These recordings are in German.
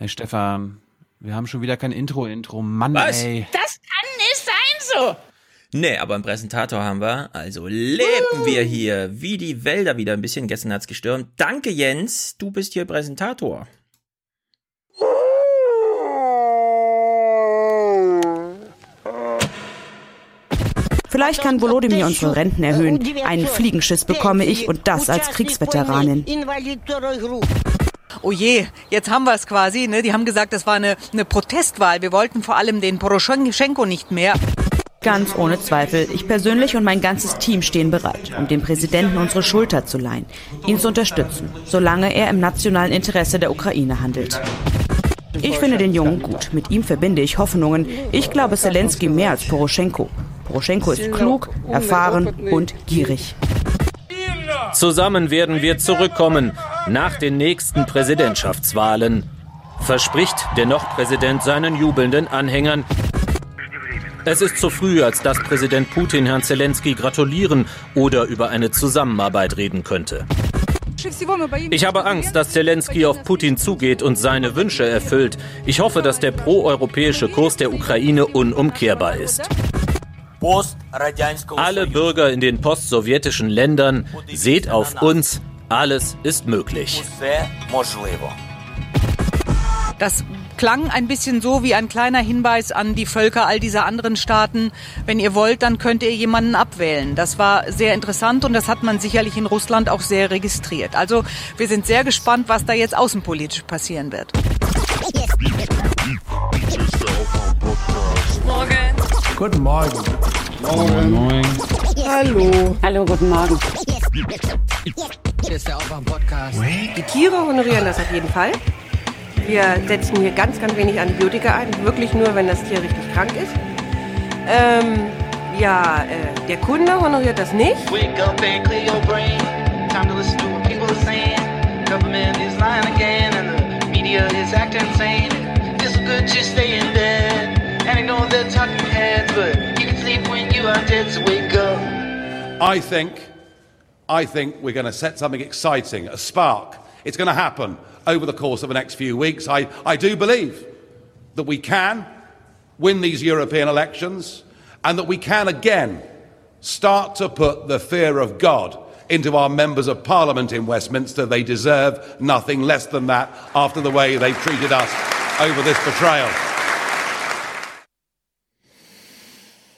Hey Stefan, wir haben schon wieder kein Intro-Intro. Mann, Was? ey. Das kann nicht sein so. Nee, aber einen Präsentator haben wir. Also leben wir hier wie die Wälder wieder ein bisschen. Gestern hat's gestürmt. Danke, Jens. Du bist hier Präsentator. Vielleicht kann Volodymyr unsere Renten erhöhen. Einen Fliegenschiss bekomme ich und das als Kriegsveteranin. Oh je, jetzt haben wir es quasi. Ne? Die haben gesagt, das war eine, eine Protestwahl. Wir wollten vor allem den Poroschenko nicht mehr. Ganz ohne Zweifel. Ich persönlich und mein ganzes Team stehen bereit, um dem Präsidenten unsere Schulter zu leihen, ihn zu unterstützen, solange er im nationalen Interesse der Ukraine handelt. Ich finde den Jungen gut. Mit ihm verbinde ich Hoffnungen. Ich glaube Zelensky mehr als Poroschenko. Poroschenko ist klug, erfahren und gierig. Zusammen werden wir zurückkommen nach den nächsten Präsidentschaftswahlen, verspricht der noch Präsident seinen jubelnden Anhängern. Es ist zu früh, als dass Präsident Putin Herrn Zelensky gratulieren oder über eine Zusammenarbeit reden könnte. Ich habe Angst, dass Zelensky auf Putin zugeht und seine Wünsche erfüllt. Ich hoffe, dass der proeuropäische Kurs der Ukraine unumkehrbar ist. Alle Bürger in den postsowjetischen Ländern, seht auf uns, alles ist möglich. Das klang ein bisschen so wie ein kleiner Hinweis an die Völker all dieser anderen Staaten. Wenn ihr wollt, dann könnt ihr jemanden abwählen. Das war sehr interessant und das hat man sicherlich in Russland auch sehr registriert. Also wir sind sehr gespannt, was da jetzt außenpolitisch passieren wird. Guten Morgen. Moin, moin. Hallo. Hallo, guten Morgen. Hier ist der Aufwärm-Podcast. Die Tiere honorieren das auf jeden Fall. Wir setzen hier ganz, ganz wenig Antibiotika ein. Wirklich nur, wenn das Tier richtig krank ist. Ähm, ja, äh, der Kunde honoriert das nicht. Wake up and clear your brain. Time to listen to what people are saying. Government is lying again, and the media is acting insane. It's good to stay in bed and ignore the talking heads, but you can sleep when you are dead. So wake up. I think, I think we're going to set something exciting, a spark. It's going to happen over the course of the next few weeks. I, I do believe that we can win these European elections and that we can again start to put the fear of God into our members of parliament in Westminster. They deserve nothing less than that after the way they've treated us over this betrayal.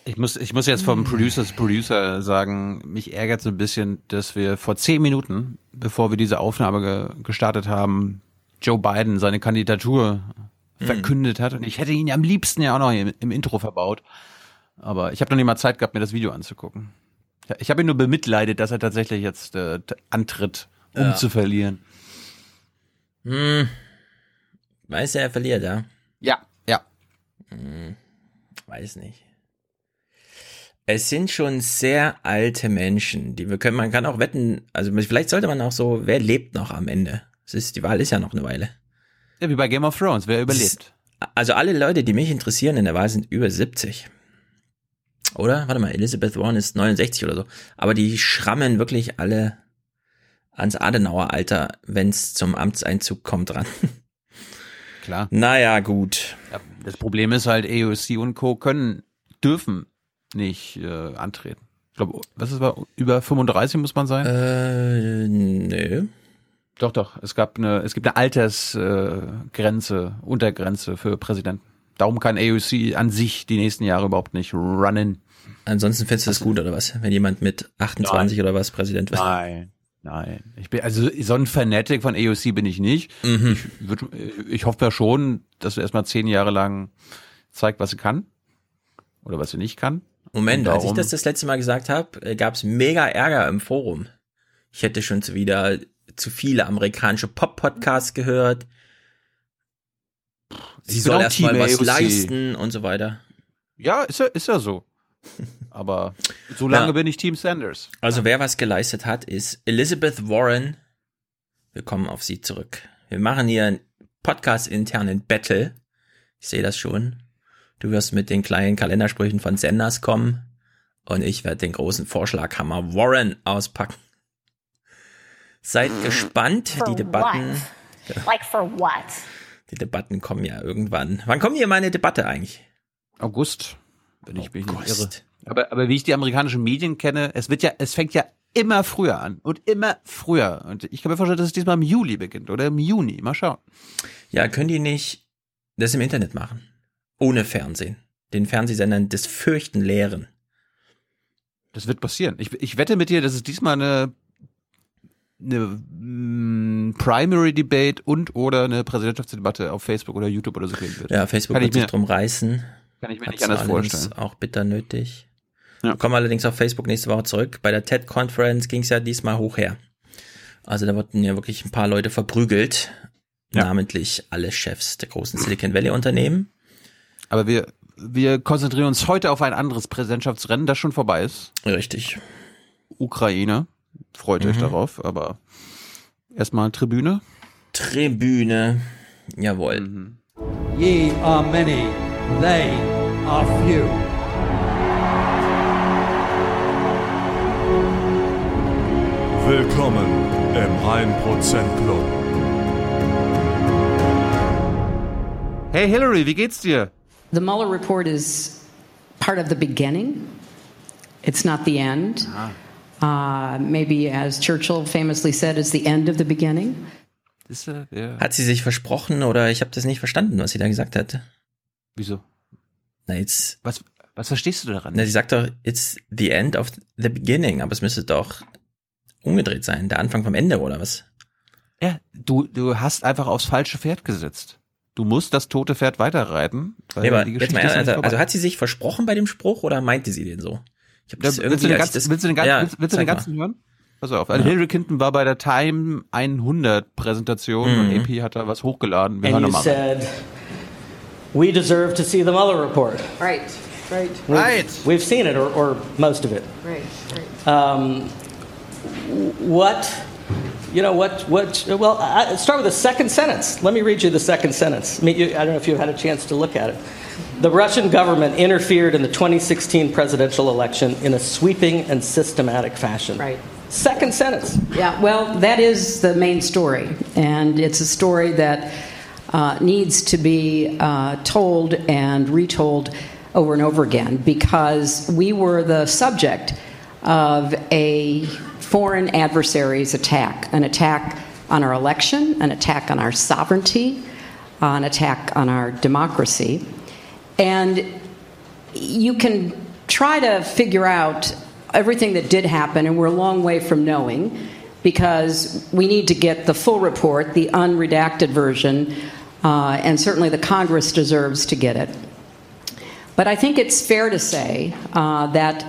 Ich muss, ich muss jetzt vom Producer zu Producer sagen, mich ärgert so ein bisschen, dass wir vor zehn Minuten, bevor wir diese Aufnahme ge gestartet haben, Joe Biden seine Kandidatur verkündet hat. Und ich hätte ihn am liebsten ja auch noch im, im Intro verbaut. Aber ich habe noch nicht mal Zeit gehabt, mir das Video anzugucken. Ich habe ihn nur bemitleidet, dass er tatsächlich jetzt äh, antritt, um Ja. zu verlieren. Hm. Weiß er, er verliert, ja? Ja, ja. Hm. Weiß nicht. Es sind schon sehr alte Menschen, die wir können, man kann auch wetten, also vielleicht sollte man auch so, wer lebt noch am Ende? Es ist, die Wahl ist ja noch eine Weile. Ja, wie bei Game of Thrones, wer überlebt? Also alle Leute, die mich interessieren in der Wahl, sind über 70. Oder? Warte mal, Elizabeth Warren ist 69 oder so. Aber die schrammen wirklich alle ans Adenauer-Alter, wenn es zum Amtseinzug kommt, dran. Klar. Naja, gut. Ja, das Problem ist halt, AOC und Co. können, dürfen nicht äh, antreten. Ich glaube, was ist war über 35 muss man sein? Äh, nö. Doch, doch. Es gab eine, es gibt eine Altersgrenze, äh, Grenze, Untergrenze für Präsidenten. Darum kann AOC an sich die nächsten Jahre überhaupt nicht runnen. Ansonsten findest du das gut, oder was? Wenn jemand mit 28 oder was Präsident wird? Nein. Nein. Ich bin, also so ein Fanatic von AOC bin ich nicht. Mhm. Ich, würd, ich hoffe ja schon, dass sie erstmal zehn Jahre lang zeigt, was sie kann. Oder was sie nicht kann. Moment, als ich das das letzte Mal gesagt habe, gab es mega Ärger im Forum. Ich hätte schon wieder zu viele amerikanische Pop-Podcasts gehört. Sie soll erstmal was AOC. leisten und so weiter. Ja, ist ja, ist ja so. Aber so lange Ja. bin ich Team Sanders. Also wer was geleistet hat, ist Elizabeth Warren. Wir kommen auf sie zurück. Wir machen hier einen Podcast-internen Battle. Ich sehe das schon. Du wirst mit den kleinen Kalendersprüchen von Sanders kommen und ich werde den großen Vorschlaghammer Warren auspacken. Seid gespannt. Die Debatten, Like for what? Die Debatten kommen ja irgendwann. Wann kommt hier meine Debatte eigentlich? August, wenn ich mich nicht irre. August. Aber, aber wie ich die amerikanischen Medien kenne, es wird ja, es fängt ja immer früher an und immer früher. Und ich kann mir vorstellen, dass es diesmal im Juli beginnt oder im Juni. Mal schauen. Ja, können die nicht das im Internet machen? Ohne Fernsehen. Den Fernsehsendern des Fürchten lehren. Das wird passieren. Ich, ich wette mit dir, dass es diesmal eine, eine mm, Primary Debate und oder eine Präsidentschaftsdebatte auf Facebook oder YouTube oder so geben wird. Ja, Facebook Kann wird ich sich mir- drum reißen. Kann ich mir Hat's nicht anders vorstellen. Auch bitter nötig. Ja. Wir kommen allerdings auf Facebook nächste Woche zurück. Bei der TED-Conference ging es ja diesmal hoch her. Also da wurden ja wirklich ein paar Leute verprügelt. Ja. Namentlich alle Chefs der großen Silicon Valley Unternehmen. Aber wir, wir konzentrieren uns heute auf ein anderes Präsidentschaftsrennen, das schon vorbei ist. Richtig. Ukraine. Freut Mhm. euch darauf, aber erstmal Tribüne. Tribüne. Jawohl. Mhm. Ye are many, they are few. Willkommen im 1% Club. Hey Hillary, wie geht's dir? The Mueller report is part of the beginning. It's not the end. Uh, maybe, as Churchill famously said, it's the end of the beginning. Ist? Ja. Hat sie sich versprochen oder ich habe das nicht verstanden, was sie da gesagt hat? Wieso? Na, jetzt, Was, was verstehst du daran? na, sie sagt doch, it's the end of the beginning, aber es müsste doch umgedreht sein, der Anfang vom Ende oder was? Ja, du, du hast einfach aufs falsche Pferd gesetzt. Du musst das tote Pferd weiterreiten. Weil Nee, aber die jetzt Geschichte mal, ist noch nicht also, also hat sie sich versprochen bei dem Spruch oder meinte sie den so? Ich habe Ja, das willst, du den ganzen, das, willst du den ganzen, ja, willst, willst du den mal. ganzen hören? Pass auf, also Hillary Clinton war bei der Time 100 Präsentation Mhm. und AP hat da was hochgeladen. Wir And hören nochmal said, we deserve to see the Mueller report. Right, right, We've, Right. We've seen it, or, or most of it. right, right. Um, what, you know, what, what, well, I, start with the second sentence. Let me read you the second sentence. I, mean, you, I don't know if you've had a chance to look at it. The Russian government interfered in the 2016 presidential election in a sweeping and systematic fashion. Right. Second sentence. Yeah, well, that is the main story, and it's a story that uh, needs to be uh, told and retold over and over again because we were the subject of a foreign adversaries' attack, an attack on our election, an attack on our sovereignty, an attack on our democracy. And you can try to figure out everything that did happen, and we're a long way from knowing because we need to get the full report, the unredacted version, uh, and certainly the Congress deserves to get it. But I think it's fair to say uh, that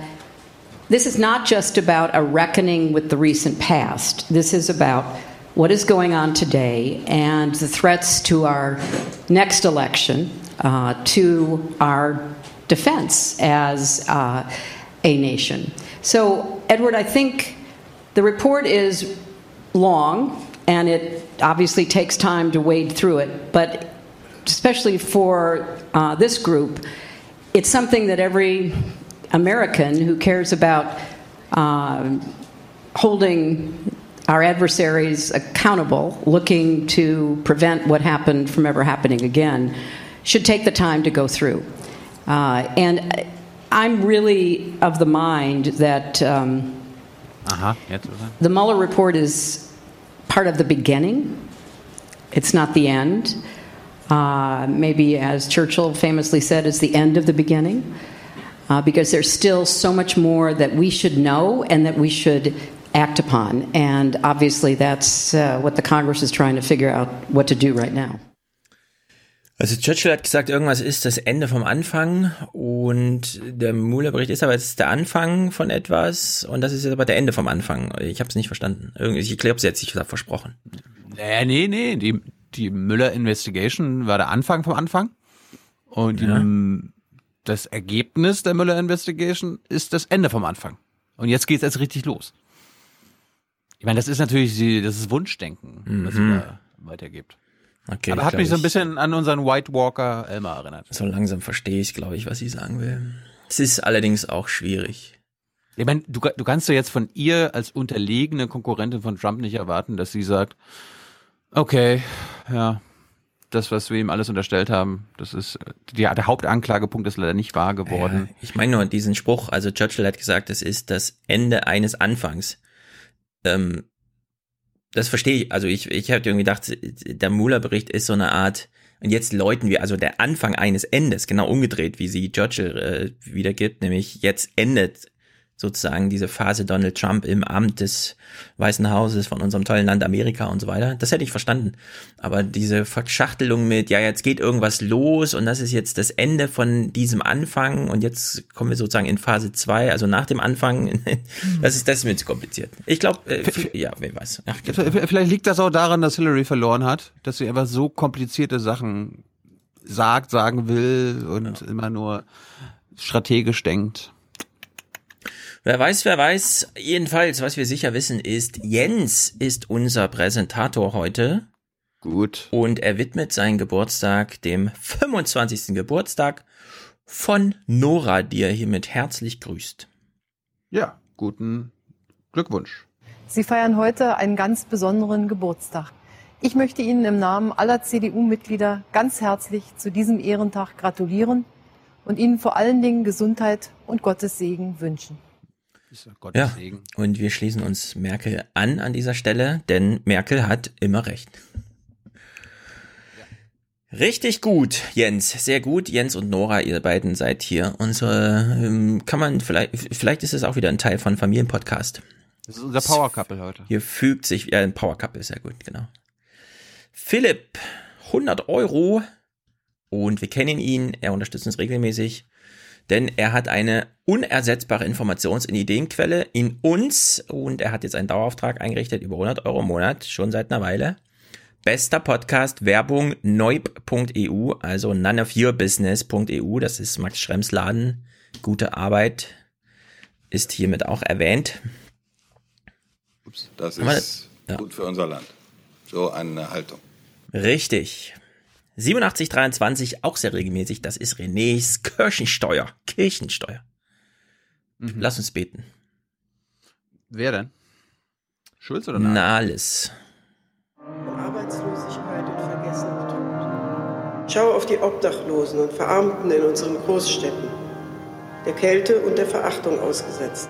this is not just about a reckoning with the recent past. This is about what is going on today and the threats to our next election, uh, to our defense as uh, a nation. So, Edward, I think the report is long and it obviously takes time to wade through it, but especially for uh, this group, it's something that every American who cares about um, holding our adversaries accountable, looking to prevent what happened from ever happening again, should take the time to go through. Uh, and I'm really of the mind that um, oder? the Mueller report is part of the beginning. It's not the end. Uh, maybe, as Churchill famously said, it's the end of the beginning. Uh, because there's still so much more that we should know and that we should act upon. And obviously, that's uh, what the Congress is trying to figure out what to do right now. Also Churchill hat gesagt, irgendwas ist das Ende vom Anfang und der Mueller-Bericht ist aber jetzt der Anfang von etwas und das ist jetzt aber der Ende vom Anfang. Ich habe es nicht verstanden. Irgendwie, ich glaube, sie hat sich da versprochen. Äh, nee, nee, die, die Müller Investigation war der Anfang vom Anfang. Und Ja. Das Ergebnis der Müller Investigation ist das Ende vom Anfang. Und jetzt geht's erst richtig los. Ich meine, das ist natürlich die, das ist Wunschdenken, was sie Mhm. da weitergibt. Okay, Aber hat mich so ein bisschen an unseren White Walker Elmer erinnert. So langsam verstehe ich, glaube ich, was sie sagen will. Es ist allerdings auch schwierig. Ich meine, du, du kannst ja jetzt von ihr als unterlegene Konkurrentin von Trump nicht erwarten, dass sie sagt, okay, ja, das, was wir ihm alles unterstellt haben. Das ist die, der Hauptanklagepunkt ist leider nicht wahr geworden. Ja, ich meine nur diesen Spruch, also Churchill hat gesagt, es ist das Ende eines Anfangs. Ähm, das verstehe ich, also ich, ich habe irgendwie gedacht, der Mueller-Bericht ist so eine Art, und jetzt läuten wir, also der Anfang eines Endes, genau umgedreht, wie sie Churchill äh, wiedergibt, nämlich jetzt endet sozusagen diese Phase Donald Trump im Amt des Weißen Hauses von unserem tollen Land Amerika und so weiter. Das hätte ich verstanden. Aber diese Verschachtelung mit, ja, jetzt geht irgendwas los und das ist jetzt das Ende von diesem Anfang und jetzt kommen wir sozusagen in Phase zwei, also nach dem Anfang, das ist, das ist mir zu kompliziert. Ich glaube, äh, ja, wer weiß. Ach, Vielleicht liegt das auch daran, dass Hillary verloren hat, dass sie einfach so komplizierte Sachen sagt, sagen will und ja. immer nur strategisch denkt. Wer weiß, wer weiß. Jedenfalls, was wir sicher wissen, ist, Jens ist unser Präsentator heute. Gut. Und er widmet seinen Geburtstag dem 25. Geburtstag von Nora, die er hiermit herzlich grüßt. Ja, guten Glückwunsch. Sie feiern heute einen ganz besonderen Geburtstag. Ich möchte Ihnen im Namen aller CDU-Mitglieder ganz herzlich zu diesem Ehrentag gratulieren und Ihnen vor allen Dingen Gesundheit und Gottes Segen wünschen. Gottes ja, Segen. und wir schließen uns Merkel an an dieser Stelle, denn Merkel hat immer recht. Richtig gut, Jens, sehr gut. Jens und Nora, ihr beiden seid hier. Unsere, ähm, kann man vielleicht, vielleicht ist es auch wieder ein Teil von Familienpodcast. Das ist unser Power Couple heute. Hier fügt sich, ja, ein Power Couple, sehr gut, genau. Philipp, 100 Euro. Und wir kennen ihn, er unterstützt uns regelmäßig denn er hat eine unersetzbare Informations- und Ideenquelle in uns und er hat jetzt einen Dauerauftrag eingerichtet über 100 Euro im Monat, schon seit einer Weile. Bester Podcast, Werbung, neub.eu, also noneofyourbusiness.eu, das ist Max Schrems Laden. Gute Arbeit ist hiermit auch erwähnt. Ups, das ist ja. gut für unser Land. So eine Haltung. Richtig. 8723 auch sehr regelmäßig. Das ist Renés Kirchensteuer. Kirchensteuer. Mhm. Lass uns beten. Wer denn? Schulz oder Nahles? Arbeitslosigkeit und Vergessenheit. Schau auf die Obdachlosen und Verarmten in unseren Großstädten. Der Kälte und der Verachtung ausgesetzt.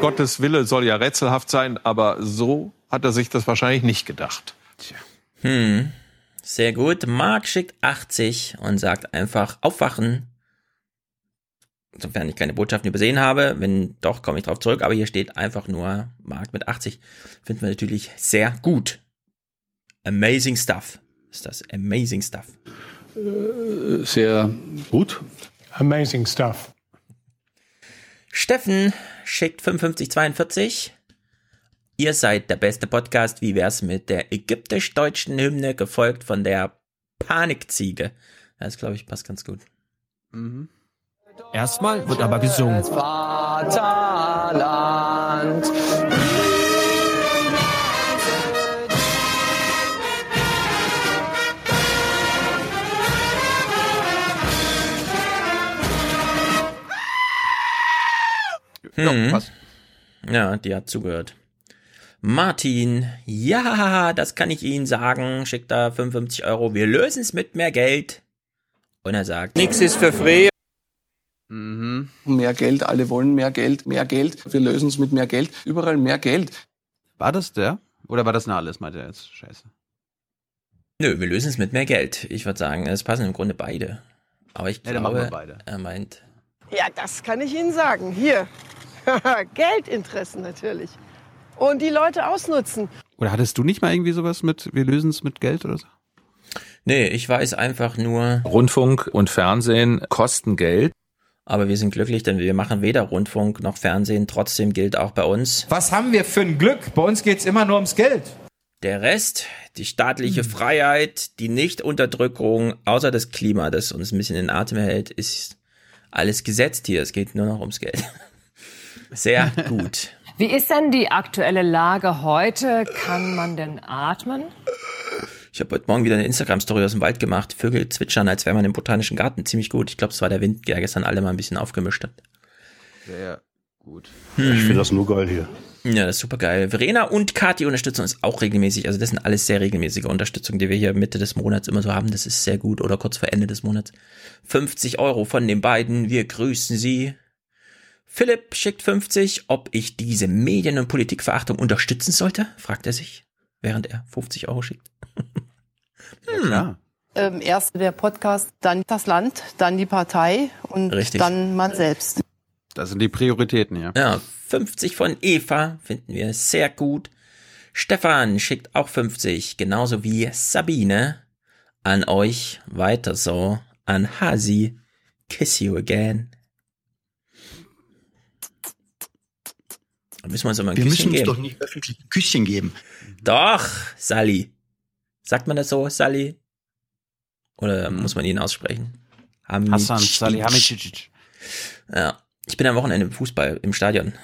Gottes Wille soll ja rätselhaft sein, aber so hat er sich das wahrscheinlich nicht gedacht. Tja. Hm. Sehr gut. Mark schickt 80 und sagt einfach aufwachen. Sofern ich keine Botschaften übersehen habe. Wenn doch, komme ich drauf zurück. Aber hier steht einfach nur Mark mit 80. Finden wir natürlich sehr gut. Amazing stuff. Ist das amazing stuff? Äh, sehr gut. Amazing stuff. Steffen schickt 5542. Ihr seid der beste Podcast. Wie wär's mit der ägyptisch-deutschen Hymne, gefolgt von der Panikziege? Das, glaube ich, passt ganz gut. Mhm. Erstmal wird aber gesungen. Vaterland. Hm. Ja, die hat zugehört. Martin, ja, das kann ich Ihnen sagen, schickt da 55 Euro, wir lösen es mit mehr Geld. Und er sagt, nix ist für free. Mhm. Mehr Geld, alle wollen mehr Geld, mehr Geld, wir lösen es mit mehr Geld, überall mehr Geld. War das der? Oder war das Nahles, meint er jetzt? Scheiße. Nö, wir lösen es mit mehr Geld. Ich würde sagen, es passen im Grunde beide. Aber ich ja, glaube, er meint... Ja, das kann ich Ihnen sagen. Hier. Geldinteressen natürlich und die Leute ausnutzen. Oder hattest du nicht mal irgendwie sowas mit, wir lösen es mit Geld oder so? Nee, ich weiß einfach nur. Rundfunk und Fernsehen kosten Geld. Aber wir sind glücklich, denn wir machen weder Rundfunk noch Fernsehen. Trotzdem gilt auch bei uns. Was haben wir für ein Glück? Bei uns geht's immer nur ums Geld. Der Rest, die staatliche hm. Freiheit, die Nichtunterdrückung, außer das Klima, das uns ein bisschen in Atem hält, ist alles gesetzt hier. Es geht nur noch ums Geld. Sehr gut. Wie ist denn die aktuelle Lage heute? Kann man denn atmen? Ich habe heute Morgen wieder eine Instagram-Story aus dem Wald gemacht. Vögel zwitschern, als wäre man im botanischen Garten. Ziemlich gut. Ich glaube, es war der Wind, der gestern alle mal ein bisschen aufgemischt hat. Sehr gut. Ich finde das nur geil hier. Ja, das ist super geil. Verena und Kati unterstützen uns auch regelmäßig. Also das sind alles sehr regelmäßige Unterstützungen, die wir hier Mitte des Monats immer so haben. Das ist sehr gut. Oder kurz vor Ende des Monats. 50 Euro von den beiden. Wir grüßen sie. Philipp schickt 50, ob ich diese Medien- und Politikverachtung unterstützen sollte, fragt er sich, während er 50 Euro schickt. Ja, klar. Ähm, erst der Podcast, dann das Land, dann die Partei und Richtig. dann man selbst. Das sind die Prioritäten, ja. Ja, 50 von Eva finden wir sehr gut. Stefan schickt auch 50, genauso wie Sabine. An euch weiter so. An Hasi. Kiss you again. Müssen wir uns immer ein Wir Küsschen müssen uns geben. doch nicht öffentlich ein Küsschen geben. Doch, Sally. Sagt man das so, Sally? Oder muss man ihn aussprechen? Hamid- Hassan Salihamidzic. Ja. Ich bin am Wochenende im Fußball im Stadion.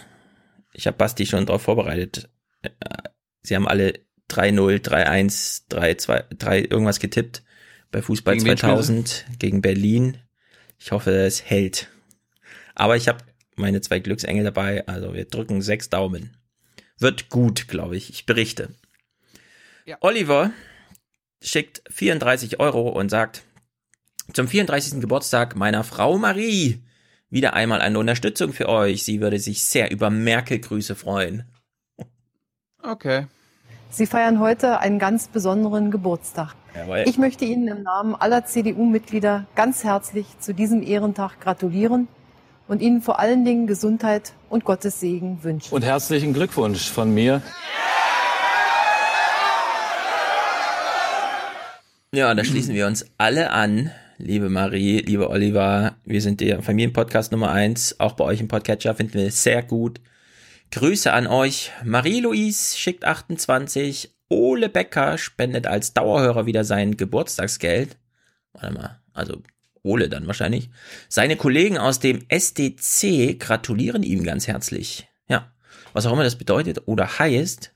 Ich habe Basti schon darauf vorbereitet. Äh, Sie haben alle 3-0, 3-1, 3-2, 3 irgendwas getippt bei Fußball Gegen wen 2000 gegen Berlin. Ich hoffe, es hält. Aber ich habe meine zwei Glücksengel dabei, also wir drücken sechs Daumen. Wird gut, glaube ich. Ich berichte. Oliver schickt 34 Euro und sagt, zum 34. Geburtstag meiner Frau Marie wieder einmal eine Unterstützung für euch. Sie würde sich sehr über Merkel-Grüße freuen. Okay. Sie feiern heute einen ganz besonderen Geburtstag. Jawohl. Ich möchte Ihnen im Namen aller CDU-Mitglieder ganz herzlich zu diesem Ehrentag gratulieren und Ihnen vor allen Dingen Gesundheit und Gottes Segen wünschen. Und herzlichen Glückwunsch von mir. Ja, da schließen wir uns alle an. Liebe Marie, liebe Oliver, wir sind der Familienpodcast Nummer eins. Auch bei euch im Podcatcher finden wir es sehr gut. Grüße an euch. Marie-Louise schickt 28. Ole Becker spendet als Dauerhörer wieder sein Geburtstagsgeld. Warte mal, also Ole dann wahrscheinlich. Seine Kollegen aus dem SDC gratulieren ihm ganz herzlich. Ja, was auch immer das bedeutet oder heißt.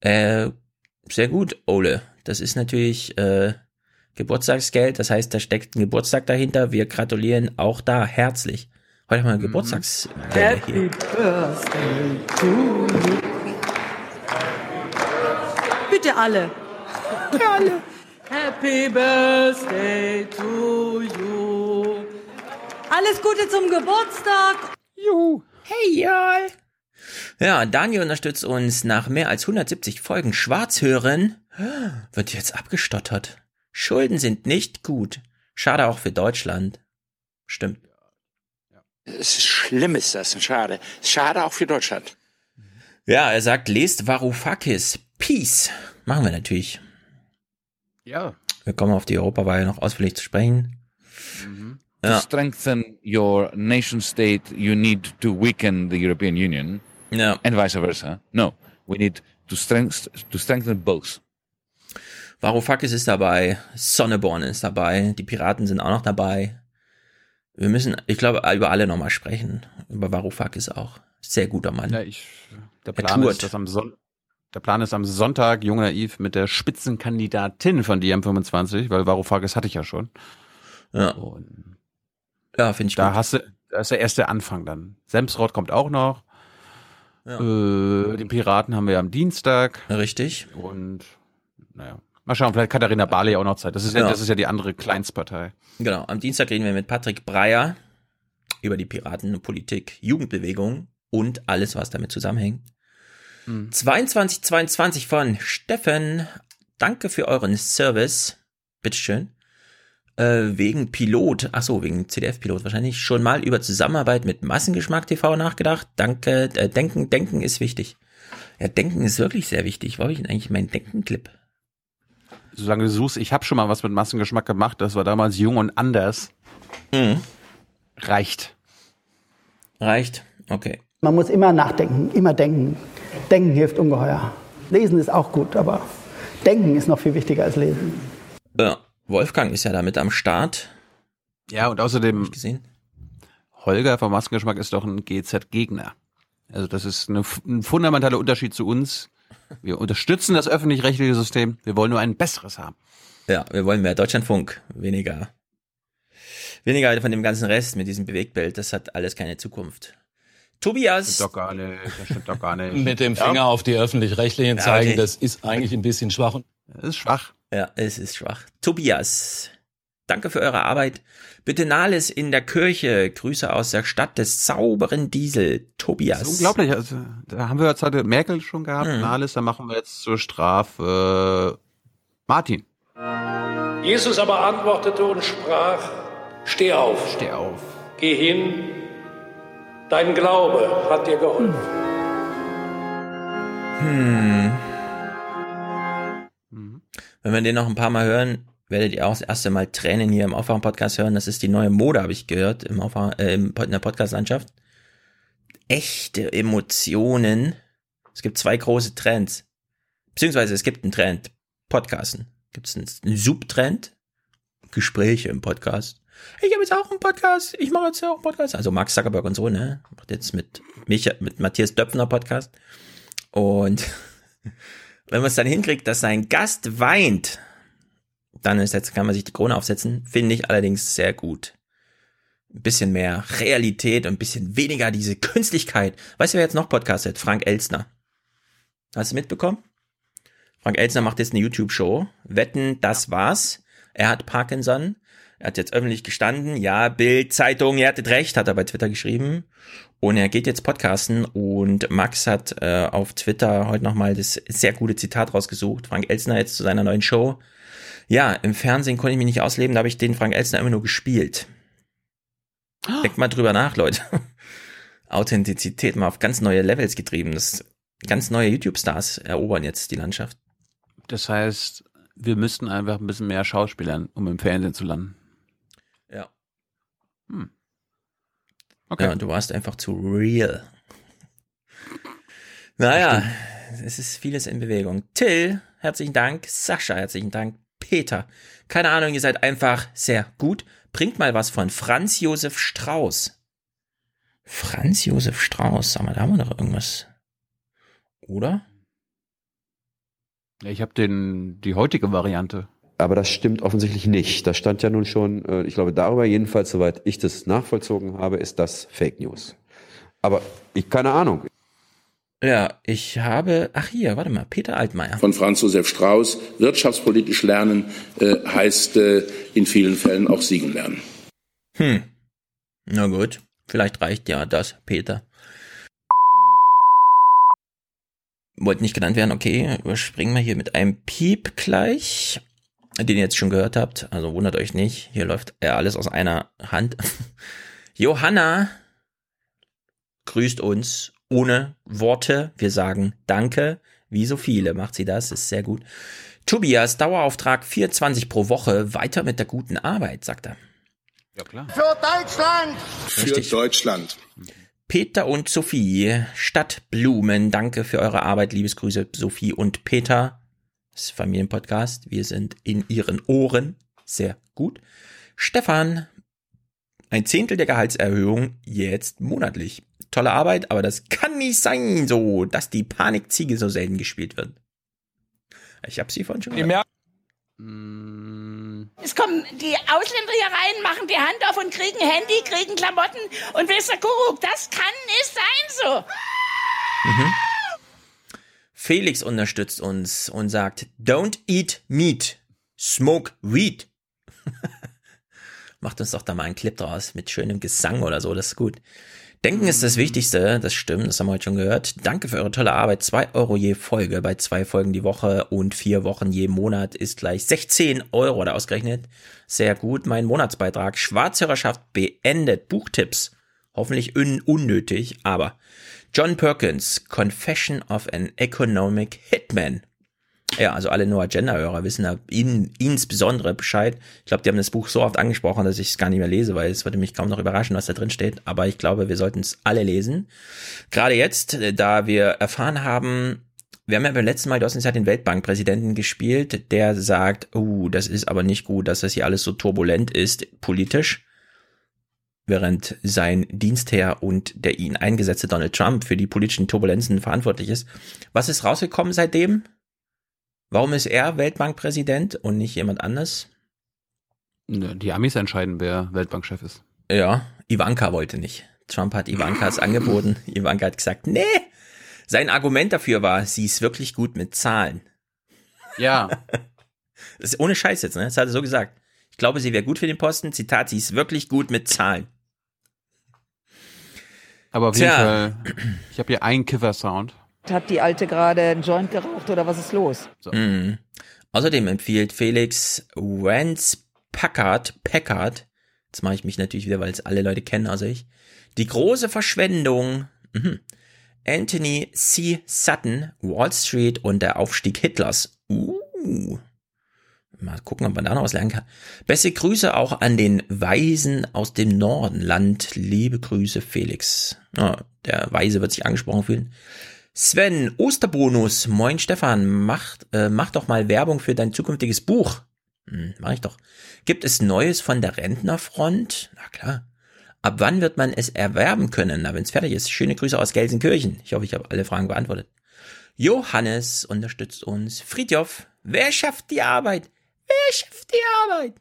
Äh, sehr gut, Ole. Das ist natürlich äh, Geburtstagsgeld, das heißt, da steckt ein Geburtstag dahinter. Wir gratulieren auch da herzlich. Heute haben wir Geburtstags. Happy Birthday to you. Bitte alle. alle. Happy Birthday to you. Alles Gute zum Geburtstag. Juhu. Hey, y'all. Ja, Daniel unterstützt uns nach mehr als 170 Folgen Schwarzhören. Wird jetzt abgestottert. Schulden sind nicht gut. Schade auch für Deutschland. Stimmt. Es ist schlimm ist das, schade. Schade auch für Deutschland. Ja, er sagt, lest Varoufakis. Peace. Machen wir natürlich. Ja. Wir kommen auf die Europawahl noch ausführlich zu sprechen. To Ja. strengthen your nation state, you need to weaken the European Union, yeah. and vice versa. No, we need to strength to strengthen both. Varoufakis ist dabei, Sonneborn ist dabei, die Piraten sind auch noch dabei. Wir müssen, ich glaube, über alle nochmal sprechen. Über Varoufakis auch. Sehr guter Mann. Ja, ich, der Er Plan ist, dass am Son der Plan ist am Sonntag, Jung Naiv, mit der Spitzenkandidatin von DM25, weil Varoufakis hatte ich ja schon. Ja. Und ja, finde ich da gut. hast du, da ist der erste Anfang dann. Semsrott kommt auch noch. Ja. Äh, den Piraten haben wir am Dienstag. Richtig. Und naja. Mal schauen, vielleicht Katharina Barley auch noch Zeit. Das ist ja, Ja. das ist ja die andere Kleinstpartei. Genau, am Dienstag reden wir mit Patrick Breyer über die Piraten, Politik, Jugendbewegung und alles, was damit zusammenhängt. 2222 von Steffen. Danke für euren Service. Bitteschön. Äh, wegen Pilot, ach so, wegen CDF-Pilot wahrscheinlich, schon mal über Zusammenarbeit mit Massengeschmack TV nachgedacht. Danke, äh, Denken, Denken ist wichtig. Ja, Denken ist wirklich sehr wichtig. Wo habe ich denn eigentlich meinen Denken-Clip? Solange du suchst, ich habe schon mal was mit Massengeschmack gemacht, das war damals jung und anders. Reicht. Reicht, okay. Man muss immer nachdenken, immer denken. Denken hilft ungeheuer. Lesen ist auch gut, aber denken ist noch viel wichtiger als lesen. Ja, Wolfgang ist ja damit am Start. Ja, und außerdem, gesehen. Holger vom Massengeschmack ist doch ein GZ-Gegner. Also das ist eine, ein fundamentaler Unterschied zu uns. Wir unterstützen das öffentlich-rechtliche System. Wir wollen nur ein besseres haben. Ja, wir wollen mehr Deutschlandfunk, weniger. Weniger von dem ganzen Rest mit diesem Bewegtbild, das hat alles keine Zukunft. Tobias. Doch gar nicht, das stimmt doch gar nicht. Mit dem Finger Ja. auf die Öffentlich-Rechtlichen Ja, zeigen, okay. das ist eigentlich ein bisschen schwach. Das ist schwach. Ja, es ist schwach. Tobias, danke für eure Arbeit. Bitte Nahles in der Kirche. Grüße aus der Stadt des sauberen Diesel. Tobias. Das ist unglaublich. Also, da haben wir jetzt heute Merkel schon gehabt, Mhm. Nahles, da machen wir jetzt zur Strafe äh, Martin. Jesus aber antwortete und sprach, steh auf. Steh auf. Geh hin, dein Glaube hat dir geholfen. Hm. Wenn wir den noch ein paar Mal hören, werdet ihr auch das erste Mal Tränen hier im Aufwachen-Podcast hören. Das ist die neue Mode, habe ich gehört, im Aufwachen, äh, in der Podcast-Landschaft. Echte Emotionen. Es gibt zwei große Trends. Beziehungsweise es gibt einen Trend. Podcasten. Gibt es einen Subtrend? Gespräche im Podcast. Ich habe jetzt auch einen Podcast. Ich mache jetzt auch einen Podcast. Also Mark Zuckerberg und so, ne? Macht jetzt mit Micha, mit Matthias Döpfner Podcast. Und wenn man es dann hinkriegt, dass sein Gast weint, dann ist jetzt, kann man sich die Krone aufsetzen. Finde ich allerdings sehr gut. Ein bisschen mehr Realität und ein bisschen weniger diese Künstlichkeit. Weißt du, wer jetzt noch podcastet? Frank Elstner. Hast du mitbekommen? Frank Elstner macht jetzt eine YouTube-Show. Wetten, das war's. Er hat Parkinson. Er hat jetzt öffentlich gestanden. Ja, Bild, Zeitung, ihr hattet recht, hat er bei Twitter geschrieben. Und er geht jetzt podcasten und Max hat äh, auf Twitter heute nochmal das sehr gute Zitat rausgesucht. Frank Elstner jetzt zu seiner neuen Show. Ja, im Fernsehen konnte ich mich nicht ausleben, da habe ich den Frank Elstner immer nur gespielt. Denkt mal drüber nach, Leute. Authentizität mal auf ganz neue Levels getrieben. Das ganz neue YouTube-Stars erobern jetzt die Landschaft. Das heißt, wir müssten einfach ein bisschen mehr schauspielern, um im Fernsehen zu landen. Hm. Okay. Ja, du warst einfach zu real. Naja, es ist vieles in Bewegung. Till, herzlichen Dank. Sascha, herzlichen Dank. Peter, keine Ahnung, ihr seid einfach sehr gut. Bringt mal was von Franz Josef Strauß. Franz Josef Strauß, sag mal, da haben wir doch irgendwas. Oder? Ja, ich habe den die heutige Variante. Aber das stimmt offensichtlich nicht. Das stand ja nun schon, äh, ich glaube, darüber jedenfalls, soweit ich das nachvollzogen habe, ist das Fake News. Aber ich keine Ahnung. Ja, ich habe, ach hier, warte mal, Peter Altmaier. Von Franz Josef Strauß. Wirtschaftspolitisch lernen äh, heißt äh, in vielen Fällen auch siegen lernen. Hm. Na gut, vielleicht reicht ja das, Peter. Wollte nicht genannt werden, okay, überspringen wir hier mit einem Piep gleich, den ihr jetzt schon gehört habt, also wundert euch nicht, hier läuft ja alles aus einer Hand. Johanna grüßt uns ohne Worte, wir sagen Danke, wie so viele macht sie das, ist sehr gut. Tobias, Dauerauftrag 4,20 pro Woche, weiter mit der guten Arbeit, sagt er. Ja, klar. Für Deutschland! Für Deutschland. Peter und Sophie, Stadtblumen, danke für eure Arbeit, Liebesgrüße, Sophie und Peter. Das ist Familienpodcast, wir sind in ihren Ohren, sehr gut. Stefan, ein Zehntel der Gehaltserhöhung jetzt monatlich. Tolle Arbeit, aber das kann nicht sein, so, dass die Panikziege so selten gespielt wird. Ich habe sie vorhin schon gehört. Es kommen die Ausländer hier rein, machen die Hand auf und kriegen Handy, kriegen Klamotten und der Kuckuck, das kann nicht sein so. Mhm. Felix unterstützt uns und sagt, don't eat meat, smoke weed. Macht uns doch da mal einen Clip draus mit schönem Gesang oder so, das ist gut. Denken ist das Wichtigste, das stimmt, das haben wir heute schon gehört. Danke für eure tolle Arbeit. Zwei Euro je Folge bei zwei Folgen die Woche und vier Wochen je Monat ist gleich 16 Euro oder ausgerechnet. Sehr gut. Mein Monatsbeitrag Schwarzhörerschaft beendet. Buchtipps. Hoffentlich un unnötig, aber John Perkins, Confession of an Economic Hitman. Ja, also alle No Agenda-Hörer wissen da ihnen, insbesondere Bescheid. Ich glaube, die haben das Buch so oft angesprochen, dass ich es gar nicht mehr lese, weil es würde mich kaum noch überraschen, was da drin steht. Aber ich glaube, wir sollten es alle lesen. Gerade jetzt, äh, da wir erfahren haben, wir haben ja beim letzten Mal, du hast uns ja den Weltbankpräsidenten gespielt, der sagt, oh, das ist aber nicht gut, dass das hier alles so turbulent ist, politisch. Während sein Dienstherr und der ihn eingesetzte Donald Trump für die politischen Turbulenzen verantwortlich ist. Was ist rausgekommen seitdem? Warum ist er Weltbankpräsident und nicht jemand anders? Die Amis entscheiden, wer Weltbankchef ist. Ja, Ivanka wollte nicht. Trump hat Ivanka es angeboten. Ivanka hat gesagt, nee. Sein Argument dafür war, sie ist wirklich gut mit Zahlen. Ja. Das ist ohne Scheiß jetzt, ne? Das hat er so gesagt. Ich glaube, sie wäre gut für den Posten. Zitat, sie ist wirklich gut mit Zahlen. Aber auf Tja. jeden Fall, ich habe hier einen Kiffer-Sound. Hat die Alte gerade einen Joint geraucht oder was ist los? Mhm. Außerdem empfiehlt Felix Rance Packard, Packard, jetzt mache ich mich natürlich wieder, weil es alle Leute kennen, außer ich, die große Verschwendung, mhm. Anthony C. Sutton, Wall Street und der Aufstieg Hitlers. Uh. Mal gucken, ob man da noch was lernen kann. Beste Grüße auch an den Weisen aus dem Nordenland. Liebe Grüße, Felix. Ja, der Weise wird sich angesprochen fühlen. Sven Osterbonus, moin Stefan, mach, äh, mach doch mal Werbung für dein zukünftiges Buch. Hm, mach ich doch. Gibt es Neues von der Rentnerfront? Na klar. Ab wann wird man es erwerben können? Na, wenn es fertig ist. Schöne Grüße aus Gelsenkirchen. Ich hoffe, ich habe alle Fragen beantwortet. Johannes unterstützt uns. Friedjof, wer schafft die Arbeit? Wer schafft die Arbeit?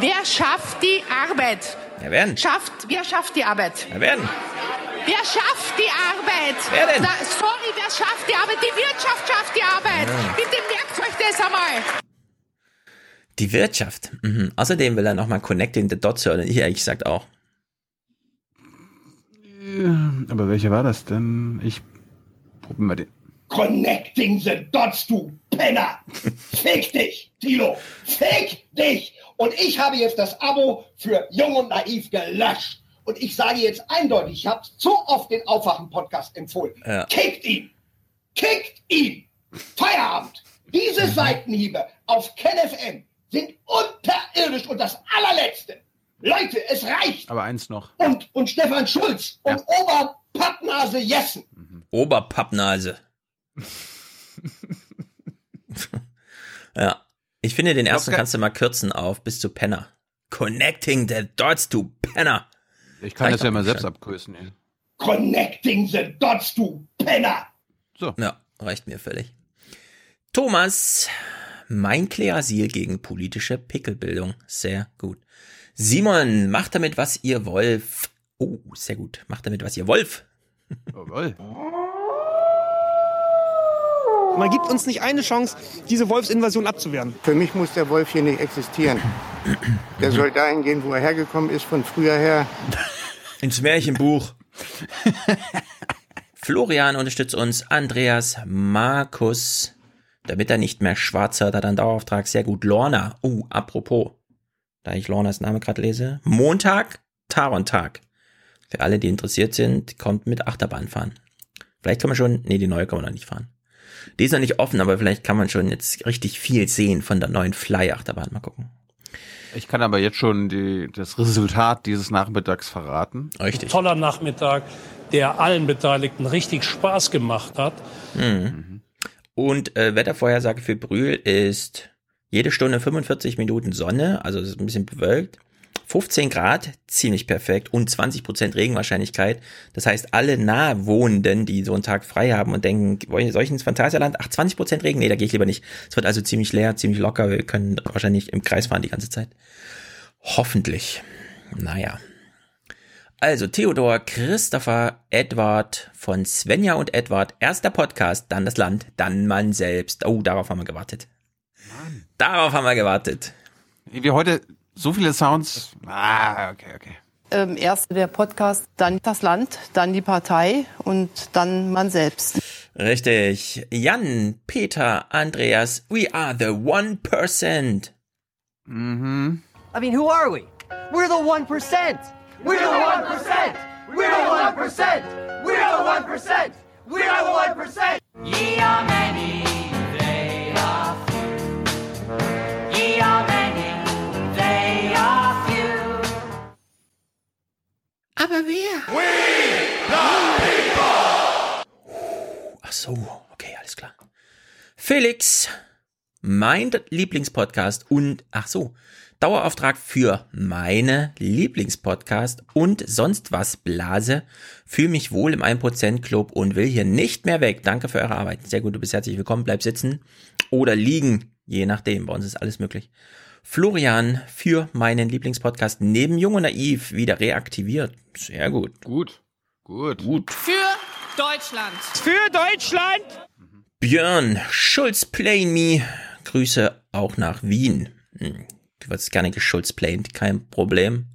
Wer schafft die Arbeit? Wer werden? Schafft, wer schafft die Arbeit? Wer werden? Wer schafft die Arbeit? Wer denn? Na, sorry, wer schafft die Arbeit? Die Wirtschaft schafft die Arbeit. Ja. Bitte merkt euch das einmal. Die Wirtschaft. Mhm. Außerdem will er nochmal Connecting the Dots hören. Ich ehrlich gesagt auch. Aber welcher war das denn? Ich probier mal den. Connecting the Dots, du Penner! Fick dich, Tilo! Fick dich! Und ich habe jetzt das Abo für Jung und Naiv gelöscht. Und ich sage jetzt eindeutig, ich habe so oft den Aufwachen-Podcast empfohlen. Ja. Kickt ihn! Kickt ihn! Feierabend! Diese Seitenhiebe auf KenFM sind unterirdisch und das allerletzte. Leute, es reicht! Aber eins noch. Und, und Stefan Schulz und Oberpappnase Jessen. Oberpappnase. ja. Ich finde, den ersten kannst du mal kürzen auf bis zu Penner. Connecting the Dots to Penner. Ich kann Reicht das ja mal selbst schon. abkürzen. ey. Connecting the Dots, du Penner! Ja, reicht mir völlig. Thomas, mein Kleasil gegen politische Pickelbildung. Sehr gut. Simon, macht damit, was ihr Wolf. Oh, sehr gut. Macht damit, was ihr Wolf. Jawohl. Man gibt uns nicht eine Chance, diese Wolfsinvasion abzuwehren. Für mich muss der Wolf hier nicht existieren. Der soll dahin gehen, wo er hergekommen ist, von früher her. Ins Märchenbuch. Florian unterstützt uns. Andreas, Markus. Damit er nicht mehr schwarz hat, hat er einen Dauerauftrag. Sehr gut. Lorna. Oh, apropos. Da ich Lornas Name gerade lese. Montag, Taron-Tag. Für alle, die interessiert sind, kommt mit Achterbahn fahren. Vielleicht kann man schon, nee, die neue kann man noch nicht fahren. Die ist noch nicht offen, aber vielleicht kann man schon jetzt richtig viel sehen von der neuen Fly-Achterbahn. Mal gucken. Ich kann aber jetzt schon die, das Resultat dieses Nachmittags verraten. Richtig. Toller Nachmittag, der allen Beteiligten richtig Spaß gemacht hat. Mhm. Und äh, Wettervorhersage für Brühl ist jede Stunde 45 Minuten Sonne, also es ist ein bisschen bewölkt. 15 Grad, ziemlich perfekt und 20% Regenwahrscheinlichkeit. Das heißt, alle Nahwohnenden, die so einen Tag frei haben und denken, wollen- soll ich ins Phantasialand? Ach, 20% Regen? Nee, da gehe ich lieber nicht. Es wird also ziemlich leer, ziemlich locker. Wir können wahrscheinlich im Kreis fahren die ganze Zeit. Hoffentlich. Naja. Also Theodor, Christopher, Edward von Svenja und Edward. Erst der Podcast, dann das Land, dann man selbst. Oh, darauf haben wir gewartet. Darauf haben wir gewartet. Wie heute so viele Sounds. Ah, okay, okay. Ähm, erst der Podcast, dann das Land, dann die Partei und dann man selbst. Richtig. Jan, Peter, Andreas, we are the one percent. Mhm. I mean, who are we? We're the 1%. We're the 1%. We're the 1%. We're the 1%. We're the 1%. Ye are many, Aber wer? Ach so, okay, alles klar. Felix, mein Lieblingspodcast und, ach so, Dauerauftrag für meine Lieblingspodcast und sonst was Blase. Fühl mich wohl im 1% Club und will hier nicht mehr weg. Danke für eure Arbeit. Sehr gut, du bist herzlich willkommen. Bleib sitzen oder liegen, je nachdem. Bei uns ist alles möglich. Florian für meinen Lieblingspodcast neben Jung und Naiv wieder reaktiviert. Sehr gut. Gut. Gut. Gut. Für Deutschland. Für Deutschland. Björn Schulz Play Me. Grüße auch nach Wien. Hm, Du wirst gerne geschulzplaned, kein Problem.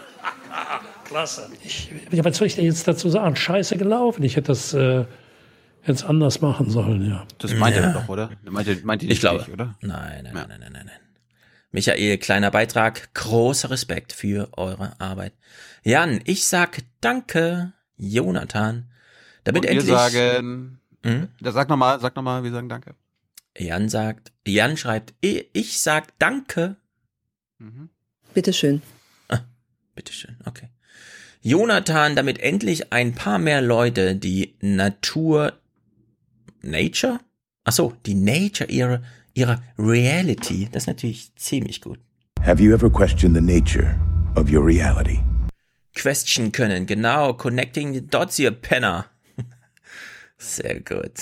Klasse. Ich, ja, was soll ich denn jetzt dazu sagen? Scheiße gelaufen. Ich hätte das äh, jetzt anders machen sollen, ja. Das meint Ja. er doch, oder? Meint ihr, meint ihr nicht Ich glaube. dich, oder? Nein, nein, nein, nein, nein, nein, nein. Michael, kleiner Beitrag. Großer Respekt für eure Arbeit. Jan, ich sag danke. Jonathan. Damit Und wir endlich. sagen, Hm? da sag nochmal, sag nochmal, wir sagen Danke. Jan sagt, Jan schreibt, ich ich sag danke. Bitteschön. Bitteschön, okay. Jonathan, damit endlich ein paar mehr Leute die Natur, Nature? Ach so, die Nature ihrer, ihrer Reality. Das ist natürlich ziemlich gut. Have you ever questioned the nature of your reality? Question können, genau. Connecting the dots, ihr Penner. Sehr gut.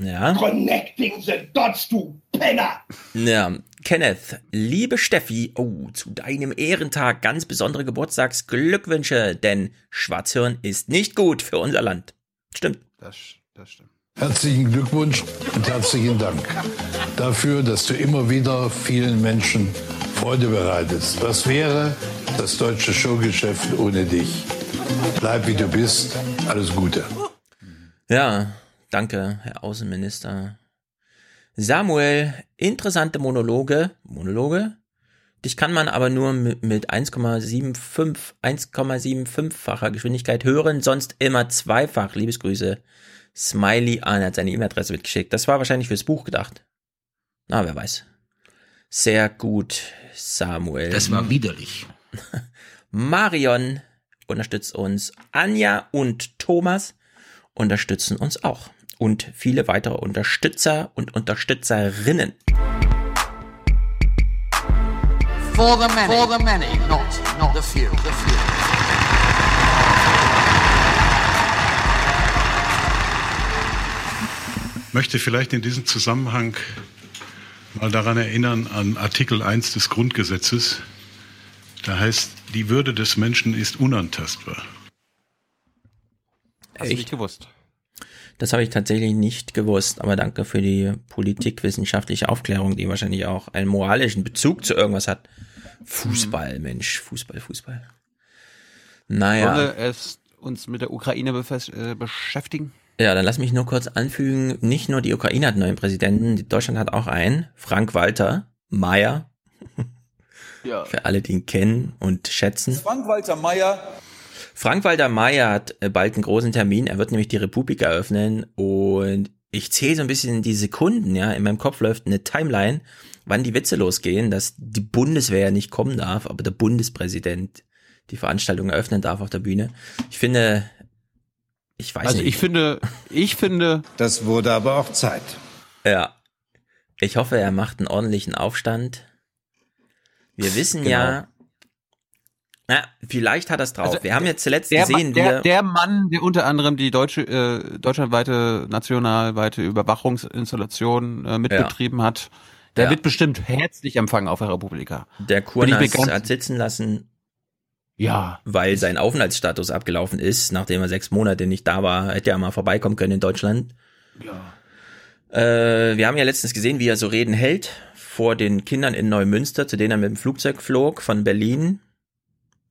Ja. Connecting the dots, du Penner! Ja, Kenneth, liebe Steffi, oh, zu deinem Ehrentag ganz besondere Geburtstagsglückwünsche, denn Schwarzhirn ist nicht gut für unser Land. Stimmt. Das, das stimmt. Herzlichen Glückwunsch und herzlichen Dank dafür, dass du immer wieder vielen Menschen Freude bereitest. Was wäre das deutsche Showgeschäft ohne dich? Bleib wie du bist. Alles Gute. Ja, danke, Herr Außenminister. Samuel, interessante Monologe. Monologe? Dich kann man aber nur mit, mit 1,75, 1,75-facher Geschwindigkeit hören, sonst immer zweifach. Liebesgrüße. Smiley an, er hat seine E-Mail-Adresse mitgeschickt. Das war wahrscheinlich fürs Buch gedacht. Na, wer weiß. Sehr gut, Samuel. Das war widerlich. Marion unterstützt uns. Anja und Thomas unterstützen uns auch. Und viele weitere Unterstützer und Unterstützerinnen. For the many. For the many, not, not the few. The few. Möchte vielleicht in diesem Zusammenhang mal daran erinnern an Artikel 1 des Grundgesetzes. Da heißt, die Würde des Menschen ist unantastbar. Hast du nicht gewusst? Das habe ich tatsächlich nicht gewusst, aber danke für die politikwissenschaftliche Aufklärung, die wahrscheinlich auch einen moralischen Bezug zu irgendwas hat. Fußball, Mensch, Fußball, Fußball. Naja. Wollen wir es uns mit der Ukraine äh, beschäftigen? Ja, dann lass mich nur kurz anfügen, nicht nur die Ukraine hat einen neuen Präsidenten, Deutschland hat auch einen, Frank Walter Mayer. Ja. Für alle, die ihn kennen und schätzen. Frank-Walter Meyer. Frank-Walter Mayer hat äh, bald einen großen Termin. Er wird nämlich die Republik eröffnen und ich zähle so ein bisschen die Sekunden, ja. In meinem Kopf läuft eine Timeline, wann die Witze losgehen, dass die Bundeswehr nicht kommen darf, aber der Bundespräsident die Veranstaltung eröffnen darf auf der Bühne. Ich finde, ich weiß Also nicht. ich finde, ich finde. Das wurde aber auch Zeit. Ja. Ich hoffe, er macht einen ordentlichen Aufstand. Wir wissen Genau. ja, na, vielleicht hat er es drauf. Also, Wir haben jetzt zuletzt der, gesehen, der, er, der Mann, der unter anderem die deutsche, äh, deutschlandweite, nationalweite Überwachungsinstallation äh, mitbetrieben hat, der Ja. wird bestimmt herzlich empfangen auf der Republika. der Kurnas hat sitzen lassen, Ja. weil sein Aufenthaltsstatus abgelaufen ist, nachdem er sechs Monate nicht da war, hätte er mal vorbeikommen können in Deutschland. Ja. Äh, wir haben ja letztens gesehen, wie er so Reden hält vor den Kindern in Neumünster, zu denen er mit dem Flugzeug flog von Berlin.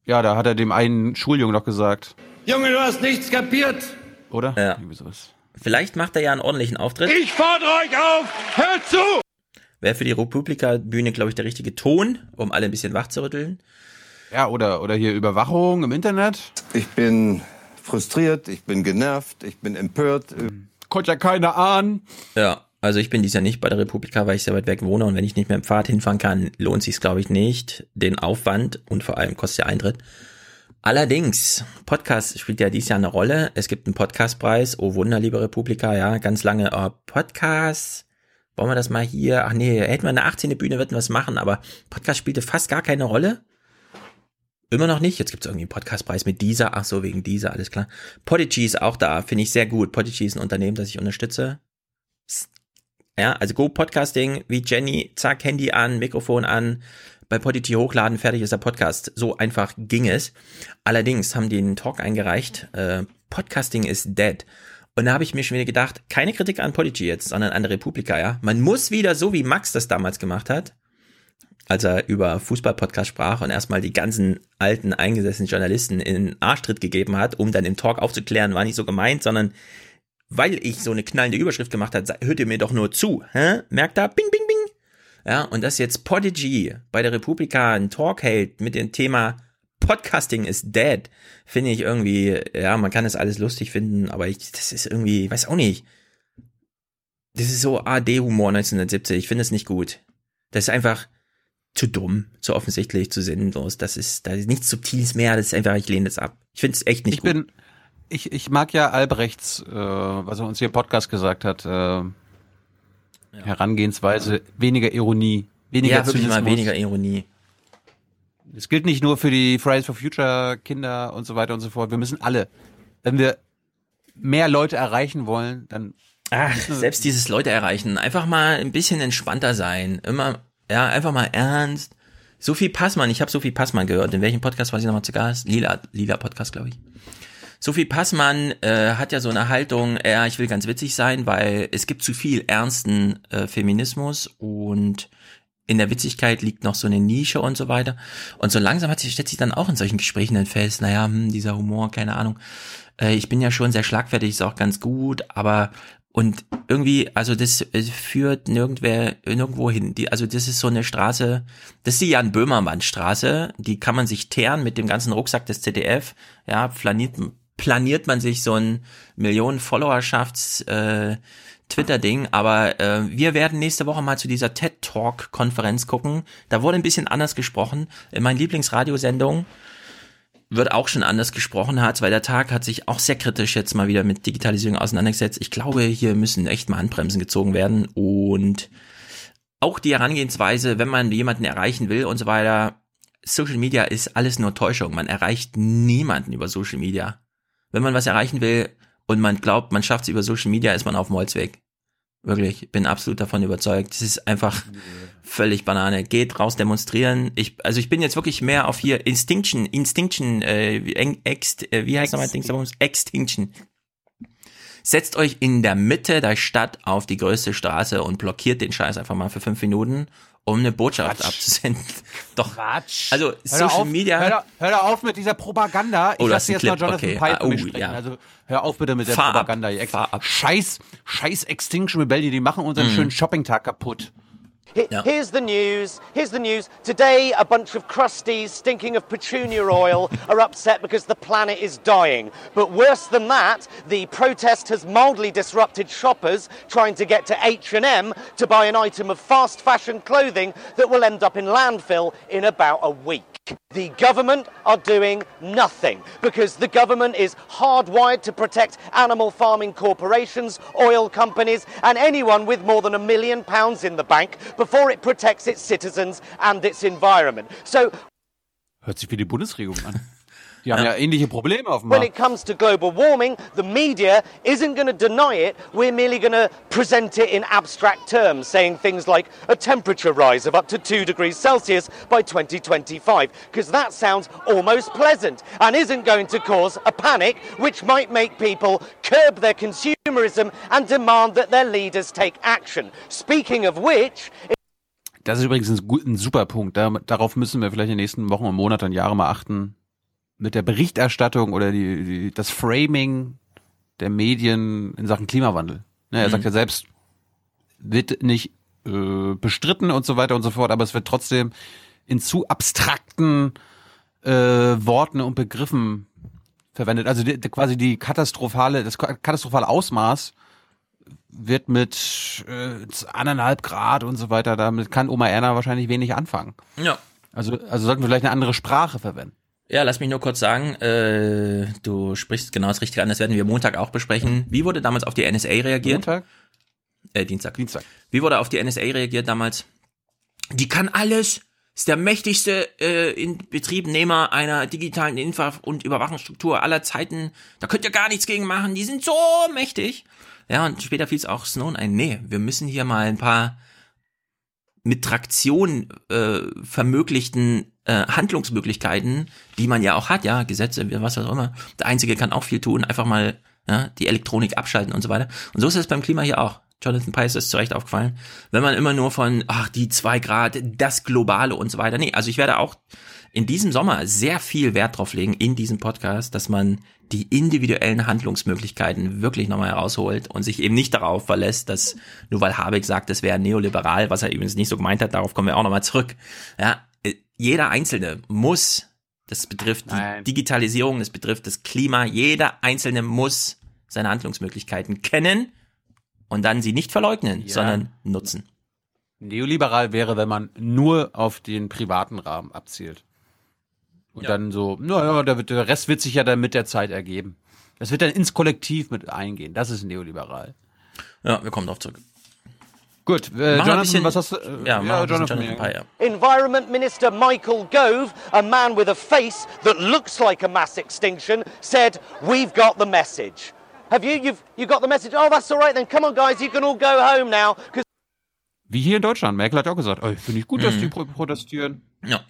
Ja, da hat er dem einen Schuljungen noch gesagt, Junge, du hast nichts kapiert. oder? Ja. Vielleicht macht er ja einen ordentlichen Auftritt. Ich fordere euch auf, hört zu! Wäre für die Republika-Bühne, glaube ich, der richtige Ton, um alle ein bisschen wach zu rütteln. Ja, oder, oder hier Überwachung im Internet. Ich bin frustriert, ich bin genervt, ich bin empört. Konnte ja keiner ahnen. Ja, also ich bin dies Jahr nicht bei der Republika, weil ich sehr weit weg wohne und wenn ich nicht mehr im Pfad hinfahren kann, lohnt sich's glaube ich nicht. Den Aufwand und vor allem kostet der Eintritt. Allerdings, Podcast spielt ja dieses Jahr eine Rolle. Es gibt einen Podcastpreis. Oh Wunder, liebe Republika, ja, ganz lange. Oh, Podcast, wollen wir das mal hier? Ach nee, hätten wir eine 18. Bühne, würden wir es machen, aber Podcast spielte fast gar keine Rolle. Immer noch nicht. Jetzt gibt es irgendwie einen Podcastpreis mit dieser. Ach so, wegen dieser, alles klar. Podigy ist auch da, finde ich sehr gut. Podigy ist ein Unternehmen, das ich unterstütze. Ja, also Go Podcasting wie Jenny, zack, Handy an, Mikrofon an, bei Podigy hochladen, fertig ist der Podcast. So einfach ging es. Allerdings haben die einen Talk eingereicht, äh, Podcasting is dead. Und da habe ich mir schon wieder gedacht, keine Kritik an Podigy jetzt, sondern an Republika, ja. Man muss wieder, so wie Max das damals gemacht hat, als er über Fußball-Podcast sprach und erstmal die ganzen alten eingesessenen Journalisten in Arschtritt gegeben hat, um dann im Talk aufzuklären, war nicht so gemeint, sondern weil ich so eine knallende Überschrift gemacht habe, hört ihr mir doch nur zu, hä? Merkt da, bing, bing, bing. Ja, und dass jetzt Podigy bei der Republika einen Talk hält mit dem Thema Podcasting is dead, finde ich irgendwie, ja, man kann das alles lustig finden, aber ich, das ist irgendwie, weiß auch nicht. Das ist so AD-Humor 1970, ich finde es nicht gut. Das ist einfach zu dumm, zu offensichtlich, zu sinnlos. Das ist, da ist nichts Subtiles mehr, das ist einfach, ich lehne das ab. Ich finde es echt nicht ich gut. bin, ich, ich mag ja Albrechts, äh, was er uns hier im Podcast gesagt hat, äh, Herangehensweise, weniger Ironie, weniger ja, wirklich mal Zynismus. weniger Ironie. Es gilt nicht nur für die Fridays for Future Kinder und so weiter und so fort. Wir müssen alle, wenn wir mehr Leute erreichen wollen, dann Ach, selbst dieses Leute erreichen, einfach mal ein bisschen entspannter sein, immer, ja, einfach mal ernst. Sophie Passmann, ich habe Sophie Passmann gehört. In welchem Podcast war sie nochmal zu Gast? Lila, Lila Podcast, glaube ich. Sophie Passmann äh, hat ja so eine Haltung, ja, ich will ganz witzig sein, weil es gibt zu viel ernsten äh, Feminismus und in der Witzigkeit liegt noch so eine Nische und so weiter. Und so langsam hat sie, stellt sich dann auch in solchen Gesprächen dann fest, naja, hm, dieser Humor, keine Ahnung. Äh, ich bin ja schon sehr schlagfertig, ist auch ganz gut, aber und irgendwie, also das führt nirgendwer, nirgendwo hin. Die, also das ist so eine Straße, das ist die Jan Böhmermann Straße, die kann man sich teeren mit dem ganzen Rucksack des ZDF. Ja, planiert, planiert man sich so ein Millionen Followerschafts äh, Twitter-Ding, aber äh, wir werden nächste Woche mal zu dieser TED Talk-Konferenz gucken. Da wurde ein bisschen anders gesprochen. In meinen Lieblingsradiosendungen wird auch schon anders gesprochen hat, weil der Tag hat sich auch sehr kritisch jetzt mal wieder mit Digitalisierung auseinandergesetzt. Ich glaube, hier müssen echt mal Handbremsen gezogen werden und auch die Herangehensweise, wenn man jemanden erreichen will und so weiter. Social Media ist alles nur Täuschung. Man erreicht niemanden über Social Media. Wenn man was erreichen will und man glaubt, man schafft es über Social Media, ist man auf dem Holzweg. Wirklich, ich bin absolut davon überzeugt. Das ist einfach völlig Banane. Geht raus demonstrieren. Ich, also ich bin jetzt wirklich mehr auf hier Instinction, Instinction, äh, ext, äh, wie heißt nochmal Dings? Extinction. Setzt euch in der Mitte der Stadt auf die größte Straße und blockiert den Scheiß einfach mal für fünf Minuten, um eine Botschaft Quatsch. abzusenden. Doch. Quatsch. Also Social auf, Media. Hör, hör auf mit dieser Propaganda. Ich Oh, lasse jetzt ein mal Clip, Jonathan okay. Pike Ah, mitsprechen. ja. Also hör auf bitte mit der Fahr ab. Propaganda. Ihr Ex Scheiß, scheiß Extinction Rebellion, die machen unseren Mhm. schönen Shoppingtag kaputt. He- Here's the news. Here's the news. Today, a bunch of crusties stinking of petunia oil are upset because the planet is dying. But worse than that, the protest has mildly disrupted shoppers trying to get to H&M to buy an item of fast fashion clothing that will end up in landfill in about a week. The government are doing nothing because the government is hardwired to protect animal farming corporations, oil companies, and anyone with more than a million pounds in the bank before it protects its citizens and its environment. So Hört sich wie die Bundesregierung an. Die haben ja ähnliche Probleme when offenbar. it comes to global warming, the media isn't going to deny it. We're merely going to present it in abstract terms, saying things like a temperature rise of up to 2 degrees Celsius by 2025, because that sounds almost pleasant and isn't going to cause a panic, which might make people curb their consumerism and demand that their leaders take action. Speaking of which, Das ist übrigens ein, ein super Punkt. Da, darauf müssen wir vielleicht in den nächsten Wochen und Monaten und Jahren mal achten. Mit der Berichterstattung oder die, die, das Framing der Medien in Sachen Klimawandel. Ne, er Mhm. sagt ja selbst, wird nicht äh, bestritten und so weiter und so fort, aber es wird trotzdem in zu abstrakten äh, Worten und Begriffen verwendet. Also die, die, quasi die katastrophale, das katastrophale Ausmaß wird mit äh, anderthalb Grad und so weiter, damit kann Oma Erna wahrscheinlich wenig anfangen. Ja. Also, also sollten wir vielleicht eine andere Sprache verwenden. Ja, lass mich nur kurz sagen, äh, du sprichst genau das Richtige an, das werden wir Montag auch besprechen. Wie wurde damals auf die NSA reagiert? Montag? Äh, Dienstag. Dienstag. Wie wurde auf die NSA reagiert damals? Die kann alles, ist der mächtigste äh, in Betriebnehmer einer digitalen Infra- und Überwachungsstruktur aller Zeiten. Da könnt ihr gar nichts gegen machen, die sind so mächtig. Ja, und später fiel es auch Snowden ein, nee, wir müssen hier mal ein paar mit Traktion äh, vermöglichten äh, Handlungsmöglichkeiten, die man ja auch hat, ja, Gesetze, was auch immer. Der Einzige kann auch viel tun, einfach mal ja, die Elektronik abschalten und so weiter. Und so ist es beim Klima hier auch. Jonathan Price ist zu Recht aufgefallen. Wenn man immer nur von, ach, die zwei Grad, das Globale und so weiter. Nee, also ich werde auch in diesem Sommer sehr viel Wert drauf legen, in diesem Podcast, dass man die individuellen Handlungsmöglichkeiten wirklich nochmal herausholt und sich eben nicht darauf verlässt, dass nur weil Habeck sagt, das wäre neoliberal, was er übrigens nicht so gemeint hat, darauf kommen wir auch nochmal zurück. Ja, jeder Einzelne muss, das betrifft die Nein. Digitalisierung, das betrifft das Klima, jeder Einzelne muss seine Handlungsmöglichkeiten kennen und dann sie nicht verleugnen, Ja. sondern nutzen. Neoliberal wäre, wenn man nur auf den privaten Rahmen abzielt. Und dann so, naja, der, der Rest wird sich ja dann mit der Zeit ergeben. Das wird dann ins Kollektiv mit eingehen. Das ist neoliberal. Ja, wir kommen drauf zurück. Gut, äh, Machen wir ein Jonathan, bisschen- was hast du? Äh, ja, machen wir ein bisschen Jonathan, Jonathan Pye, ja. Environment Minister Michael Gove, a man with a face that looks like a mass extinction, said, "We've got the message." Have you? You've you got the message? Oh, that's all right then. Come on, guys, you can all go home now. 'cause Wie hier in Deutschland. Merkel hat auch gesagt, oh, finde ich gut, dass Mhm. die pro protestieren. Ja.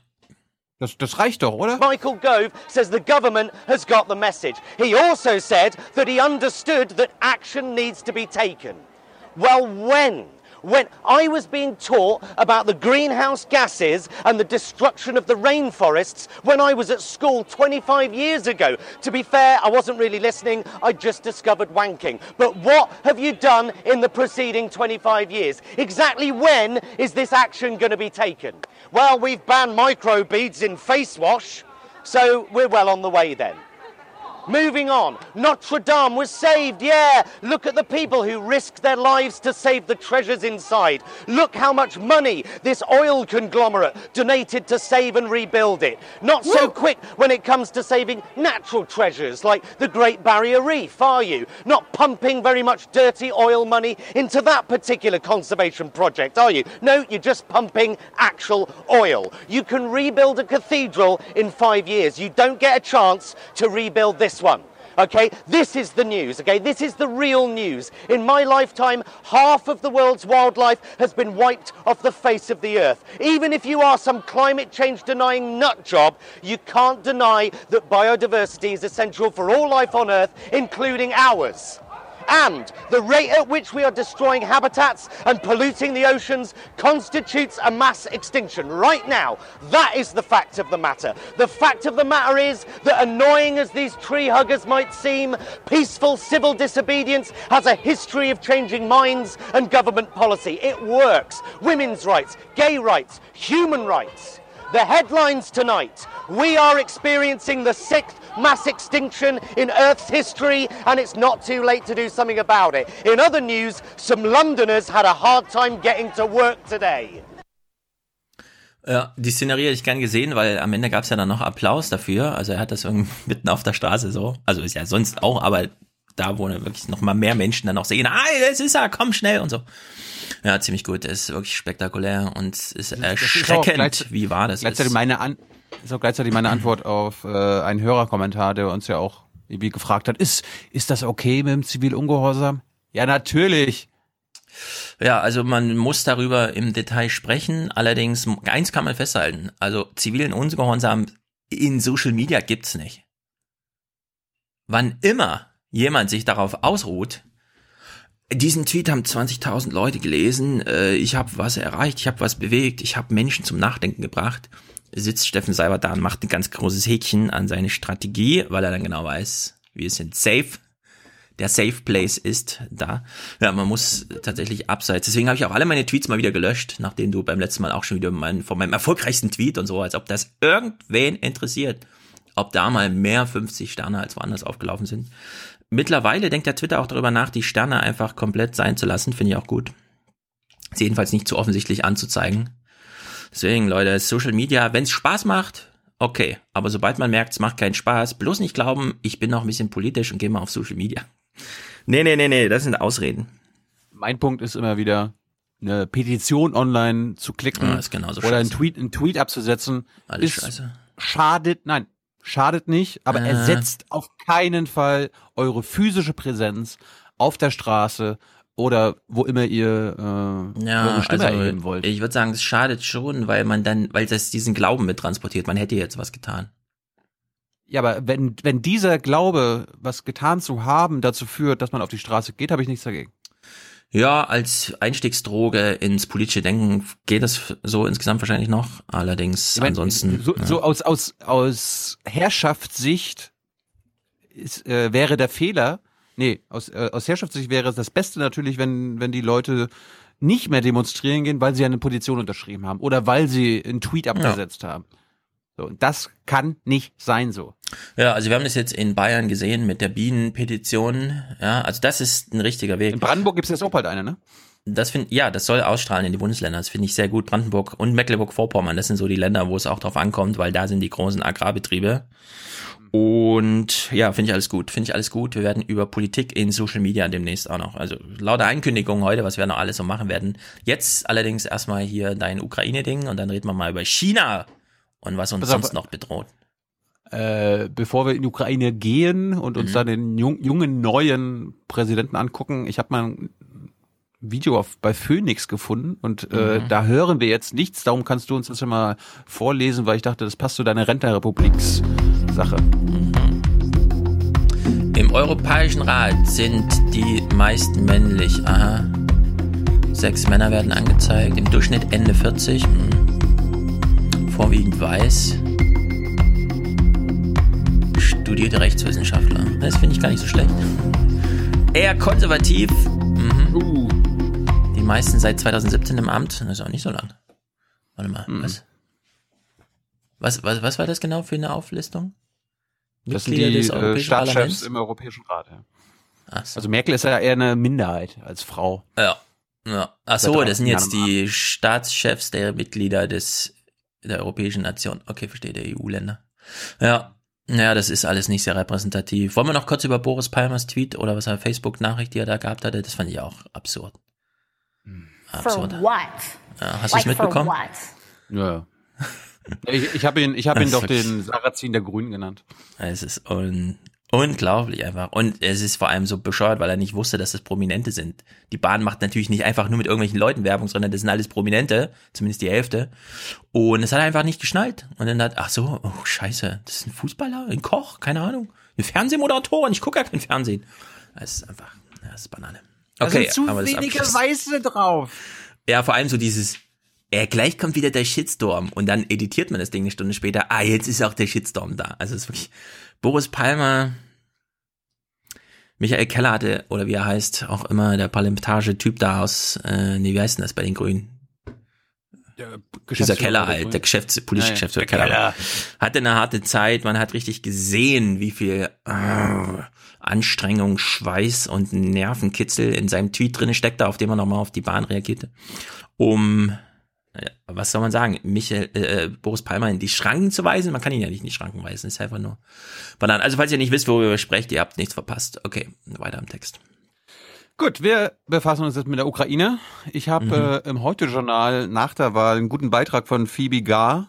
Das, das reicht doch, oder? Michael Gove says the government has got the message. He also said that he understood that action needs to be taken. Well, when? When I was being taught about the greenhouse gases and the destruction of the rainforests when I was at school 25 years ago. To be fair, I wasn't really listening, I just discovered wanking. But what have you done in the preceding 25 years? Exactly when is this action going to be taken? Well, we've banned microbeads in face wash, so we're well on the way then. Moving on, Notre Dame was saved, yeah. Look at the people who risked their lives to save the treasures inside. Look how much money this oil conglomerate donated to save and rebuild it. Not so quick when it comes to saving natural treasures like the Great Barrier Reef, are you? Not pumping very much dirty oil money into that particular conservation project, are you? No, you're just pumping actual oil. You can rebuild a cathedral in five years. You don't get a chance to rebuild this one. Okay, this is the news. Okay, this is the real news. In my lifetime, half of the world's wildlife has been wiped off the face of the earth. Even if you are some climate change denying nut job, you can't deny that biodiversity is essential for all life on earth, including ours. And the rate at which we are destroying habitats and polluting the oceans constitutes a mass extinction right now. That is the fact of the matter. The fact of the matter is that, annoying as these tree huggers might seem, peaceful civil disobedience has a history of changing minds and government policy. It works. Women's rights, gay rights, human rights. The headlines tonight We are experiencing the sixth mass extinction in Earth's history, and it's not too late to do something about it. In other news, some Londoners had a hard time getting to work today. Ja, die Szenerie hätte ich gern gesehen, weil am Ende gab es ja dann noch Applaus dafür. Also er hat das irgendwie mitten auf der Straße so. Also ist ja sonst auch, aber da, wo wirklich noch mal mehr Menschen dann auch sehen, ah, das ist er, komm schnell und so. Ja, ziemlich gut. Das ist wirklich spektakulär und es ist Das ist auch erschreckend, gleich- wie wahr das gleichzeitig ist. Meine An ist auch gleichzeitig meine Antwort auf äh, einen Hörerkommentar, der uns ja auch irgendwie gefragt hat, ist, ist das okay mit dem Zivilungehorsam? Ja, natürlich. Ja, also man muss darüber im Detail sprechen. Allerdings, eins kann man festhalten. Also zivilen Ungehorsam in Social Media gibt's nicht. Wann immer jemand sich darauf ausruht, diesen Tweet haben 20.000 Leute gelesen, äh, ich habe was erreicht, ich habe was bewegt, ich habe Menschen zum Nachdenken gebracht, sitzt Steffen Seibert da und macht ein ganz großes Häkchen an seine Strategie, weil er dann genau weiß, wir sind safe, der Safe Place ist da. Ja, man muss tatsächlich abseits. Deswegen habe ich auch alle meine Tweets mal wieder gelöscht, nachdem du beim letzten Mal auch schon wieder mein, von meinem erfolgreichsten Tweet und so, als ob das irgendwen interessiert, ob da mal mehr 50 Sterne als woanders aufgelaufen sind. Mittlerweile denkt der Twitter auch darüber nach, die Sterne einfach komplett sein zu lassen, finde ich auch gut. Ist jedenfalls nicht zu offensichtlich anzuzeigen. Deswegen, Leute, Social Media, wenn es Spaß macht, okay. Aber sobald man merkt, es macht keinen Spaß, bloß nicht glauben, ich bin noch ein bisschen politisch und gehe mal auf Social Media. Nee, nee, nee, nee, das sind Ausreden. Mein Punkt ist immer wieder, eine Petition online zu klicken Ja, ist genauso oder einen. Tweet, einen Tweet abzusetzen, Alles ist scheiße. schadet, nein, schadet nicht, aber Äh. ersetzt auf keinen Fall eure physische Präsenz auf der Straße oder wo immer ihr äh, Ja, eure Stimme also erheben wollt. ich würde sagen, es schadet schon, weil man dann, weil das diesen Glauben mit transportiert, man hätte jetzt was getan. Ja, aber wenn, wenn dieser Glaube, was getan zu haben, dazu führt, dass man auf die Straße geht, habe ich nichts dagegen. Ja, als Einstiegsdroge ins politische Denken geht das so insgesamt wahrscheinlich noch. Allerdings Ich mein, ansonsten. So, ja. so aus, aus, aus Herrschaftssicht ist, äh, wäre der Fehler, nee, aus, äh, aus Herrschaftssicht wäre es das Beste natürlich, wenn, wenn die Leute nicht mehr demonstrieren gehen, weil sie eine Petition unterschrieben haben oder weil sie einen Tweet abgesetzt haben. So, und das kann nicht sein so. Ja, also wir haben das jetzt in Bayern gesehen mit der Bienenpetition. Ja, also das ist ein richtiger Weg. In Brandenburg gibt es jetzt auch bald eine, ne? Das finde ja, das soll ausstrahlen in die Bundesländer. Das finde ich sehr gut. Brandenburg und Mecklenburg-Vorpommern, das sind so die Länder, wo es auch drauf ankommt, weil da sind die großen Agrarbetriebe. Und ja, finde ich alles gut. Finde ich alles gut. Wir werden über Politik in Social Media demnächst auch noch. Also lauter Ankündigungen heute, was wir noch alles so machen werden. Jetzt allerdings erstmal hier dein Ukraine-Ding und dann reden wir mal über China und was uns auf, sonst noch bedroht. Äh, bevor wir in die Ukraine gehen und uns Mhm. dann den jung, jungen neuen Präsidenten angucken, ich habe mal Video auf, bei Phoenix gefunden und äh, Mhm. da hören wir jetzt nichts. Darum kannst du uns das mal vorlesen, weil ich dachte, das passt zu deiner Rentnerrepubliks-Sache. Im Europäischen Rat sind die meisten männlich. Aha. Sechs Männer werden angezeigt. Im Durchschnitt Ende 40. Hm. Vorwiegend weiß. Studierte Rechtswissenschaftler. Das finde ich gar nicht so schlecht. Eher konservativ. Mhm. Die meisten seit 2017 im Amt. Das ist auch nicht so lang. Warte mal. Was? Was, was, was war das genau für eine Auflistung? Das sind Mitglieder die des äh, Staatschefs Parlaments? im Europäischen Rat. Ja. So. Also Merkel ist ja eher eine Minderheit als Frau. Ja. ja. Ach so, das sind 13 jetzt die Staatschefs der Mitglieder des der Europäischen Nation. Okay, verstehe, der EU-Länder. Ja. Ja, das ist alles nicht sehr repräsentativ. Wollen wir noch kurz über Boris Palmers Tweet oder was er Facebook-Nachricht, die er da gehabt hatte? Das fand ich auch absurd. Absurd. For what? Ja, hast du es like for mitbekommen? what? Ja. Ich, ich habe ihn, ich habe ihn doch den Sarrazin der Grünen genannt. Es ist un unglaublich einfach. Und es ist vor allem so bescheuert, weil er nicht wusste, dass das Prominente sind. Die Bahn macht natürlich nicht einfach nur mit irgendwelchen Leuten Werbung, sondern das sind alles Prominente, zumindest die Hälfte. Und es hat einfach nicht geschnallt. Und dann hat, ach so, oh scheiße, das ist ein Fußballer, ein Koch, keine Ahnung. Eine Fernsehmoderatorin, ich gucke ja kein Fernsehen. Das ist einfach, ja, das ist Banane. Okay, das ist abgeschlossen. Weiße drauf. Ja, vor allem so dieses, äh, gleich kommt wieder der Shitstorm und dann editiert man das Ding eine Stunde später. Ah, jetzt ist auch der Shitstorm da. Also es ist wirklich Boris Palmer, Michael Keller hatte, oder wie er heißt, auch immer der parlamentarische Typ da aus, äh, nee, wie heißt denn das bei den Grünen? Dieser Keller halt, der Geschäfts politische. Geschäftsführer Keller. Keller. Hatte eine harte Zeit, man hat richtig gesehen, wie viel äh, Anstrengung, Schweiß und Nervenkitzel in seinem Tweet drinne steckte, auf dem er nochmal auf die Bahn reagierte, um naja, was soll man sagen, Michael, äh, Boris Palmer in die Schranken zu weisen? Man kann ihn ja nicht in die Schranken weisen, ist einfach nur Bananen. Also falls ihr nicht wisst, worüber ihr sprecht, ihr habt nichts verpasst. Okay, weiter im Text. Gut, wir befassen uns jetzt mit der Ukraine. Ich habe Mhm. äh, im Heute-Journal nach der Wahl einen guten Beitrag von Phoebe Gar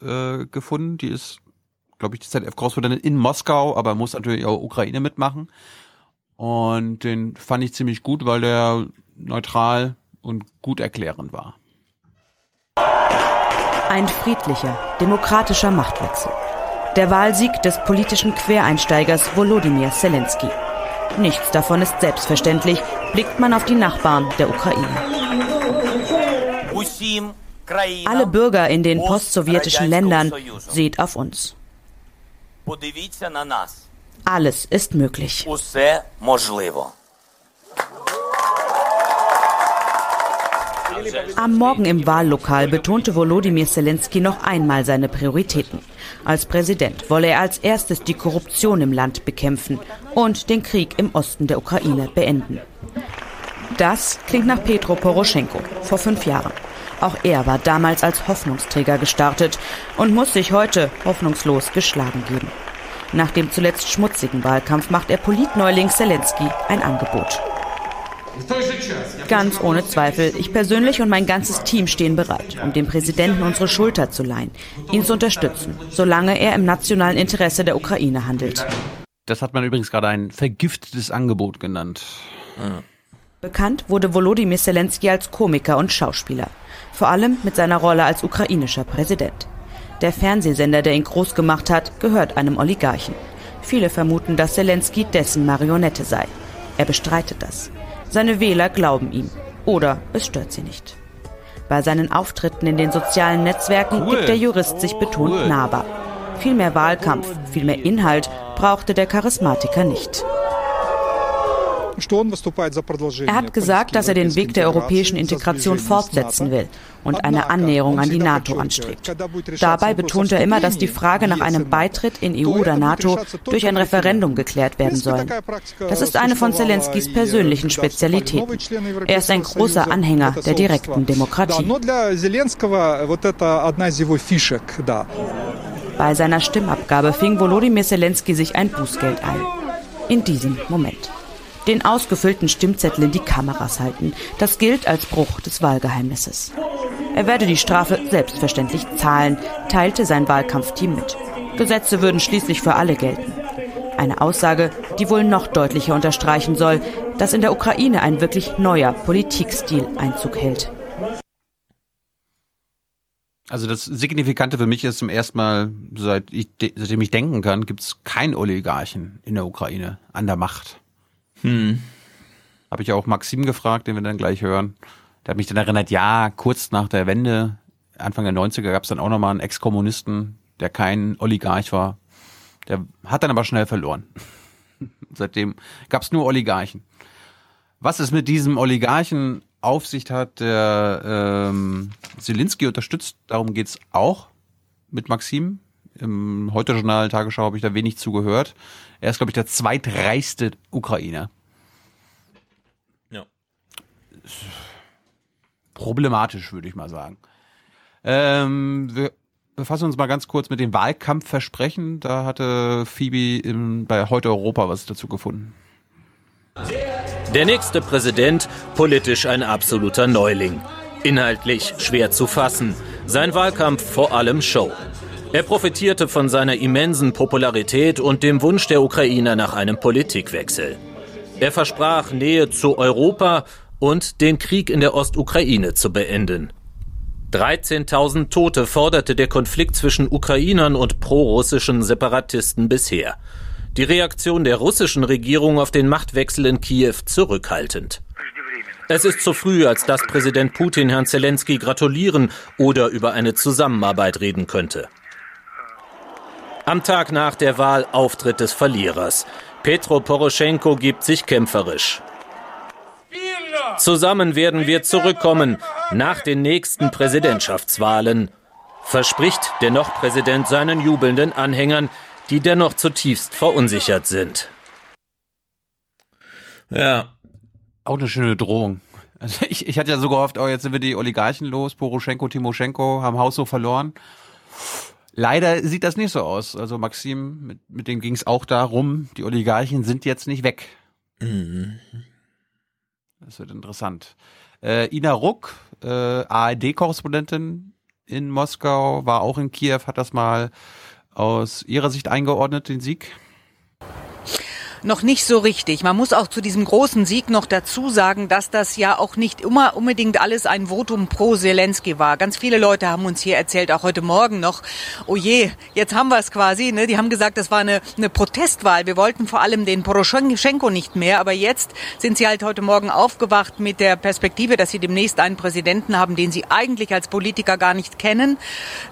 äh, gefunden. Die ist, glaube ich, die ZDF-Korrespondentin in Moskau, aber muss natürlich auch Ukraine mitmachen. Und den fand ich ziemlich gut, weil der neutral und gut erklärend war. Ein friedlicher, demokratischer Machtwechsel. Der Wahlsieg des politischen Quereinsteigers Volodymyr Zelensky. Nichts davon ist selbstverständlich, blickt man auf die Nachbarn der Ukraine. Alle Bürger in den postsowjetischen Ländern seht auf uns. Alles ist möglich. Am Morgen im Wahllokal betonte Volodymyr Zelensky noch einmal seine Prioritäten. Als Präsident wolle er als erstes die Korruption im Land bekämpfen und den Krieg im Osten der Ukraine beenden. Das klingt nach Petro Poroschenko vor fünf Jahren. Auch er war damals als Hoffnungsträger gestartet und muss sich heute hoffnungslos geschlagen geben. Nach dem zuletzt schmutzigen Wahlkampf macht er Politneuling Zelensky ein Angebot. Ganz ohne Zweifel, ich persönlich und mein ganzes Team stehen bereit, um dem Präsidenten unsere Schulter zu leihen, ihn zu unterstützen, solange er im nationalen Interesse der Ukraine handelt. Das hat man übrigens gerade ein vergiftetes Angebot genannt. Bekannt wurde Volodymyr Zelensky als Komiker und Schauspieler, vor allem mit seiner Rolle als ukrainischer Präsident. Der Fernsehsender, der ihn groß gemacht hat, gehört einem Oligarchen. Viele vermuten, dass Zelensky dessen Marionette sei. Er bestreitet das. Seine Wähler glauben ihm. Oder es stört sie nicht. Bei seinen Auftritten in den sozialen Netzwerken Cool. gibt der Jurist sich betont Cool. nahbar. Viel mehr Wahlkampf, viel mehr Inhalt brauchte der Charismatiker nicht. Er hat gesagt, dass er den Weg der europäischen Integration fortsetzen will und eine Annäherung an die NATO anstrebt. Dabei betont er immer, dass die Frage nach einem Beitritt in EU oder NATO durch ein Referendum geklärt werden soll. Das ist eine von Zelenskys persönlichen Spezialitäten. Er ist ein großer Anhänger der direkten Demokratie. Bei seiner Stimmabgabe fing Volodymyr Zelensky sich ein Bußgeld ein. In diesem Moment. Den ausgefüllten Stimmzettel in die Kameras halten. Das gilt als Bruch des Wahlgeheimnisses. Er werde die Strafe selbstverständlich zahlen, teilte sein Wahlkampfteam mit. Gesetze würden schließlich für alle gelten. Eine Aussage, die wohl noch deutlicher unterstreichen soll, dass in der Ukraine ein wirklich neuer Politikstil Einzug hält. Also das Signifikante für mich ist zum ersten Mal, seit ich, seitdem ich denken kann, gibt es keinen Oligarchen in der Ukraine an der Macht. Hm. Habe ich auch Maxim gefragt, den wir dann gleich hören. Der hat mich dann erinnert, ja, kurz nach der Wende, Anfang der 90er, gab es dann auch nochmal einen Ex-Kommunisten, der kein Oligarch war. Der hat dann aber schnell verloren. Seitdem gab es nur Oligarchen. Was es mit diesem Oligarchen auf sich hat, der ähm, Zelensky unterstützt, darum geht's auch mit Maxim. Im Heute-Journal, Tagesschau habe ich da wenig zugehört. Er ist, glaube ich, der zweitreichste Ukrainer. Problematisch, würde ich mal sagen. Ähm, wir befassen uns mal ganz kurz mit dem Wahlkampfversprechen. Da hatte Phoebe im, bei Heute Europa was dazu gefunden. Der nächste Präsident, politisch ein absoluter Neuling. Inhaltlich schwer zu fassen. Sein Wahlkampf vor allem Show. Er profitierte von seiner immensen Popularität und dem Wunsch der Ukrainer nach einem Politikwechsel. Er versprach Nähe zu Europa und den Krieg in der Ostukraine zu beenden. 13.000 Tote forderte der Konflikt zwischen Ukrainern und prorussischen Separatisten bisher. Die Reaktion der russischen Regierung auf den Machtwechsel in Kiew zurückhaltend. Es ist zu früh, als dass Präsident Putin Herrn Zelensky gratulieren oder über eine Zusammenarbeit reden könnte. Am Tag nach der Wahl Auftritt des Verlierers. Petro Poroschenko gibt sich kämpferisch. Zusammen werden wir zurückkommen nach den nächsten Präsidentschaftswahlen, verspricht der noch Präsident seinen jubelnden Anhängern, die dennoch zutiefst verunsichert sind. Ja. Auch eine schöne Drohung. Also ich, ich hatte ja so gehofft, oh, jetzt sind wir die Oligarchen los, Poroschenko, Timoschenko haben Haus so verloren. Leider sieht das nicht so aus. Also Maxim, mit, mit dem ging es auch darum, die Oligarchen sind jetzt nicht weg. Mhm. Das wird interessant. Äh, Ina Ruck, äh, ARD-Korrespondentin in Moskau, war auch in Kiew, hat das mal aus ihrer Sicht eingeordnet, den Sieg. Noch nicht so richtig. Man muss auch zu diesem großen Sieg noch dazu sagen, dass das ja auch nicht immer unbedingt alles ein Votum pro Zelensky war. Ganz viele Leute haben uns hier erzählt, auch heute Morgen noch, oh je, jetzt haben wir es quasi. Ne? Die haben gesagt, das war eine, eine Protestwahl. Wir wollten vor allem den Poroschenko nicht mehr, aber jetzt sind sie halt heute Morgen aufgewacht mit der Perspektive, dass sie demnächst einen Präsidenten haben, den sie eigentlich als Politiker gar nicht kennen.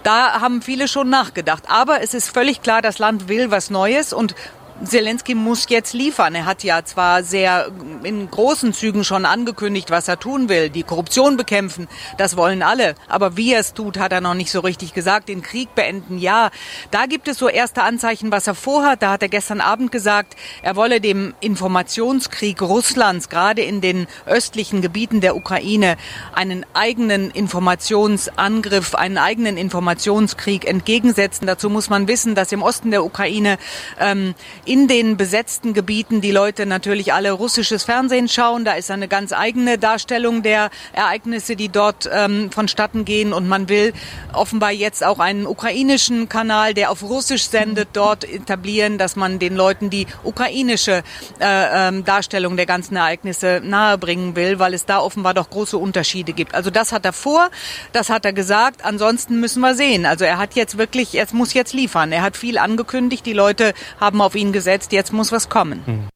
Da haben viele schon nachgedacht. Aber es ist völlig klar, das Land will was Neues und Zelensky muss jetzt liefern. Er hat ja zwar sehr in großen Zügen schon angekündigt, was er tun will. Die Korruption bekämpfen, das wollen alle. Aber wie er es tut, hat er noch nicht so richtig gesagt. Den Krieg beenden, ja. Da gibt es so erste Anzeichen, was er vorhat. Da hat er gestern Abend gesagt, er wolle dem Informationskrieg Russlands, gerade in den östlichen Gebieten der Ukraine, einen eigenen Informationsangriff, einen eigenen Informationskrieg entgegensetzen. Dazu muss man wissen, dass im Osten der Ukraine ähm, in den besetzten Gebieten die Leute natürlich alle russisches Fernsehen schauen. Da ist eine ganz eigene Darstellung der Ereignisse, die dort ähm, vonstatten gehen. Und man will offenbar jetzt auch einen ukrainischen Kanal, der auf Russisch sendet, dort etablieren, dass man den Leuten die ukrainische äh, ähm, Darstellung der ganzen Ereignisse nahebringen will, weil es da offenbar doch große Unterschiede gibt. Also das hat er vor, das hat er gesagt. Ansonsten müssen wir sehen. Also er hat jetzt wirklich, er muss jetzt liefern. Er hat viel angekündigt. Die Leute haben auf ihn gesetzt. Jetzt muss was kommen.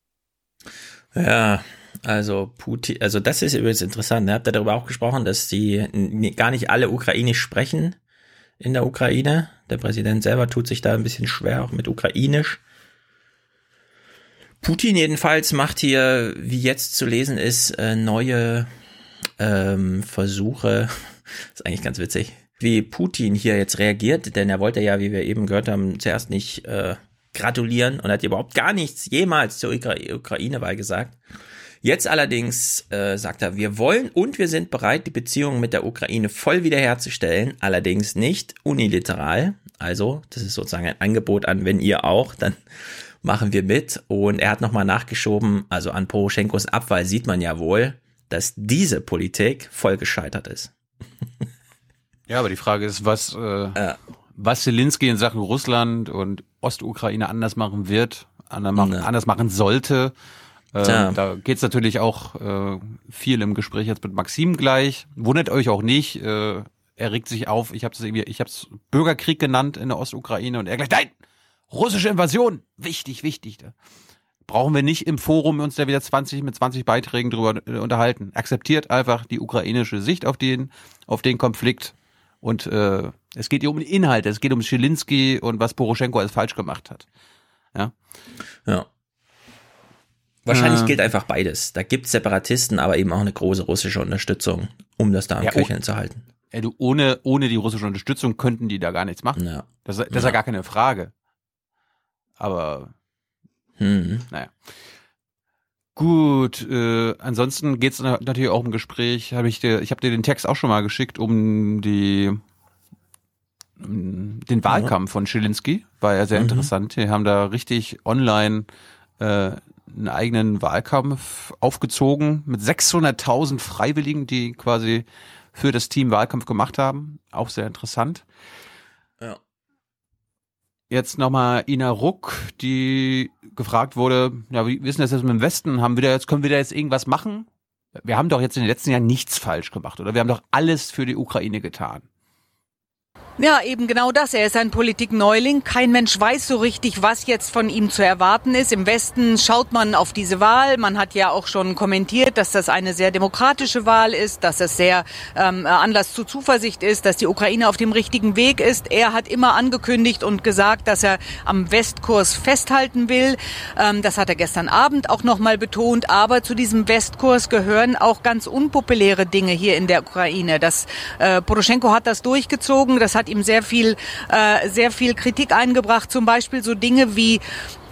Ja, also Putin, also das ist übrigens interessant. Ne? Habt ihr darüber auch gesprochen, dass die gar nicht alle ukrainisch sprechen in der Ukraine? Der Präsident selber tut sich da ein bisschen schwer, auch mit ukrainisch. Putin jedenfalls macht hier, wie jetzt zu lesen ist, äh, neue ähm, Versuche. ist eigentlich ganz witzig, wie Putin hier jetzt reagiert, denn er wollte ja, wie wir eben gehört haben, zuerst nicht äh, gratulieren und hat überhaupt gar nichts jemals zur Ukra Ukraine-Wahl gesagt. Jetzt allerdings äh, sagt er, wir wollen und wir sind bereit, die Beziehungen mit der Ukraine voll wiederherzustellen, allerdings nicht unilateral. Also, das ist sozusagen ein Angebot an, wenn ihr auch, dann machen wir mit. Und er hat nochmal nachgeschoben, also an Poroschenkos Abwahl sieht man ja wohl, dass diese Politik voll gescheitert ist. Ja, aber die Frage ist, was, äh, was Zelensky in Sachen Russland und Ostukraine anders machen wird, anders machen, Ja. anders machen sollte. Äh, Tja. da geht's natürlich auch äh, viel im Gespräch jetzt mit Maxim gleich. Wundert euch auch nicht. Äh, er regt sich auf. Ich habe es irgendwie, ich habe es Bürgerkrieg genannt in der Ostukraine und er gleich, nein, russische Invasion, wichtig, wichtig. Da brauchen wir nicht im Forum uns da wieder 20 mit 20 Beiträgen drüber äh, unterhalten. Akzeptiert einfach die ukrainische Sicht auf den, auf den Konflikt. Und äh, es geht hier um den Inhalt, es geht um Schilinski und was Poroschenko alles falsch gemacht hat. Ja. Ja. Wahrscheinlich Äh. gilt einfach beides. Da gibt's Separatisten, aber eben auch eine große russische Unterstützung, um das da am Ja, Köcheln oh. zu halten. Ey, du, ohne, ohne die russische Unterstützung könnten die da gar nichts machen. Ja. Das, das ist ja gar keine Frage. Aber Mhm. naja. Gut, äh, ansonsten geht's na- natürlich auch im Gespräch, habe ich dir, ich habe dir den Text auch schon mal geschickt, um die um den Wahlkampf von Schilinski, war ja sehr Mhm. interessant. Die haben da richtig online äh, einen eigenen Wahlkampf aufgezogen mit 600.000 Freiwilligen, die quasi für das Team Wahlkampf gemacht haben. Auch sehr interessant. Jetzt nochmal Ina Ruck, die gefragt wurde, ja, wie wissen das jetzt mit dem Westen? Haben wir da jetzt, können wir da jetzt irgendwas machen? Wir haben doch jetzt in den letzten Jahren nichts falsch gemacht, oder? Wir haben doch alles für die Ukraine getan. Ja, eben genau das. Er ist ein Politikneuling. Kein Mensch weiß so richtig, was jetzt von ihm zu erwarten ist. Im Westen schaut man auf diese Wahl. Man hat ja auch schon kommentiert, dass das eine sehr demokratische Wahl ist, dass es sehr ähm, Anlass zu Zuversicht ist, dass die Ukraine auf dem richtigen Weg ist. Er hat immer angekündigt und gesagt, dass er am Westkurs festhalten will. Ähm, das hat er gestern Abend auch nochmal betont. Aber zu diesem Westkurs gehören auch ganz unpopuläre Dinge hier in der Ukraine. Das äh, Poroschenko hat das durchgezogen. Das hat ihm sehr viel, äh, sehr viel Kritik eingebracht. Zum Beispiel so Dinge wie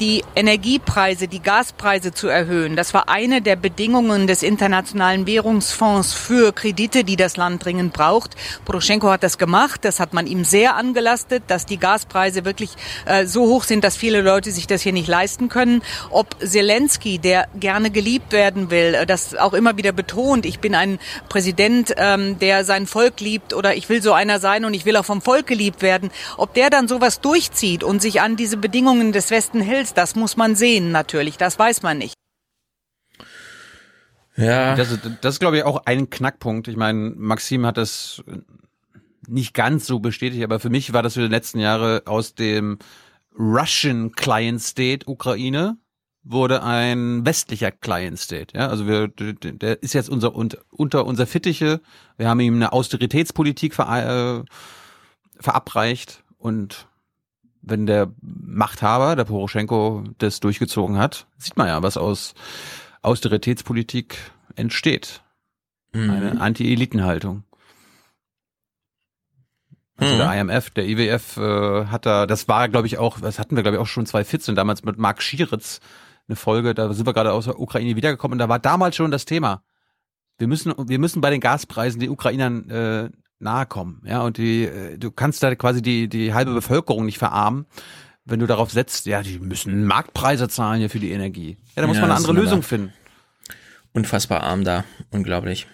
die Energiepreise, die Gaspreise zu erhöhen. Das war eine der Bedingungen des Internationalen Währungsfonds für Kredite, die das Land dringend braucht. Poroschenko hat das gemacht. Das hat man ihm sehr angelastet, dass die Gaspreise wirklich äh, so hoch sind, dass viele Leute sich das hier nicht leisten können. Ob Zelensky, der gerne geliebt werden will, äh, das auch immer wieder betont, ich bin ein Präsident, ähm, der sein Volk liebt oder ich will so einer sein und ich will auch vom Volk geliebt werden. Ob der dann sowas durchzieht und sich an diese Bedingungen des Westen hält, das muss man sehen natürlich. Das weiß man nicht. Ja. Das ist, das ist glaube ich, auch ein Knackpunkt. Ich meine, Maxim hat das nicht ganz so bestätigt, aber für mich war das für die letzten Jahre aus dem Russian Client State Ukraine wurde ein westlicher Client State. Ja, also wir, der ist jetzt unser unter, unter unser Fittiche. Wir haben ihm eine Austeritätspolitik ver, äh, verabreicht und wenn der Machthaber, der Poroschenko, das durchgezogen hat, sieht man ja, was aus Austeritätspolitik entsteht. Mhm. Eine Anti-Elitenhaltung. Also Mhm. der IMF, der IWF äh, hat da, das war glaube ich auch, das hatten wir glaube ich auch schon 2014 damals mit Mark Schieritz eine Folge, da sind wir gerade aus der Ukraine wiedergekommen und da war damals schon das Thema. Wir müssen, wir müssen bei den Gaspreisen den Ukrainern äh, nahe kommen, ja, und die, äh, du kannst da quasi die, die halbe Bevölkerung nicht verarmen, wenn du darauf setzt, ja, die müssen Marktpreise zahlen hier für die Energie. Ja, da muss Ja, man eine andere Lösung finden. Unfassbar arm da. Unglaublich.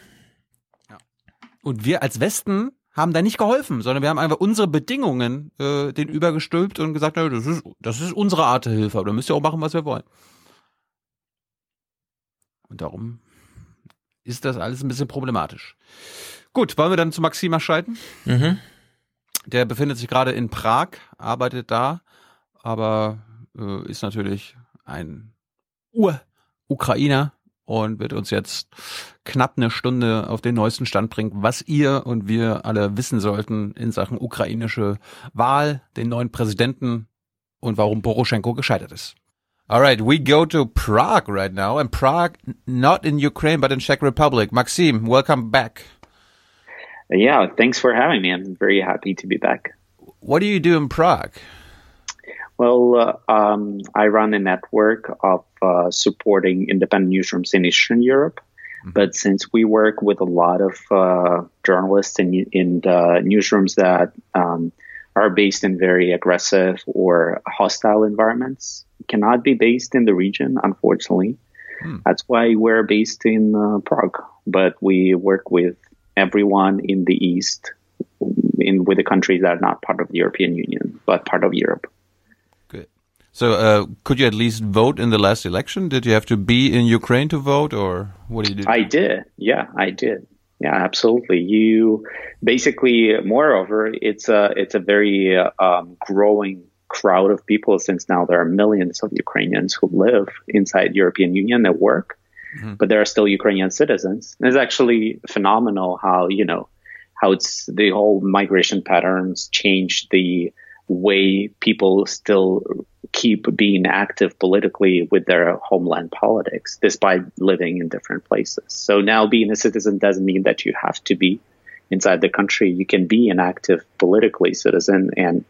Und wir als Westen haben da nicht geholfen, sondern wir haben einfach unsere Bedingungen äh, den übergestülpt und gesagt, na, das ist, das ist unsere Art der Hilfe, aber da müsst ihr auch machen, was wir wollen. Und darum ist das alles ein bisschen problematisch. Gut, wollen wir dann zu Maxima schalten? Mhm. Der befindet sich gerade in Prag, arbeitet da, aber äh, ist natürlich ein Ur-Ukrainer und wird uns jetzt knapp eine Stunde auf den neuesten Stand bringen, was ihr und wir alle wissen sollten in Sachen ukrainische Wahl, den neuen Präsidenten und warum Poroschenko gescheitert ist. Alright, we go to Prague right now, and Prague not in Ukraine but in Czech Republic. Maxim, welcome back. Yeah, thanks for having me. I'm very happy to be back. What do you do in Prague? Well, uh, um, I run a network of uh, supporting independent newsrooms in Eastern Europe. But since we work with a lot of uh, journalists in, in uh, newsrooms that um, are based in very aggressive or hostile environments, cannot be based in the region, unfortunately. That's why we're based in uh, Prague. But we work with everyone in the East, in with the countries that are not part of the European Union, but part of Europe. Good. So, uh, could you at least vote in the last election? Did you have to be in Ukraine to vote, or what did you do? I did. Yeah, I did. Yeah, absolutely. You basically, moreover, it's a it's a very uh, um, growing crowd of people since now there are millions of Ukrainians who live inside European Union that work, but there are still Ukrainian citizens. And it's actually phenomenal how you know how it's the whole migration patterns change the way people still keep being active politically with their homeland politics despite living in different places. So now being a citizen doesn't mean that you have to be inside the country. You can be an active politically citizen and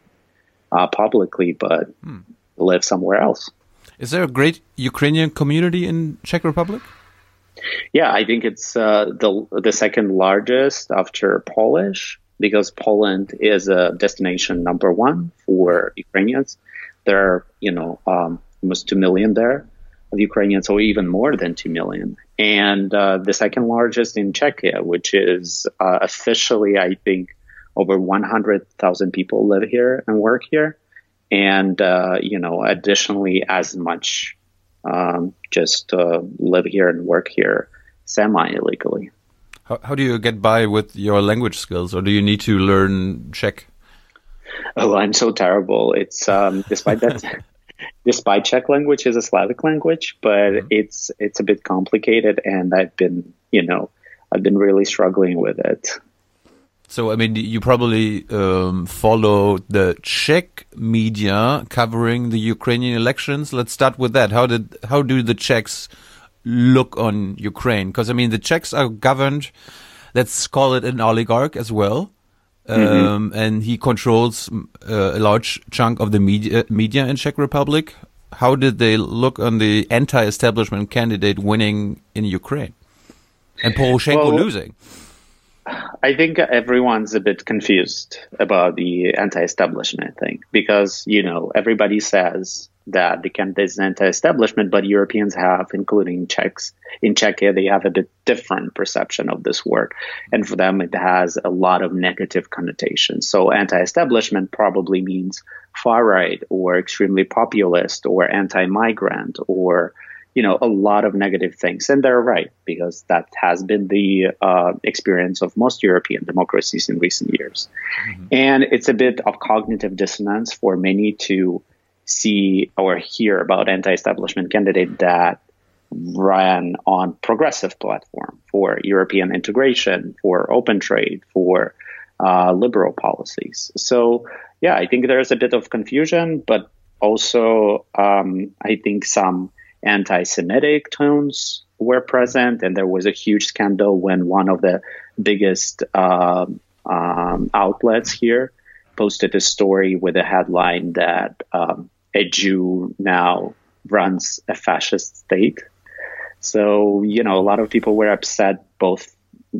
uh, publicly, but live somewhere else. Is there a great Ukrainian community in Czech Republic? Yeah, I think it's uh, the the second largest after Polish because Poland is a destination number one for Ukrainians. There are you know um, almost two million there of Ukrainians, or even more than two million, and uh, the second largest in Czechia, which is uh, officially I think over one hundred thousand people live here and work here, and uh, you know additionally as much um, just uh, live here and work here semi illegally. How, how do you get by with your language skills, or do you need to learn Czech? Oh, I'm so terrible. It's um, despite that, despite Czech language is a Slavic language, but it's it's a bit complicated, and I've been you know I've been really struggling with it. So, I mean, you probably um, follow the Czech media covering the Ukrainian elections. Let's start with that. How did how do the Czechs look on Ukraine? Because I mean, the Czechs are governed. Let's call it an oligarch as well, um, and he controls uh, a large chunk of the media media in Czech Republic. How did they look on the anti-establishment candidate winning in Ukraine and Poroshenko Well, losing? I think everyone's a bit confused about the anti-establishment thing because you know everybody says that the candidate is anti-establishment, but Europeans have, including Czechs in Czechia, they have a bit different perception of this word, and for them it has a lot of negative connotations. So anti-establishment probably means far right or extremely populist or anti-migrant or you know, a lot of negative things. And they're right, because that has been the uh, experience of most European democracies in recent years. And it's a bit of cognitive dissonance for many to see or hear about anti-establishment candidate that ran on progressive platform for European integration, for open trade, for uh, liberal policies. So, yeah, I think there's a bit of confusion, but also um, I think some anti-Semitic tones were present, and there was a huge scandal when one of the biggest uh, um, outlets here posted a story with a headline that um, a Jew now runs a fascist state. So you know, a lot of people were upset both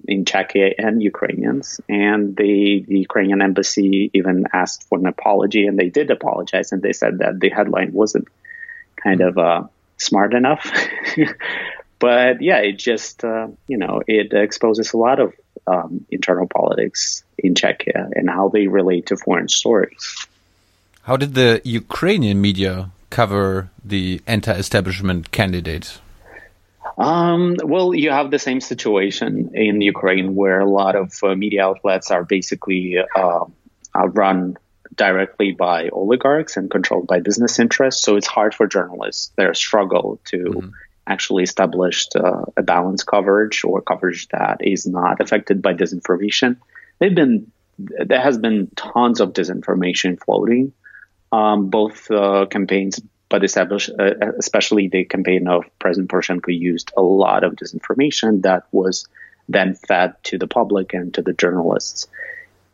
in Czechia and Ukrainians. And the, the Ukrainian embassy even asked for an apology, and they did apologize. And they said that the headline wasn't kind of uh, smart enough. but yeah, it just, uh, you know, it exposes a lot of um, internal politics in Czechia and how they relate to foreign stories. How did the Ukrainian media cover the anti-establishment candidate? Um, well, you have the same situation in Ukraine where a lot of uh, media outlets are basically uh, run directly by oligarchs and controlled by business interests. So it's hard for journalists. Their struggle to mm-hmm. actually establish uh, a balanced coverage or coverage that is not affected by disinformation. They've been there has been tons of disinformation floating. Um, both uh, campaigns but established, uh, especially the campaign of President Poroshenko used a lot of disinformation that was then fed to the public and to the journalists.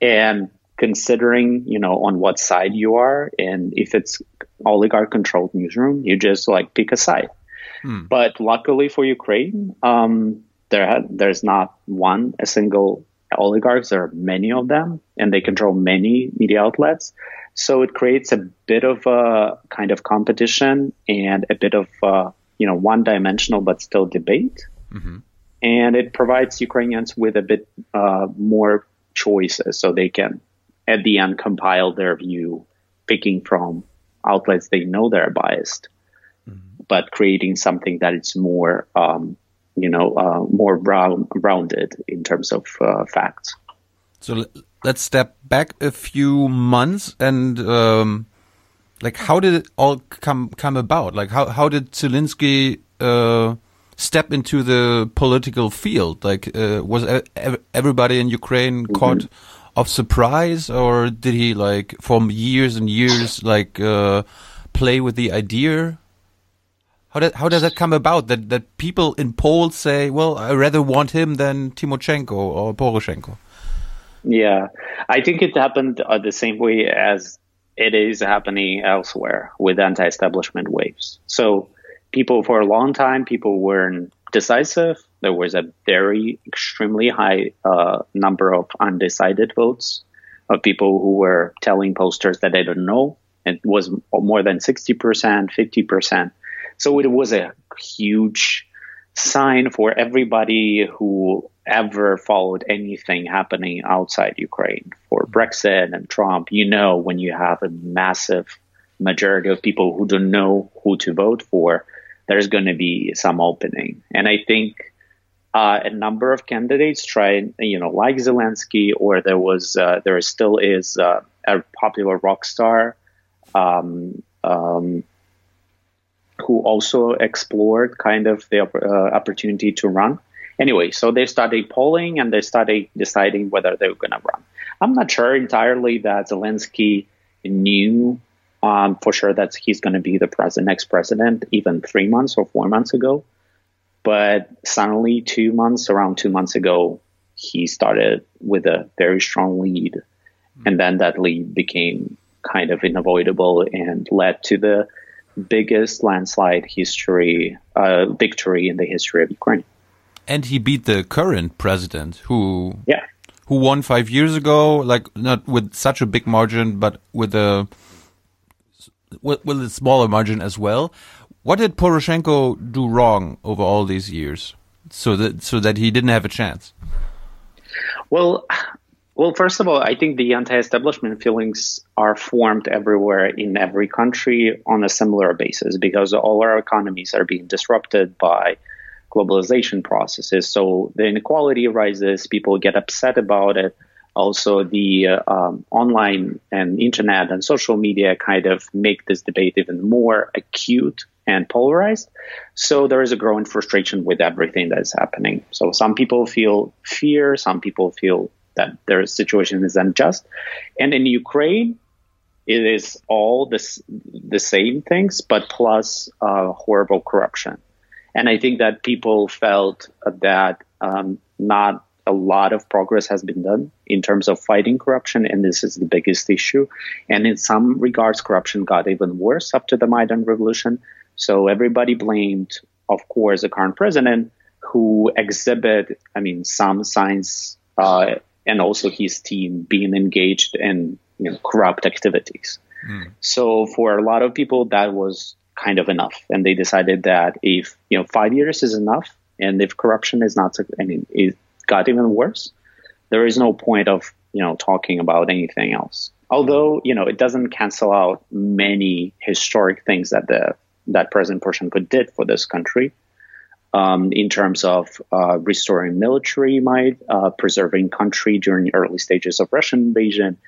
And considering, you know, on what side you are, and if it's oligarch controlled newsroom, you just like pick a side. Hmm. But luckily for Ukraine, um, there ha- there's not one a single oligarchs. There are many of them, and they control many media outlets. So it creates a bit of a kind of competition and a bit of uh, you know one dimensional but still debate. Mm-hmm. And it provides Ukrainians with a bit uh, more choices, so they can at the end compile their view, picking from outlets they know they're biased, mm-hmm. but creating something that is more um, you know uh, more round, rounded in terms of uh, facts. So let's step back a few months and um, like how did it all come come about? Like how how did Zelensky uh, step into the political field? Like uh, was everybody in Ukraine mm -hmm. caught of surprise, or did he like from years and years like uh, play with the idea? How does how does that come about that that people in polls say, well, I rather want him than Timoshenko or Poroshenko? Yeah, I think it happened uh, the same way as it is happening elsewhere with anti-establishment waves. So people for a long time, people weren't decisive. There was a very extremely high uh, number of undecided votes of people who were telling posters that they don't know. It was more than 60%, 50%. So it was a huge sign for everybody who ever followed anything happening outside Ukraine for Brexit and Trump, you know, when you have a massive majority of people who don't know who to vote for, there's going to be some opening. And I think uh, a number of candidates tried, you know, like Zelensky, or there was, uh, there still is uh, a popular rock star um, um, who also explored kind of the uh, opportunity to run. Anyway, so they started polling and they started deciding whether they were going to run. I'm not sure entirely that Zelensky knew um, for sure that he's going to be the president, next president, even three months or four months ago. But suddenly, two months, around two months ago, he started with a very strong lead. Mm-hmm. And then that lead became kind of unavoidable and led to the biggest landslide history uh, victory in the history of Ukraine and he beat the current president who yeah who won five years ago, like not with such a big margin, but with a with, with a smaller margin as well. What did Poroshenko do wrong over all these years, so that so that he didn't have a chance? Well, well, first of all, I think the anti-establishment feelings are formed everywhere in every country on a similar basis because all our economies are being disrupted by globalization processes. So the inequality rises, people get upset about it. Also, the uh, um, online and internet and social media kind of make this debate even more acute and polarized. So there is a growing frustration with everything that is happening. So some people feel fear, some people feel that their situation is unjust. And in Ukraine, it is all this, the same things, but plus uh, horrible corruption. And I think that people felt that um, not a lot of progress has been done in terms of fighting corruption, and this is the biggest issue. And in some regards, corruption got even worse after the Maidan revolution. So everybody blamed, of course, the current president, who exhibit, I mean, some signs, uh, and also his team being engaged in you know, corrupt activities. So for a lot of people, that was kind of enough, and they decided that if you know five years is enough, and if corruption is not, I mean, got even worse, there is no point of you know talking about anything else. Although you know it doesn't cancel out many historic things that the that President Poroshenko did for this country. Um, in terms of uh, restoring military might, uh, preserving country during the early stages of Russian invasion,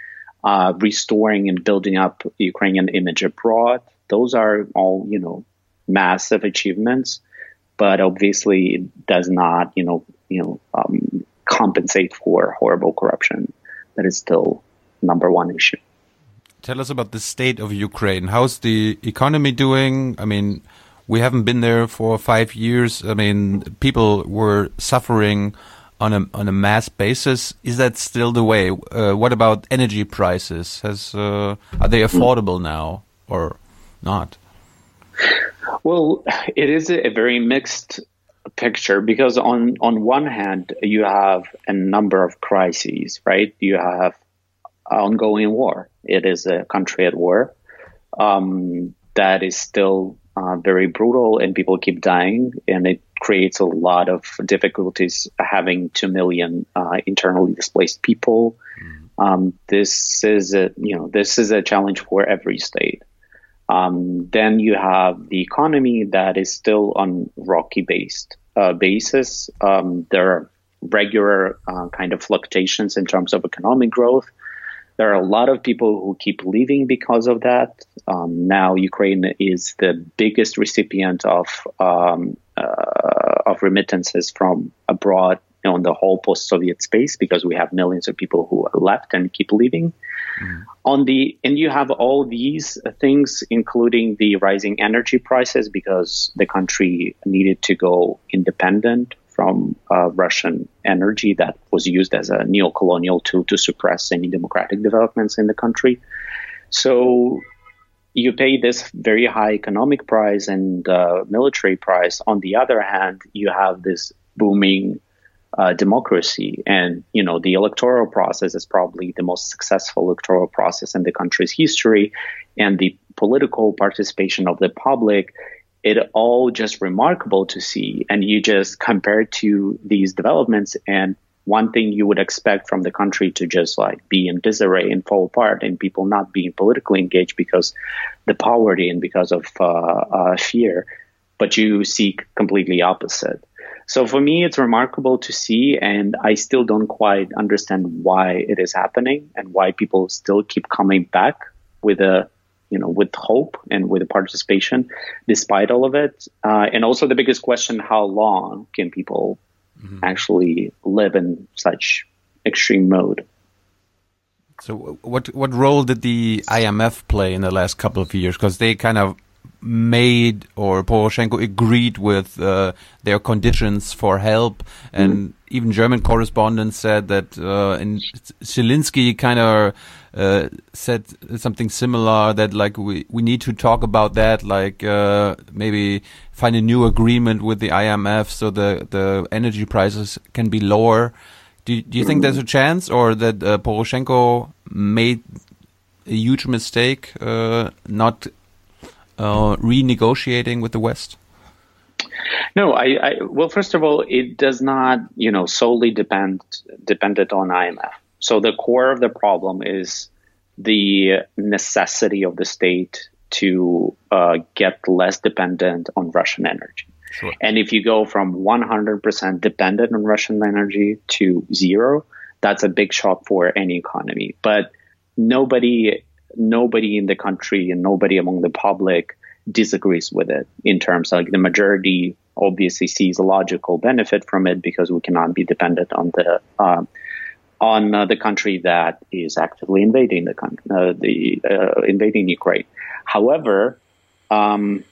uh, restoring and building up Ukrainian image abroad. Those are all, you know, massive achievements, but obviously it does not, you know, you know, um, compensate for horrible corruption that is still number one issue. Tell us about the state of Ukraine. How's the economy doing? I mean, we haven't been there for five years. I mean, people were suffering on a on a mass basis. Is that still the way? Uh, what about energy prices? Has uh, are they affordable now or not? Well, it is a very mixed picture because on on one hand you have a number of crises, right? You have ongoing war. It is a country at war um, that is still uh, very brutal, and people keep dying, and it creates a lot of difficulties having two million uh, internally displaced people. Um, this is a you know this is a challenge for every state. Um, then you have the economy that is still on rocky based uh, basis. Um, there are regular uh, kind of fluctuations in terms of economic growth. There are a lot of people who keep leaving because of that. Um, now Ukraine is the biggest recipient of um, uh, of remittances from abroad on the whole post-Soviet space because we have millions of people who are left and keep leaving. On the and you have all these things, including the rising energy prices, because the country needed to go independent from uh, Russian energy that was used as a neo-colonial tool to suppress any democratic developments in the country. So you pay this very high economic price and uh, military price. On the other hand, you have this booming uh, democracy, and you know the electoral process is probably the most successful electoral process in the country's history, and the political participation of the public. It all just remarkable to see, and you just compare to these developments and one thing you would expect from the country to just like be in disarray and fall apart and people not being politically engaged because the poverty and because of uh, uh, fear. But you see completely opposite so for me it's remarkable to see and i still don't quite understand why it is happening and why people still keep coming back with a you know with hope and with a participation despite all of it uh, and also the biggest question how long can people actually live in such extreme mode. So what what role did the IMF play in the last couple of years? Because they kind of made or Poroshenko agreed with uh, their conditions for help, and even German correspondents said that uh, and Zelensky kind of uh, said something similar that like we we need to talk about that, like uh, maybe find a new agreement with the IMF so the the energy prices can be lower. Do do you think there's a chance, or that uh, Poroshenko made a huge mistake uh, not uh, renegotiating with the West? No, I, I well, first of all, it does not, you know, solely depend dependent on IMF. So the core of the problem is the necessity of the state to uh, get less dependent on Russian energy. Sure. And if you go from 100% dependent on Russian energy to zero, that's a big shock for any economy. But nobody, nobody in the country and nobody among the public disagrees with it in terms of like the majority obviously sees a logical benefit from it because we cannot be dependent on the uh, on uh, the country that is actively invading the country, uh, the uh, invading Ukraine. However, um,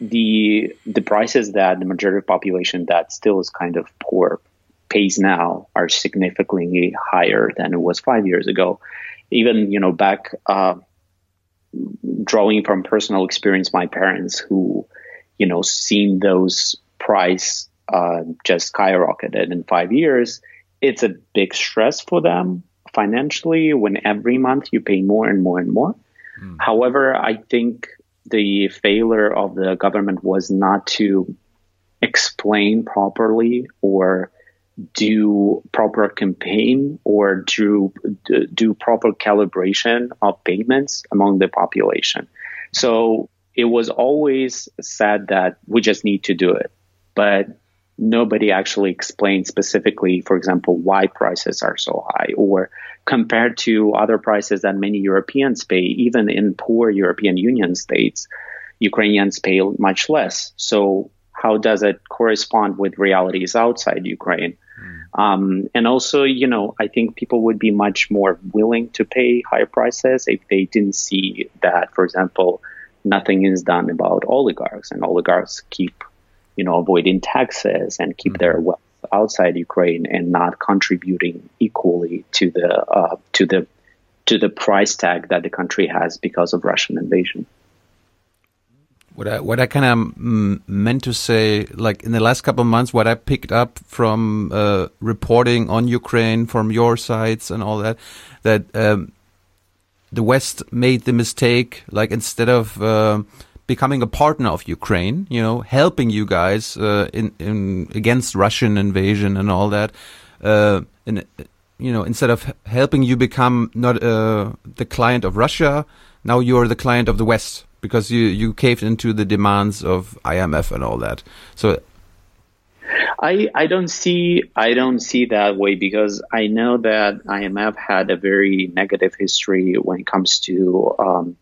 the the prices that the majority of population that still is kind of poor pays now are significantly higher than it was five years ago. Even you know back uh, drawing from personal experience, my parents who you know seen those price uh, just skyrocketed in five years, it's a big stress for them financially when every month you pay more and more and more. However, I think the failure of the government was not to explain properly or do proper campaign or do do proper calibration of payments among the population. So it was always said that we just need to do it, but nobody actually explained specifically, for example, why prices are so high or compared to other prices that many Europeans pay, even in poor European Union states, Ukrainians pay much less. So how does it correspond with realities outside Ukraine? Um, and also, you know, I think people would be much more willing to pay higher prices if they didn't see that, for example, nothing is done about oligarchs and oligarchs keep, you know, avoiding taxes and keep their wealth outside Ukraine and not contributing equally to the uh, to the to the price tag that the country has because of Russian invasion. What I what I kind of meant to say, like in the last couple of months, what I picked up from uh, reporting on Ukraine from your sites and all that, that um, the West made the mistake, like instead of uh, becoming a partner of Ukraine, you know, helping you guys uh, in in against Russian invasion and all that, uh, and you know, instead of helping you become not uh, the client of Russia, now you're the client of the West because you you caved into the demands of IMF and all that. So I I don't see I don't see that way because I know that IMF had a very negative history when it comes to um,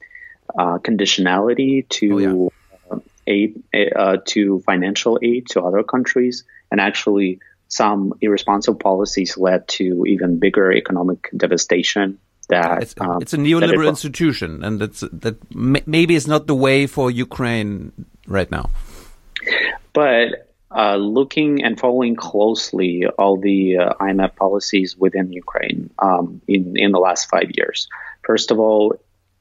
uh, conditionality to uh, aid uh, to financial aid to other countries, and actually some irresponsible policies led to even bigger economic devastation. That it's, um, it's a neoliberal it- institution, and that's that maybe it's not the way for Ukraine right now. But uh, looking and following closely all the uh, IMF policies within Ukraine um, in in the last five years, first of all,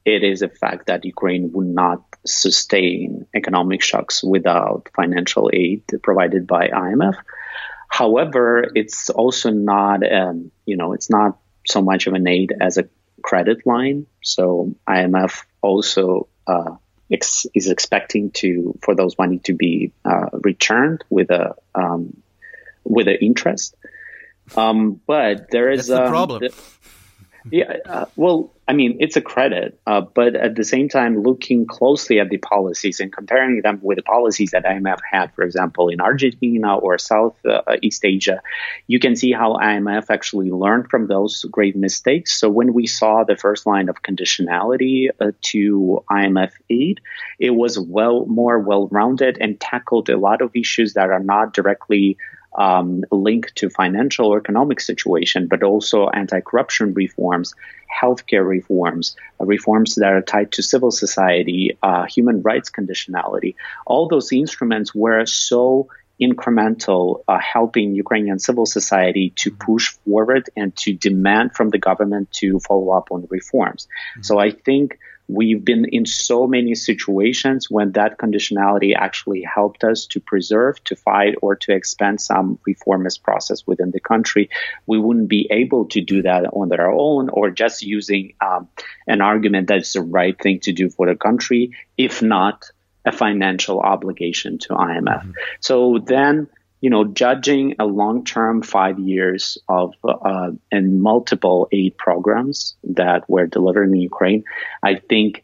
it is a fact that Ukraine would not sustain economic shocks without financial aid provided by IMF. However, it's also not, um, you know, it's not so much of an aid as a credit line. So IMF also uh, ex- is expecting to for those money to be uh, returned with a um, with an interest. Um, but there is That's the um, problem. the- yeah, uh, well, I mean, it's a credit, uh, but at the same time, looking closely at the policies and comparing them with the policies that IMF had, for example, in Argentina or South uh, East Asia, you can see how IMF actually learned from those great mistakes. So when we saw the first line of conditionality uh, to IMF aid, it was well more well-rounded and tackled a lot of issues that are not directly um, linked to financial or economic situation, but also anti-corruption reforms, healthcare reforms, uh, reforms that are tied to civil society, uh, human rights conditionality. All those instruments were so incremental, uh, helping Ukrainian civil society to push forward and to demand from the government to follow up on reforms. So I think we've been in so many situations when that conditionality actually helped us to preserve, to fight, or to expand some reformist process within the country. We wouldn't be able to do that on our own or just using um, an argument that's the right thing to do for the country, if not a financial obligation to IMF. So then, you know, judging a long-term five years of uh, and multiple aid programs that were delivered in Ukraine, I think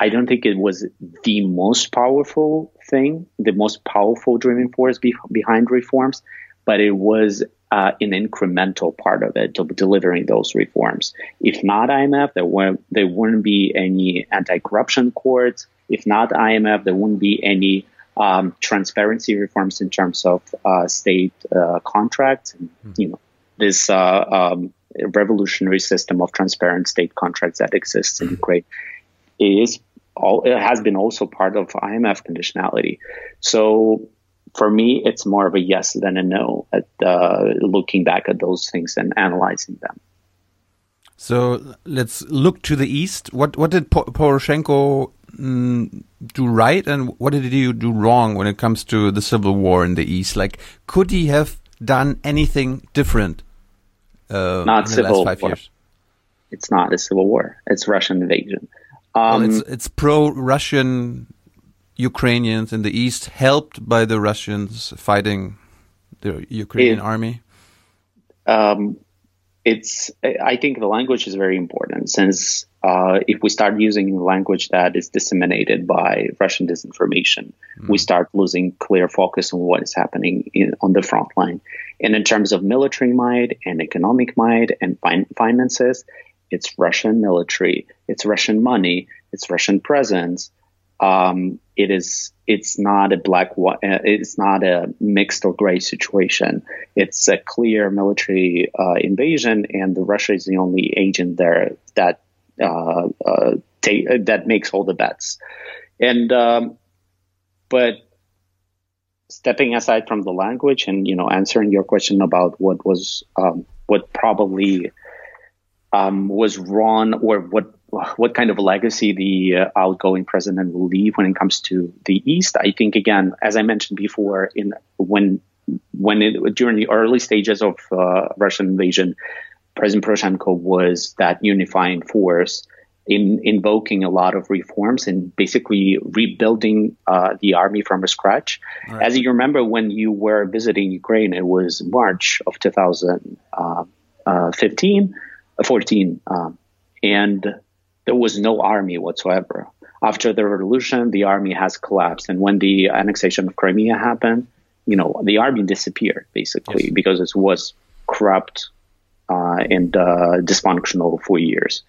I don't think it was the most powerful thing, the most powerful driving force be- behind reforms, but it was uh, an incremental part of it delivering those reforms. If not IMF, there were there wouldn't be any anti-corruption courts. If not IMF, there wouldn't be any um, transparency reforms in terms of uh, state uh, contracts. And, You know, this uh, um, revolutionary system of transparent state contracts that exists in Ukraine is all it has been also part of IMF conditionality. So for me, it's more of a yes than a no at uh, looking back at those things and analyzing them. So let's look to the east. What what did po- Poroshenko mm, do right and what did he do wrong when it comes to the civil war in the East? Like, could he have done anything different? Uh, Not civil war. years? It's not a civil war. It's Russian invasion. Well, Um, it's it's pro-Russian Ukrainians in the east, helped by the Russians fighting the Ukrainian It- army. um, it's I think the language is very important since uh, if we start using language that is disseminated by Russian disinformation, we start losing clear focus on what is happening in, on the front line. And in terms of military might and economic might and fin- finances, it's Russian military, it's Russian money, it's Russian presence. Um, it is. It's not a black. Uh, it's not a mixed or gray situation. It's a clear military uh, invasion, and the Russia is the only agent there that uh, uh, ta- that makes all the bets. And um, but stepping aside from the language and you know answering your question about what was um, what probably um, was wrong or what what kind of legacy the uh, outgoing president will leave when it comes to the east i think again as i mentioned before in when when it during the early stages of uh, russian invasion president poroshenko was that unifying force in invoking a lot of reforms and basically rebuilding uh, the army from scratch. As you remember, when you were visiting Ukraine, it was March of 2015, uh, 14, um, and there was no army whatsoever. After the revolution, the army has collapsed, and when the annexation of Crimea happened, you know, the army disappeared basically because it was corrupt uh, and uh, dysfunctional for years.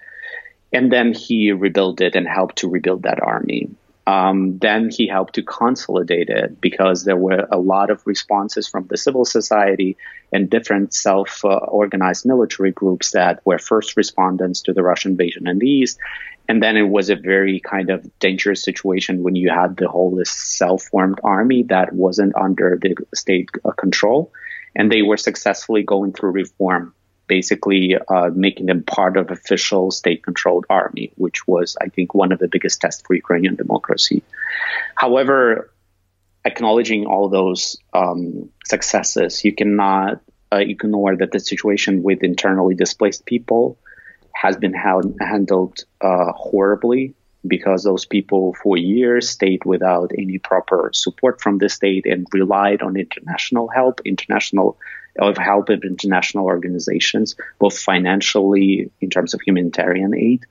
And then he rebuilt it and helped to rebuild that army. Um, then he helped to consolidate it because there were a lot of responses from the civil society and different self uh, organized military groups that were first respondents to the Russian invasion in the East. And then it was a very kind of dangerous situation when you had the whole self formed army that wasn't under the state uh, control. And they were successfully going through reform basically uh, making them part of official state-controlled army, which was, I think, one of the biggest tests for Ukrainian democracy. However, acknowledging all those um, successes, you cannot uh, ignore that the situation with internally displaced people has been held, handled uh, horribly because those people for years stayed without any proper support from the state and relied on international help, international of help of international organizations, both financially in terms of humanitarian aid.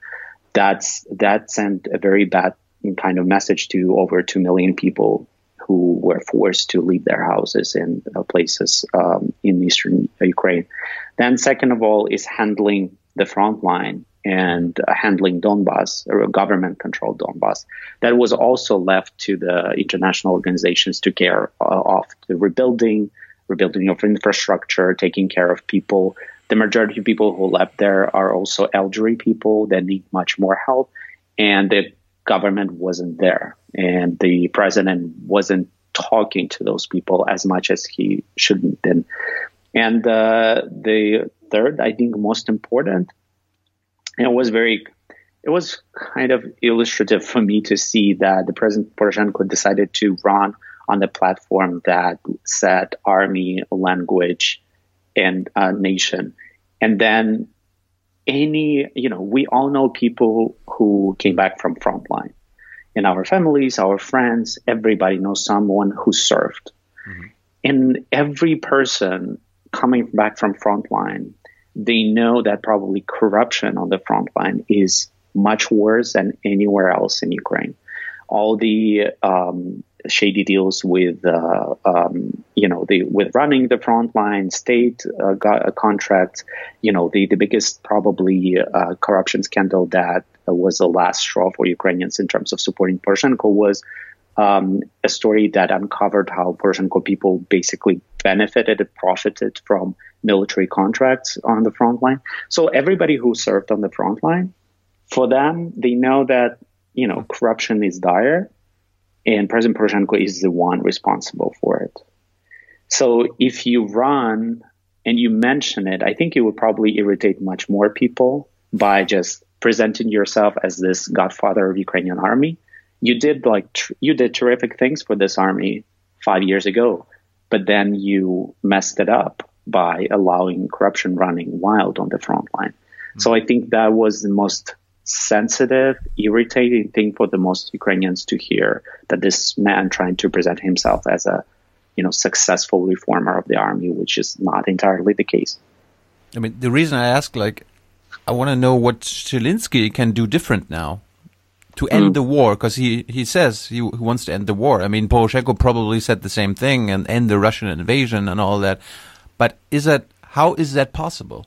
That's that sent a very bad kind of message to over two million people who were forced to leave their houses in uh, places um, in eastern Ukraine. Then, second of all, is handling the front line and uh, handling Donbass, or government-controlled Donbass. That was also left to the international organizations to care uh, of the rebuilding, rebuilding of infrastructure, taking care of people. The majority of people who left there are also elderly people that need much more help, and the government wasn't there, and the president wasn't talking to those people as much as he should have been. And uh, the third, I think, most important, and it was very, it was kind of illustrative for me to see that the President Poroshenko decided to run on the platform that said army, language, and uh, nation. And then any, you know, we all know people who came back from frontline. In our families, our friends, everybody knows someone who served. And every person coming back from frontline, they know that probably corruption on the front line is much worse than anywhere else in Ukraine. All the um, shady deals with, uh, um, you know, the with running the front line, state uh, contracts, you know, the the biggest probably uh, corruption scandal that was the last straw for Ukrainians in terms of supporting Poroshenko was um, a story that uncovered how Poroshenko people basically benefited and profited from military contracts on the front line. So everybody who served on the front line, for them, they know that you know corruption is dire, and President Poroshenko is the one responsible for it. So if you run and you mention it, I think it would probably irritate much more people by just presenting yourself as this godfather of Ukrainian army you did like tr- you did terrific things for this army five years ago, but then you messed it up by allowing corruption running wild on the front line. So I think that was the most sensitive, irritating thing for the most Ukrainians to hear that this man trying to present himself as a you know successful reformer of the army, which is not entirely the case. I mean, the reason I ask, like, I want to know what Zelensky can do different now to end Mm. the war, because he, he says he, he wants to end the war. I mean, Poroshenko probably said the same thing and end the Russian invasion and all that. But is that, how is that possible?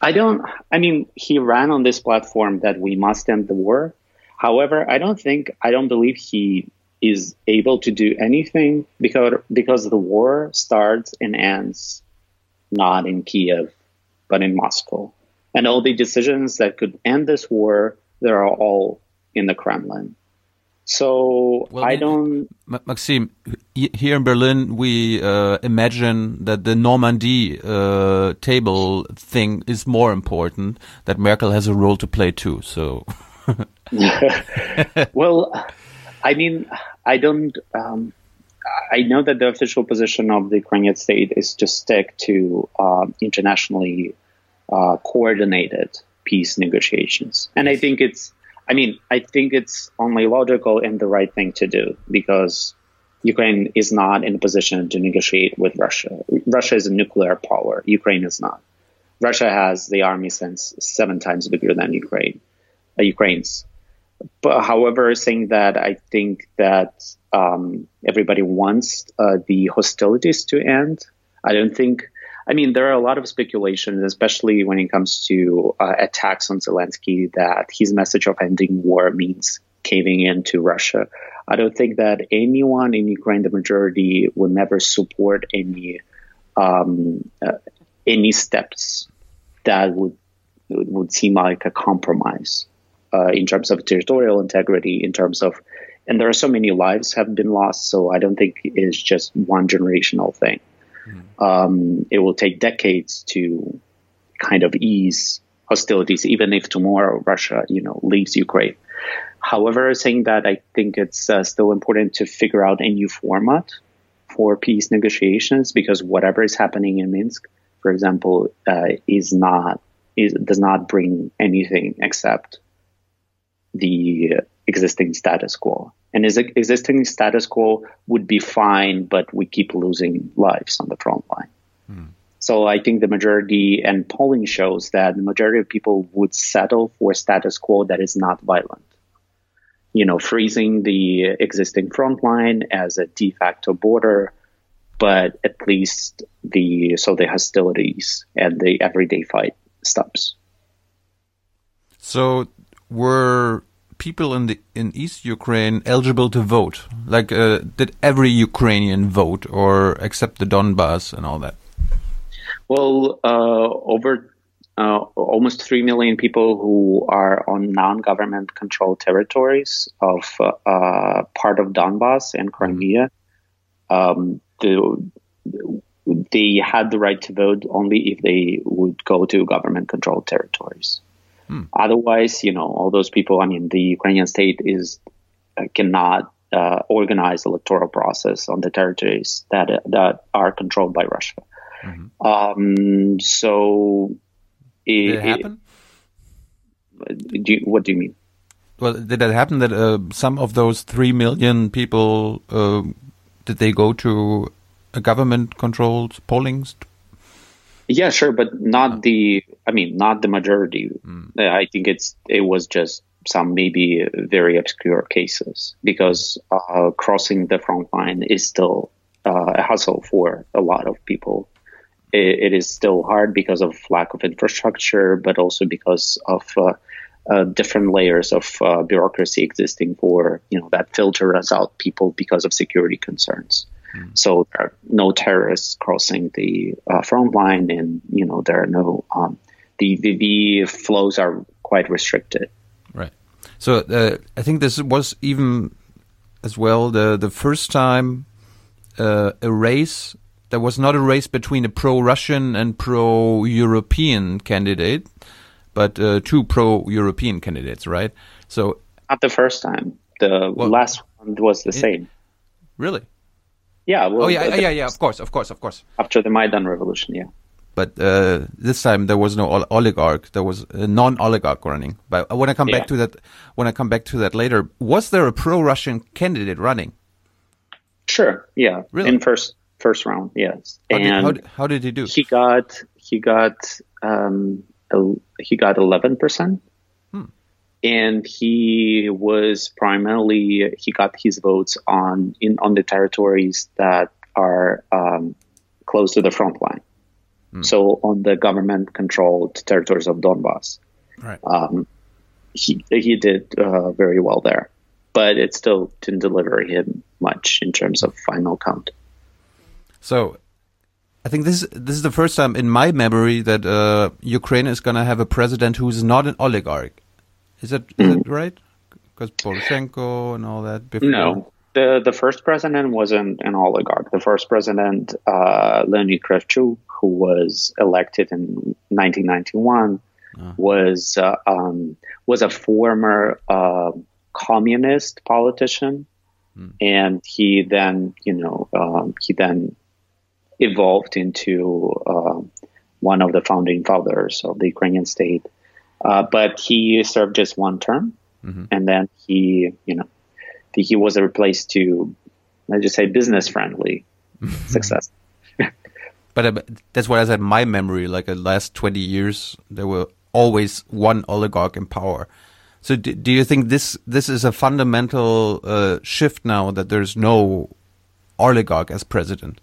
I don't, I mean, he ran on this platform that we must end the war. However, I don't think, I don't believe he is able to do anything because, because the war starts and ends not in Kiev, but in Moscow. And all the decisions that could end this war, they're all in the Kremlin. So I don't. Ma- Maxime, here in Berlin, we uh, imagine that the Normandy uh, table thing is more important, that Merkel has a role to play too. So, well, I mean, I don't. Um, I know that the official position of the Ukrainian state is to stick to uh, internationally coordinated peace negotiations, and I think it's. I mean, I think it's only logical and the right thing to do because Ukraine is not in a position to negotiate with Russia. Russia is a nuclear power. Ukraine is not. Russia has the army since seven times bigger than Ukraine. Uh, Ukraine's. But however, saying that, I think that um, everybody wants uh, the hostilities to end. I don't think. I mean, there are a lot of speculations, especially when it comes to uh, attacks on Zelensky, that his message of ending war means caving in to Russia. I don't think that anyone in Ukraine, the majority, will never support any um, uh, any steps that would would seem like a compromise uh, in terms of territorial integrity, in terms of, and there are so many lives have been lost. So I don't think it's just one generational thing. Um, it will take decades to kind of ease hostilities, even if tomorrow Russia, you know, leaves Ukraine. However, saying that, I think it's uh, still important to figure out a new format for peace negotiations because whatever is happening in Minsk, for example, uh, is not is does not bring anything except the existing status quo. And is existing status quo would be fine, but we keep losing lives on the front line. So I think the majority and polling shows that the majority of people would settle for status quo that is not violent. You know, freezing the existing front line as a de facto border, but at least the so the hostilities and the everyday fight stops. so were people in the in East Ukraine eligible to vote? Like, uh, did every Ukrainian vote, or except the Donbass and all that? Well, uh, over uh, almost 3 million people who are on non government controlled territories of uh, uh, part of Donbass and Crimea. Um, the, they had the right to vote only if they would go to government controlled territories. Otherwise, you know, all those people, I mean, the Ukrainian state is uh, cannot uh, organize electoral process on the territories that that are controlled by Russia. Um, so, Did it, it happen? do you, what do you mean? Well, did that happen that uh, some of those three million people uh, did they go to a government-controlled polling? Yeah, sure, but not the. I mean, not the majority. Uh, I think it's it was just some maybe very obscure cases because uh, crossing the front line is still uh, a hassle for a lot of people. It, it is still hard because of lack of infrastructure, but also because of uh, uh, different layers of uh, bureaucracy existing for you know that filters out people because of security concerns. So there are no terrorists crossing the uh, front line, and you know there are no um, the, the the flows are quite restricted. Right. So uh, I think this was even as well the the first time uh, a race. There was not a race between a pro-Russian and pro-European candidate, but uh, two pro-European candidates, right? So Not the first time. the last one was the same. Really? Yeah. Well, oh yeah, the- yeah, yeah. Of course, of course, of course. After the Maidan revolution, yeah. But uh, this time there was no ol- oligarch. There was a non-oligarch running. But when I come Yeah. back to that, when I come back to that later, was there a pro-Russian candidate running? Sure. Yeah. Really? In first first round, yes. How did, and did- how did he do? he got he got um he got eleven percent. Hmm. And he was primarily he got his votes on in on the territories that are um, close to the front line. So on the government controlled territories of Donbass. Right. Um, he he did uh, very well there, but it still didn't deliver him much in terms of final count. So, I think this this is the first time in my memory that uh, Ukraine is going to have a president who is not an oligarch. Is that is that right? Because Poroshenko and all that. Before. No, the the first president wasn't an oligarch. The first president, uh, Leonid Kravchuk, who was elected in 1991, was uh, um, was a former uh, communist politician, and he then you know um, he then evolved into uh, one of the founding fathers of the Ukrainian state. Uh, but he served just one term, and then he, you know, he was replaced to, let's just say, business friendly success. But uh, that's what I said. My memory, like the last twenty years, there were always one oligarch in power. So, do, do you think this this is a fundamental uh, shift now that there's no oligarch as president?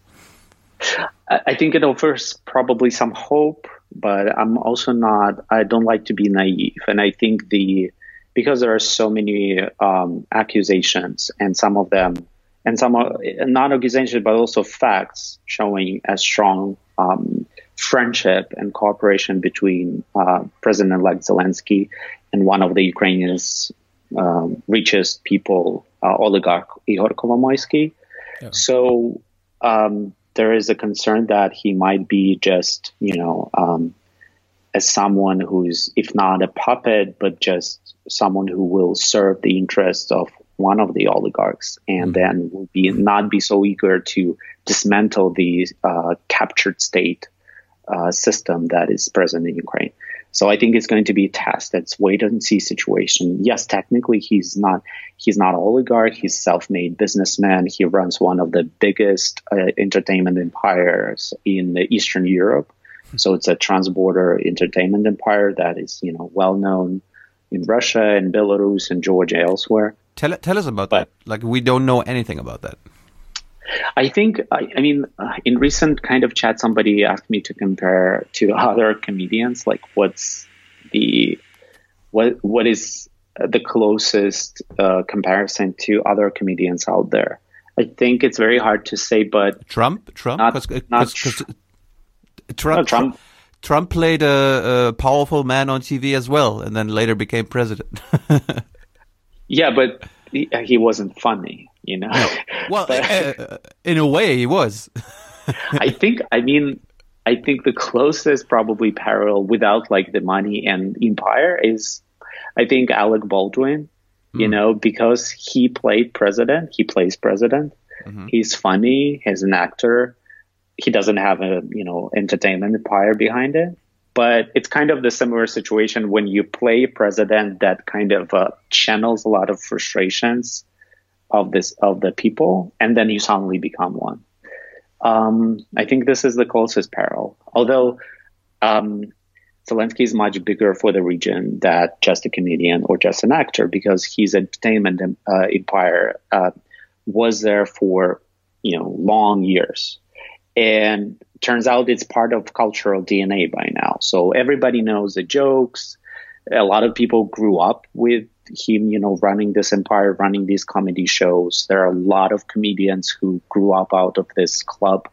I think it offers probably some hope, but I'm also not. I don't like to be naive, and I think the because there are so many um, accusations, and some of them, and some are not accusations, but also facts showing a strong um, friendship and cooperation between uh, President-elect Zelensky and one of the Ukrainians' um, richest people, uh, oligarch Ihor Kolomoisky. So um, there is a concern that he might be just, you know, um, as someone who's, if not a puppet, but just someone who will serve the interests of one of the oligarchs, and then will be not be so eager to dismantle the uh, captured state uh, system that is present in Ukraine. So I think it's going to be a test. It's wait and see situation. Yes, technically he's not he's not oligarch. He's self-made businessman. He runs one of the biggest uh, entertainment empires in the Eastern Europe. So it's a trans-border entertainment empire that is you know well known in Russia and Belarus and Georgia elsewhere. Tell tell us about that. Like we don't know anything about that. I think, I, I mean, uh, in recent kind of chat, somebody asked me to compare to other comedians, like what's the, what, what is the closest uh, comparison to other comedians out there? I think it's very hard to say, but Trump, Trump, not, 'Cause- 'cause- not 'cause Trump, No, Trump- Trump played a, a powerful man on TV as well, and then later became president. yeah, but he, he wasn't funny, you know. well, uh, in a way, he was. I think, I mean, I think the closest probably parallel without like the money and empire is, I think Alec Baldwin, you know, because he played president, he plays president. He's funny, he's an actor. He doesn't have a, you know, entertainment empire behind it. But it's kind of the similar situation when you play president that kind of uh, channels a lot of frustrations of this of the people, and then you suddenly become one. Um, I think this is the closest parallel. Although um, Zelensky is much bigger for the region than just a comedian or just an actor because his entertainment uh, empire uh, was there for you know long years, and turns out it's part of cultural DNA by now. So everybody knows the jokes. A lot of people grew up with him, you know, running this empire, running these comedy shows. There are a lot of comedians who grew up out of this club,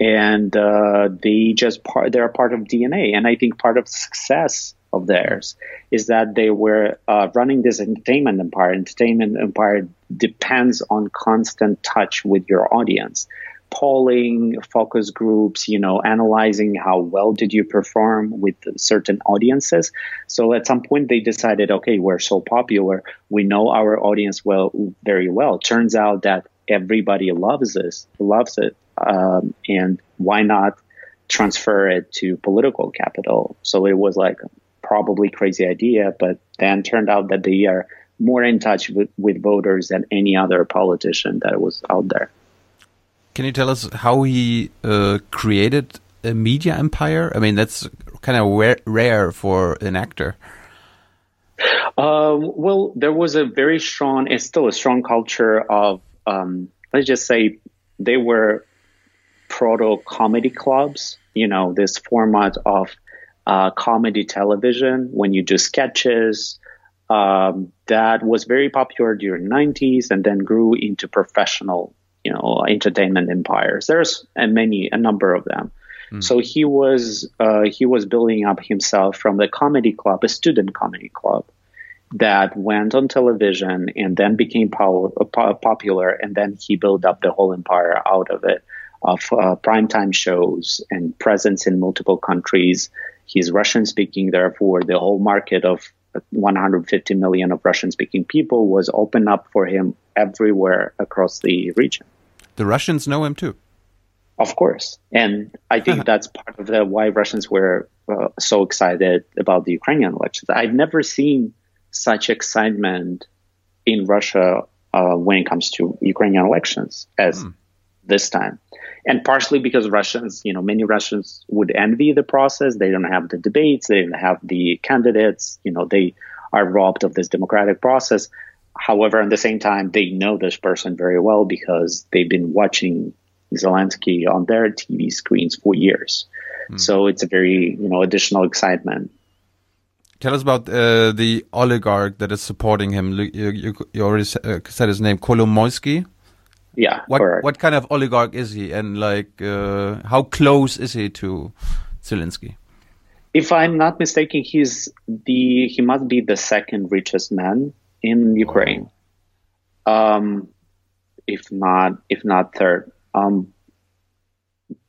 and uh, they just part. They're a part of DNA, and I think part of success of theirs is that they were uh, running this entertainment empire. Entertainment empire depends on constant touch with your audience. Polling, focus groups, you know, analyzing how well did you perform with certain audiences. So at some point they decided, okay, we're so popular, we know our audience well very well. Turns out that everybody loves this, loves it, um, and why not transfer it to political capital? So it was like probably crazy idea, but then turned out that they are more in touch with, with voters than any other politician that was out there. Can you tell us how he uh, created a media empire? I mean, that's kind of rare, for an actor. Um, well, there was a very strong, and still a strong culture of, um, let's just say, they were proto comedy clubs. You know, this format of uh, comedy television when you do sketches. Um, that was very popular during 90s and then grew into professional, you know, entertainment empires. There's a many, a number of them. So he was uh, he was building up himself from the comedy club, a student comedy club, that went on television and then became pow- popular, and then he built up the whole empire out of it, of uh, primetime shows and presence in multiple countries. He's Russian speaking, therefore the whole market of 150 million of Russian speaking people was open up for him everywhere across the region. The Russians know him too. Of course, and I think that's part of the why Russians were uh, so excited about the Ukrainian elections. I've never seen such excitement in Russia uh, when it comes to Ukrainian elections as this time, and partially because Russians, you know, many Russians would envy the process. They don't have the debates, they don't have the candidates. You know, they are robbed of this democratic process. However, at the same time, they know this person very well because they've been watching Zelensky on their TV screens for years. So it's a very, you know, additional excitement. Tell us about uh, the oligarch that is supporting him. You, you, you already uh, said his name, Kolomoisky. Yeah, What correct. what kind of oligarch is he, and like uh, how close is he to Zelensky? If I'm not mistaken, he's the he must be the second richest man in Ukraine. Um, if not, if not third. Um,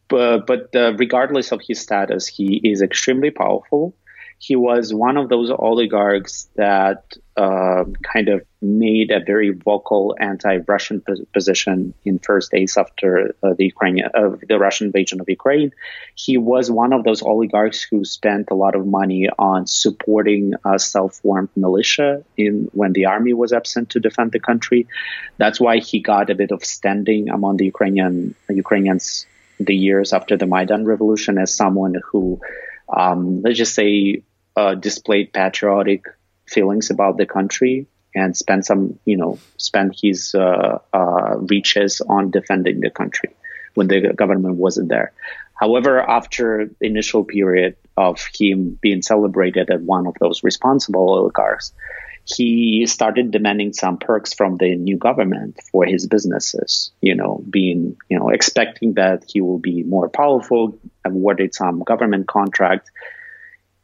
but but uh, regardless of his status, he is extremely powerful. He was one of those oligarchs that uh, kind of made a very vocal anti-Russian position in first days after uh, the Ukrainian, uh, the Russian invasion of Ukraine. He was one of those oligarchs who spent a lot of money on supporting a self-formed militia in when the army was absent to defend the country. That's why he got a bit of standing among the Ukrainian Ukrainians the years after the Maidan revolution as someone who, um, let's just say, uh, displayed patriotic feelings about the country and spent some, you know, spent his uh, uh, reaches on defending the country when the government wasn't there. However, after the initial period of him being celebrated as one of those responsible oligarchs, he started demanding some perks from the new government for his businesses, you know, being, you know, expecting that he will be more powerful, awarded some government contract.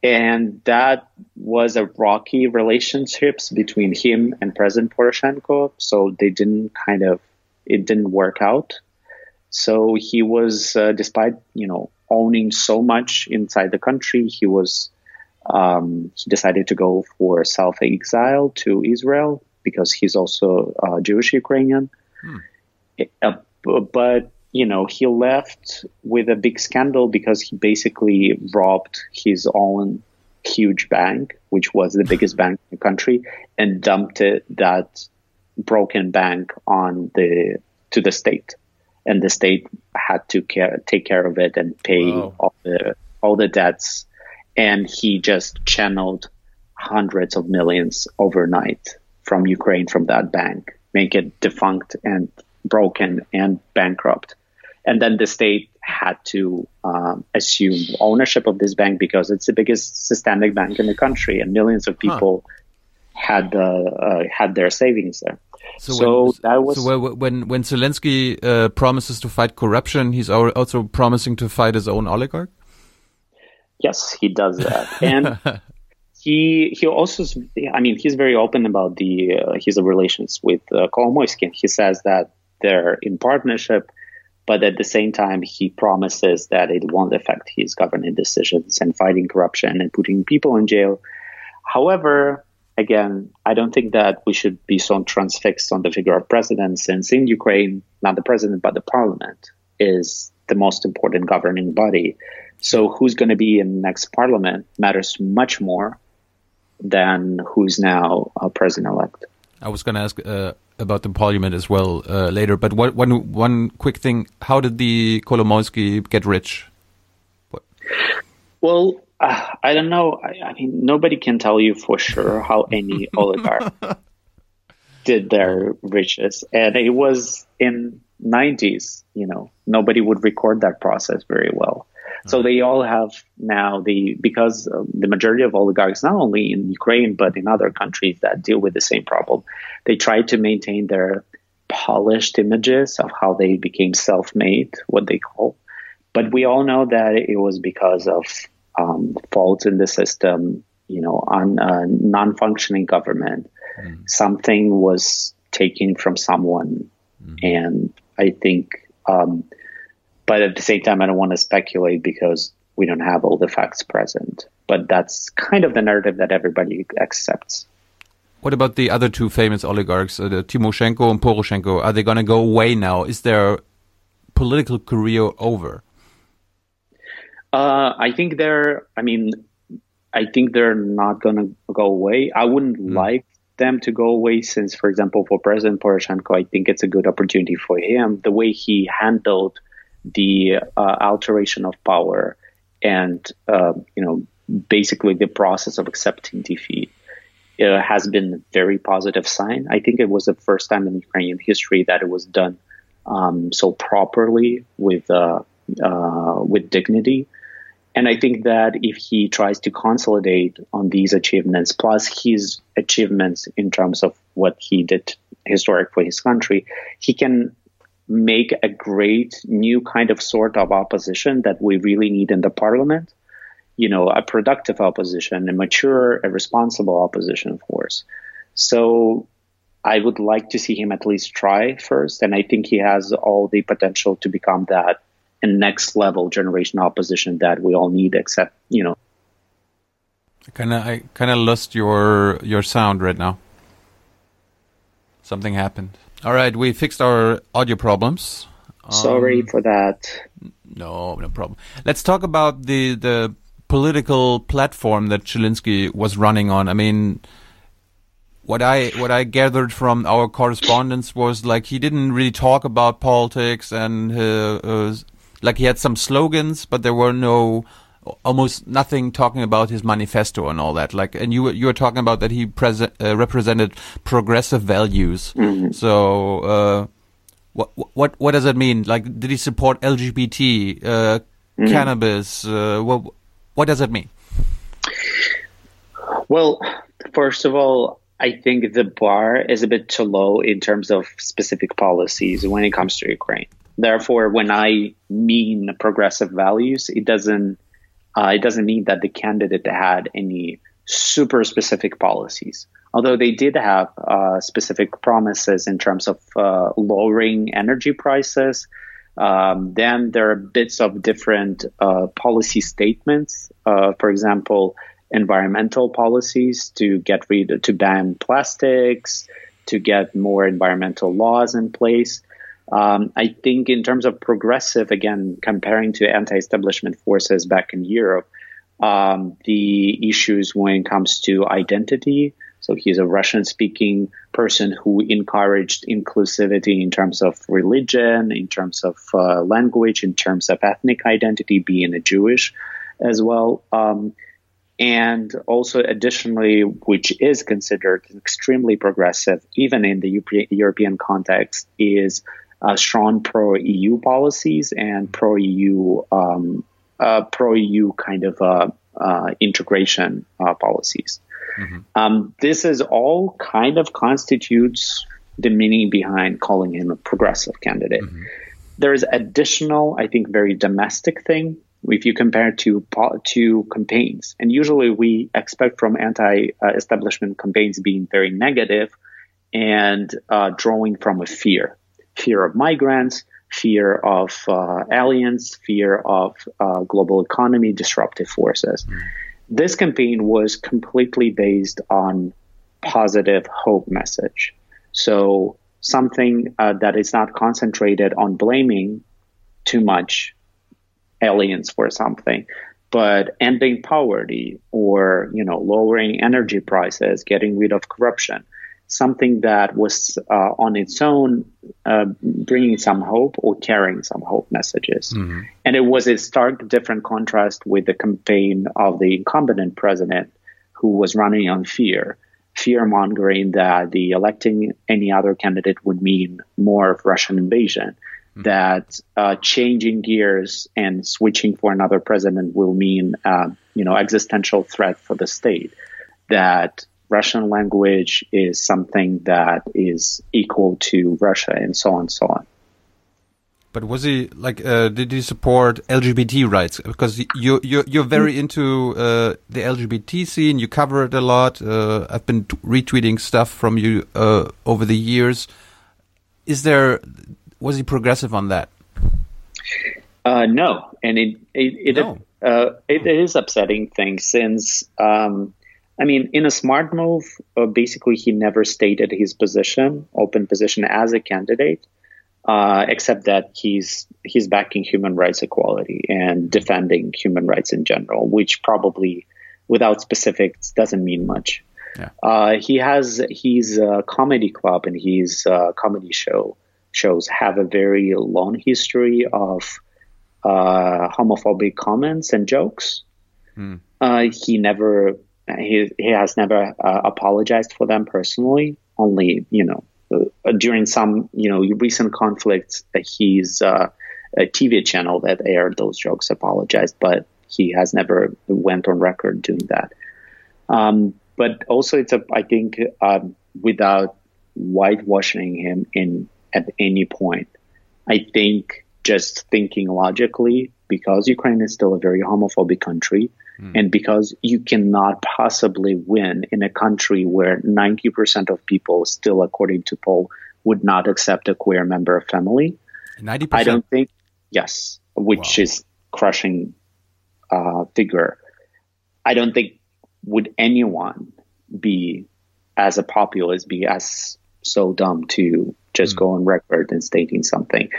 And that was a rocky relationships between him and President Poroshenko. So they didn't kind of, it didn't work out. So he was, uh, despite, you know, owning so much inside the country, he was, um, he decided to go for self exile to Israel because he's also uh, Jewish Ukrainian. Uh, but you know, he left with a big scandal because he basically robbed his own huge bank, which was the biggest bank in the country, and dumped it, that broken bank on the to the state, and the state had to care, take care of it and pay Wow. all the all the debts, and he just channeled hundreds of millions overnight from Ukraine from that bank, make it defunct and broken and bankrupt. And then the state had to um, assume ownership of this bank because it's the biggest systemic bank in the country, and millions of people had uh, uh, had their savings there. So, when, that was so when when, when Zelensky uh, promises to fight corruption, he's also promising to fight his own oligarch. Yes, he does that, and he he also I mean he's very open about the uh, his relations with uh, Kolomoisky. He says that they're in partnership. But at the same time, he promises that it won't affect his governing decisions and fighting corruption and putting people in jail. However, again, I don't think that we should be so transfixed on the figure of president, since in Ukraine, not the president, but the parliament is the most important governing body. So, who's going to be in the next parliament matters much more than who's now uh, a president elect. I was going to ask uh, about the parliament as well uh, later, but what, one one quick thing: How did the Kolomoisky get rich? What? Well, uh, I don't know. I, I, mean, nobody can tell you for sure how any oligarch did their riches, and it was in 90s. You know, nobody would record that process very well. So they all have now the because the majority of oligarchs, not only in Ukraine but in other countries that deal with the same problem, they try to maintain their polished images of how they became self-made, what they call. But we all know that it was because of um, faults in the system, you know, on a non-functioning government. Mm. Something was taken from someone, mm. and I think. Um, but at the same time, I don't want to speculate because we don't have all the facts present. But that's kind of the narrative that everybody accepts. What about the other two famous oligarchs, uh, the Timoshenko and Poroshenko? Are they going to go away now? Is their political career over? Uh, I think they're. I mean, I think they're not going to go away. I wouldn't mm. like them to go away since, for example, for President Poroshenko, I think it's a good opportunity for him. The way he handled the uh, alteration of power and uh, you know basically the process of accepting defeat uh, has been a very positive sign. I think it was the first time in Ukrainian history that it was done um, so properly with uh, uh, with dignity. And I think that if he tries to consolidate on these achievements, plus his achievements in terms of what he did historic for his country, he can make a great new kind of sort of opposition that we really need in the parliament. You know, a productive opposition, a mature, a responsible opposition force. So I would like to see him at least try first. And I think he has all the potential to become that and next level generation opposition that we all need, except, you know. I kind of, I kind of lost your, your sound right now. Something happened. All right, we fixed our audio problems. Sorry um, for that. No, no problem. Let's talk about the the political platform that Zelensky was running on. I mean, what I what I gathered from our correspondence was like he didn't really talk about politics and uh, uh, like he had some slogans, but there were no almost nothing talking about his manifesto and all that. Like, and you you were talking about that he present, uh, represented progressive values. Mm-hmm. So, uh, what what what does it mean? Like, did he support LGBT, uh, mm-hmm. cannabis? Uh, what what does it mean? Well, first of all, I think the bar is a bit too low in terms of specific policies when it comes to Ukraine. Therefore, when I mean progressive values, it doesn't uh, it doesn't mean that the candidate had any super specific policies, although they did have uh, specific promises in terms of uh, lowering energy prices. Um, then there are bits of different uh, policy statements. Uh, for example, environmental policies to get rid to ban plastics, to get more environmental laws in place. Um, I think in terms of progressive, again, comparing to anti-establishment forces back in Europe, um, the issues when it comes to identity. So he's a Russian-speaking person who encouraged inclusivity in terms of religion, in terms of uh, language, in terms of ethnic identity, being a Jewish as well. Um, and also additionally, which is considered extremely progressive, even in the European context, is uh, strong pro EU policies and pro EU um, uh, pro EU kind of uh, uh integration uh, policies. Mm-hmm. Um, this is all kind of constitutes the meaning behind calling him a progressive candidate. Mm-hmm. There is additional, I think, very domestic thing if you compare to to campaigns, and usually we expect from anti-establishment campaigns being very negative and uh, drawing from a fear fear of migrants, fear of uh, aliens, fear of uh, global economy, disruptive forces. This campaign was completely based on positive hope message. So something uh, that is not concentrated on blaming too much aliens for something, but ending poverty or you know lowering energy prices, getting rid of corruption, something that was uh, on its own uh, bringing some hope or carrying some hope messages. And it was a stark different contrast with the campaign of the incumbent president who was running on fear, fear mongering that the electing any other candidate would mean more of Russian invasion, that uh, changing gears and switching for another president will mean, uh, you know, existential threat for the state, that Russian language is something that is equal to Russia and so on and so on. But was he like? Uh, did he support LGBT rights? Because you you you're very into uh, the LGBT scene. You cover it a lot. Uh, I've been retweeting stuff from you uh, over the years. Is there? Was he progressive on that? Uh, no, and it it it, uh, it is upsetting thing since um, I mean, in a smart move, uh, basically he never stated his position, open position as a candidate, uh, except that he's he's backing human rights equality and defending human rights in general, which probably, without specifics, doesn't mean much. Uh, he has his uh, comedy club and his uh, comedy show shows have a very long history of uh, homophobic comments and jokes. Uh, he never he he has never uh, apologized for them personally. Only you know uh, during some you know recent conflicts, uh, he's uh, a TV channel that aired those jokes apologized, but he has never went on record doing that. Um, but also, it's a I think um, without whitewashing him in at any point, I think just thinking logically because Ukraine is still a very homophobic country and because you cannot possibly win in a country where 90% of people still according to poll would not accept a queer member of family 90%? i don't think yes which is crushing uh, figure. I don't think would anyone be as a populist be as so dumb to just go on record and stating something?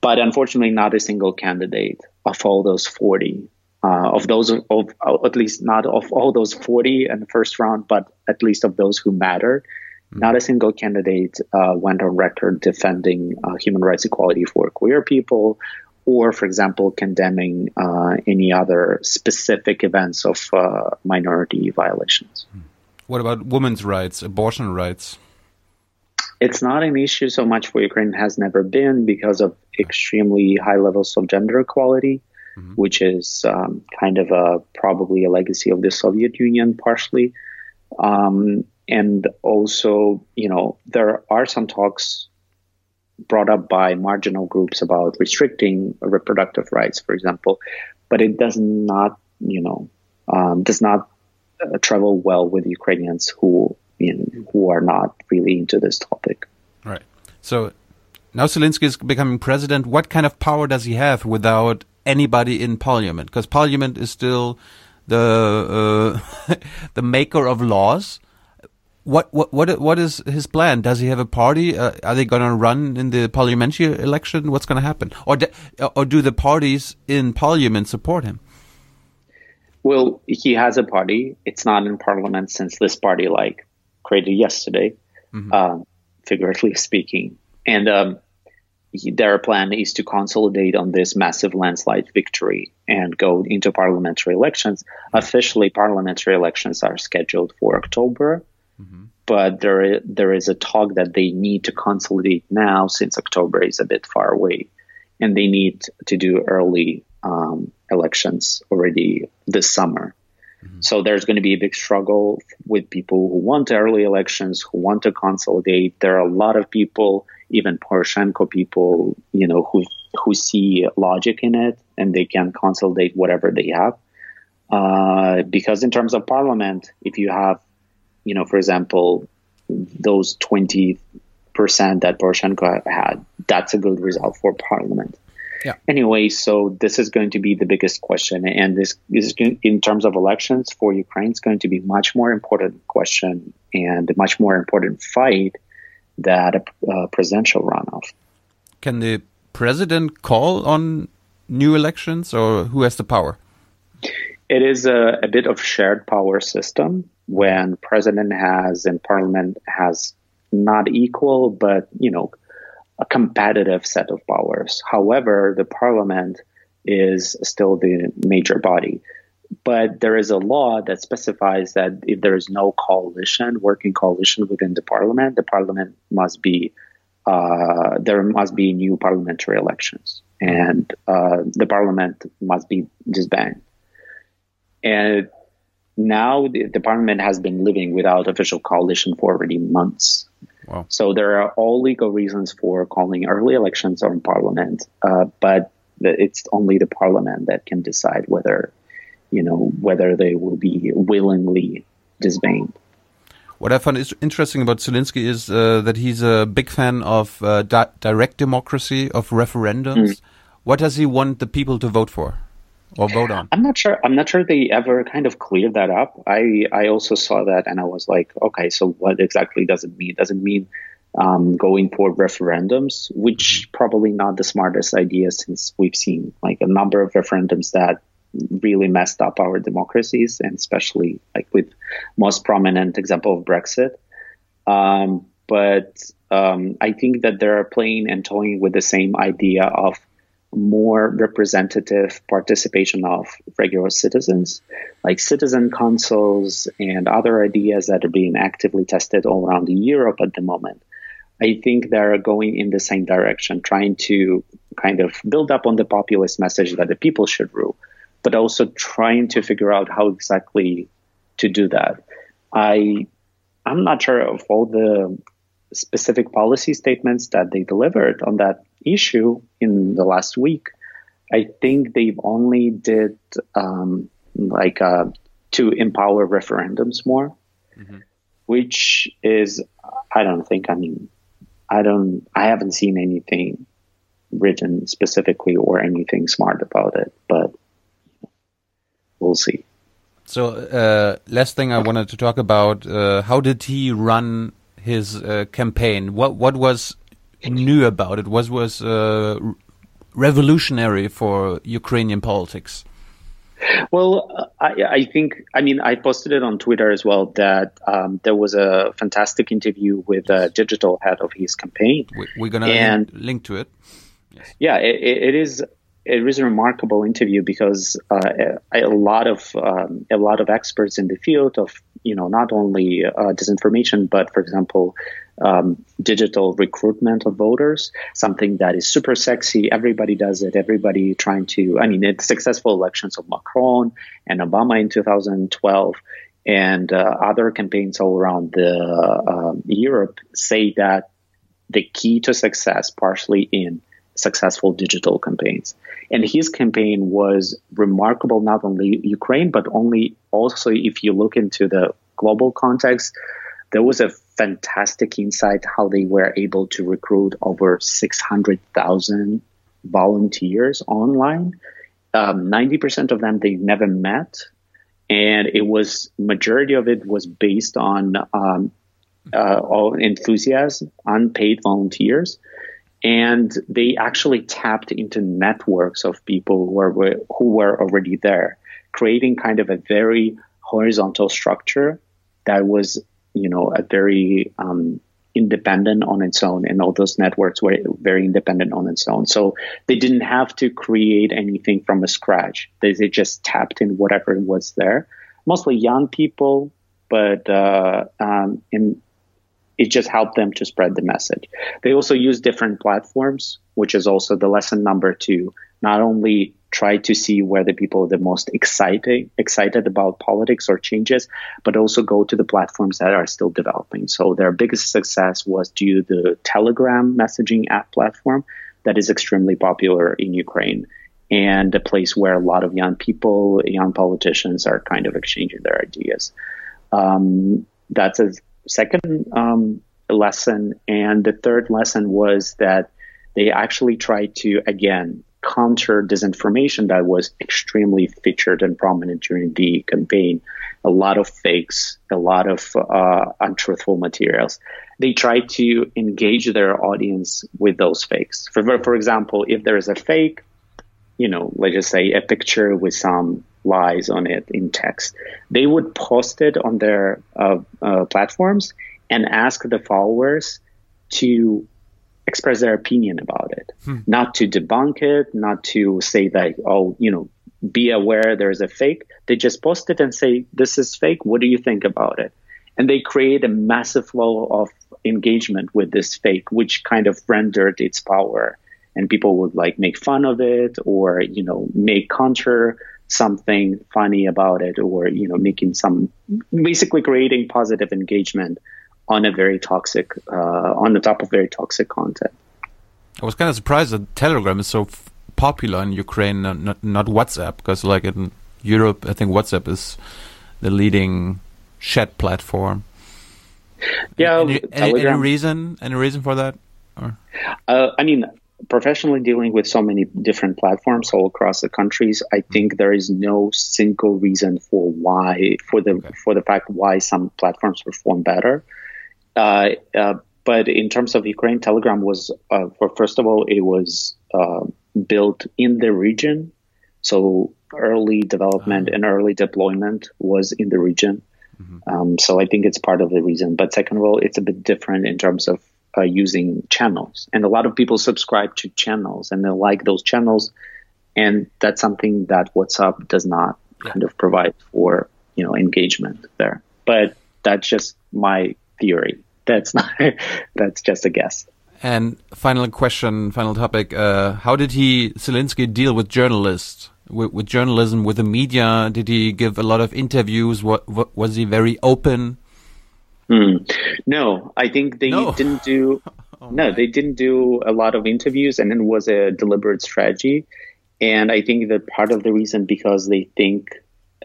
But unfortunately not a single candidate of all those 40 uh, of those of, of at least not of all those 40 in the first round but at least of those who mattered not a single candidate uh, went on record defending uh, human rights equality for queer people or for example condemning uh, any other specific events of uh, minority violations. What about women's rights, abortion rights? it's not an issue so much for Ukraine has never been because of extremely high levels of gender equality, which is um, kind of a probably a legacy of the Soviet Union partially. Um, and also, you know, there are some talks brought up by marginal groups about restricting reproductive rights, for example, but it does not, you know, um, does not uh, travel well with Ukrainians who you know, who are not really into this topic. Right. So now Zelensky is becoming president. What kind of power does he have without anybody in parliament? Because parliament is still the uh, the maker of laws. What what what what is his plan? Does he have a party? Uh, are they going to run in the parliamentary election? What's going to happen? Or do, or do the parties in parliament support him? Well, he has a party. It's not in parliament since this party like created yesterday, um, figuratively speaking. And um, he, their plan is to consolidate on this massive landslide victory and go into parliamentary elections. Officially, parliamentary elections are scheduled for October, but there there is a talk that they need to consolidate now since October is a bit far away, and they need to do early um, elections already this summer. So there's going to be a big struggle with people who want early elections, who want to consolidate. There are a lot of people, even Poroshenko people, you know, who who see logic in it and they can consolidate whatever they have. Uh, because in terms of parliament, if you have, you know, for example, those 20 percent that Poroshenko had, that's a good result for parliament. Yeah. Anyway, so this is going to be the biggest question, and this is in terms of elections for Ukraine is going to be much more important question and a much more important fight than a uh, presidential runoff. Can the president call on new elections, or who has the power? It is a, a bit of shared power system when president has and parliament has not equal, but you know, a competitive set of powers. However, the parliament is still the major body. But there is a law that specifies that if there is no coalition, working coalition within the parliament, the parliament must be uh, there must be new parliamentary elections, and uh, the parliament must be disbanded. And now the, the parliament has been living without official coalition for already months. Wow. So there are all legal reasons for calling early elections on parliament, uh, but the, it's only the parliament that can decide whether, you know, whether they will be willingly disbanded. What I found is interesting about Zelensky is uh, that he's a big fan of uh, di direct democracy, of referendums. Mm. What does he want the people to vote for or vote on? I'm not sure. I'm not sure they ever kind of cleared that up. I I also saw that and I was like, okay, so what exactly does it mean? Does it mean um, going for referendums, which probably not the smartest idea since we've seen like a number of referendums that really messed up our democracies, and especially like with most prominent example of Brexit. Um, but um, I think that they're playing and toying with the same idea of more representative participation of regular citizens, like citizen councils and other ideas that are being actively tested all around Europe at the moment. I think they're going in the same direction, trying to kind of build up on the populist message that the people should rule, but also trying to figure out how exactly to do that. I I'm not sure of all the specific policy statements that they delivered on that issue in the last week. I think they've only did um, like uh, to empower referendums more, which is I don't think. I mean, I don't. I haven't seen anything written specifically or anything smart about it, but we'll see. So, uh, last thing I wanted to talk about: uh, how did he run his uh, campaign? What what was new about it? What was uh, revolutionary for Ukrainian politics? Well, I, I think, I mean, I posted it on Twitter as well that um, there was a fantastic interview with a digital head of his campaign. We, we're gonna And- link, to it. Yeah, it, it it is. It was a remarkable interview because uh, a, lot of um, a lot of experts in the field of you know not only uh, disinformation but for example um, digital recruitment of voters something that is super sexy. Everybody does it. Everybody trying to I mean it's successful elections of Macron and Obama in 2012 and uh, other campaigns all around the um Europe say that the key to success partially in successful digital campaigns. And his campaign was remarkable not only Ukraine, but only also if you look into the global context, there was a fantastic insight how they were able to recruit over 600,000 volunteers online. Um, 90% of them they never met. And it was majority of it was based on um, uh, enthusiasm, unpaid volunteers and they actually tapped into networks of people who were who were already there, creating kind of a very horizontal structure that was, you know, a very um, independent on its own, and all those networks were very independent on its own. So they didn't have to create anything from scratch. They, they just tapped in whatever was there, mostly young people, but uh, um, in it just helped them to spread the message. They also use different platforms, which is also the lesson number two. Not only try to see where the people are the most excited excited about politics or changes, but also go to the platforms that are still developing. So their biggest success was due to the Telegram messaging app platform that is extremely popular in Ukraine and a place where a lot of young people, young politicians are kind of exchanging their ideas. Um, that's a second um, lesson. And the third lesson was that they actually tried to again counter disinformation that was extremely featured and prominent during the campaign. A lot of fakes, a lot of uh, untruthful materials. They try to engage their audience with those fakes. For, for example, if there is a fake, you know, let's just say a picture with some lies on it in text, they would post it on their uh, uh, platforms and ask the followers to express their opinion about it, Hmm. not to debunk it, not to say that, oh, you know, be aware there's a fake. They just post it and say, this is fake. What do you think about it? And they create a massive flow of engagement with this fake, which kind of rendered its power. And people would like make fun of it or, you know, make counter something funny about it or, you know, making some, basically creating positive engagement on a very toxic, uh, on the top of very toxic content. I was kind of surprised that Telegram is so f- popular in Ukraine, not, not, not WhatsApp, because like in Europe, I think WhatsApp is the leading chat platform. Yeah, Any, any, any reason? Any reason for that? Uh, I mean, professionally dealing with so many different platforms all across the countries, I think there is no single reason for why for the for the fact why some platforms perform better. Uh, uh, but in terms of Ukraine, Telegram was uh, for first of all, it was uh, built in the region, so early development and early deployment was in the region. Um, so I think it's part of the reason. But second of all, it's a bit different in terms of uh, using channels, and a lot of people subscribe to channels and they like those channels, and that's something that WhatsApp does not kind of provide for you know engagement there. But that's just my theory. That's not. that's just a guess. And final question, final topic. Uh, how did he, Zelensky, deal with journalists, with, with journalism, with the media? Did he give a lot of interviews? What, what was he very open? Hmm. No, I think they didn't do. no, they didn't do a lot of interviews, and it was a deliberate strategy. And I think that part of the reason because they think,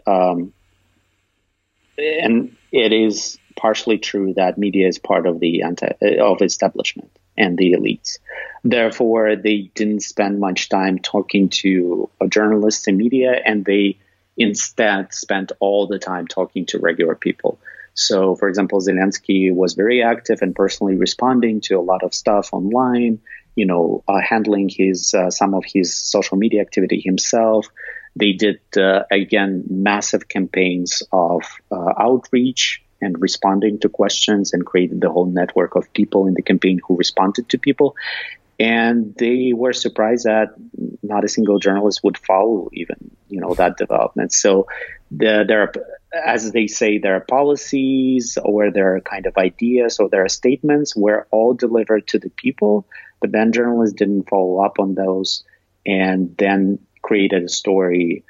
um, and it is partially true that media is part of the anti of establishment and the elites. Therefore, they didn't spend much time talking to uh, journalists and media, and they instead spent all the time talking to regular people. So, for example, Zelensky was very active and personally responding to a lot of stuff online. You know, uh, handling his uh, some of his social media activity himself. They did uh, again massive campaigns of uh, outreach and responding to questions, and created the whole network of people in the campaign who responded to people. And they were surprised that not a single journalist would follow even you know that development. So the, there are, as they say, there are policies or there are kind of ideas or there are statements were all delivered to the people, but then journalists didn't follow up on those and then created a story,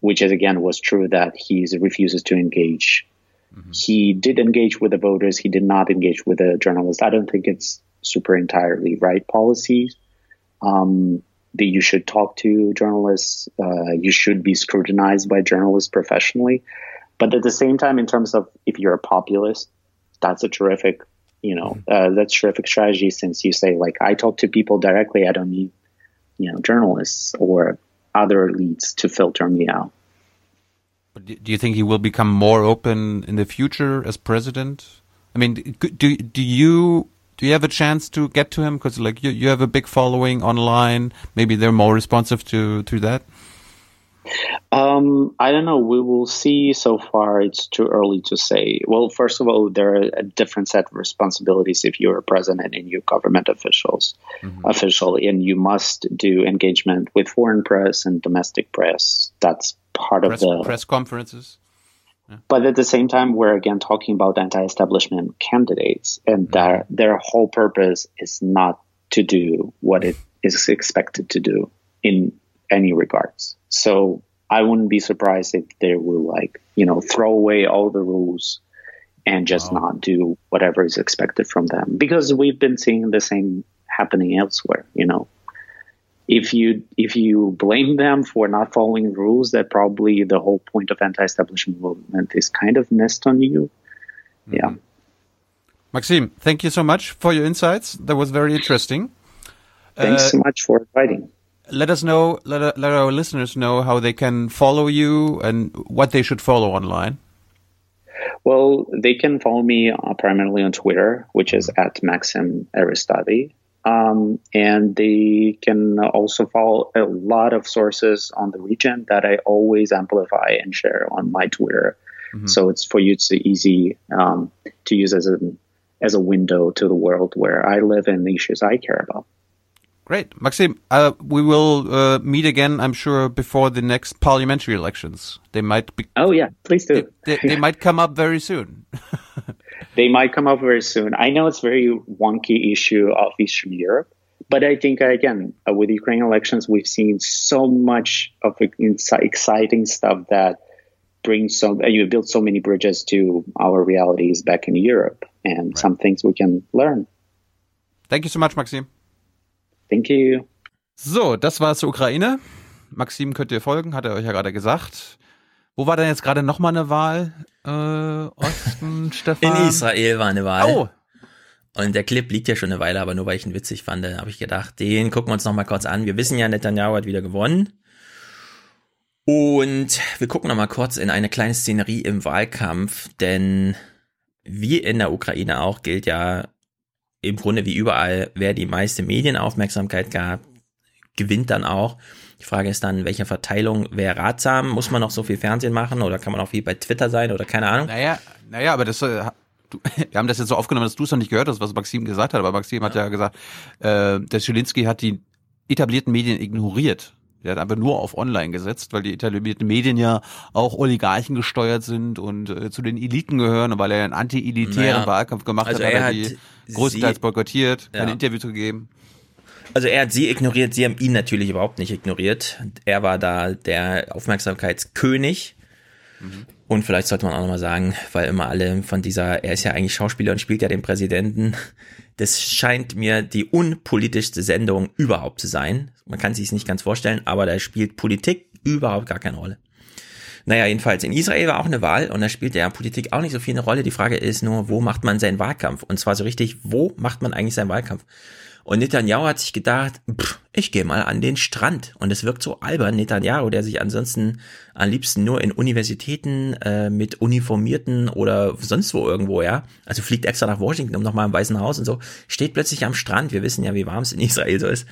which is again was true that he refuses to engage. He did engage with the voters. He did not engage with the journalists. I don't think it's super entirely right policies. Um, that you should talk to journalists. Uh, you should be scrutinized by journalists professionally. But at the same time, in terms of if you're a populist, that's a terrific, you know, uh, that's terrific strategy since you say like I talk to people directly. I don't need, you know, journalists or other leads to filter me out. But do do you think he will become more open in the future as president? I mean, do do you do you have a chance to get to him because like you you have a big following online? Maybe they're more responsive to to that. Um, I don't know. We will see. So far, it's too early to say. Well, first of all, there are a different set of responsibilities if you're a president and you're government officials, official, and you must do engagement with foreign press and domestic press. That's part Press, of the press conferences. But at the same time, we're again talking about anti-establishment candidates, and mm-hmm. their their whole purpose is not to do what it is expected to do in any regards. So I wouldn't be surprised if they will like you know throw away all the rules and just not do whatever is expected from them because we've been seeing the same happening elsewhere. You know, if you if you blame them for not following rules, that probably the whole point of anti-establishment movement is kind of missed on you. Yeah. Maxim, thank you so much for your insights. That was very interesting. Thanks Uh, so much for inviting. Let us know, let, let our listeners know how they can follow you and what they should follow online. Well, they can follow me uh, primarily on Twitter, which is at Maxim Aristadi. Um, and they can also follow a lot of sources on the region that I always amplify and share on my Twitter. So it's for you to easy um, to use as a as a window to the world where I live and the issues I care about. Great. Maxim, uh, we will uh, meet again, I'm sure, before the next parliamentary elections. They might be. Oh, yeah, please do. They, they, they might come up very soon. they might come up very soon. I know it's a very wonky issue of Eastern Europe, but I think again uh, with Ukraine elections, we've seen so much of insi- exciting stuff that brings so uh, you build so many bridges to our realities back in Europe, and some things we can learn. Thank you so much, Maxim. Thank you. So, das war zur Ukraine. Maxim könnt ihr folgen, hat er euch ja gerade gesagt. Wo war denn jetzt gerade nochmal eine Wahl? Äh, Osten, Stefan? In Israel war eine Wahl. Oh. Und der Clip liegt ja schon eine Weile, aber nur weil ich ihn witzig fand, habe ich gedacht, den gucken wir uns nochmal kurz an. Wir wissen ja, Netanyahu hat wieder gewonnen. Und wir gucken nochmal kurz in eine kleine Szenerie im Wahlkampf, denn wie in der Ukraine auch gilt ja im Grunde wie überall, wer die meiste Medienaufmerksamkeit gab, gewinnt dann auch. Die Frage ist dann, in welcher Verteilung wäre ratsam? Muss man noch so viel Fernsehen machen oder kann man auch wie bei Twitter sein oder keine Ahnung? Naja, naja, aber das, äh, du, wir haben das jetzt so aufgenommen, dass du es noch nicht gehört hast, was Maxim gesagt hat, aber Maxim hat ja gesagt, äh, der Schilinski hat die etablierten Medien ignoriert. Der hat einfach nur auf Online gesetzt, weil die etablierten Medien ja auch Oligarchen gesteuert sind und äh, zu den Eliten gehören, und weil er einen anti-elitären Naja, Wahlkampf gemacht also hat, er hat er die größtenteils boykottiert, keine Ja. Interviews gegeben. Also er hat sie ignoriert, sie haben ihn natürlich überhaupt nicht ignoriert. Er war da der Aufmerksamkeitskönig. Und vielleicht sollte man auch nochmal sagen, weil immer alle von dieser, er ist ja eigentlich Schauspieler und spielt ja den Präsidenten. Das scheint mir die unpolitischste Sendung überhaupt zu sein. Man kann sich es nicht ganz vorstellen, aber da spielt Politik überhaupt gar keine Rolle. Naja, jedenfalls, in Israel war auch eine Wahl und da spielt ja Politik auch nicht so viel eine Rolle. Die Frage ist nur, wo macht man seinen Wahlkampf? Und zwar so richtig, wo macht man eigentlich seinen Wahlkampf? Und Netanyahu hat sich gedacht, pff, ich gehe mal an den Strand. Und es wirkt so albern, Netanyahu, der sich ansonsten am liebsten nur in Universitäten äh, mit Uniformierten oder sonst wo irgendwo, ja. Also fliegt extra nach Washington, um nochmal im Weißen Haus und so, steht plötzlich am Strand. Wir wissen ja, wie warm es in Israel so ist.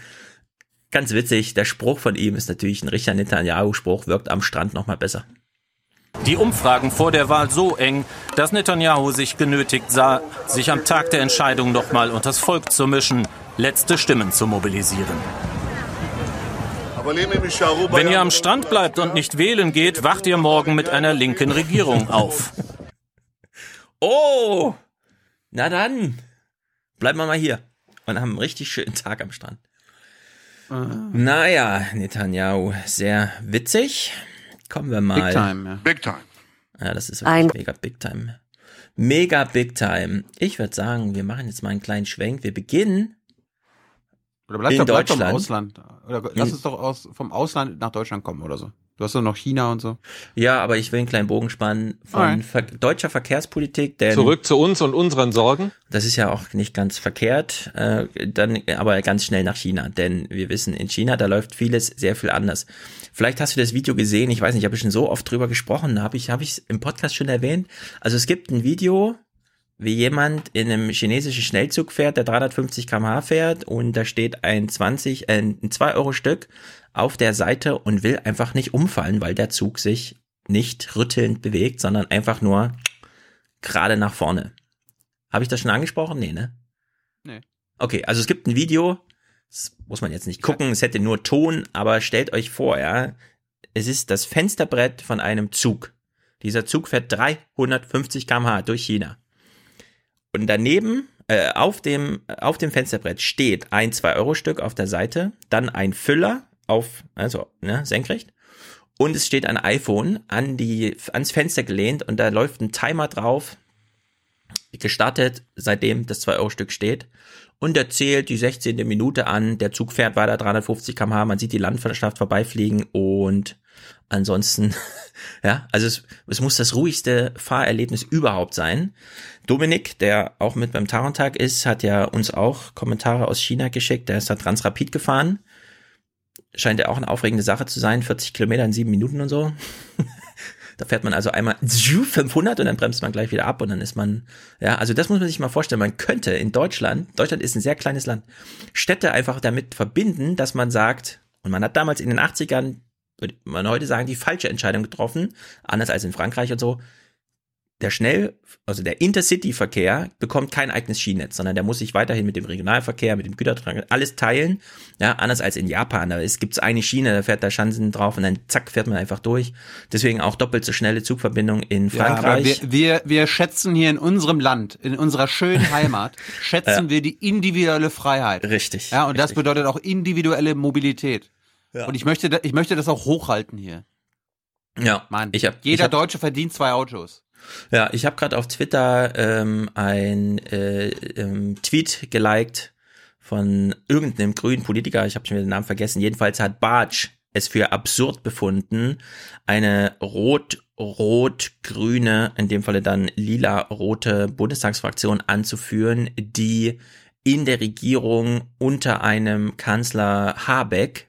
Ganz witzig, der Spruch von ihm ist natürlich ein richtiger Netanyahu-Spruch, wirkt am Strand nochmal besser. Die Umfragen vor der Wahl so eng, dass Netanyahu sich genötigt sah, sich am Tag der Entscheidung nochmal unters Volk zu mischen, letzte Stimmen zu mobilisieren. Wenn ihr am Strand bleibt und nicht wählen geht, wacht ihr morgen mit einer linken Regierung auf. Oh, na dann, bleiben wir mal hier und haben einen richtig schönen Tag am Strand. Naja, Netanyahu, sehr witzig. Kommen wir mal. Big time, ja. Big time. Ja, das ist wirklich mega big time. Mega big time. Ich würde sagen, wir machen jetzt mal einen kleinen Schwenk. Wir beginnen Oder bleib in doch, bleib doch im Deutschland. Ausland. Oder lass uns doch aus, vom Ausland nach Deutschland kommen oder so. Du hast doch noch China und so. Ja, aber ich will einen kleinen Bogen spannen von Alright. ver deutscher Verkehrspolitik. Denn Zurück zu uns und unseren Sorgen. Das ist ja auch nicht ganz verkehrt, äh, dann aber ganz schnell nach China, denn wir wissen, in China, da läuft vieles sehr viel anders. Vielleicht hast du das Video gesehen, ich weiß nicht, ich habe schon so oft drüber gesprochen, habe ich habe ich im Podcast schon erwähnt. Also es gibt ein Video, wie jemand in einem chinesischen Schnellzug fährt, der 350 km/h fährt und da steht ein 20, äh, ein 2 Euro Stück auf der Seite und will einfach nicht umfallen, weil der Zug sich nicht rüttelnd bewegt, sondern einfach nur gerade nach vorne. Habe ich das schon angesprochen? Nee, ne? Nee. Okay, also es gibt ein Video, das muss man jetzt nicht gucken, es hätte nur Ton, aber stellt euch vor, ja, es ist das Fensterbrett von einem Zug. Dieser Zug fährt 350 km/h durch China. Und daneben, äh, auf dem, auf dem Fensterbrett steht ein 2-Euro-Stück auf der Seite, dann ein Füller auf, also, ne, senkrecht. Und es steht ein iPhone an die, ans Fenster gelehnt und da läuft ein Timer drauf, gestartet, seitdem das 2-Euro-Stück steht. Und er zählt die 16. Minute an. Der Zug fährt weiter 350 km/h. Man sieht die Landschaft vorbeifliegen und Ansonsten, ja, also es, es muss das ruhigste Fahrerlebnis überhaupt sein. Dominik, der auch mit beim Tarentag ist, hat ja uns auch Kommentare aus China geschickt. Der ist da Transrapid gefahren. Scheint ja auch eine aufregende Sache zu sein. 40 Kilometer in sieben Minuten und so. Da fährt man also einmal 500 und dann bremst man gleich wieder ab und dann ist man, ja, also das muss man sich mal vorstellen. Man könnte in Deutschland, Deutschland ist ein sehr kleines Land, Städte einfach damit verbinden, dass man sagt, und man hat damals in den 80ern, würde man heute sagen, die falsche Entscheidung getroffen, anders als in Frankreich und so, der Schnell, also der Intercity-Verkehr bekommt kein eigenes Schienennetz, sondern der muss sich weiterhin mit dem Regionalverkehr, mit dem Gütertransport, alles teilen. Ja, anders als in Japan. Da gibt es eine Schiene, da fährt der Schanzen drauf und dann zack, fährt man einfach durch. Deswegen auch doppelt so schnelle Zugverbindung in Frankreich. Ja, wir, wir, wir schätzen hier in unserem Land, in unserer schönen Heimat, schätzen Ja. wir die individuelle Freiheit. Richtig. Ja, und das richtig. bedeutet auch individuelle Mobilität. Ja. Und ich möchte, ich möchte das auch hochhalten hier. Ja, Mann, ich hab, jeder ich hab, Deutsche verdient zwei Autos. Ja, ich habe gerade auf Twitter ähm, ein äh, ähm, Tweet geliked von irgendeinem grünen Politiker, ich habe schon wieder den Namen vergessen. Jedenfalls hat Bartsch es für absurd befunden, eine rot-rot-grüne, in dem Falle dann lila-rote Bundestagsfraktion anzuführen, die in der Regierung unter einem Kanzler Habeck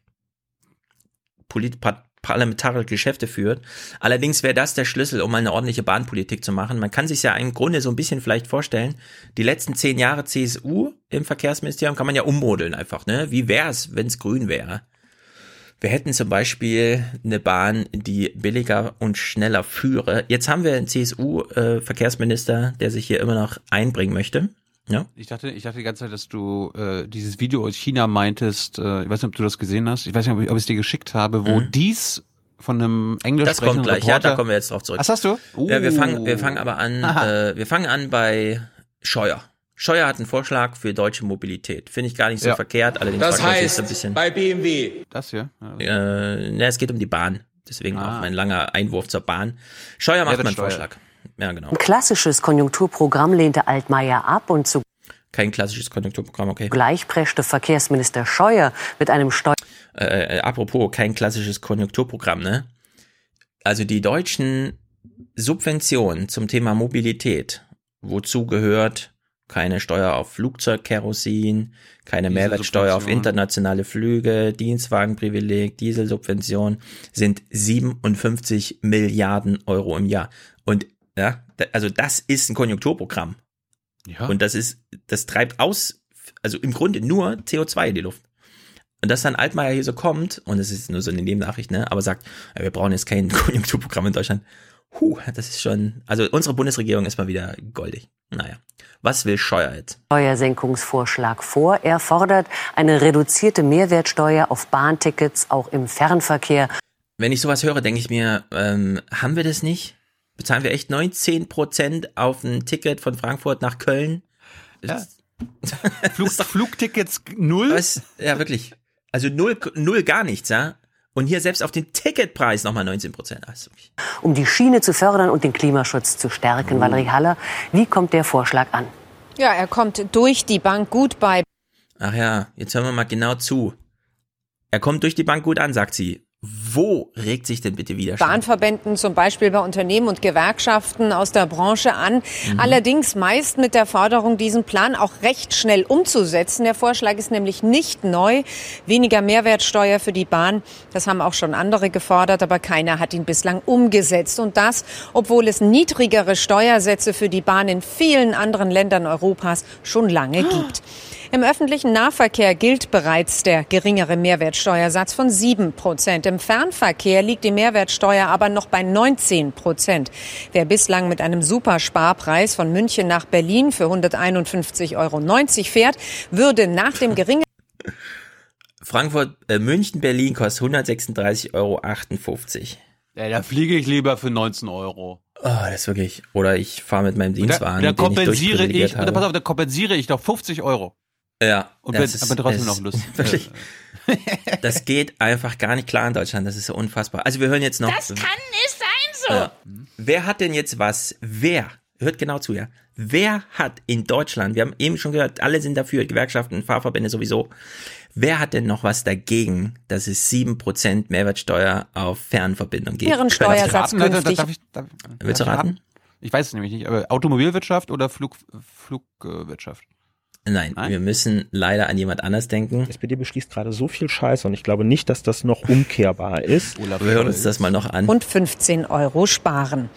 parlamentarische Geschäfte führt. Allerdings wäre das der Schlüssel, um eine ordentliche Bahnpolitik zu machen. Man kann sich ja im Grunde so ein bisschen vielleicht vorstellen, die letzten zehn Jahre CSU im Verkehrsministerium kann man ja ummodeln einfach, ne? Wie wäre es, wenn es grün wäre? Wir hätten zum Beispiel eine Bahn, die billiger und schneller führe. Jetzt haben wir einen CSU-Verkehrsminister, der sich hier immer noch einbringen möchte. Ja. Ich dachte, ich dachte die ganze Zeit, dass du äh, dieses Video aus China meintest. Äh, ich weiß nicht, ob du das gesehen hast. Ich weiß nicht, ob ich ob ich es dir geschickt habe, wo Mhm. dies von einem Englisch Das kommt gleich, ja, Reporter. da kommen wir jetzt drauf zurück. Was hast du? Ja, wir fangen, Uh. wir fangen aber an, Aha. äh, wir fangen an bei Scheuer. Scheuer hat einen Vorschlag für deutsche Mobilität. Finde ich gar nicht so Ja. verkehrt, allerdings Das sich heißt, so ein bisschen. bei BMW. Das hier? Äh, ne, es geht um die Bahn. Deswegen Ah. auch mein langer Einwurf zur Bahn. Scheuer macht mal einen Mehrwertsteuer. Vorschlag. Ja, genau. Ein klassisches Konjunkturprogramm lehnte Altmaier ab und Kein klassisches Konjunkturprogramm, okay. zugleich preschte Verkehrsminister Scheuer mit einem Steuer Äh, äh, apropos, kein klassisches Konjunkturprogramm, ne? Also die deutschen Subventionen zum Thema Mobilität, wozu gehört keine Steuer auf Flugzeugkerosin, keine Mehrwertsteuer auf internationale Flüge, Dienstwagenprivileg, Dieselsubvention, sind 57 Milliarden Euro im Jahr. Und ja, also das ist ein Konjunkturprogramm. Ja. Und das ist, das treibt aus, also im Grunde nur CO2 in die Luft. Und dass dann Altmaier hier so kommt, und das ist nur so eine Nebennachricht, ne, aber sagt, ja, wir brauchen jetzt kein Konjunkturprogramm in Deutschland. Huh, das ist schon, also unsere Bundesregierung ist mal wieder goldig. Naja. Was will Scheuer jetzt? Steuersenkungsvorschlag vor. Er fordert eine reduzierte Mehrwertsteuer auf Bahntickets auch im Fernverkehr. Wenn ich sowas höre, denke ich mir, ähm, haben wir das nicht? Bezahlen wir echt 19 Prozent auf ein Ticket von Frankfurt nach Köln? Ja. Flug, Flugtickets null? Was? Ja, wirklich. Also null, null gar nichts, ja? Und hier selbst auf den Ticketpreis nochmal 19 Prozent. Also, Um die Schiene zu fördern und den Klimaschutz zu stärken. Valerie Haller, wie kommt der Vorschlag an? Ja, er kommt durch die Bank gut bei. ach ja, jetzt hören wir mal genau zu. Er kommt durch die Bank gut an, sagt sie. Wo regt sich denn bitte Widerstand? Bahnverbänden, zum Beispiel bei Unternehmen und Gewerkschaften aus der Branche an. Mhm. Allerdings meist mit der Forderung, diesen Plan auch recht schnell umzusetzen. Der Vorschlag ist nämlich nicht neu. Weniger Mehrwertsteuer für die Bahn. Das haben auch schon andere gefordert, aber keiner hat ihn bislang umgesetzt. Und das, obwohl es niedrigere Steuersätze für die Bahn in vielen anderen Ländern Europas schon lange gibt. Im öffentlichen Nahverkehr gilt bereits der geringere Mehrwertsteuersatz von 7 Prozent. Im Fernverkehr liegt die Mehrwertsteuer aber noch bei 19 Prozent. Wer bislang mit einem Supersparpreis von München nach Berlin für 151,90 Euro fährt, würde nach dem geringen Frankfurt, äh, München, Berlin kostet 136,58 Euro. Ja, da fliege ich lieber für 19 Euro. Oh, das ist wirklich. Oder ich fahre mit meinem Da, Dienstwagen, da den ich kompensiere durchprivilegiert ich, habe. pass auf, da kompensiere ich doch 50 Euro. Ja, Und ist- aber trotzdem noch lustig. Wirklich. Das geht einfach gar nicht klar in Deutschland. Das ist so unfassbar. Also wir hören jetzt noch. Das kann nicht sein so. Ja. Wer hat denn jetzt was? Wer? hört genau zu, ja. Wer hat in Deutschland, wir haben eben schon gehört, alle sind dafür, Gewerkschaften, Fahrverbände sowieso. Wer hat denn noch was dagegen, dass es 7% Mehrwertsteuer auf Fernverbindung gibt? Ihr- künftig. Darf ich, darf, Willst du darf ich raten? Ich weiß es nämlich nicht, aber Automobilwirtschaft oder Flug, Flugwirtschaft? Nein, wir müssen leider an jemand anders denken. Die SPD beschließt gerade so viel Scheiße und ich glaube nicht, dass das noch umkehrbar ist. Wir hören uns das mal noch an. und 15 Euro sparen.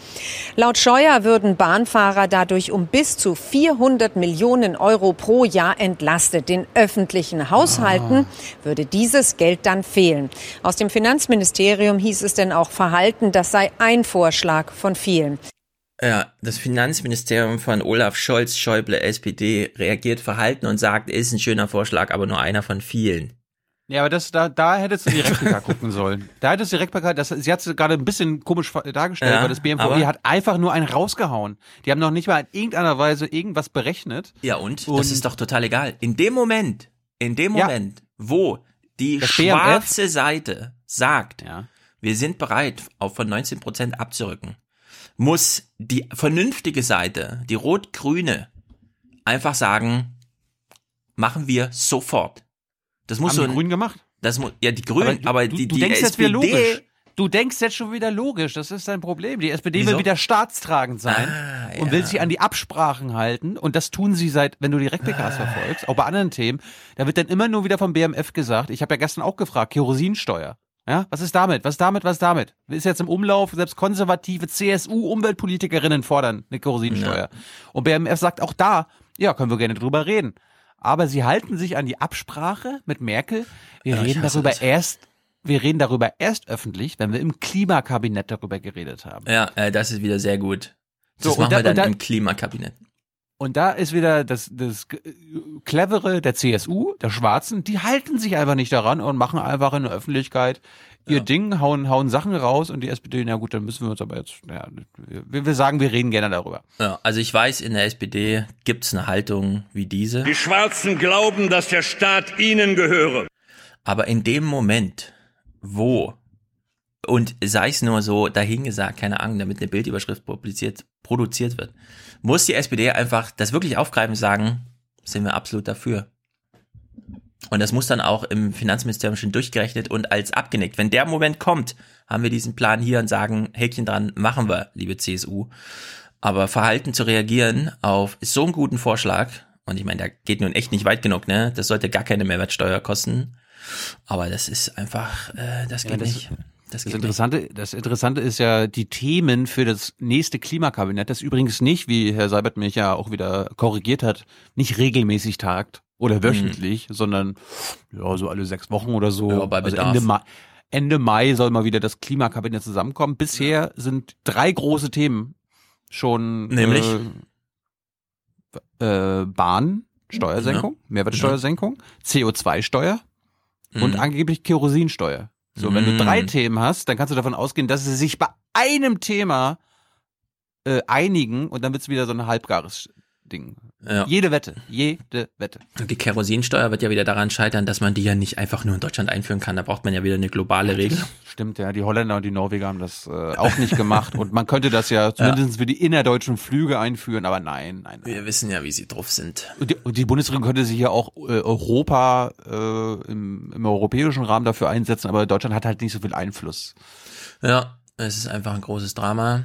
Laut Scheuer würden Bahnfahrer dadurch um bis zu 400 Millionen Euro pro Jahr entlastet. Den öffentlichen Haushalten würde dieses Geld dann fehlen. Aus dem Finanzministerium hieß es denn auch Verhalten, das sei ein Vorschlag von vielen. Ja, das Finanzministerium von Olaf Scholz, Schäuble, SPD reagiert verhalten und sagt, ist ein schöner Vorschlag, aber nur einer von vielen. Ja, aber das, da, da hättest du die Replika gucken sollen. Da hättest du die Replika, das, sie hat es gerade ein bisschen komisch dargestellt, Ja, weil das BMVG hat einfach nur einen rausgehauen. Die haben noch nicht mal in irgendeiner Weise irgendwas berechnet. Ja, und? Und- das ist doch total egal. In dem Moment, in dem Ja. Moment, wo die schwarze Seite sagt, Ja. wir sind bereit, auf von 19 Prozent abzurücken, muss die vernünftige Seite, die rot-grüne, einfach sagen, machen wir sofort. Das muss Haben so die ein, Grünen gemacht. das muss, ja, die Grünen, du, aber du, die, du die denkst jetzt wieder SPD, logisch. Du denkst jetzt schon wieder logisch, das ist dein Problem. Die SPD Wieso? will wieder staatstragend sein Ah, und ja. will sich an die Absprachen halten und das tun sie seit, wenn du die Replikas verfolgst, auch bei anderen Themen, da wird dann immer nur wieder vom BMF gesagt, ich habe ja gestern auch gefragt, Kerosinsteuer. Ja, was ist damit? Was ist damit? Was ist damit? Ist jetzt im Umlauf, selbst konservative CSU-Umweltpolitikerinnen fordern eine Kerosinsteuer. Und BMF sagt auch da, ja, können wir gerne drüber reden. Aber sie halten sich an die Absprache mit Merkel. Wir Ja, reden darüber das. erst, wir reden darüber erst öffentlich, wenn wir im Klimakabinett darüber geredet haben. Ja, äh, das ist wieder sehr gut. Das So, machen da- wir dann und da- im Klimakabinett. Und da ist wieder das, das Clevere der CSU, der Schwarzen, die halten sich einfach nicht daran und machen einfach in der Öffentlichkeit ihr Ding, hauen, hauen Sachen raus und die SPD, na gut, dann müssen wir uns aber jetzt, ja, wir, wir sagen, wir reden gerne darüber. Ja, also ich weiß, in der SPD gibt's eine Haltung wie diese. Die Schwarzen glauben, dass der Staat ihnen gehöre. Aber in dem Moment, wo, und sei es nur so dahingesagt, keine Ahnung, damit eine Bildüberschrift publiziert, produziert wird, muss die SPD einfach das wirklich aufgreifen und sagen, sind wir absolut dafür. Und das muss dann auch im Finanzministerium schon durchgerechnet und als abgenickt. Wenn der Moment kommt, haben wir diesen Plan hier und sagen, Häkchen dran, machen wir, liebe CSU. Aber verhalten zu reagieren auf so einen guten Vorschlag, und ich meine, der geht nun echt nicht weit genug, ne? Das sollte gar keine Mehrwertsteuer kosten. Aber das ist einfach, äh, das geht das- nicht. Das Das nicht. Interessante, das Interessante ist ja die Themen für das nächste Klimakabinett, das übrigens nicht, wie Herr Seibert mich ja auch wieder korrigiert hat, nicht regelmäßig tagt oder wöchentlich, sondern ja so alle sechs Wochen oder so. Mhm. Ja, bei also. Ende Mai, Ende Mai soll mal wieder das Klimakabinett zusammenkommen. Bisher sind drei große Themen schon Nämlich? äh, äh, Bahn, Steuersenkung, Mehrwertsteuersenkung, CO2-Steuer und Mhm. angeblich Kerosinsteuer. So, wenn du Mm. drei Themen hast, dann kannst du davon ausgehen, dass sie sich bei einem Thema äh, einigen und dann wird's wieder so ein halbgares Ding. Ja. Jede Wette, jede Wette. Die Kerosinsteuer wird ja wieder daran scheitern, dass man die ja nicht einfach nur in Deutschland einführen kann. Da braucht man ja wieder eine globale Regel. Stimmt, ja. Die Holländer und die Norweger haben das äh, auch nicht gemacht und man könnte das ja zumindest für die innerdeutschen Flüge einführen, aber nein, nein. nein. Wir wissen ja, wie sie drauf sind. Und die, und die Bundesregierung könnte sich ja auch äh, Europa äh, im, im europäischen Rahmen dafür einsetzen, aber Deutschland hat halt nicht so viel Einfluss. Ja, es ist einfach ein großes Drama.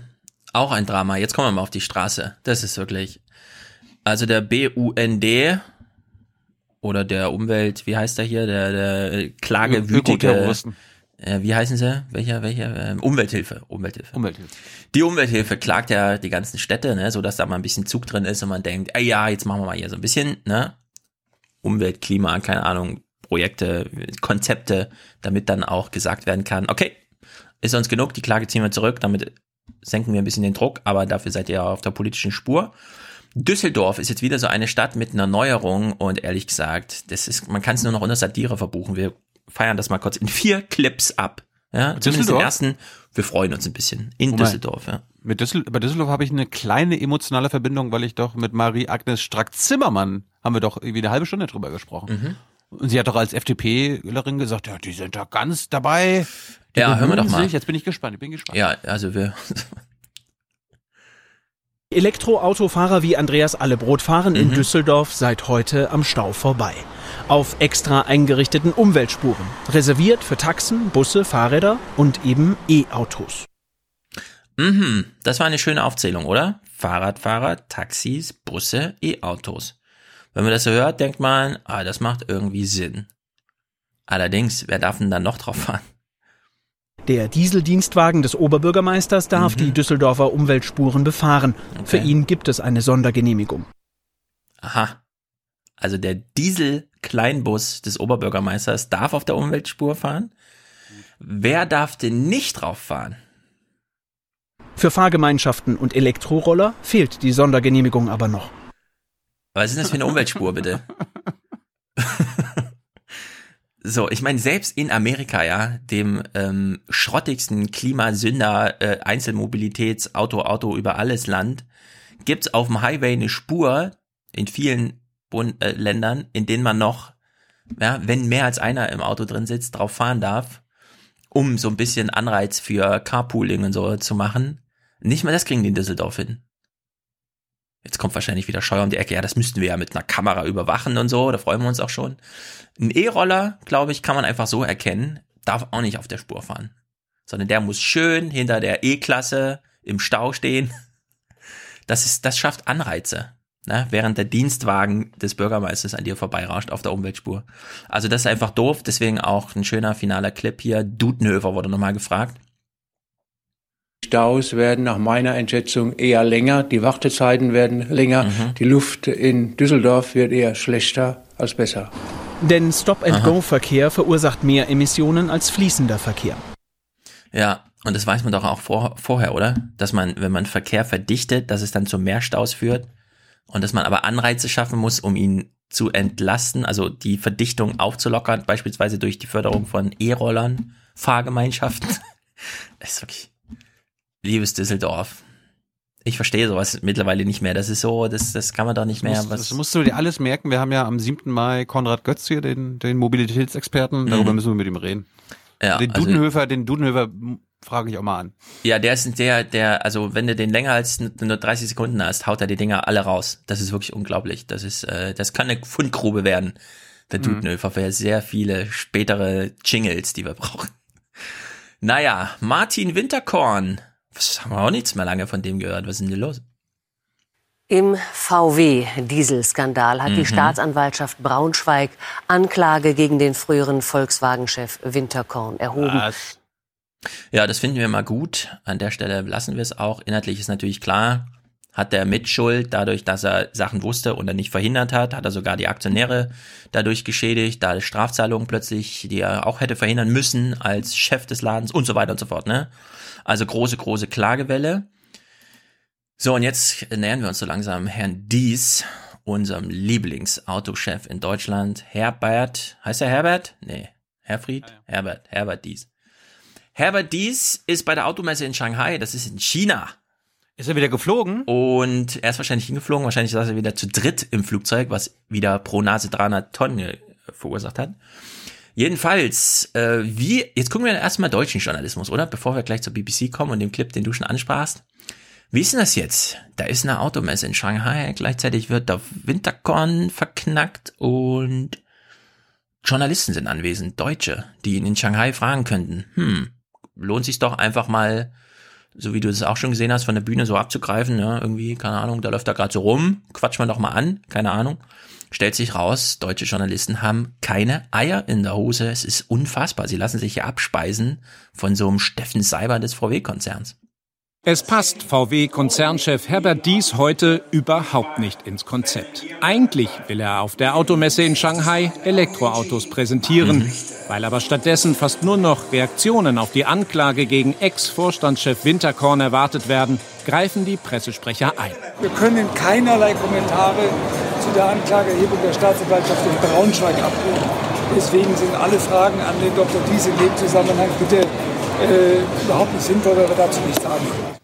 Auch ein Drama. Jetzt kommen wir mal auf die Straße. Das ist wirklich. Also der BUND oder der Umwelt, wie heißt der hier? Der, der äh, klagewütige. Äh, wie heißen sie? Welcher, welcher? Ähm, Umwelthilfe. Umwelthilfe. Umwelthilfe. Die Umwelthilfe klagt ja die ganzen Städte, ne, so dass da mal ein bisschen Zug drin ist und man denkt, ey, ja, jetzt machen wir mal hier so ein bisschen, ne, Umwelt, Klima, keine Ahnung, Projekte, Konzepte, damit dann auch gesagt werden kann, okay, ist uns genug, die Klage ziehen wir zurück, damit senken wir ein bisschen den Druck, aber dafür seid ihr auf der politischen Spur. Düsseldorf ist jetzt wieder so eine Stadt mit einer Neuerung und ehrlich gesagt, das ist, man kann es nur noch unter Satire verbuchen. Wir feiern das mal kurz in vier Clips ab. Ja, zumindest den Düsseldorf? ersten. Wir freuen uns ein bisschen. In Moment. Düsseldorf, ja. Mit Düssel bei Düsseldorf habe ich eine kleine emotionale Verbindung, weil ich doch mit Marie-Agnes Strack-Zimmermann haben wir doch irgendwie eine halbe Stunde drüber gesprochen. Mhm. Und sie hat doch als FDP-Lerin gesagt, ja, die sind da ganz dabei. Die Ja, hören wir doch mal. Sich. Jetzt bin ich gespannt, ich bin gespannt. Ja, also wir. Elektroautofahrer wie Andreas Allebrot fahren in Mhm. Düsseldorf seit heute am Stau vorbei. Auf extra eingerichteten Umweltspuren, reserviert für Taxen, Busse, Fahrräder und eben E-Autos. Mhm, das war eine schöne Aufzählung, oder? Fahrradfahrer, Taxis, Busse, E-Autos. Wenn man das so hört, denkt man, ah, das macht irgendwie Sinn. Allerdings, wer darf denn dann noch drauf fahren? Der Dieseldienstwagen des Oberbürgermeisters darf die Düsseldorfer Umweltspuren befahren. Für ihn gibt es eine Sondergenehmigung. Aha. Also der Diesel-Kleinbus des Oberbürgermeisters darf auf der Umweltspur fahren. Wer darf denn nicht drauf fahren? Für Fahrgemeinschaften und Elektroroller fehlt die Sondergenehmigung aber noch. Was ist denn das für eine Umweltspur, bitte? so, ich meine, selbst in Amerika, ja, dem ähm, schrottigsten Klimasünder, äh, Einzelmobilitäts, Auto, Auto über alles Land, gibt's auf dem Highway eine Spur in vielen Bund äh, Ländern, in denen man noch, ja, wenn mehr als einer im Auto drin sitzt, drauf fahren darf, um so ein bisschen Anreiz für Carpooling und so zu machen. Nicht mal das kriegen die in Düsseldorf hin. Jetzt kommt wahrscheinlich wieder Scheuer um die Ecke. Ja, das müssten wir ja mit einer Kamera überwachen und so. Da freuen wir uns auch schon. Ein E-Roller, glaube ich, kann man einfach so erkennen, darf auch nicht auf der Spur fahren. Sondern der muss schön hinter der E-Klasse im Stau stehen. Das ist, das schafft Anreize. Ne? Während der Dienstwagen des Bürgermeisters an dir vorbeirauscht auf der Umweltspur. Also das ist einfach doof. Deswegen auch ein schöner finaler Clip hier. Dudenhöfer wurde nochmal gefragt. Staus werden nach meiner Einschätzung eher länger, die Wartezeiten werden länger, die Luft in Düsseldorf wird eher schlechter als besser. Denn Stop-and-Go-Verkehr verursacht mehr Emissionen als fließender Verkehr. Ja, und das weiß man doch auch vor, vorher, oder? Dass man, wenn man Verkehr verdichtet, dass es dann zu mehr Staus führt und dass man aber Anreize schaffen muss, um ihn zu entlasten, also die Verdichtung aufzulockern, beispielsweise durch die Förderung von E-Rollern, Fahrgemeinschaften. Das ist wirklich, liebes Düsseldorf. Ich verstehe sowas mittlerweile nicht mehr. Das ist so, das, das kann man doch nicht mehr. Das, Was, das musst du dir alles merken. Wir haben ja am 7. Mai Konrad Götz hier, den, den Mobilitätsexperten. Darüber Mhm. müssen wir mit ihm reden. Ja, den also- Dudenhöfer, den Dudenhöfer frage ich auch mal an. Ja, der ist der, der, also wenn du den länger als nur 30 Sekunden hast, haut er die Dinger alle raus. Das ist wirklich unglaublich. Das ist, äh, das kann eine Fundgrube werden. Der Mhm. Dudenhöfer für sehr viele spätere Jingles, die wir brauchen. Naja, Martin Winterkorn. Was haben wir auch nichts mehr lange von dem gehört. Was ist denn hier los? Im VW-Dieselskandal hat Mhm. die Staatsanwaltschaft Braunschweig Anklage gegen den früheren Volkswagen-Chef Winterkorn erhoben. Ja, das finden wir mal gut. An der Stelle lassen wir es auch. Inhaltlich ist natürlich klar, hat er Mitschuld dadurch, dass er Sachen wusste und er nicht verhindert hat, hat er sogar die Aktionäre dadurch geschädigt, da Strafzahlungen plötzlich, die er auch hätte verhindern müssen als Chef des Ladens und so weiter und so fort, ne? Also große, große Klagewelle. So, und jetzt nähern wir uns so langsam Herrn Dies, unserem Lieblingsautochef in Deutschland, Herbert, heißt er Herbert? Nee, Herfried? Herbert, Herbert Dies. Herbert Dies ist bei der Automesse in Shanghai, das ist in China. Ist er wieder geflogen? Und er ist wahrscheinlich hingeflogen, wahrscheinlich saß er wieder zu dritt im Flugzeug, was wieder pro Nase 300 Tonnen verursacht hat. Jedenfalls, äh, wie, jetzt gucken wir erstmal deutschen Journalismus, oder? Bevor wir gleich zur BBC kommen und dem Clip, den du schon ansprachst. Wie ist denn das jetzt? Da ist eine Automesse in Shanghai, gleichzeitig wird der Winterkorn verknackt und Journalisten sind anwesend, Deutsche, die ihn in Shanghai fragen könnten. Hm, lohnt sich doch einfach mal, so wie du es auch schon gesehen hast, von der Bühne so abzugreifen, ja, irgendwie, keine Ahnung, da läuft er gerade so rum, quatscht man doch mal an, keine Ahnung. Stellt sich raus, deutsche Journalisten haben keine Eier in der Hose. Es ist unfassbar. Sie lassen sich hier abspeisen von so einem Steffen Seiber des VW-Konzerns. Es passt VW-Konzernchef Herbert Dies heute überhaupt nicht ins Konzept. Eigentlich will er auf der Automesse in Shanghai Elektroautos präsentieren. Weil aber stattdessen fast nur noch Reaktionen auf die Anklage gegen Ex-Vorstandschef Winterkorn erwartet werden, greifen die Pressesprecher ein. Wir können keinerlei Kommentare zu der Anklageerhebung der Staatsanwaltschaft in Braunschweig abgeben. Deswegen sind alle Fragen an den Dr. Dies in dem Zusammenhang bitte äh, überhaupt nicht sinnvoll, weil wir dazu nichts sagen.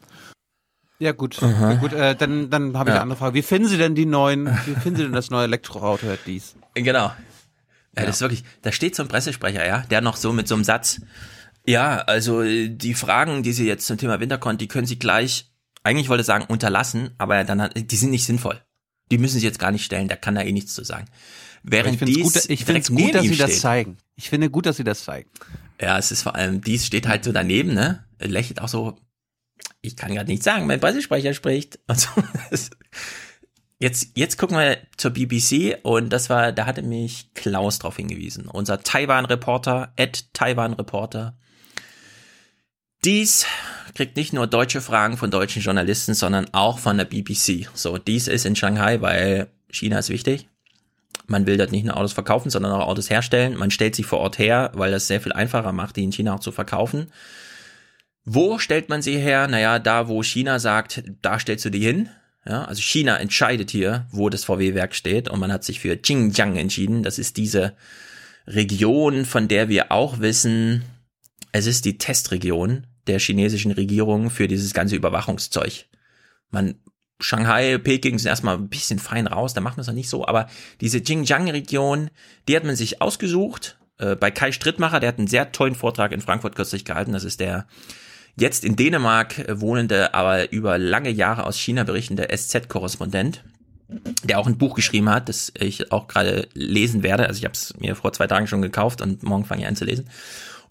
Ja gut, ja, gut äh, dann, dann habe ich Ja. eine andere Frage. Wie finden Sie denn die neuen, wie finden Sie denn das neue Elektroauto, Herr Dies? Genau. Ja, das ist wirklich, da steht so ein Pressesprecher, ja, der noch so mit so einem Satz, ja, also äh, die Fragen, die Sie jetzt zum Thema Winterkont, die können Sie gleich eigentlich wollte ich sagen unterlassen, aber dann hat, die sind nicht sinnvoll. Die müssen sie jetzt gar nicht stellen, da kann er eh nichts zu sagen. Während ich finde dies es gut, ich direkt find's gut dass sie das steht. zeigen. Ich finde gut, dass sie das zeigen. Ja, es ist vor allem, dies steht halt so daneben, ne? Lächelt auch so, ich kann gerade nicht sagen, mein Pressesprecher spricht. So. Jetzt, jetzt gucken wir zur BBC und das war, da hatte mich Klaus drauf hingewiesen. Unser Taiwan-Reporter, Ed Taiwan-Reporter. Dies kriegt nicht nur deutsche Fragen von deutschen Journalisten, sondern auch von der BBC. So, dies ist in Shanghai, weil China ist wichtig. Man will dort nicht nur Autos verkaufen, sondern auch Autos herstellen. Man stellt sie vor Ort her, weil das sehr viel einfacher macht, die in China auch zu verkaufen. Wo stellt man sie her? Naja, da wo China sagt, da stellst du die hin. Ja, also China entscheidet hier, wo das VW-Werk steht und man hat sich für Xinjiang entschieden. Das ist diese Region, von der wir auch wissen, es ist die Testregion der chinesischen Regierung für dieses ganze Überwachungszeug. Man Shanghai, Peking sind erstmal ein bisschen fein raus, da macht man es noch nicht so, aber diese Xinjiang-Region, die hat man sich ausgesucht. Äh, bei Kai Strittmacher, der hat einen sehr tollen Vortrag in Frankfurt kürzlich gehalten. Das ist der jetzt in Dänemark wohnende, aber über lange Jahre aus China berichtende SZ-Korrespondent, der auch ein Buch geschrieben hat, das ich auch gerade lesen werde. Also ich habe es mir vor zwei Tagen schon gekauft und morgen fange ich an zu lesen.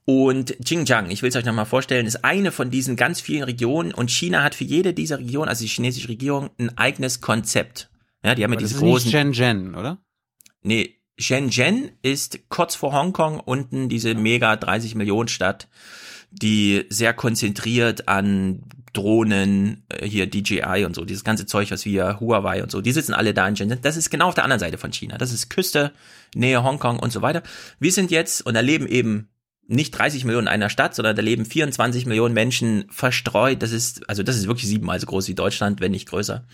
Und Xinjiang, ich will es euch nochmal vorstellen, ist eine von diesen ganz vielen Regionen und China hat für jede dieser Regionen, also die chinesische Regierung, ein eigenes Konzept. Ja, die haben ja diese ist nicht großen. Shenzhen, oder? Nee, Shenzhen ist kurz vor Hongkong unten diese mega 30 Millionen Stadt, die sehr konzentriert an Drohnen, äh, hier DJI und so, dieses ganze Zeug, was wir, Huawei und so, die sitzen alle da in Shenzhen. Das ist genau auf der anderen Seite von China. Das ist Küste, Nähe Hongkong und so weiter. Wir sind jetzt und da leben eben nicht 30 Millionen in einer Stadt, sondern da leben 24 Millionen Menschen verstreut. Das ist, also das ist wirklich siebenmal so groß wie Deutschland, wenn nicht größer.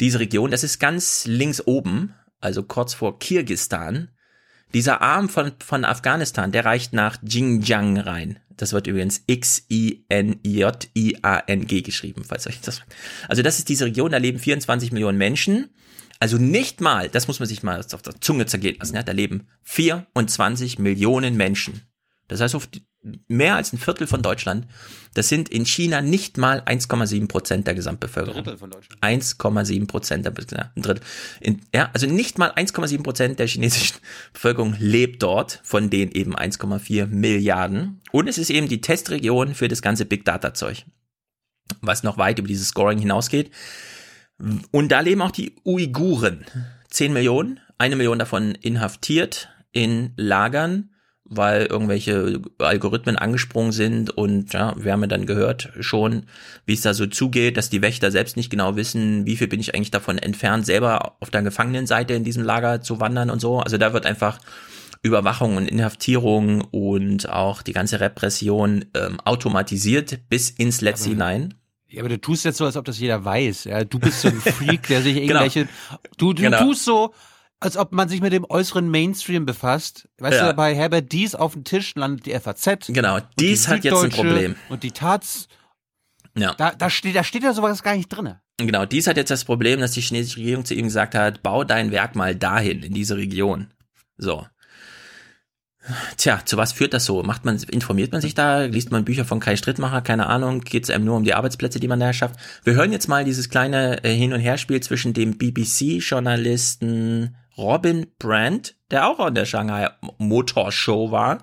Diese Region, das ist ganz links oben, also kurz vor Kirgistan. Dieser Arm von, von Afghanistan, der reicht nach Xinjiang rein. Das wird übrigens X-I-N-J-I-A-N-G geschrieben, falls euch das. Also das ist diese Region, da leben 24 Millionen Menschen. Also nicht mal, das muss man sich mal auf der Zunge zergehen lassen, ja, da leben 24 Millionen Menschen. Das heißt, auf mehr als ein Viertel von Deutschland. Das sind in China nicht mal 1,7 Prozent der Gesamtbevölkerung. Drittel von Deutschland. 1,7 Prozent der ja, ein Drittel. In, ja, also nicht mal 1,7 Prozent der chinesischen Bevölkerung lebt dort, von denen eben 1,4 Milliarden. Und es ist eben die Testregion für das ganze Big Data Zeug, was noch weit über dieses Scoring hinausgeht. Und da leben auch die Uiguren. 10 Millionen, eine Million davon inhaftiert in Lagern, weil irgendwelche Algorithmen angesprungen sind und ja, wir haben ja dann gehört schon, wie es da so zugeht, dass die Wächter selbst nicht genau wissen, wie viel bin ich eigentlich davon entfernt, selber auf der Gefangenenseite in diesem Lager zu wandern und so. Also da wird einfach Überwachung und Inhaftierung und auch die ganze Repression ähm, automatisiert bis ins Letzte hinein. Ja, aber du tust jetzt so, als ob das jeder weiß. Ja, du bist so ein Freak, der sich Genau. irgendwelche. Du, du Genau. tust so, als ob man sich mit dem äußeren Mainstream befasst. Weißt Ja. du, bei Herbert Dies auf dem Tisch landet die FAZ. Genau, dies die hat jetzt ein Problem. Und die Taz. Ja. Da, da steht, da steht ja sowas gar nicht drinne. Genau, dies hat jetzt das Problem, dass die chinesische Regierung zu ihm gesagt hat, bau dein Werk mal dahin, in diese Region. So. Tja, zu was führt das so? Macht man, informiert man sich da? Liest man Bücher von Kai Strittmacher? Keine Ahnung. Geht es einem nur um die Arbeitsplätze, die man da schafft? Wir hören jetzt mal dieses kleine äh, Hin- und Herspiel zwischen dem BBC-Journalisten Robin Brandt, der auch an der Shanghai Motor Show war,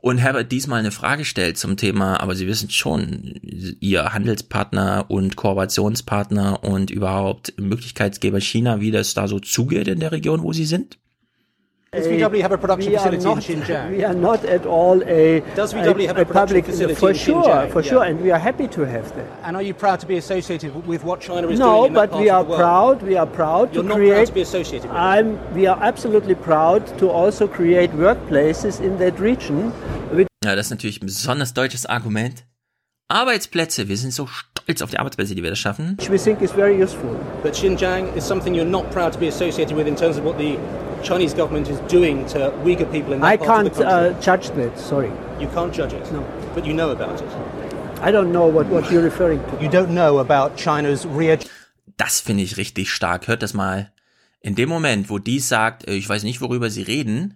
und Herbert diesmal eine Frage stellt zum Thema, aber Sie wissen schon, Ihr Handelspartner und Kooperationspartner und überhaupt Möglichkeitsgeber China, wie das da so zugeht in der Region, wo Sie sind? Does VW have a production facility not, in Xinjiang? We are not at all a, Does VW have a production public facility for in sure, Xinjiang? for Yeah. sure, and we are happy to have that. And are you proud to be associated with what China is doing No, in that but we are proud. We are proud You're to not create. proud to be associated with it. I'm. We are absolutely proud to also create workplaces in that region. Which Ja, das ist natürlich ein besonders deutsches Argument. Arbeitsplätze, wir sind so stolz auf die Arbeitsplätze, die wir da schaffen. we think is very useful. But Xinjiang is something you're not proud to be associated with in terms of what the Chinese government is doing to Uyghur people in that I part can't of the country. uh, judge that. Sorry, you can't judge it. No. But you know about it. I don't know what, what you're referring to. You don't know about China's re Das finde ich richtig stark. Hört das mal. In dem Moment, wo die sagt, äh, ich weiß nicht, worüber sie reden,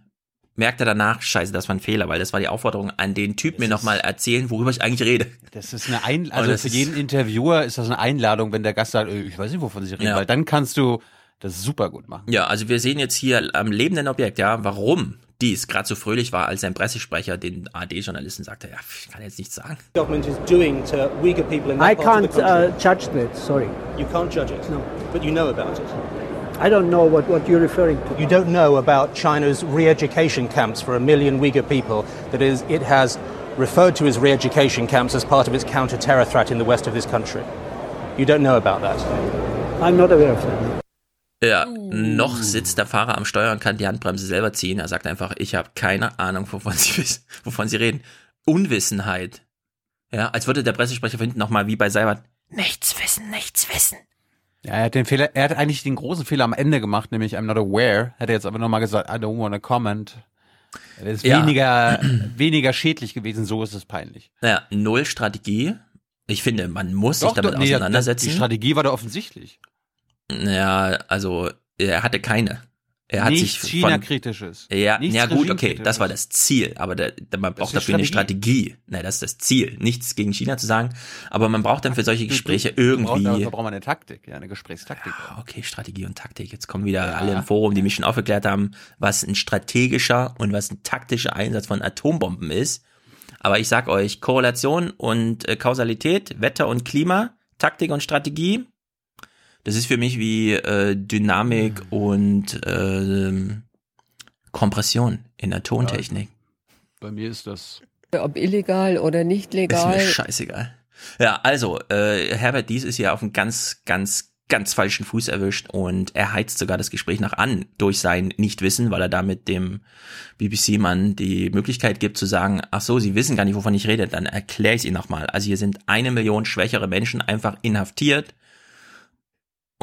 merkt er danach, scheiße, das war ein Fehler, weil das war die Aufforderung an den Typ, mir nochmal erzählen, worüber ich eigentlich rede. Das ist eine Ein Und also das für ist- jeden Interviewer ist das eine Einladung, wenn der Gast sagt, "Äh, ich weiß nicht, wovon Sie reden, Ja. weil dann kannst du das super gut machen. Ja, also wir sehen jetzt hier am lebenden Objekt, ja, warum dies gerade so fröhlich war, als sein Pressesprecher den AD-Journalisten sagte, ja, ich kann jetzt nichts sagen. government is doing to Uyghur people in that I part of can't uh, judge that, sorry. you can't judge it. No. But you know about it. I don't know what, what you're referring to. You don't know about China's re-education camps for a million Uyghur people. That is, it has referred to as re-education camps as part of its counter-terror threat in the west of this country. You don't know about that. I'm not aware of that. Ja, noch sitzt der Fahrer am Steuer und kann die Handbremse selber ziehen. Er sagt einfach, ich habe keine Ahnung, wovon sie, wissen- wovon sie reden. Unwissenheit. Ja, als würde der Pressesprecher finden nochmal wie bei Seibert, nichts wissen, nichts wissen. Ja, er hat den Fehler, er hat eigentlich den großen Fehler am Ende gemacht, nämlich I'm not aware. Hat er jetzt aber nochmal gesagt, I don't wanna comment. Das ist Ja. weniger, weniger schädlich gewesen, so ist es peinlich. Naja, null Strategie. Ich finde, man muss sich Doch, damit doch, nee, auseinandersetzen. Die Strategie war da offensichtlich. Ja, also er hatte keine. Er hat Nichts sich China-kritisches. Ja, Nichts ja gut, okay, das war das Ziel, aber der, der, man braucht dafür eine Strategie. Nein, das ist das Ziel. Nichts gegen China zu sagen, aber man braucht dann für solche Gespräche Du brauchst- irgendwie. Da braucht man eine Taktik, ja, eine Gesprächstaktik. Okay, Strategie und Taktik. Jetzt kommen wieder alle im Forum, die mich schon aufgeklärt haben, was ein strategischer und was ein taktischer Einsatz von Atombomben ist. Aber ich sag euch, Korrelation und äh, Kausalität, Wetter und Klima, Taktik und Strategie, das ist für mich wie äh, Dynamik und ähm, Kompression in der Tontechnik. Bei mir ist das. Ob illegal oder nicht Ist legal. mir scheißegal. Ja, also, äh, Herbert Dies ist ja auf einem ganz, ganz, ganz falschen Fuß erwischt und er heizt sogar das Gespräch noch an durch sein Nichtwissen, weil er damit dem BBC-Mann die Möglichkeit gibt zu sagen, ach so, Sie wissen gar nicht, wovon ich rede, dann erkläre ich es Ihnen nochmal. Also hier sind eine Million schwächere Menschen einfach inhaftiert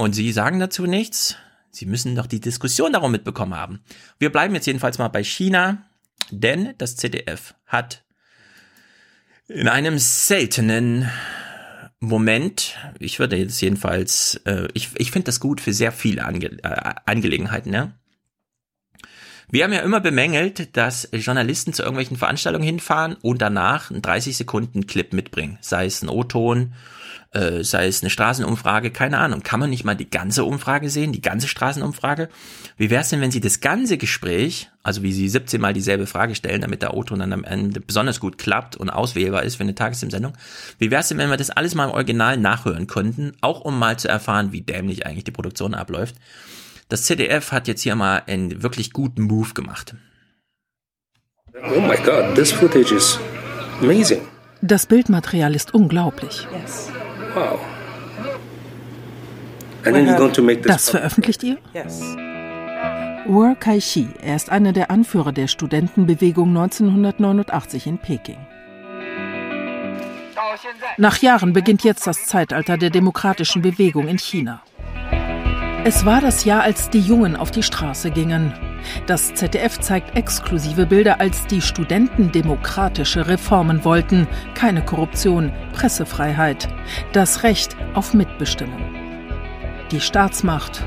und Sie sagen dazu nichts. Sie müssen doch die Diskussion darum mitbekommen haben. Wir bleiben jetzt jedenfalls mal bei China, denn das ZDF hat in einem seltenen Moment, ich würde jetzt jedenfalls, äh, ich, ich finde das gut für sehr viele Ange äh, Angelegenheiten, ja. Wir haben ja immer bemängelt, dass Journalisten zu irgendwelchen Veranstaltungen hinfahren und danach einen 30 Sekunden Clip mitbringen. Sei es ein O-Ton, äh, sei es eine Straßenumfrage, keine Ahnung. Kann man nicht mal die ganze Umfrage sehen, die ganze Straßenumfrage? Wie wäre es denn, wenn Sie das ganze Gespräch, also wie Sie 17 Mal dieselbe Frage stellen, damit der O-Ton dann am Ende besonders gut klappt und auswählbar ist für eine Tagesthemen-Sendung, wie wäre es denn, wenn wir das alles mal im Original nachhören könnten, auch um mal zu erfahren, wie dämlich eigentlich die Produktion abläuft? Das ZDF hat jetzt hier mal einen wirklich guten Move gemacht. Oh my god, this footage is amazing. Das Bildmaterial ist unglaublich. Wow. And then you're going to make this. Das veröffentlicht ihr? Wu Kai-shi, er ist einer der Anführer der Studentenbewegung 1989 in Peking. Nach Jahren beginnt jetzt das Zeitalter der demokratischen Bewegung in China. Es war das Jahr, als die Jungen auf die Straße gingen. Das ZDF zeigt exklusive Bilder, als die Studenten demokratische Reformen wollten, keine Korruption, Pressefreiheit, das Recht auf Mitbestimmung. Die Staatsmacht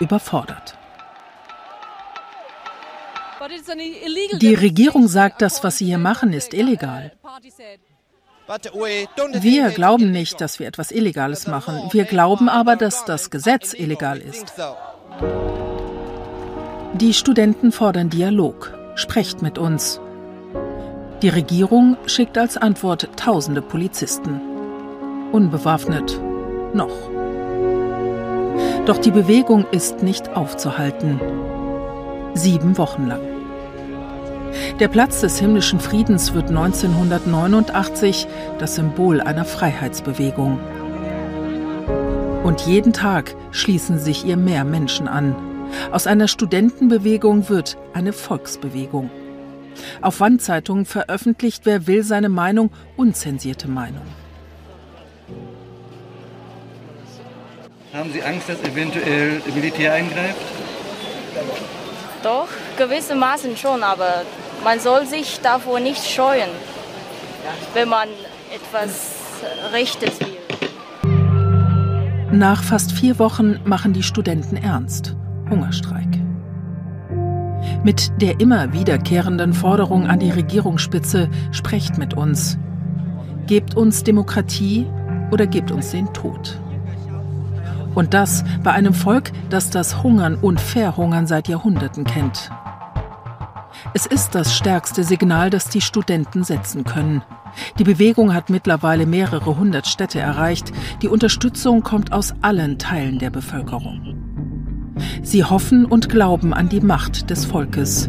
überfordert. Die Regierung sagt, das, was sie hier machen, ist illegal. Wir glauben nicht, dass wir etwas Illegales machen. Wir glauben aber, dass das Gesetz illegal ist. Die Studenten fordern Dialog. Sprecht mit uns. Die Regierung schickt als Antwort tausende Polizisten. Unbewaffnet. Noch. Doch die Bewegung ist nicht aufzuhalten. Sieben Wochen lang. Der Platz des himmlischen Friedens wird 1989 das Symbol einer Freiheitsbewegung. Und jeden Tag schließen sich ihr mehr Menschen an. Aus einer Studentenbewegung wird eine Volksbewegung. Auf Wandzeitungen veröffentlicht, wer will, seine Meinung, unzensierte Meinung. Haben Sie Angst, dass eventuell Militär eingreift? Doch, gewissermaßen schon, aber man soll sich davor nicht scheuen, wenn man etwas Rechtes will. Nach fast vier Wochen machen die Studenten ernst. Hungerstreik. Mit der immer wiederkehrenden Forderung an die Regierungsspitze, sprecht mit uns. Gebt uns Demokratie oder gebt uns den Tod. Und das bei einem Volk, das das Hungern und Verhungern seit Jahrhunderten kennt. Es ist das stärkste Signal, das die Studenten setzen können. Die Bewegung hat mittlerweile mehrere hundert Städte erreicht. Die Unterstützung kommt aus allen Teilen der Bevölkerung. Sie hoffen und glauben an die Macht des Volkes.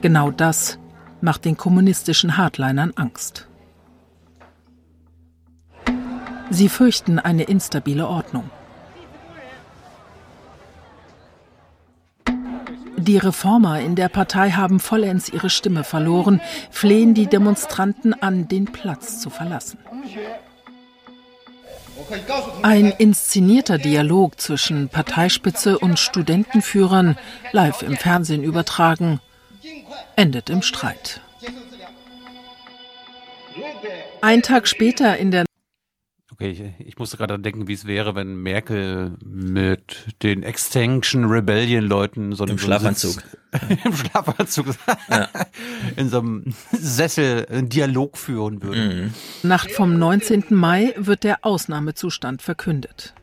Genau das macht den kommunistischen Hardlinern Angst. Sie fürchten eine instabile Ordnung. Die Reformer in der Partei haben vollends ihre Stimme verloren, flehen die Demonstranten an, den Platz zu verlassen. Ein inszenierter Dialog zwischen Parteispitze und Studentenführern, live im Fernsehen übertragen, endet im Streit. Ein Tag später in der Okay, ich, ich musste gerade denken, wie es wäre, wenn Merkel mit den Extinction Rebellion Leuten so Im Schlafanzug. Im Schlafanzug. Ja. In so einem Sessel einen Dialog führen würde. Mhm. Nacht vom 19. Mai wird der Ausnahmezustand verkündet.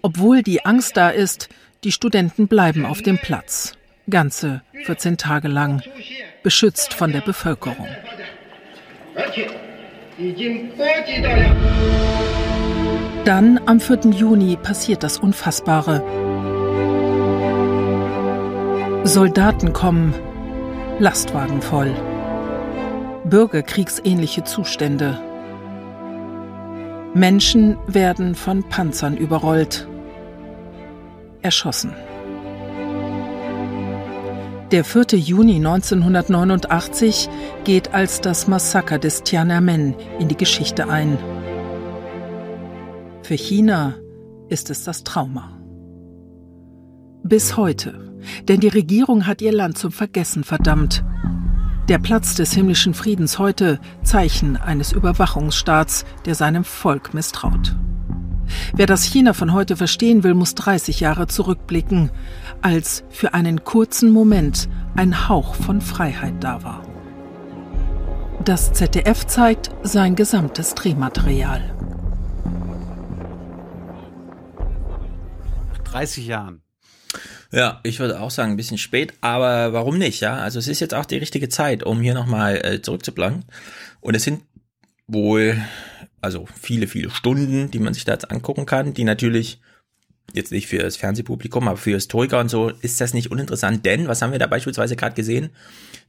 Obwohl die Angst da ist, die Studenten bleiben auf dem Platz. Ganze 14 Tage lang. Beschützt von der Bevölkerung. Dann am 4. Juni passiert das Unfassbare. Soldaten kommen, Lastwagen voll. Bürgerkriegsähnliche Zustände. Menschen werden von Panzern überrollt, erschossen. Der 4. Juni 1989 geht als das Massaker des Tiananmen in die Geschichte ein. Für China ist es das Trauma. Bis heute. Denn die Regierung hat ihr Land zum Vergessen verdammt. Der Platz des himmlischen Friedens heute Zeichen eines Überwachungsstaats, der seinem Volk misstraut. Wer das China von heute verstehen will, muss 30 Jahre zurückblicken, als für einen kurzen Moment ein Hauch von Freiheit da war. Das ZDF zeigt sein gesamtes Drehmaterial. 30 Jahren. Ja, ich würde auch sagen, ein bisschen spät, aber warum nicht, ja? Also es ist jetzt auch die richtige Zeit, um hier nochmal äh, zurückzuplanen. Und es sind wohl, also viele, viele Stunden, die man sich da jetzt angucken kann, die natürlich jetzt nicht für das Fernsehpublikum, aber für Historiker und so ist das nicht uninteressant, denn was haben wir da beispielsweise gerade gesehen?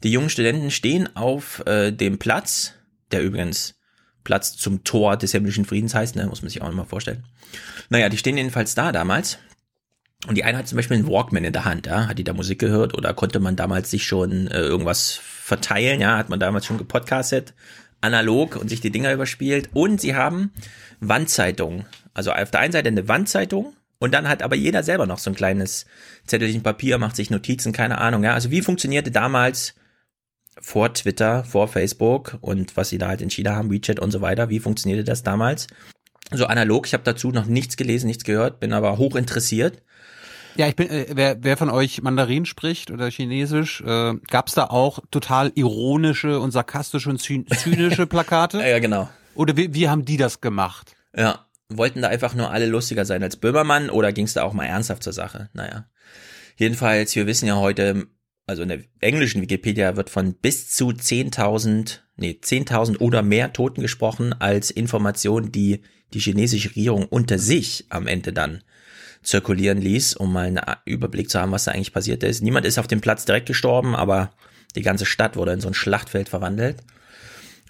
Die jungen Studenten stehen auf äh, dem Platz, der übrigens Platz zum Tor des himmlischen Friedens heißt, ne, muss man sich auch immer vorstellen. Naja, die stehen jedenfalls da damals und die eine hat zum Beispiel einen Walkman in der Hand, ja, hat die da Musik gehört oder konnte man damals sich schon äh, irgendwas verteilen, ja, hat man damals schon gepodcastet, analog und sich die Dinger überspielt. Und sie haben Wandzeitungen. Also auf der einen Seite eine Wandzeitung und dann hat aber jeder selber noch so ein kleines Zettelchen Papier, macht sich Notizen, keine Ahnung, ja. Also wie funktionierte damals vor Twitter, vor Facebook und was sie da halt in China haben, WeChat und so weiter, wie funktionierte das damals? So analog, ich habe dazu noch nichts gelesen, nichts gehört, bin aber hoch interessiert. Ja, ich bin, äh, wer, wer von euch Mandarin spricht oder Chinesisch, äh, gab es da auch total ironische und sarkastische und zynische Plakate? ja, genau. Oder wie, wie haben die das gemacht? Ja, wollten da einfach nur alle lustiger sein als Böhmermann oder ging es da auch mal ernsthaft zur Sache? Naja. Jedenfalls, wir wissen ja heute, also in der englischen Wikipedia wird von bis zu 10.000, nee, 10.000 oder mehr Toten gesprochen als Information, die die chinesische Regierung unter sich am Ende dann zirkulieren ließ, um mal einen Überblick zu haben, was da eigentlich passiert ist. Niemand ist auf dem Platz direkt gestorben, aber die ganze Stadt wurde in so ein Schlachtfeld verwandelt.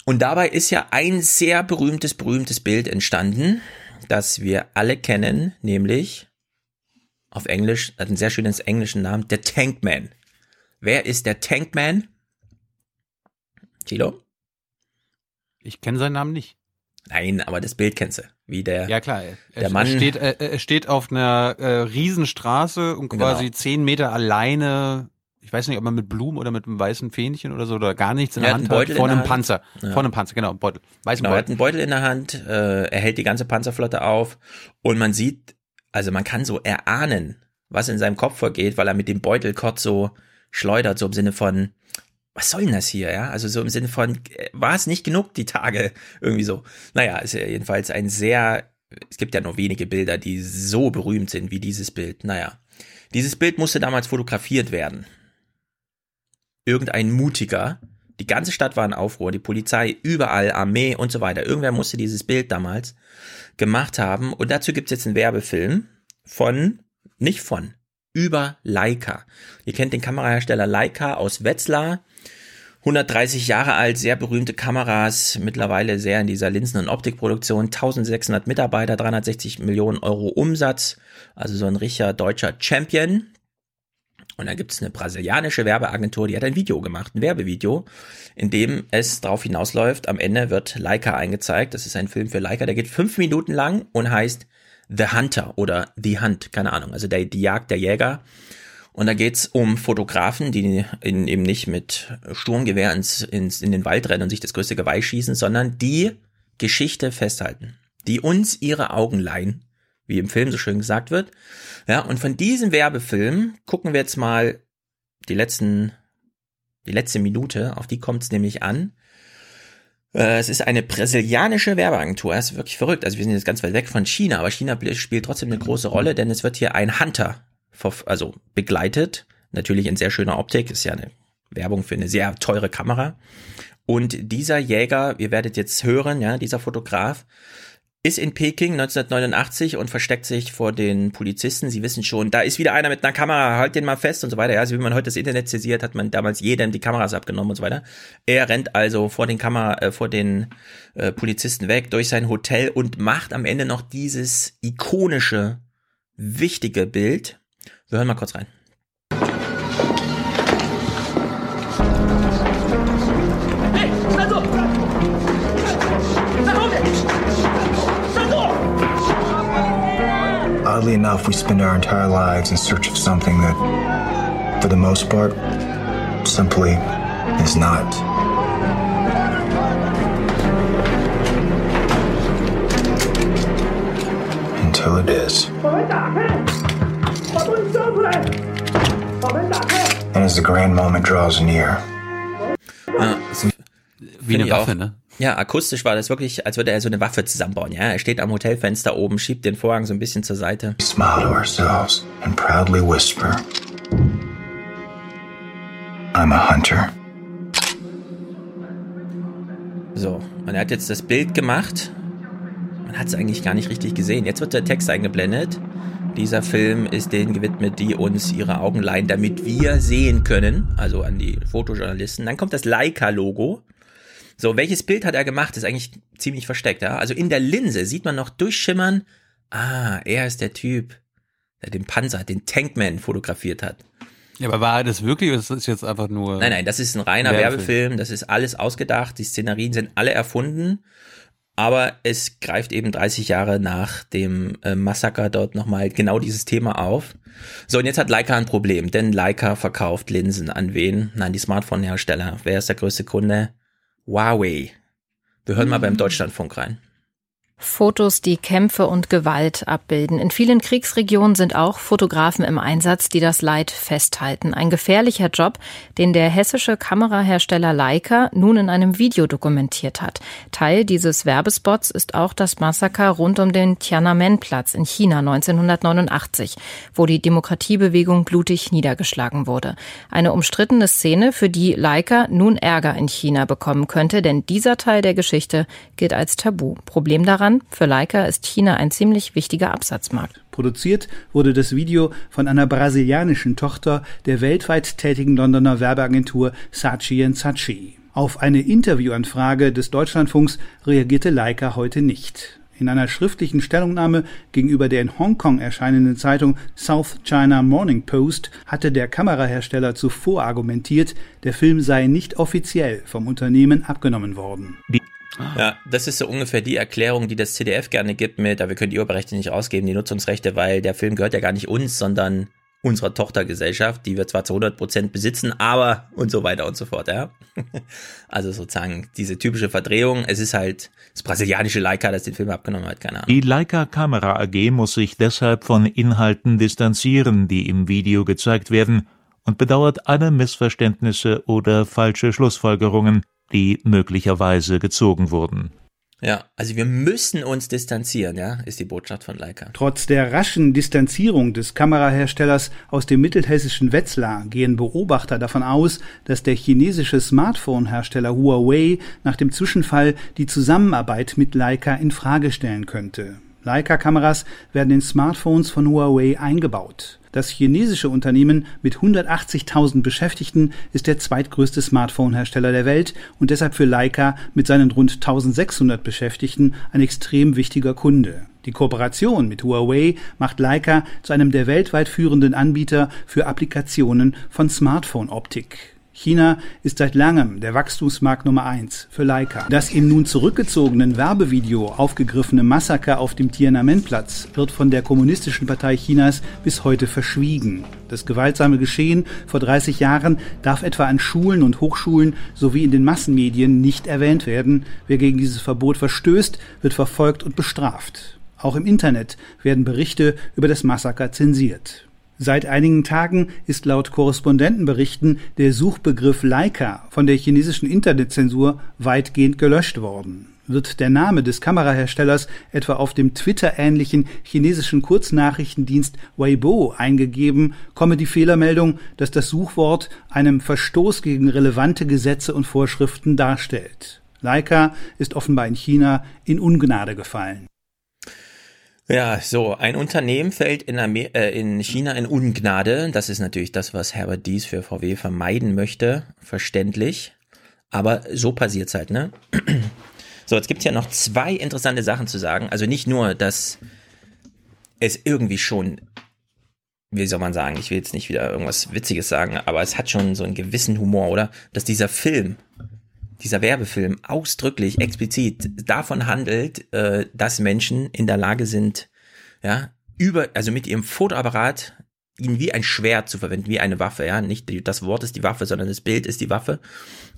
Und dabei ist ja ein sehr berühmtes, berühmtes Bild entstanden, das wir alle kennen, nämlich auf Englisch, hat einen sehr schönen englischen Namen, der Tankman. Wer ist der Tankman? Chilo? Ich kenne seinen Namen nicht. Nein, aber das Bild kennst du. Wie der, ja, klar. der Mann. Steht, er, er steht auf einer äh, Riesenstraße und quasi genau. zehn Meter alleine. Ich weiß nicht, ob man mit Blumen oder mit einem weißen Fähnchen oder so oder gar nichts in der Hand hat. Vor einem Panzer. Ja. Vor einem Panzer, genau. Beutel. Weißen genau, Beutel. er hat einen Beutel in der Hand. Äh, er hält die ganze Panzerflotte auf und man sieht, also man kann so erahnen, was in seinem Kopf vorgeht, weil er mit dem Beutel kurz so schleudert, so im Sinne von, was soll denn das hier, ja? Also so im Sinne von, äh, war es nicht genug die Tage? Irgendwie so. Naja, ist ja jedenfalls ein sehr, es gibt ja nur wenige Bilder, die so berühmt sind wie dieses Bild. Naja, dieses Bild musste damals fotografiert werden. Irgendein Mutiger, die ganze Stadt war in Aufruhr, die Polizei, überall, Armee und so weiter. Irgendwer musste dieses Bild damals gemacht haben. Und dazu gibt's jetzt einen Werbefilm von, nicht von, über Leica. Ihr kennt den Kamerahersteller Leica aus Wetzlar. 130 Jahre alt, sehr berühmte Kameras, mittlerweile sehr in dieser Linsen- und Optikproduktion, 1600 Mitarbeiter, 360 Millionen Euro Umsatz, also so ein richtiger deutscher Champion. Und dann gibt es eine brasilianische Werbeagentur, die hat ein Video gemacht, ein Werbevideo, in dem es darauf hinausläuft, am Ende wird Leica eingezeigt. Das ist ein Film für Leica, der geht fünf Minuten lang und heißt The Hunter oder The Hunt, keine Ahnung, also der, die Jagd der Jäger. Und da geht's um Fotografen, die in, eben nicht mit Sturmgewehr ins, ins, in den Wald rennen und sich das größte Geweih schießen, sondern die Geschichte festhalten, die uns ihre Augen leihen, wie im Film so schön gesagt wird. Ja, und von diesem Werbefilm gucken wir jetzt mal die letzten, die letzte Minute, auf die kommt's nämlich an. Äh, Es ist eine brasilianische Werbeagentur. Das ist wirklich verrückt. Also wir sind jetzt ganz weit weg von China, aber China spielt trotzdem eine große Rolle, denn es wird hier ein Hunter also begleitet. Natürlich in sehr schöner Optik. Ist ja eine Werbung für eine sehr teure Kamera. Und dieser Jäger, ihr werdet jetzt hören, ja, dieser Fotograf, ist in Peking 1989 und versteckt sich vor den Polizisten. Sie wissen schon, da ist wieder einer mit einer Kamera, halt den mal fest und so weiter. Ja, also wie man heute das Internet zensiert, hat man damals jedem die Kameras abgenommen und so weiter. Er rennt also vor den Kamera, äh, vor den äh, Polizisten weg durch sein Hotel und macht am Ende noch dieses ikonische, wichtige Bild. Wir hören mal kurz rein. oddly enough, we spend our entire lives in search of something that, for the most part, simply is not. Until it is. And as the grand moment draws near. Uh, ist, wie eine Waffe, ne? Ja, akustisch war das wirklich, als würde er so eine Waffe zusammenbauen. Ja, er steht am Hotelfenster oben, schiebt den Vorhang so ein bisschen zur Seite. we smile to ourselves and proudly whisper, I'm a hunter. So, und er hat jetzt das Bild gemacht. Man hat es eigentlich gar nicht richtig gesehen. Jetzt wird der Text eingeblendet. Dieser Film ist denen gewidmet, die uns ihre Augen leihen, damit wir sehen können. Also an die Fotojournalisten. Dann kommt das Leica-Logo. So, welches Bild hat er gemacht? Ist eigentlich ziemlich versteckt, ja. Also in der Linse sieht man noch durchschimmern. Ah, er ist der Typ, der den Panzer, den Tankman fotografiert hat. Ja, aber war das wirklich oder ist das jetzt einfach nur. Nein, nein, das ist ein reiner Werbefilm. Werbefilm. Das ist alles ausgedacht. Die Szenarien sind alle erfunden. Aber es greift eben 30 Jahre nach dem äh, Massaker dort nochmal genau dieses Thema auf. So, und jetzt hat Leica ein Problem, denn Leica verkauft Linsen an wen? Nein, die Smartphone-Hersteller. Wer ist der größte Kunde? Huawei. Wir hören mal beim Deutschlandfunk rein. Fotos, die Kämpfe und Gewalt abbilden. In vielen Kriegsregionen sind auch Fotografen im Einsatz, die das Leid festhalten. Ein gefährlicher Job, den der hessische Kamerahersteller Leica nun in einem Video dokumentiert hat. Teil dieses Werbespots ist auch das Massaker rund um den Tiananmen-Platz in China 1989, wo die Demokratiebewegung blutig niedergeschlagen wurde. Eine umstrittene Szene, für die Leica nun Ärger in China bekommen könnte, denn dieser Teil der Geschichte gilt als Tabu. Problem daran, für Leica ist China ein ziemlich wichtiger Absatzmarkt. Produziert wurde das Video von einer brasilianischen Tochter der weltweit tätigen Londoner Werbeagentur Saatchi Saatchi. Auf eine Interviewanfrage des Deutschlandfunks reagierte Leica heute nicht. In einer schriftlichen Stellungnahme gegenüber der in Hongkong erscheinenden Zeitung South China Morning Post hatte der Kamerahersteller zuvor argumentiert, der Film sei nicht offiziell vom Unternehmen abgenommen worden. Ja, das ist so ungefähr die Erklärung, die das CDF gerne gibt mit, aber wir können die Urheberrechte nicht ausgeben, die Nutzungsrechte, weil der Film gehört ja gar nicht uns, sondern unserer Tochtergesellschaft, die wir zwar zu 100 Prozent besitzen, aber und so weiter und so fort, ja. Also sozusagen diese typische Verdrehung. Es ist halt das brasilianische Leica, das den Film abgenommen hat, keine Ahnung. Die Leica Kamera AG muss sich deshalb von Inhalten distanzieren, die im Video gezeigt werden und bedauert alle Missverständnisse oder falsche Schlussfolgerungen, die möglicherweise gezogen wurden. Ja, also wir müssen uns distanzieren, ja, ist die Botschaft von Leica. Trotz der raschen Distanzierung des Kameraherstellers aus dem mittelhessischen Wetzlar gehen Beobachter davon aus, dass der chinesische Smartphone-Hersteller Huawei nach dem Zwischenfall die Zusammenarbeit mit Leica in Frage stellen könnte. Leica-Kameras werden in Smartphones von Huawei eingebaut. Das chinesische Unternehmen mit 180.000 Beschäftigten ist der zweitgrößte Smartphone-Hersteller der Welt und deshalb für Leica mit seinen rund 1600 Beschäftigten ein extrem wichtiger Kunde. Die Kooperation mit Huawei macht Leica zu einem der weltweit führenden Anbieter für Applikationen von Smartphone-Optik. China ist seit langem der Wachstumsmarkt Nummer eins für Leica. Das im nun zurückgezogenen Werbevideo aufgegriffene Massaker auf dem Tiananmen-Platz wird von der Kommunistischen Partei Chinas bis heute verschwiegen. Das gewaltsame Geschehen vor 30 Jahren darf etwa an Schulen und Hochschulen sowie in den Massenmedien nicht erwähnt werden. Wer gegen dieses Verbot verstößt, wird verfolgt und bestraft. Auch im Internet werden Berichte über das Massaker zensiert. Seit einigen Tagen ist laut Korrespondentenberichten der Suchbegriff Leica von der chinesischen Internetzensur weitgehend gelöscht worden. Wird der Name des Kameraherstellers etwa auf dem Twitter-ähnlichen chinesischen Kurznachrichtendienst Weibo eingegeben, komme die Fehlermeldung, dass das Suchwort einem Verstoß gegen relevante Gesetze und Vorschriften darstellt. Leica ist offenbar in China in Ungnade gefallen. Ja, so, ein Unternehmen fällt in, Amer äh, in China in Ungnade. Das ist natürlich das, was Herbert Dies für VW vermeiden möchte. Verständlich. Aber so passiert's halt, ne? So, jetzt gibt's ja noch zwei interessante Sachen zu sagen. Also nicht nur, dass es irgendwie schon, wie soll man sagen, ich will jetzt nicht wieder irgendwas Witziges sagen, aber es hat schon so einen gewissen Humor, oder? Dass dieser Film, dieser Werbefilm ausdrücklich, explizit davon handelt, äh, dass Menschen in der Lage sind, ja, über, also mit ihrem Fotoapparat ihn wie ein Schwert zu verwenden, wie eine Waffe, ja. Nicht die, das Wort ist die Waffe, sondern das Bild ist die Waffe.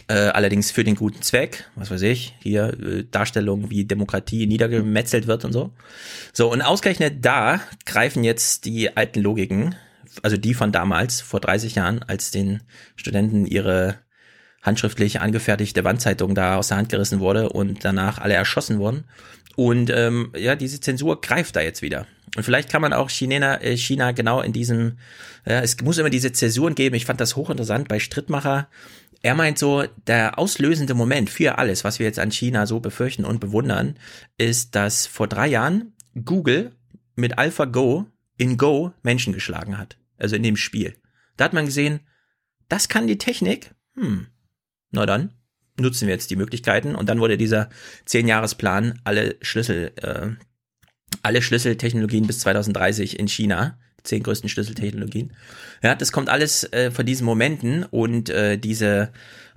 Äh, allerdings für den guten Zweck, was weiß ich, hier äh, Darstellung, wie Demokratie niedergemetzelt wird und so. So, und ausgerechnet da greifen jetzt die alten Logiken, also die von damals, vor 30 Jahren, als den Studenten ihre handschriftlich angefertigte Wandzeitung da aus der Hand gerissen wurde und danach alle erschossen wurden. Und ähm, ja, diese Zensur greift da jetzt wieder. Und vielleicht kann man auch China, äh, China genau in diesem, ja, es muss immer diese Zäsuren geben. Ich fand das hochinteressant bei Strittmacher. Er meint so, der auslösende Moment für alles, was wir jetzt an China so befürchten und bewundern, ist, dass vor drei Jahren Google mit AlphaGo in Go Menschen geschlagen hat. Also in dem Spiel. Da hat man gesehen, das kann die Technik. Hm, na dann nutzen wir jetzt die Möglichkeiten. Und dann wurde dieser Zehn-Jahres-Plan alle Schlüssel, äh, alle Schlüsseltechnologien bis 2030 in China, zehn größten Schlüsseltechnologien. Ja, das kommt alles äh, von diesen Momenten und äh, diese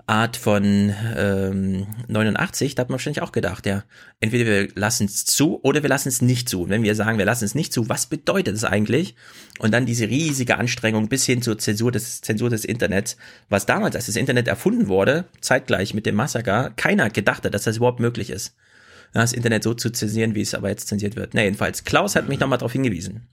Art von ähm, 89, da hat man wahrscheinlich auch gedacht, ja, entweder wir lassen es zu oder wir lassen es nicht zu. Und wenn wir sagen, wir lassen es nicht zu, was bedeutet das eigentlich? Und dann diese riesige Anstrengung bis hin zur Zensur des, Zensur des Internets, was damals, als das Internet erfunden wurde, zeitgleich mit dem Massaker, keiner gedacht hat, dass das überhaupt möglich ist. Das Internet so zu zensieren, wie es aber jetzt zensiert wird. Ne, jedenfalls, Klaus hat mich nochmal darauf hingewiesen.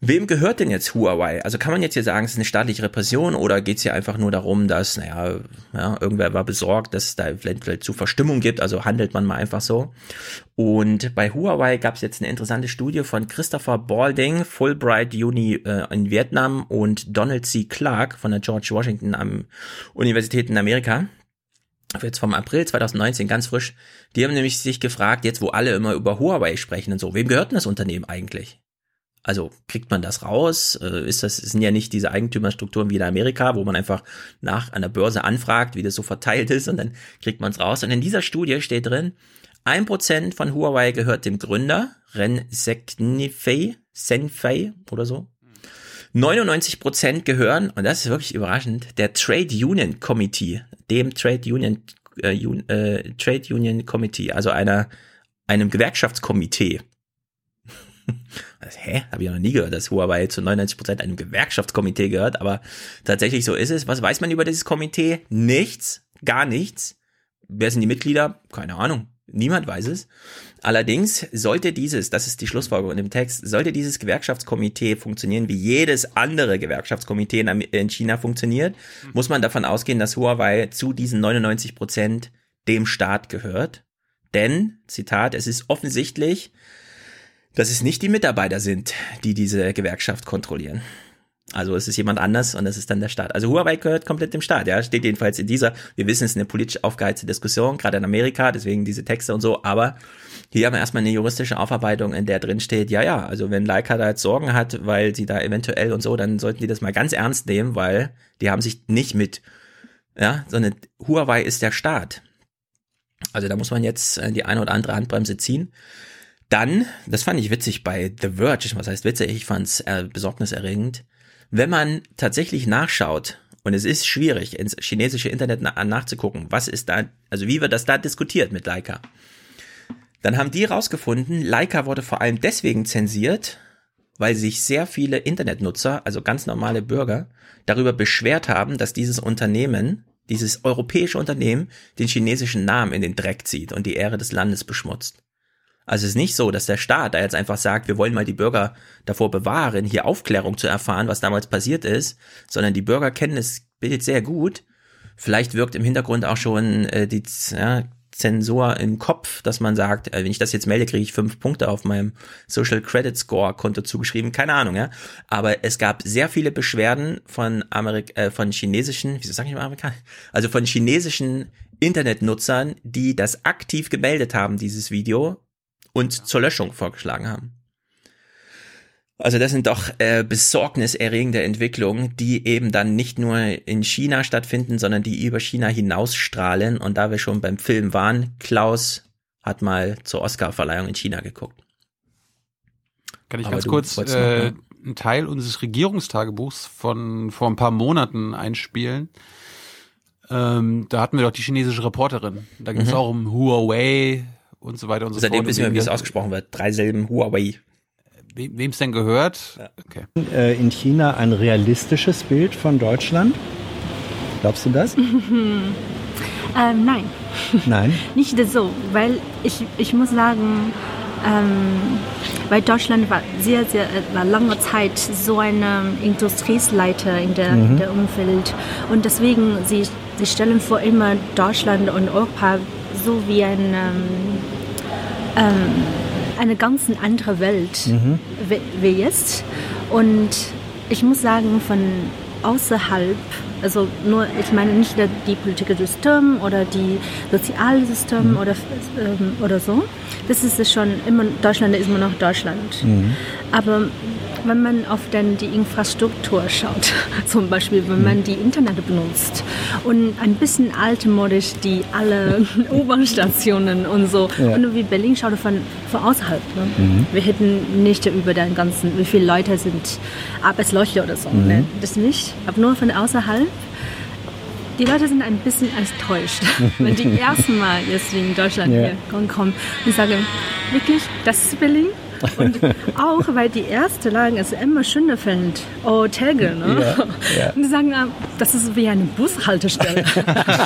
Wem gehört denn jetzt Huawei? Also kann man jetzt hier sagen, es ist eine staatliche Repression oder geht es hier einfach nur darum, dass, naja, ja, irgendwer war besorgt, dass es da eventuell zu Verstimmung gibt, also handelt man mal einfach so. Und bei Huawei gab es jetzt eine interessante Studie von Christopher Balding, Fulbright Uni äh, in Vietnam und Donald C. Clark von der George Washington am Universität in Amerika jetzt vom April 2019 ganz frisch, die haben nämlich sich gefragt, jetzt wo alle immer über Huawei sprechen und so, wem gehört denn das Unternehmen eigentlich? Also kriegt man das raus? Äh, ist das sind ja nicht diese Eigentümerstrukturen wie in Amerika, wo man einfach nach einer Börse anfragt, wie das so verteilt ist und dann kriegt man es raus. Und in dieser Studie steht drin, ein Prozent von Huawei gehört dem Gründer, Ren Senfei, Senfei oder so. 99 Prozent gehören, und das ist wirklich überraschend, der Trade Union Committee, dem Trade Union, äh, äh, Trade Union Committee, also einer, einem Gewerkschaftskomitee Also, hä? Habe ich noch nie gehört, dass Huawei zu 99 Prozent einem Gewerkschaftskomitee gehört, aber tatsächlich so ist es. Was weiß man über dieses Komitee? Nichts, gar nichts. Wer sind die Mitglieder? Keine Ahnung. Niemand weiß es. Allerdings sollte dieses, das ist die Schlussfolgerung dem Text, sollte dieses Gewerkschaftskomitee funktionieren, wie jedes andere Gewerkschaftskomitee in, in China funktioniert, muss man davon ausgehen, dass Huawei zu diesen 99 Prozent dem Staat gehört. Denn, Zitat, es ist offensichtlich, dass es nicht die Mitarbeiter sind, die diese Gewerkschaft kontrollieren. Also es ist jemand anders und es ist dann der Staat. Also Huawei gehört komplett dem Staat. Ja, steht jedenfalls in dieser, wir wissen, es ist eine politisch aufgeheizte Diskussion, gerade in Amerika, deswegen diese Texte und so, aber hier haben wir erstmal eine juristische Aufarbeitung, in der drin steht, ja, ja, also wenn Leica da jetzt Sorgen hat, weil sie da eventuell und so, dann sollten die das mal ganz ernst nehmen, weil die haben sich nicht mit, ja, sondern Huawei ist der Staat. Also da muss man jetzt äh, die eine oder andere Handbremse ziehen. Dann, das fand ich witzig bei The Verge, was heißt witzig, ich fand es äh, besorgniserregend, wenn man tatsächlich nachschaut, und es ist schwierig, ins chinesische Internet na nachzugucken, was ist da, also wie wird das da diskutiert mit Leica, dann haben die rausgefunden, Leica wurde vor allem deswegen zensiert, weil sich sehr viele Internetnutzer, also ganz normale Bürger, darüber beschwert haben, dass dieses Unternehmen, dieses europäische Unternehmen, den chinesischen Namen in den Dreck zieht und die Ehre des Landes beschmutzt. Also es ist nicht so, dass der Staat da jetzt einfach sagt, wir wollen mal die Bürger davor bewahren, hier Aufklärung zu erfahren, was damals passiert ist, sondern die Bürger kennen das Bild sehr gut. Vielleicht wirkt im Hintergrund auch schon äh, die ja, Zensor im Kopf, dass man sagt, äh, wenn ich das jetzt melde, kriege ich fünf Punkte auf meinem Social Credit Score Konto zugeschrieben. Keine Ahnung, ja. Aber es gab sehr viele Beschwerden von Amerik äh, von chinesischen, wieso sage ich mal Amerikaner? Also von chinesischen Internetnutzern, die das aktiv gemeldet haben, dieses Video, und zur Löschung vorgeschlagen haben. Also das sind doch äh, besorgniserregende Entwicklungen, die eben dann nicht nur in China stattfinden, sondern die über China hinausstrahlen. Und da wir schon beim Film waren, Klaus hat mal zur Oscar-Verleihung in China geguckt. Kann ich Aber ganz kurz noch, äh, ne? einen Teil unseres Regierungstagebuchs von vor ein paar Monaten einspielen? Ähm, da hatten wir doch die chinesische Reporterin. Da ging es Mhm. auch um Huawei und so weiter und so Seitdem fort. wissen wir, wie es ausgesprochen wird. Drei Silben Huawei. Wem es denn gehört? Okay. Äh, in China ein realistisches Bild von Deutschland? Glaubst du das? ähm, nein, Nein. nicht so, weil ich, ich muss sagen, ähm, weil Deutschland war sehr, sehr war lange Zeit so ein ähm, Industrieleiter in der, Mhm. in der Umfeld und deswegen sie, sie stellen vor immer Deutschland und Europa so wie ein ähm, ähm, eine ganz andere Welt Mhm. wie, wie jetzt und ich muss sagen von außerhalb also nur ich meine nicht die politische System oder die soziale System Mhm. oder ähm, oder so das ist es schon immer Deutschland ist immer noch Deutschland Mhm. aber wenn man auf dann die Infrastruktur schaut, zum Beispiel wenn man die Internet benutzt und ein bisschen altmodisch die alle U-Bahn-Stationen und so Ja. und wie Berlin schaut von, von außerhalb. Ne? Mhm. Wir hätten nicht über den ganzen, wie viele Leute sind Arbeitslose oder so. Mhm. Ne? Das nicht, aber nur von außerhalb. Die Leute sind ein bisschen enttäuscht, wenn die ersten Mal jetzt in Deutschland Ja. hier kommen und sagen, wirklich, das ist Berlin? Und auch, weil die erste Lagen ist immer Schönefeld, oh, Tegel, ne? Ja, ja. Und die sagen, ah, das ist wie eine Bushaltestelle.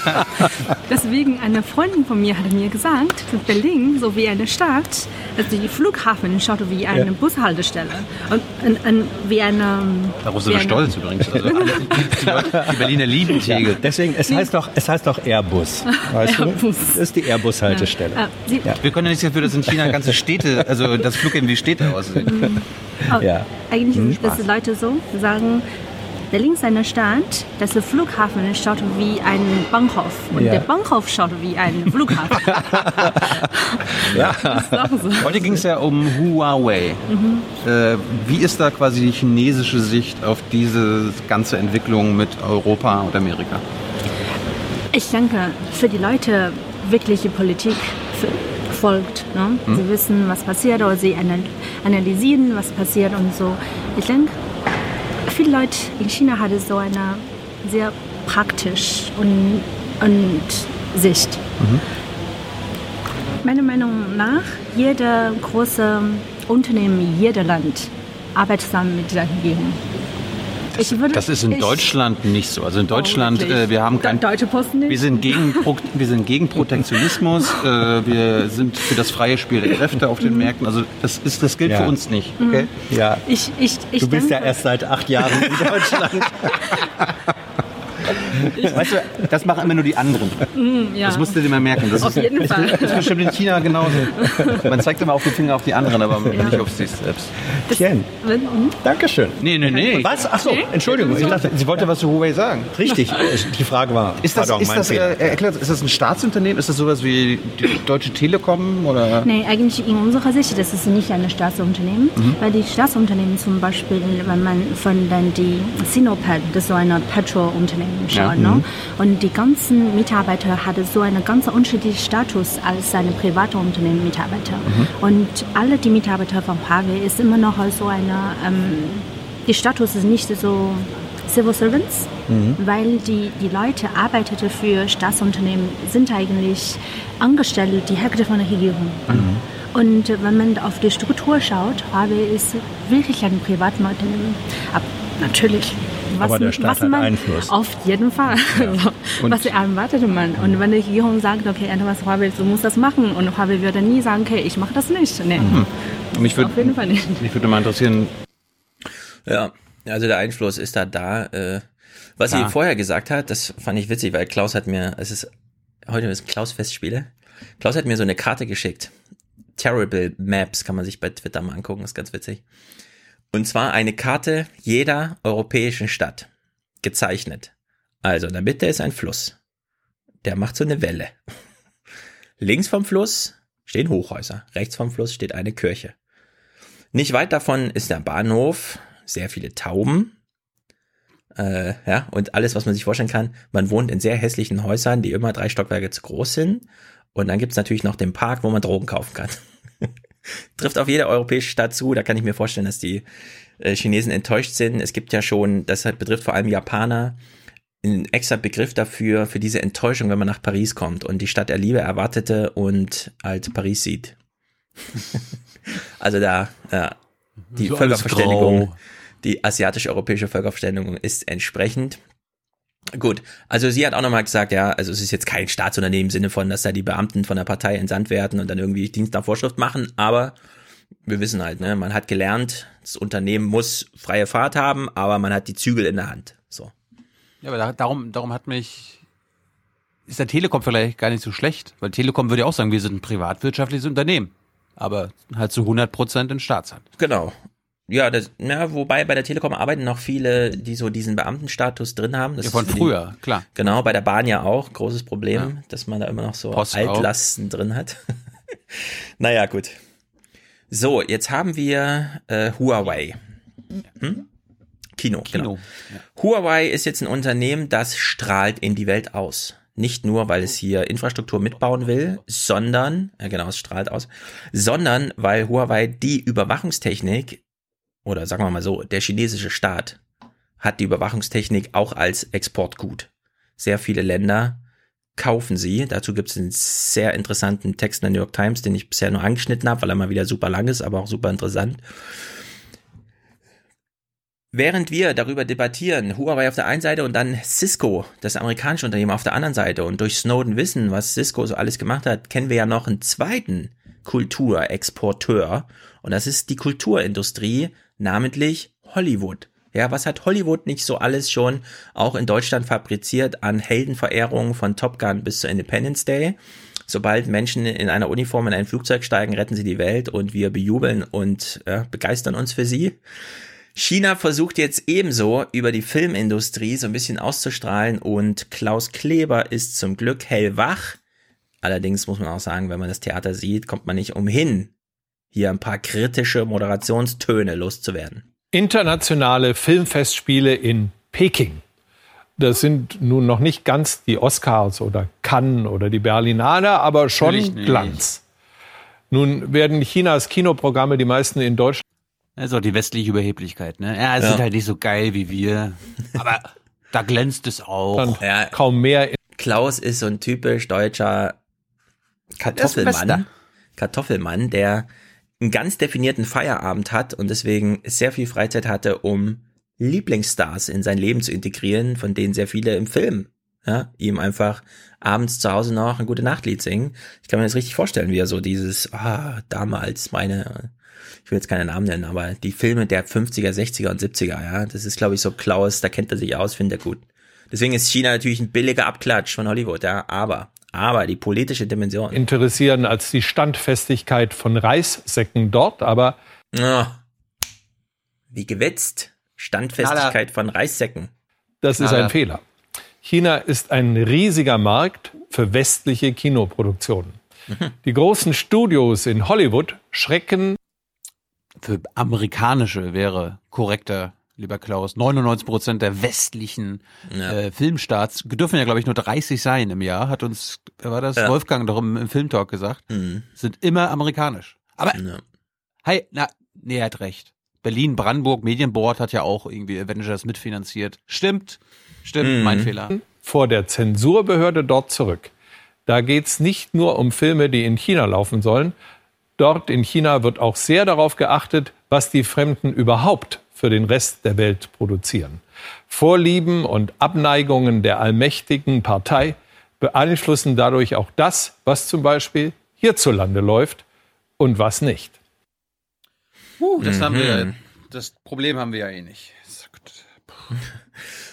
Deswegen, eine Freundin von mir hatte mir gesagt, Berlin, so wie eine Stadt, also die Flughafen schaut wie eine Ja. Bushaltestelle. Und, und, und wie eine... Darauf sind wir stolz übrigens. Also, alle, die, die Berliner lieben Tegel. Deswegen, es heißt doch, es heißt doch Airbus. Weißt Airbus. du? Das ist die Airbus-Haltestelle. Wir können ja nichts dafür, dass in China ganze Städte, also das Flughäfen wie Städte aussehen. Oh, Ja. Eigentlich Hm, ist es, dass Leute so sagen, Berlin ist eine Stadt, dass der Flughafen schaut wie ein Bahnhof und Ja. der Bahnhof schaut wie ein Flughafen. Ja. so. Heute ging es ja um Huawei. Mhm. Äh, wie ist da quasi die chinesische Sicht auf diese ganze Entwicklung mit Europa und Amerika? Ich denke, für die Leute wirkliche Politik f- folgt. Ne? Hm. Sie wissen, was passiert oder sie anal- analysieren, was passiert und so. Ich denke, viele Leute in China haben so eine sehr praktisch und, und Sicht. Meiner Meinung nach, jede große Unternehmen, jeder Land arbeitet zusammen mit der Regierung. Das, das ist in ich- Deutschland nicht so. Also in Deutschland, wirklich? äh, wir haben kein, Deutsche Posten nicht? wir sind gegen, Pro, wir sind gegen Protektionismus. äh, wir sind für das freie Spiel der Kräfte auf den Märkten. Also das ist, das gilt Ja. für uns nicht. Mhm. Okay? Ja. Ich, ich, ich Du bist ja denke- erst seit acht Jahren in Deutschland. Weißt du, das machen immer nur die anderen. Mm, ja. Das musst du dir mal merken. Das Auf ist, jeden Fall. Das ist bestimmt in China genauso. Man zeigt immer auf den Finger auf die anderen, aber Ja. nicht auf sich selbst. Tien, Wenn- Dankeschön. Nee, nee, nee. Was? Ach so, Nee? Entschuldigung. Ich dachte, Sie wollte was zu Huawei sagen. richtig. Die Frage war, Ist das, pardon, ist, mein das, äh, erklärt, ist das ein Staatsunternehmen? Ist das sowas wie die Deutsche Telekom? Oder? Nein, eigentlich in unserer Sicht, das ist nicht ein Staatsunternehmen, Mhm. weil die Staatsunternehmen zum Beispiel, wenn man von den, die Sinopec, das ist so ein Petrolunternehmen schaut, Ja, ne? mhm. und die ganzen Mitarbeiter hatten so einen ganz unterschiedlichen Status als eine private Unternehmen Mitarbeiter. Mhm. Und alle die Mitarbeiter von Huawei ist immer noch so eine, ähm, die Status ist nicht so Civil Servants, Mhm. weil die, die Leute arbeiteten für Staatsunternehmen, sind eigentlich Angestellte direkt von der Regierung. Und äh, wenn man auf die Struktur schaut, Huawei ist wirklich ein privates Unternehmen. Aber natürlich. Was, Aber der Staat was hat man, Einfluss. Auf jeden Fall. Und- was erwartet man? Und wenn die Regierung sagt, okay, etwas Huawei, du musst das machen, und Huawei würde nie sagen, okay, ich mache das nicht. Nee. Mich Auf jeden Fall nicht. Mich würde mal interessieren, Ja, also der Einfluss ist da da. Äh, was Klar. sie vorher gesagt hat, das fand ich witzig, weil Klaus hat mir, es ist, heute ist Klaus Festspiele. Klaus hat mir so eine Karte geschickt. Terrible Maps kann man sich bei Twitter mal angucken, ist ganz witzig. Und zwar eine Karte jeder europäischen Stadt. Gezeichnet. Also in der Mitte ist ein Fluss. Der macht so eine Welle. Links vom Fluss stehen Hochhäuser. Rechts vom Fluss steht eine Kirche. Nicht weit davon ist der Bahnhof, sehr viele Tauben. Äh, ja, und alles, was man sich vorstellen kann. Man wohnt in sehr hässlichen Häusern, die immer drei Stockwerke zu groß sind. Und dann gibt's natürlich noch den Park, wo man Drogen kaufen kann. Trifft auf jede europäische Stadt zu. Da kann ich mir vorstellen, dass die äh, Chinesen enttäuscht sind. Es gibt ja schon, das betrifft vor allem Japaner, einen extra Begriff dafür, für diese Enttäuschung, wenn man nach Paris kommt und die Stadt der Liebe erwartete und als Paris sieht. also da, ja, die So Völkerverständigung, die asiatisch-europäische Völkerverständigung ist entsprechend. Gut, also sie hat auch nochmal gesagt, ja, also es ist jetzt kein Staatsunternehmen im Sinne von, dass da die Beamten von der Partei entsandt werden und dann irgendwie Dienst nach Vorschrift machen, aber wir wissen halt, ne, man hat gelernt, das Unternehmen muss freie Fahrt haben, aber man hat die Zügel in der Hand. So. Ja, aber da, darum, darum hat mich. Ist der Telekom vielleicht gar nicht so schlecht? Weil Telekom würde ja auch sagen, wir sind ein privatwirtschaftliches Unternehmen. Aber halt zu 100 Prozent in Staatshand. Genau. Ja, das, ja, wobei bei der Telekom arbeiten noch viele, die so diesen Beamtenstatus drin haben. Das Ja, von ist die- früher, klar. Genau, bei der Bahn ja auch. Großes Problem, Ja. dass man da immer noch so Post auch. Altlasten drin hat. naja, gut. So, jetzt haben wir äh, Huawei. Hm? Kino, genau. Kino. Huawei ist jetzt ein Unternehmen, das strahlt in die Welt aus. Nicht nur, weil es hier Infrastruktur mitbauen will, sondern, ja genau, es strahlt aus, sondern weil Huawei die Überwachungstechnik, oder sagen wir mal so, der chinesische Staat hat die Überwachungstechnik auch als Exportgut. Sehr viele Länder kaufen sie. Dazu gibt es einen sehr interessanten Text in der New York Times, den ich bisher nur angeschnitten habe, weil er mal wieder super lang ist, aber auch super interessant. Während wir darüber debattieren, Huawei auf der einen Seite und dann Cisco, das amerikanische Unternehmen auf der anderen Seite und durch Snowden wissen, was Cisco so alles gemacht hat, kennen wir ja noch einen zweiten Kulturexporteur und das ist die Kulturindustrie, namentlich Hollywood. Ja, was hat Hollywood nicht so alles schon auch in Deutschland fabriziert an Heldenverehrungen von Top Gun bis zu Independence Day? Sobald Menschen in einer Uniform in ein Flugzeug steigen, retten sie die Welt und wir bejubeln und äh, begeistern uns für sie. China versucht jetzt ebenso über die Filmindustrie so ein bisschen auszustrahlen und Klaus Kleber ist zum Glück hellwach. Allerdings muss man auch sagen, wenn man das Theater sieht, kommt man nicht umhin, hier ein paar kritische Moderationstöne loszuwerden. Internationale Filmfestspiele in Peking. Das sind nun noch nicht ganz die Oscars oder Cannes oder die Berlinale, aber schon. Glanz. Nun werden Chinas Kinoprogramme die meisten in Deutschland Also die westliche Überheblichkeit, ne? Ja, es Ja. sind halt nicht so geil wie wir. Aber da glänzt es auch. Ja, kaum mehr. Klaus ist so ein typisch deutscher. Kartoffelmann. Kartoffelmann, der einen ganz definierten Feierabend hat und deswegen sehr viel Freizeit hatte, um Lieblingsstars in sein Leben zu integrieren, von denen sehr viele im Film ja, ihm einfach abends zu Hause noch ein gute Nachtlied singen. Ich kann mir das richtig vorstellen, wie er so dieses, ah, damals meine, ich will jetzt keine Namen nennen, aber die Filme der 50er, 60er und 70er, ja, das ist, glaube ich, so Klaus, da kennt er sich aus, findet er gut. Deswegen ist China natürlich ein billiger Abklatsch von Hollywood, ja, aber, aber die politische Dimension. Interessieren als die Standfestigkeit von Reissäcken dort, aber. Oh, wie gewetzt. Standfestigkeit von Reissäcken. Das ist ein Fehler. China ist ein riesiger Markt für westliche Kinoproduktionen. Mhm. Die großen Studios in Hollywood schrecken. Für amerikanische wäre korrekter, lieber Klaus. 99 Prozent der westlichen ja. äh, Filmstarts dürfen ja, glaube ich, nur 30 sein im Jahr, hat uns, wer war das? Ja. Wolfgang doch im, im Filmtalk gesagt. Mhm. Sind immer amerikanisch. Aber, ja. hey, na, nee, er hat recht. Berlin, Brandenburg, Medienboard hat ja auch irgendwie Avengers mitfinanziert. Stimmt. Stimmt, mhm. mein Fehler. Vor der Zensurbehörde dort zurück. Da geht's nicht nur um Filme, die in China laufen sollen. Dort in China wird auch sehr darauf geachtet, was die Fremden überhaupt für den Rest der Welt produzieren. Vorlieben und Abneigungen der allmächtigen Partei beeinflussen dadurch auch das, was zum Beispiel hierzulande läuft und was nicht. Uh, das mhm. haben wir, das Problem haben wir ja eh nicht.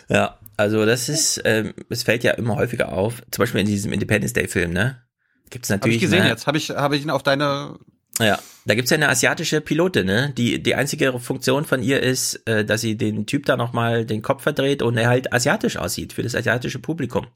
Ja, also das ist, ähm, es fällt ja immer häufiger auf, zum Beispiel in diesem Independence Day Film, ne? Gibt's natürlich. Hab ich gesehen eine, jetzt, habe ich, habe ich ihn auf deine. Ja, da gibt's ja eine asiatische Pilotin, ne? Die die einzige Funktion von ihr ist, äh, dass sie den Typ da nochmal den Kopf verdreht und er halt asiatisch aussieht für das asiatische Publikum.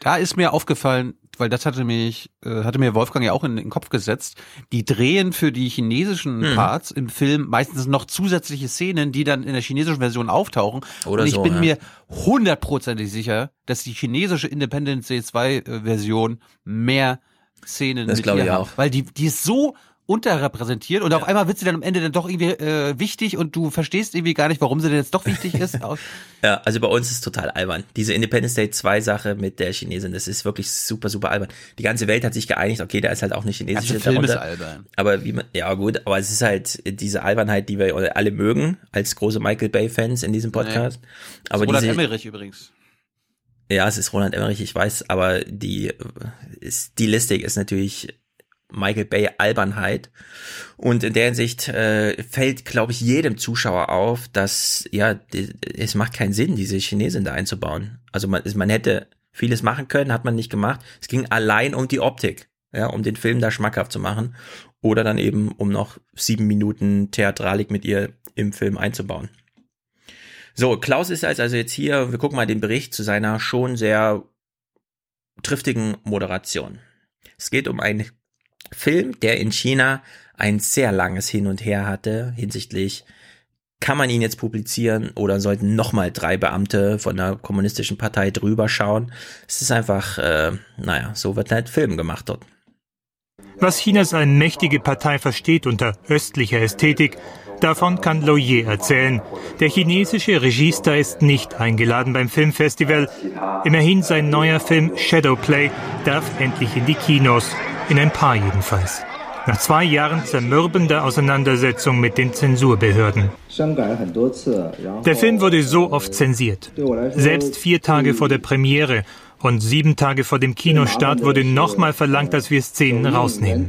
Da ist mir aufgefallen, weil das hatte mich, äh, hatte mir Wolfgang ja auch in, in den Kopf gesetzt, die drehen für die chinesischen hm. Parts im Film meistens noch zusätzliche Szenen, die dann in der chinesischen Version auftauchen. Oder Und ich so, bin ja. mir hundertprozentig sicher, dass die chinesische Independence Day 2 äh, Version mehr Szenen das mit ihr ich auch. Weil die, die ist so unterrepräsentiert und ja. auf einmal wird sie dann am Ende dann doch irgendwie äh, wichtig und du verstehst irgendwie gar nicht, warum sie denn jetzt doch wichtig ist. ja, also bei uns ist es total albern. Diese Independence Day 2 Sache mit der Chinesin, das ist wirklich super, super albern. Die ganze Welt hat sich geeinigt, okay, da ist halt auch eine chinesische also Film ist albern. Aber wie man, ja gut, aber es ist halt diese Albernheit, die wir alle mögen, als große Michael Bay Fans in diesem Podcast. Nee. Aber Roland diese, Emmerich übrigens. Ja, es ist Roland Emmerich, ich weiß, aber die Stilistik ist natürlich Michael Bay Albernheit. Und in der Hinsicht äh, fällt, glaube ich, jedem Zuschauer auf, dass ja, die, es macht keinen Sinn, diese Chinesin da einzubauen. Also man, man hätte vieles machen können, hat man nicht gemacht. Es ging allein um die Optik, ja, um den Film da schmackhaft zu machen. Oder dann eben, um noch sieben Minuten Theatralik mit ihr im Film einzubauen. So, Klaus ist also jetzt hier, wir gucken mal den Bericht zu seiner schon sehr triftigen Moderation. Es geht um ein Film, der in China ein sehr langes Hin und Her hatte hinsichtlich kann man ihn jetzt publizieren oder sollten nochmal drei Beamte von der kommunistischen Partei drüber schauen? Es ist einfach, äh, naja, so wird halt Film gemacht dort. Was Chinas eine mächtige Partei versteht unter östlicher Ästhetik, davon kann Loyer erzählen. Der chinesische Regisseur ist nicht eingeladen beim Filmfestival. Immerhin sein neuer Film Shadowplay darf endlich in die Kinos. In ein paar jedenfalls. Nach zwei Jahren zermürbender Auseinandersetzung mit den Zensurbehörden. Der Film wurde so oft zensiert. Selbst vier Tage vor der Premiere und sieben Tage vor dem Kinostart wurde nochmal verlangt, dass wir Szenen rausnehmen.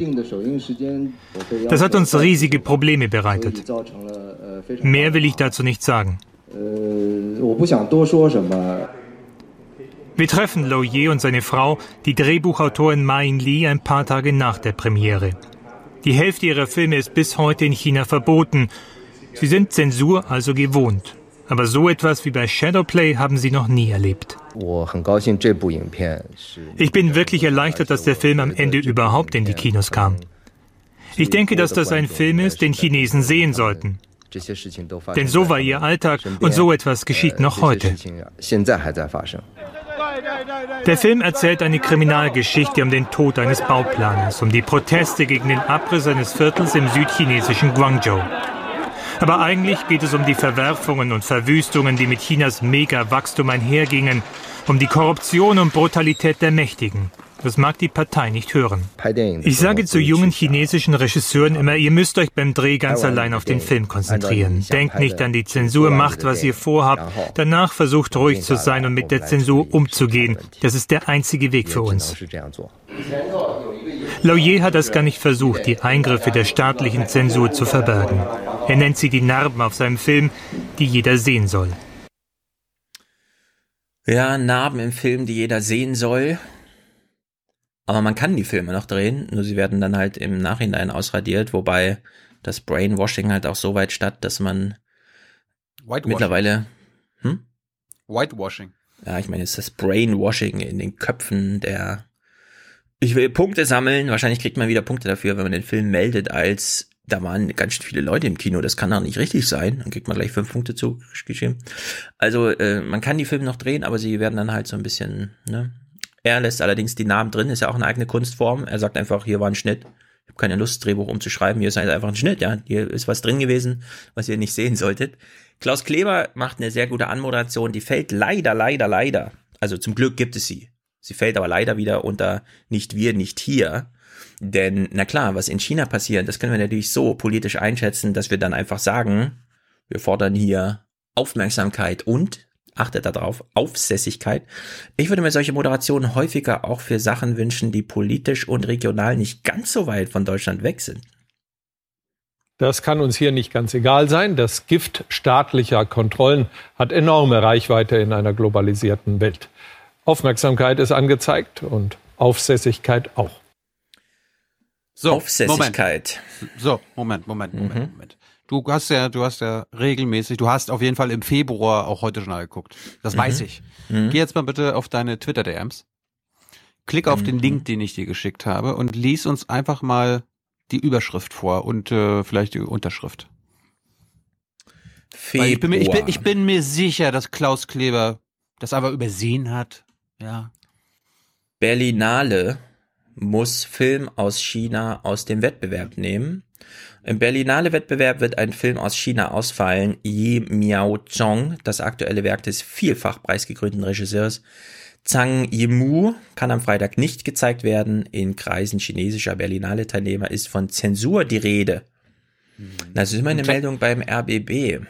Das hat uns riesige Probleme bereitet. Mehr will ich dazu nicht sagen. Wir treffen Loyer und seine Frau, die Drehbuchautorin Ma Li, ein paar Tage nach der Premiere. Die Hälfte ihrer Filme ist bis heute in China verboten. Sie sind Zensur also gewohnt. Aber so etwas wie bei Shadowplay haben sie noch nie erlebt. Ich bin wirklich erleichtert, dass der Film am Ende überhaupt in die Kinos kam. Ich denke, dass das ein Film ist, den Chinesen sehen sollten. Denn so war ihr Alltag und so etwas geschieht noch heute. Der Film erzählt eine Kriminalgeschichte um den Tod eines Bauplaners, um die Proteste gegen den Abriss eines Viertels im südchinesischen Guangzhou. Aber eigentlich geht es um die Verwerfungen und Verwüstungen, die mit Chinas Mega-Wachstum einhergingen, um die Korruption und Brutalität der Mächtigen, Das mag die Partei nicht hören. Ich sage zu jungen chinesischen Regisseuren immer, ihr müsst euch beim Dreh ganz allein auf den Film konzentrieren. Denkt nicht an die Zensur, macht, was ihr vorhabt. Danach versucht ruhig zu sein und mit der Zensur umzugehen. Das ist der einzige Weg für uns. Laurier hat das gar nicht versucht, die Eingriffe der staatlichen Zensur zu verbergen. Er nennt sie die Narben auf seinem Film, die jeder sehen soll. Ja, Narben im Film, die jeder sehen soll. Aber man kann die Filme noch drehen, nur sie werden dann halt im Nachhinein ausradiert, wobei das Brainwashing halt auch so weit statt, dass man mittlerweile hm? Whitewashing. Ja, ich meine, es ist das Brainwashing in den Köpfen der ich will Punkte sammeln. Wahrscheinlich kriegt man wieder Punkte dafür, wenn man den Film meldet, als da waren ganz viele Leute im Kino. Das kann doch nicht richtig sein. Dann kriegt man gleich fünf Punkte zugeschrieben. Also äh, man kann die Filme noch drehen, aber sie werden dann halt so ein bisschen. Ne? Er lässt allerdings die Namen drin. Ist ja auch eine eigene Kunstform. Er sagt einfach, hier war ein Schnitt. Ich habe keine Lust, Drehbuch umzuschreiben. Hier ist halt einfach ein Schnitt. Ja, hier ist was drin gewesen, was ihr nicht sehen solltet. Klaus Kleber macht eine sehr gute Anmoderation. Die fällt leider, leider, leider. Also zum Glück gibt es sie Sie fällt aber leider wieder unter nicht wir, nicht hier. Denn, na klar, was in China passiert, das können wir natürlich so politisch einschätzen, dass wir dann einfach sagen, wir fordern hier Aufmerksamkeit und, achtet darauf, Aufsässigkeit. Ich würde mir solche Moderationen häufiger auch für Sachen wünschen, die politisch und regional nicht ganz so weit von Deutschland weg sind. Das kann uns hier nicht ganz egal sein. Das Gift staatlicher Kontrollen hat enorme Reichweite in einer globalisierten Welt. Aufmerksamkeit ist angezeigt und Aufsässigkeit auch. So, Aufsässigkeit. Moment. So, Moment, Moment, Moment, mhm. Moment. Du hast ja, du hast ja regelmäßig, du hast auf jeden Fall im Februar auch heute schon geguckt. Das mhm. weiß ich. Mhm. Geh jetzt mal bitte auf deine Twitter-DMs. Klick auf den mhm. Link, den ich dir geschickt habe und lies uns einfach mal die Überschrift vor und äh, vielleicht die Unterschrift. Februar. Ich bin, mir, ich, bin, ich bin mir sicher, dass Klaus Kleber das aber übersehen hat ja. Berlinale muss Film aus China aus dem Wettbewerb nehmen. Im Berlinale-Wettbewerb wird ein Film aus China ausfallen. Yi Miao-Zhong, das aktuelle Werk des vielfach preisgekrönten Regisseurs Zhang Yimou, kann am Freitag nicht gezeigt werden. In Kreisen chinesischer Berlinale-Teilnehmer ist von Zensur die Rede. Mhm. Das ist immer eine Meldung beim RBB.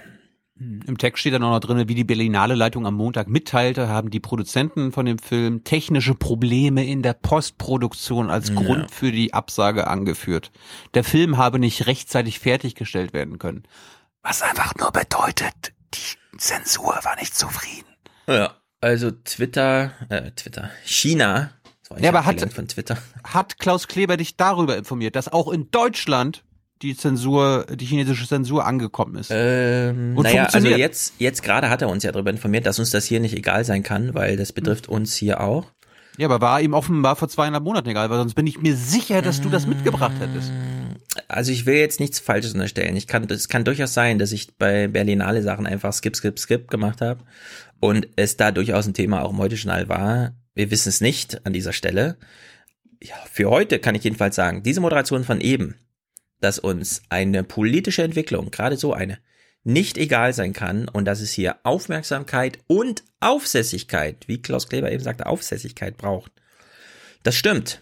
Im Text steht dann auch noch drin, wie die Berlinale Leitung am Montag mitteilte, haben die Produzenten von dem Film technische Probleme in der Postproduktion als ja. Grund für die Absage angeführt. Der Film habe nicht rechtzeitig fertiggestellt werden können. Was einfach nur bedeutet, die Zensur war nicht zufrieden. Ja, also Twitter, äh, Twitter, China. ja, aber hat, von Twitter. hat Klaus Kleber dich darüber informiert, dass auch in Deutschland die Zensur, die chinesische Zensur angekommen ist. Ähm, und naja, also jetzt, jetzt gerade hat er uns ja darüber informiert, dass uns das hier nicht egal sein kann, weil das betrifft hm. uns hier auch. Ja, aber war ihm offenbar vor zweieinhalb Monaten egal, weil sonst bin ich mir sicher, dass du das mitgebracht hättest. Also ich will jetzt nichts Falsches unterstellen. Ich kann, es kann durchaus sein, dass ich bei Berlinale Sachen einfach skip, skip, skip gemacht habe und es da durchaus ein Thema auch im Heute-Journal war. Wir wissen es nicht an dieser Stelle. Ja, für heute kann ich jedenfalls sagen, diese Moderation von eben, dass uns eine politische Entwicklung, gerade so eine, nicht egal sein kann und dass es hier Aufmerksamkeit und Aufsässigkeit, wie Klaus Kleber eben sagte, Aufsässigkeit braucht. Das stimmt.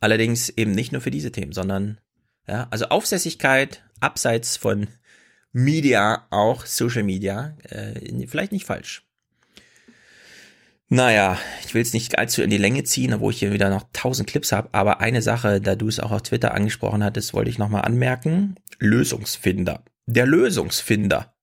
Allerdings eben nicht nur für diese Themen, sondern ja, also Aufsässigkeit abseits von Media, auch Social Media, äh, vielleicht nicht falsch. Naja, ich will es nicht allzu in die Länge ziehen, obwohl ich hier wieder noch tausend Clips habe, aber eine Sache, da du es auch auf Twitter angesprochen hattest, wollte ich nochmal anmerken. Lösungsfinder. Der Lösungsfinder.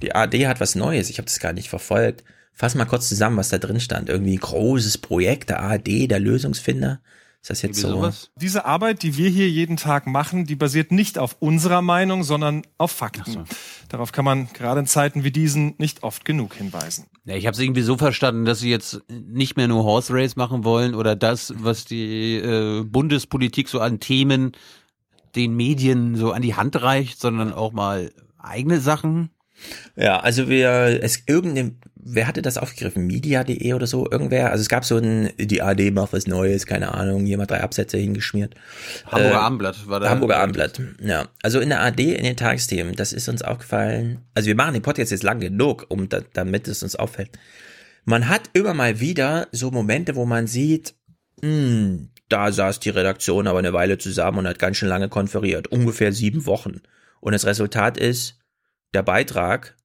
Die AD hat was Neues, ich habe das gar nicht verfolgt. Fass mal kurz zusammen, was da drin stand. Irgendwie großes Projekt, der AD, der Lösungsfinder. Ist das jetzt so? Sowas? Diese Arbeit, die wir hier jeden Tag machen, die basiert nicht auf unserer Meinung, sondern auf Fakten. So. Darauf kann man gerade in Zeiten wie diesen nicht oft genug hinweisen. Ja, ich habe es irgendwie so verstanden, dass sie jetzt nicht mehr nur Horse Race machen wollen oder das, was die äh, Bundespolitik so an Themen den Medien so an die Hand reicht, sondern auch mal eigene Sachen. Ja, also wir, es irgendeine, wer hatte das aufgegriffen? Media.de oder so? Irgendwer? Also es gab so ein, die AD macht was Neues, keine Ahnung, jemand drei Absätze hingeschmiert. Hamburger äh, Abendblatt war da. Hamburger Abendblatt, ja. Also in der AD, in den Tagesthemen, das ist uns aufgefallen. Also wir machen den Podcast jetzt lang genug, um da, damit es uns auffällt. Man hat immer mal wieder so Momente, wo man sieht, Hm, da saß die Redaktion aber eine Weile zusammen und hat ganz schön lange konferiert. Ungefähr sieben Wochen. Und das Resultat ist, der Beitrag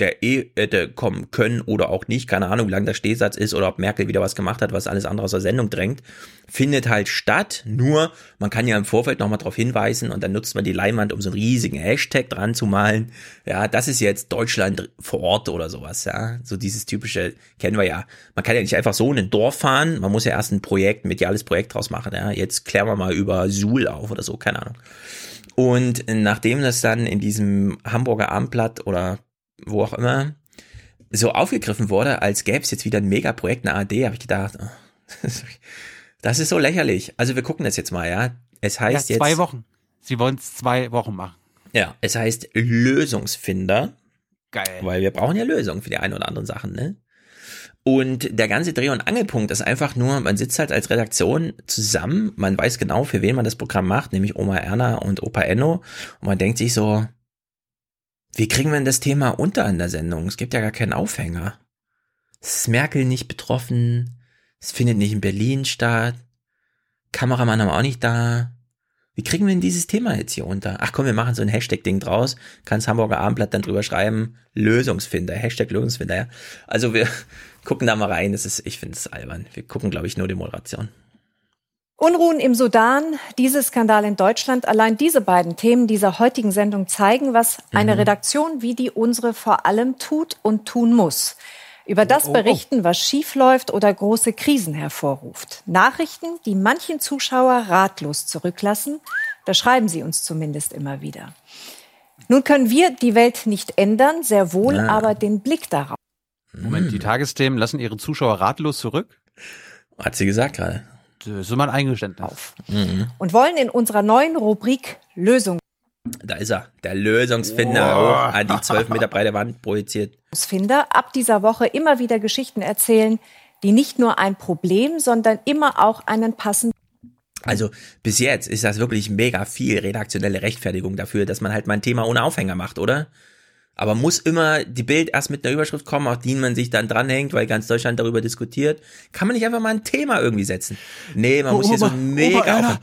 der eh hätte kommen können oder auch nicht, keine Ahnung, wie lang der Stehsatz ist oder ob Merkel wieder was gemacht hat, was alles andere aus der Sendung drängt, findet halt statt. Nur, man kann ja im Vorfeld nochmal darauf hinweisen und dann nutzt man die Leinwand, um so einen riesigen Hashtag dran zu malen. Ja, das ist jetzt Deutschland vor Ort oder sowas, ja. So dieses typische, kennen wir ja. Man kann ja nicht einfach so in ein Dorf fahren, man muss ja erst ein Projekt, ein mediales Projekt draus machen, ja. Jetzt klären wir mal über Suhl auf oder so, keine Ahnung. Und nachdem das dann in diesem Hamburger Abendblatt oder wo auch immer, so aufgegriffen wurde, als gäbe es jetzt wieder ein Megaprojekt, eine AD, habe ich gedacht, oh, das ist so lächerlich. Also wir gucken das jetzt mal, ja. Es heißt ja, zwei jetzt. Wochen. Sie wollen es zwei Wochen machen. Ja, es heißt Lösungsfinder. Geil. Weil wir brauchen ja Lösungen für die ein oder anderen Sachen, ne? Und der ganze Dreh- und Angelpunkt ist einfach nur, man sitzt halt als Redaktion zusammen, man weiß genau, für wen man das Programm macht, nämlich Oma Erna und Opa Enno. Und man denkt sich so, wie kriegen wir denn das Thema unter in der Sendung? Es gibt ja gar keinen Aufhänger. Es ist Merkel nicht betroffen. Es findet nicht in Berlin statt. Kameramann haben wir auch nicht da. Wie kriegen wir denn dieses Thema jetzt hier unter? Ach komm, wir machen so ein Hashtag-Ding draus. Kannst Hamburger Abendblatt dann drüber schreiben. Lösungsfinder. Hashtag Lösungsfinder, ja. Also wir gucken da mal rein. Das ist, ich finde es albern. Wir gucken, glaube ich, nur die Moderation. Unruhen im Sudan, diese Skandal in Deutschland, allein diese beiden Themen dieser heutigen Sendung zeigen, was eine Redaktion wie die unsere vor allem tut und tun muss. Über das berichten, was schiefläuft oder große Krisen hervorruft. Nachrichten, die manchen Zuschauer ratlos zurücklassen, da schreiben sie uns zumindest immer wieder. Nun können wir die Welt nicht ändern, sehr wohl Ja. aber den Blick darauf. Moment, die Tagesthemen lassen ihre Zuschauer ratlos zurück? Hat sie gesagt gerade. Das ist immer ein Eingeständnis. Mhm. Und wollen in unserer neuen Rubrik Lösung Da ist er, der Lösungsfinder, hoch an die zwölf Meter breite Wand projiziert. Finder ab dieser Woche immer wieder Geschichten erzählen, die nicht nur ein Problem, sondern immer auch einen passenden Also bis jetzt ist das wirklich mega viel redaktionelle Rechtfertigung dafür, dass man halt mal ein Thema ohne Aufhänger macht, oder? Aber muss immer die Bild erst mit einer Überschrift kommen, auf die man sich dann dranhängt, weil ganz Deutschland darüber diskutiert. Kann man nicht einfach mal ein Thema irgendwie setzen? Nee, man muss hier so Oma- mega Oma Erna,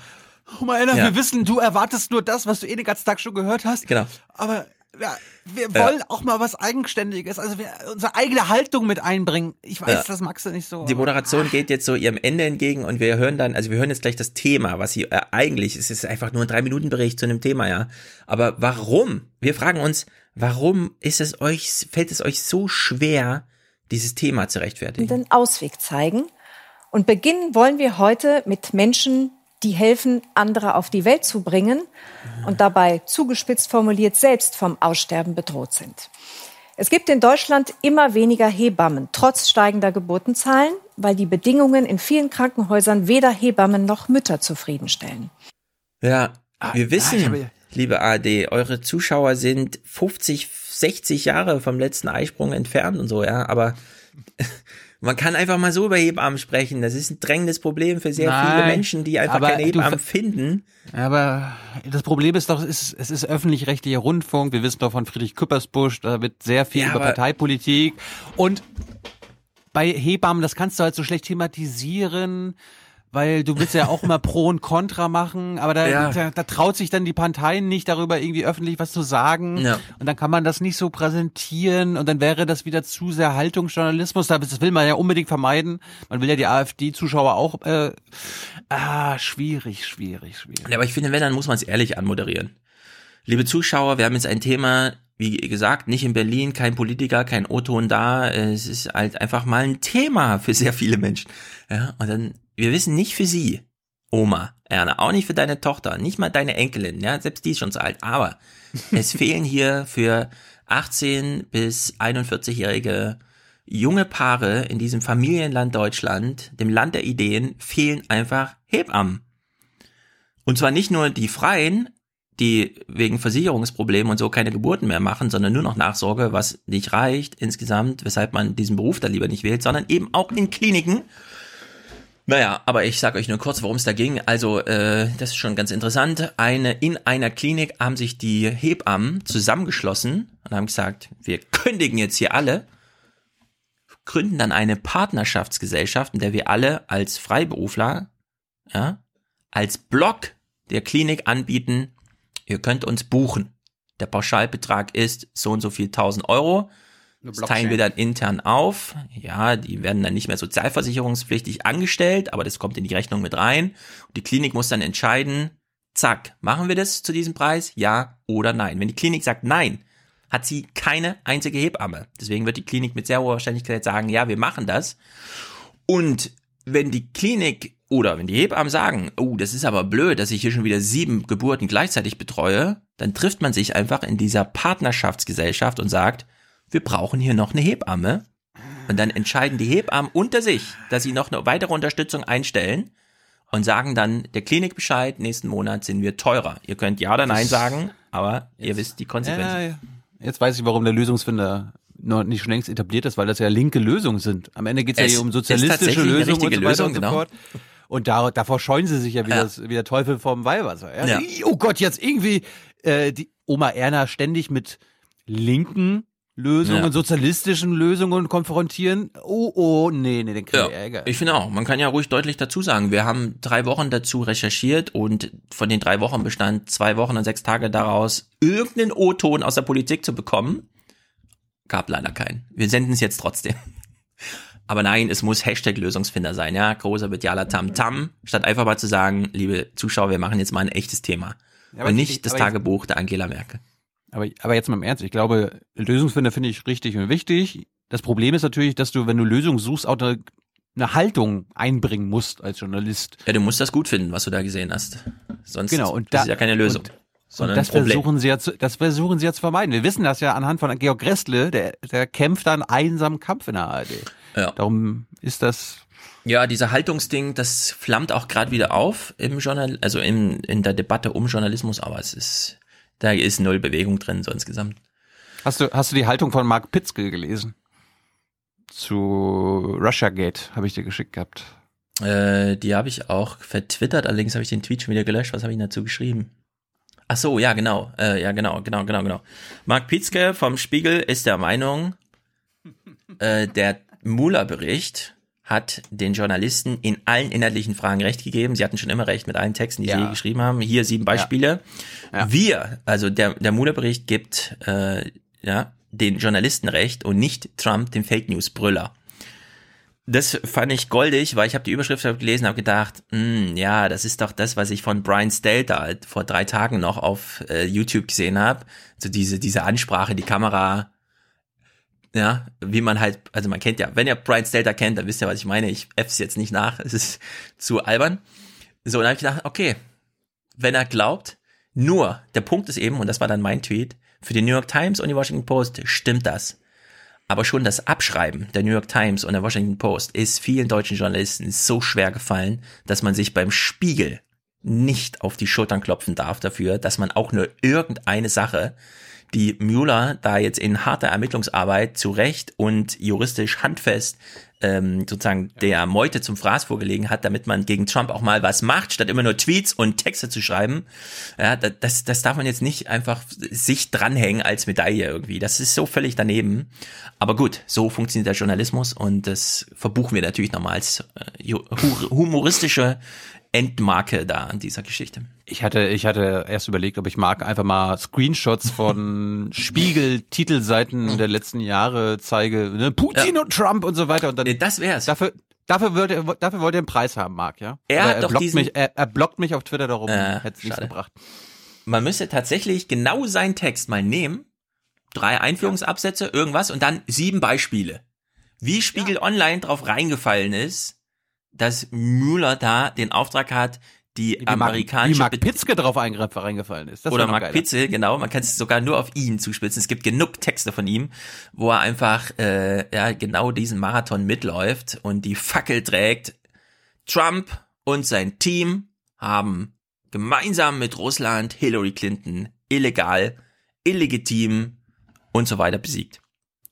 Oma Erna, Ja. wir wissen, du erwartest nur das, was du eh den ganzen Tag schon gehört hast. Genau. Aber ja, wir Ja. wollen auch mal was Eigenständiges, also wir, unsere eigene Haltung mit einbringen. Ich weiß, Ja. das magst du nicht so. Die Moderation geht jetzt so ihrem Ende entgegen und wir hören dann, also wir hören jetzt gleich das Thema, was sie äh, eigentlich, es ist einfach nur ein Drei-Minuten-Bericht zu einem Thema, ja. Aber warum? Wir fragen uns, warum ist es euch, fällt es euch so schwer, dieses Thema zu rechtfertigen? den Ausweg zeigen. Und beginnen wollen wir heute mit Menschen, die helfen, andere auf die Welt zu bringen und dabei zugespitzt formuliert selbst vom Aussterben bedroht sind. Es gibt in Deutschland immer weniger Hebammen, trotz steigender Geburtenzahlen, weil die Bedingungen in vielen Krankenhäusern weder Hebammen noch Mütter zufriedenstellen. Ja, wir ich wissen, liebe AD, eure Zuschauer sind 50, 60 Jahre vom letzten Eisprung entfernt und so, ja, aber man kann einfach mal so über Hebammen sprechen. Das ist ein drängendes Problem für sehr viele Nein, Menschen, die einfach keine Hebammen finden. Aber das Problem ist doch, es ist, ist öffentlich-rechtlicher Rundfunk. Wir wissen doch von Friedrich Küppersbusch, da wird sehr viel Ja, über Parteipolitik. Und bei Hebammen, das kannst du halt so schlecht thematisieren, weil du willst ja auch immer Pro und Contra machen, aber da, Ja. da, da traut sich dann die Parteien nicht darüber irgendwie öffentlich was zu sagen. Ja. Und dann kann man das nicht so präsentieren und dann wäre das wieder zu sehr Haltungsjournalismus. Das will man ja unbedingt vermeiden. Man will ja die AfD-Zuschauer auch. Äh, ah, schwierig, schwierig, schwierig. Ja, aber ich finde, wenn, dann muss man es ehrlich anmoderieren. Liebe Zuschauer, wir haben jetzt ein Thema, wie gesagt, nicht in Berlin, kein Politiker, kein O-Ton da. Es ist halt einfach mal ein Thema für sehr viele Menschen. Ja, und dann, wir wissen nicht für sie, Oma, Erna, auch nicht für deine Tochter, nicht mal deine Enkelin, ja, selbst die ist schon zu alt. Aber es fehlen hier für 18 bis 41-jährige junge Paare in diesem Familienland Deutschland, dem Land der Ideen, fehlen einfach Hebammen. Und zwar nicht nur die Freien, die wegen Versicherungsproblemen und so keine Geburten mehr machen, sondern nur noch Nachsorge, was nicht reicht insgesamt, weshalb man diesen Beruf dann lieber nicht wählt, sondern eben auch in Kliniken. Naja, aber ich sage euch nur kurz, worum es da ging. Also, äh, das ist schon ganz interessant. Eine, in einer Klinik haben sich die Hebammen zusammengeschlossen und haben gesagt, wir kündigen jetzt hier alle. gründen dann eine Partnerschaftsgesellschaft, in der wir alle als Freiberufler, ja, als Block der Klinik anbieten, ihr könnt uns buchen. Der Pauschalbetrag ist so und so viel 1000 Euro. Das teilen wir dann intern auf. Ja, die werden dann nicht mehr sozialversicherungspflichtig angestellt, aber das kommt in die Rechnung mit rein. Und die Klinik muss dann entscheiden, zack, machen wir das zu diesem Preis? Ja oder nein? Wenn die Klinik sagt nein, hat sie keine einzige Hebamme. Deswegen wird die Klinik mit sehr hoher Wahrscheinlichkeit sagen, ja, wir machen das. Und wenn die Klinik oder wenn die Hebammen sagen, oh, das ist aber blöd, dass ich hier schon wieder sieben Geburten gleichzeitig betreue, dann trifft man sich einfach in dieser Partnerschaftsgesellschaft und sagt, wir brauchen hier noch eine Hebamme. Und dann entscheiden die Hebammen unter sich, dass sie noch eine weitere Unterstützung einstellen und sagen dann der Klinik Bescheid, nächsten Monat sind wir teurer. Ihr könnt ja oder nein sagen, aber ihr wisst die Konsequenzen. Ja, ja. Jetzt weiß ich, warum der Lösungsfinder noch nicht schon längst etabliert ist, weil das ja linke Lösungen sind. Am Ende geht es ja hier um sozialistische Lösungen und so weiter Lösung, und so genau. fort. Und da, davor scheuen sie sich ja wie, Ja. das, wie der Teufel vom Weihwasser. Ja? Ja. Oh Gott, jetzt irgendwie äh, die Oma Erna ständig mit linken Lösungen, Ja. sozialistischen Lösungen konfrontieren. Oh, oh, nee, nee, den kriegen Ja, wir Ärger. ich finde auch. Man kann ja ruhig deutlich dazu sagen, wir haben drei Wochen dazu recherchiert und von den drei Wochen bestand zwei Wochen und sechs Tage daraus, irgendeinen O-Ton aus der Politik zu bekommen. Gab leider keinen. Wir senden es jetzt trotzdem. Aber nein, es muss Hashtag Lösungsfinder sein, ja. Großer medialer Tam-Tam. Statt einfach mal zu sagen, liebe Zuschauer, wir machen jetzt mal ein echtes Thema. Ja, aber und ich- nicht das ich- Tagebuch der Angela Merkel. Aber, aber jetzt mal im Ernst, ich glaube, Lösungsfinder finde ich richtig und wichtig. Das Problem ist natürlich, dass du, wenn du Lösungen suchst, auch eine, eine Haltung einbringen musst als Journalist. Ja, du musst das gut finden, was du da gesehen hast. Sonst Genau, und ist da- es ja keine Lösung. Und, sondern und das versuchen sie ja zu, das versuchen sie ja zu vermeiden. Wir wissen das ja anhand von Georg Restle, der, der kämpft da einen einsamen Kampf in der ARD. Ja. Darum ist das Ja, dieser Haltungsding, das flammt auch gerade wieder auf im Journal, also in, in der Debatte um Journalismus, aber es ist, da ist null Bewegung drin, so insgesamt. Hast du, hast du die Haltung von Mark Pitzke gelesen? Zu Russiagate habe ich dir geschickt gehabt. Äh, die habe ich auch vertwittert, allerdings habe ich den Tweet schon wieder gelöscht. Was habe ich dazu geschrieben? Ach so, ja, genau. Äh, ja, genau, genau, genau, genau. Mark Pietzke vom Spiegel ist der Meinung, äh, der Mueller-Bericht hat den Journalisten in allen inhaltlichen Fragen recht gegeben. Sie hatten schon immer recht mit allen Texten, die sie Ja. je geschrieben haben. Hier sieben Beispiele. Wir, also der, der Mueller-Bericht gibt äh, ja, den Journalisten recht und nicht Trump, dem Fake News-Brüller. Das fand ich goldig, weil ich habe die Überschrift gelesen und habe gedacht, hm, ja, das ist doch das, was ich von Brian Stelter vor drei Tagen noch auf äh, YouTube gesehen habe. So diese, diese Ansprache, die Kamera, ja, wie man halt, also man kennt ja, wenn ihr Brian Stelter kennt, dann wisst ihr, was ich meine. Ich F's jetzt nicht nach, es ist zu albern. So, und dann habe ich gedacht, okay, wenn er glaubt, nur, der Punkt ist eben, und das war dann mein Tweet, für die New York Times und die Washington Post stimmt das. Aber schon das Abschreiben der New York Times und der Washington Post ist vielen deutschen Journalisten so schwer gefallen, dass man sich beim Spiegel nicht auf die Schultern klopfen darf dafür, dass man auch nur irgendeine Sache, die Mueller da jetzt in harter Ermittlungsarbeit zu Recht und juristisch handfest ähm, sozusagen der Meute zum Fraß vorgelegen hat, damit man gegen Trump auch mal was macht, statt immer nur Tweets und Texte zu schreiben. Ja, da- das, das darf man jetzt nicht einfach sich dranhängen als Medaille irgendwie. Das ist so völlig daneben. Aber gut, so funktioniert der Journalismus und das verbuchen wir natürlich nochmal als äh, humoristische Endmarke da an dieser Geschichte. Ich hatte, ich hatte erst überlegt, ob ich mag einfach mal Screenshots von Spiegel-Titelseiten der letzten Jahre zeige, ne? Putin und Trump und so weiter. Und dann, das wär's. Dafür, dafür wollte er, dafür wollte er einen Preis haben, Marc, ja? Er Aber hat doch blockt diesen- mich, er, er blockt mich auf Twitter darum, Äh, hätte es nichts gebracht. Man müsste tatsächlich genau seinen Text mal nehmen, drei Einführungsabsätze, irgendwas und dann sieben Beispiele. Wie Spiegel Online drauf reingefallen ist, dass Müller da den Auftrag hat, die Wie Mark, wie amerikanische Mark Pitzke drauf reingefallen ist. Das oder Mark. Pitzel, genau, man kann es sogar nur auf ihn zuspitzen. Es gibt genug Texte von ihm, wo er einfach äh, ja genau diesen Marathon mitläuft und die Fackel trägt. Trump und sein Team haben gemeinsam mit Russland Hillary Clinton illegal, illegitim und so weiter besiegt.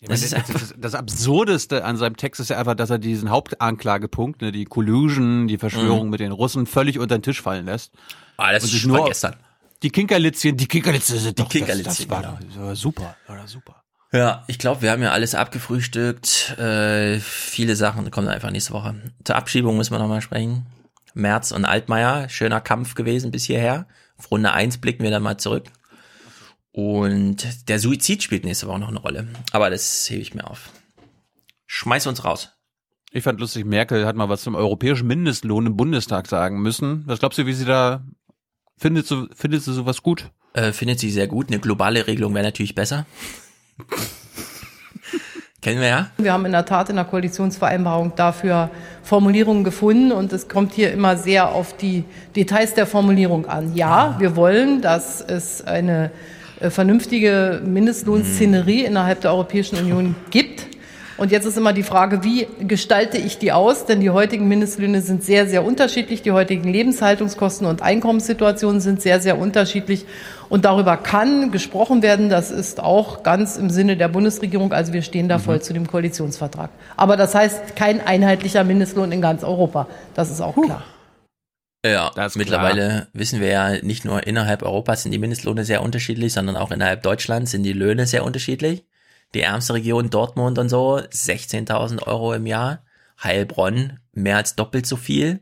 Ja, Das das, ist das, das, Absurdeste an seinem Text ist ja einfach, dass er diesen Hauptanklagepunkt, ne, die Collusion, die Verschwörung Mhm. mit den Russen, völlig unter den Tisch fallen lässt. Ah, das ist nur- gestern. Die Kinkerlitzchen, die Kinkerlitzchen sind Die doch, Kinkerlitzchen, das, war, genau. das war super, war super. Ja, ich glaube, wir haben ja alles abgefrühstückt. Äh, viele Sachen kommen einfach nächste Woche. Zur Abschiebung müssen wir nochmal sprechen. Merz und Altmaier, schöner Kampf gewesen bis hierher. Auf Runde 1 blicken wir dann mal zurück. Und der Suizid spielt nächste Woche noch eine Rolle. Aber das hebe ich mir auf. Schmeiß uns raus. Ich fand lustig, Merkel hat mal was zum europäischen Mindestlohn im Bundestag sagen müssen. Was glaubst du, wie sie da findet? Du, findet du sowas gut? Äh, findet sie sehr gut. Eine globale Regelung wäre natürlich besser. Kennen wir ja. Wir haben in der Tat in der Koalitionsvereinbarung dafür Formulierungen gefunden und es kommt hier immer sehr auf die Details der Formulierung an. Ja, wir wollen, dass es eine äh, vernünftige Mindestlohnszenerie mhm. innerhalb der Europäischen Union gibt. Und jetzt ist immer die Frage, wie gestalte ich die aus? Denn die heutigen Mindestlöhne sind sehr, sehr unterschiedlich. Die heutigen Lebenshaltungskosten und Einkommenssituationen sind sehr, sehr unterschiedlich. Und darüber kann gesprochen werden. Das ist auch ganz im Sinne der Bundesregierung. Also wir stehen da mhm. voll zu dem Koalitionsvertrag. Aber das heißt kein einheitlicher Mindestlohn in ganz Europa. Das ist auch klar. Ja, mittlerweile klar. wissen wir ja, nicht nur innerhalb Europas sind die Mindestlohne sehr unterschiedlich, sondern auch innerhalb Deutschlands sind die Löhne sehr unterschiedlich. Die ärmste Region Dortmund und so, 16.000 Euro im Jahr. Heilbronn, mehr als doppelt so viel.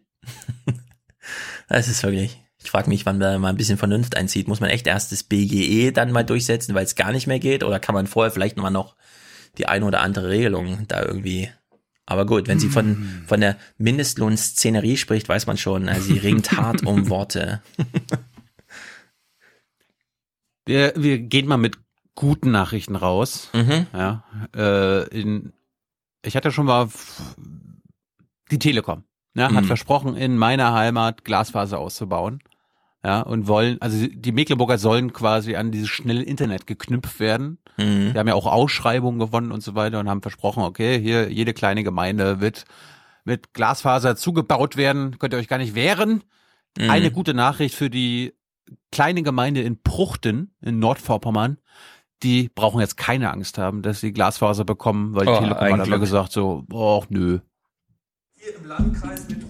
das ist wirklich, ich frage mich, wann da mal ein bisschen Vernunft einzieht. Muss man echt erst das BGE dann mal durchsetzen, weil es gar nicht mehr geht? Oder kann man vorher vielleicht mal noch die eine oder andere Regelung da irgendwie aber gut, wenn sie von, hm. von der Mindestlohnszenerie spricht, weiß man schon, also sie ringt hart um Worte. wir, wir gehen mal mit guten Nachrichten raus. Mhm. Ja, äh, in, ich hatte schon mal die Telekom, ja, hat mhm. versprochen, in meiner Heimat Glasfaser auszubauen. Ja, und wollen, also die Mecklenburger sollen quasi an dieses schnelle Internet geknüpft werden. Mhm. Wir haben ja auch Ausschreibungen gewonnen und so weiter und haben versprochen, okay, hier jede kleine Gemeinde wird mit Glasfaser zugebaut werden. Könnt ihr euch gar nicht wehren. Mhm. Eine gute Nachricht für die kleine Gemeinde in Pruchten in Nordvorpommern. Die brauchen jetzt keine Angst haben, dass sie Glasfaser bekommen, weil die oh, Telekom hat aber gesagt so, oh, nö. Hier im Landkreis mit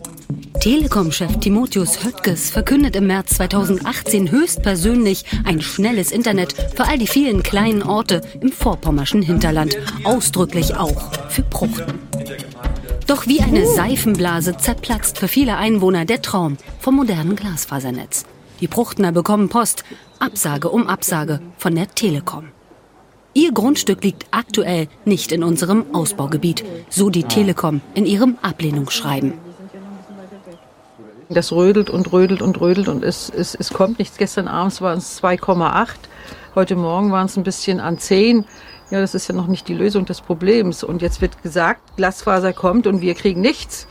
Telekom-Chef Timotheus Höttges verkündet im März 2018 höchstpersönlich ein schnelles Internet für all die vielen kleinen Orte im vorpommerschen Hinterland, ausdrücklich auch für Pruchten. Doch wie eine Seifenblase zerplatzt für viele Einwohner der Traum vom modernen Glasfasernetz. Die Pruchtner bekommen Post, Absage um Absage von der Telekom. Ihr Grundstück liegt aktuell nicht in unserem Ausbaugebiet, so die Telekom in ihrem Ablehnungsschreiben. Das rödelt und rödelt und rödelt und es, es, es kommt nichts. Gestern abends waren es 2,8, heute Morgen waren es ein bisschen an 10. Ja, das ist ja noch nicht die Lösung des Problems. Und jetzt wird gesagt, Glasfaser kommt und wir kriegen nichts.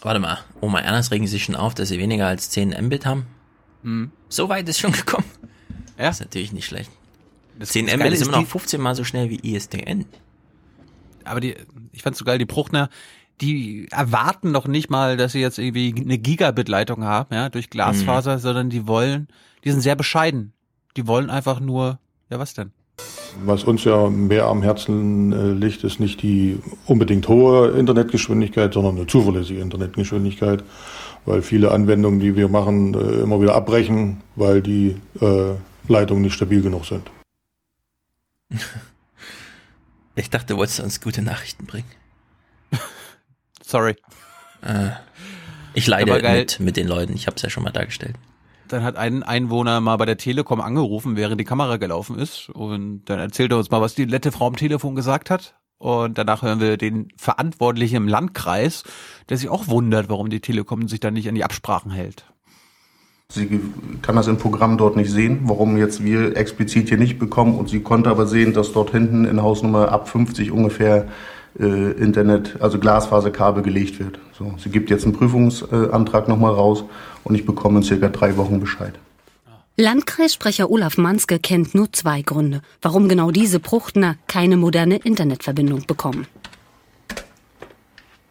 Warte mal, Oma Ernst regen sich schon auf, dass sie weniger als 10 Mbit haben? Hm. So weit ist schon gekommen. Ja. Das ist natürlich nicht schlecht. Das 10 Mbit ist immer noch 15 mal so schnell wie ISDN. Aber die, ich fand's so geil, die Bruchner, die erwarten noch nicht mal, dass sie jetzt irgendwie eine Gigabit-Leitung haben, ja, durch Glasfaser, mhm. sondern die wollen, die sind sehr bescheiden. Die wollen einfach nur, ja, was denn? Was uns ja mehr am Herzen äh, liegt, ist nicht die unbedingt hohe Internetgeschwindigkeit, sondern eine zuverlässige Internetgeschwindigkeit, weil viele Anwendungen, die wir machen, äh, immer wieder abbrechen, weil die äh, Leitungen nicht stabil genug sind. Ich dachte, du wolltest uns gute Nachrichten bringen. Sorry. Äh, ich leide mit, mit den Leuten, ich habe es ja schon mal dargestellt. Dann hat ein Einwohner mal bei der Telekom angerufen, während die Kamera gelaufen ist. Und dann erzählt er uns mal, was die nette Frau am Telefon gesagt hat. Und danach hören wir den Verantwortlichen im Landkreis, der sich auch wundert, warum die Telekom sich dann nicht an die Absprachen hält. Sie kann das im Programm dort nicht sehen, warum jetzt wir explizit hier nicht bekommen. Und sie konnte aber sehen, dass dort hinten in Hausnummer ab 50 ungefähr äh, Internet, also Glasfaserkabel gelegt wird. So, sie gibt jetzt einen Prüfungsantrag nochmal raus und ich bekomme in circa drei Wochen Bescheid. Landkreissprecher Olaf Manske kennt nur zwei Gründe, warum genau diese Pruchtner keine moderne Internetverbindung bekommen.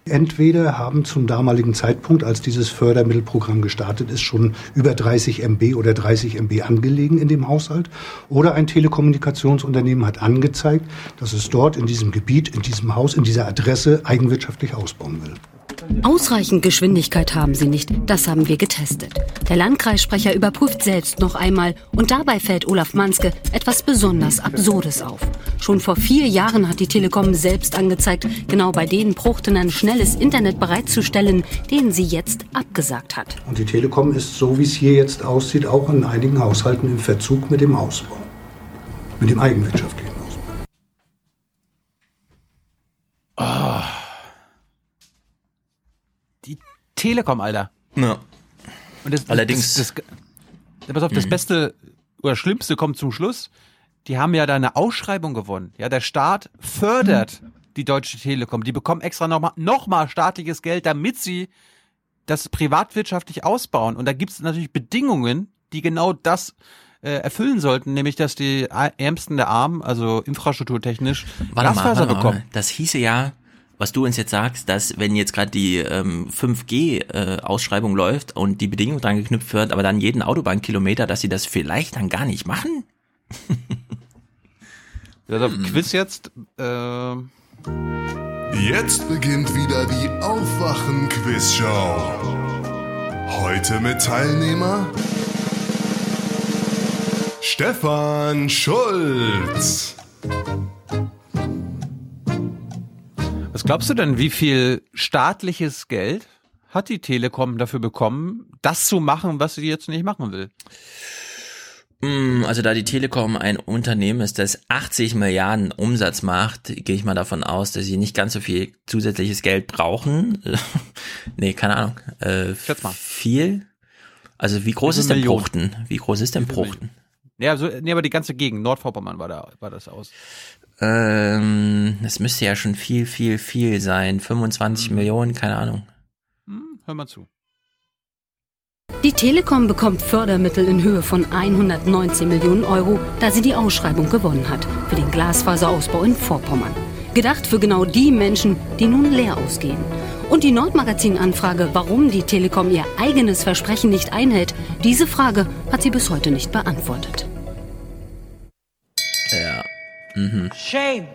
Entweder haben zum damaligen Zeitpunkt, als dieses Fördermittelprogramm gestartet ist, schon über 30 MB oder 30 MB angelegen in dem Haushalt, oder ein Telekommunikationsunternehmen hat angezeigt, dass es dort in diesem Gebiet, in diesem Haus, in dieser Adresse eigenwirtschaftlich ausbauen will. Ausreichend Geschwindigkeit haben sie nicht, das haben wir getestet. Der Landkreissprecher überprüft selbst noch einmal und dabei fällt Olaf Manske etwas besonders Absurdes auf. Schon vor vier Jahren hat die Telekom selbst angezeigt, genau bei den Bruchtenern schnelles Internet bereitzustellen, denen sie jetzt abgesagt hat. Und die Telekom ist, so wie es hier jetzt aussieht, auch in einigen Haushalten im Verzug mit dem Ausbau. Mit dem eigenwirtschaftlichen Ausbau. Oh. Die Telekom, Alter. Ja. Und das, Allerdings- Das, das, das, pass auf, das Mhm. Beste oder Schlimmste kommt zum Schluss. Die haben ja da eine Ausschreibung gewonnen. Ja, der Staat fördert die Deutsche Telekom. Die bekommen extra nochmal noch mal staatliches Geld, damit sie das privatwirtschaftlich ausbauen. Und da gibt es natürlich Bedingungen, die genau das äh, erfüllen sollten, nämlich dass die Ärmsten der Armen, also infrastrukturtechnisch, Warte mal, warte mal, bekommen. Das hieße ja, was du uns jetzt sagst, dass wenn jetzt gerade die ähm, 5G-Ausschreibung läuft und die Bedingung dran geknüpft wird, aber dann jeden Autobahnkilometer, dass sie das vielleicht dann gar nicht machen? Also Quiz jetzt. Äh, Jetzt beginnt wieder die Aufwachen-Quiz-Show. Heute mit Teilnehmer Stefan Schulz. Was glaubst du denn, wie viel staatliches Geld hat die Telekom dafür bekommen, das zu machen, was sie jetzt nicht machen will? Mm, Also da die Telekom ein Unternehmen ist, das 80 Milliarden Umsatz macht, gehe ich mal davon aus, dass sie nicht ganz so viel zusätzliches Geld brauchen. nee, keine Ahnung. Äh, Viel? Also wie groß Wie ist denn Millionen? Bruchten? Wie groß ist denn Bruchten? Ja, so, nee, aber die ganze Gegend, Nordvorpommern war da, war das aus. Ähm, das müsste ja schon viel, viel, viel sein. 25 Millionen, keine Ahnung. Hm, hör mal zu. Die Telekom bekommt Fördermittel in Höhe von 119 Millionen Euro, da sie die Ausschreibung gewonnen hat für den Glasfaserausbau in Vorpommern. Gedacht für genau die Menschen, die nun leer ausgehen. Und die Nordmagazin-Anfrage, warum die Telekom ihr eigenes Versprechen nicht einhält, diese Frage hat sie bis heute nicht beantwortet. Ja. Mhm. Shame.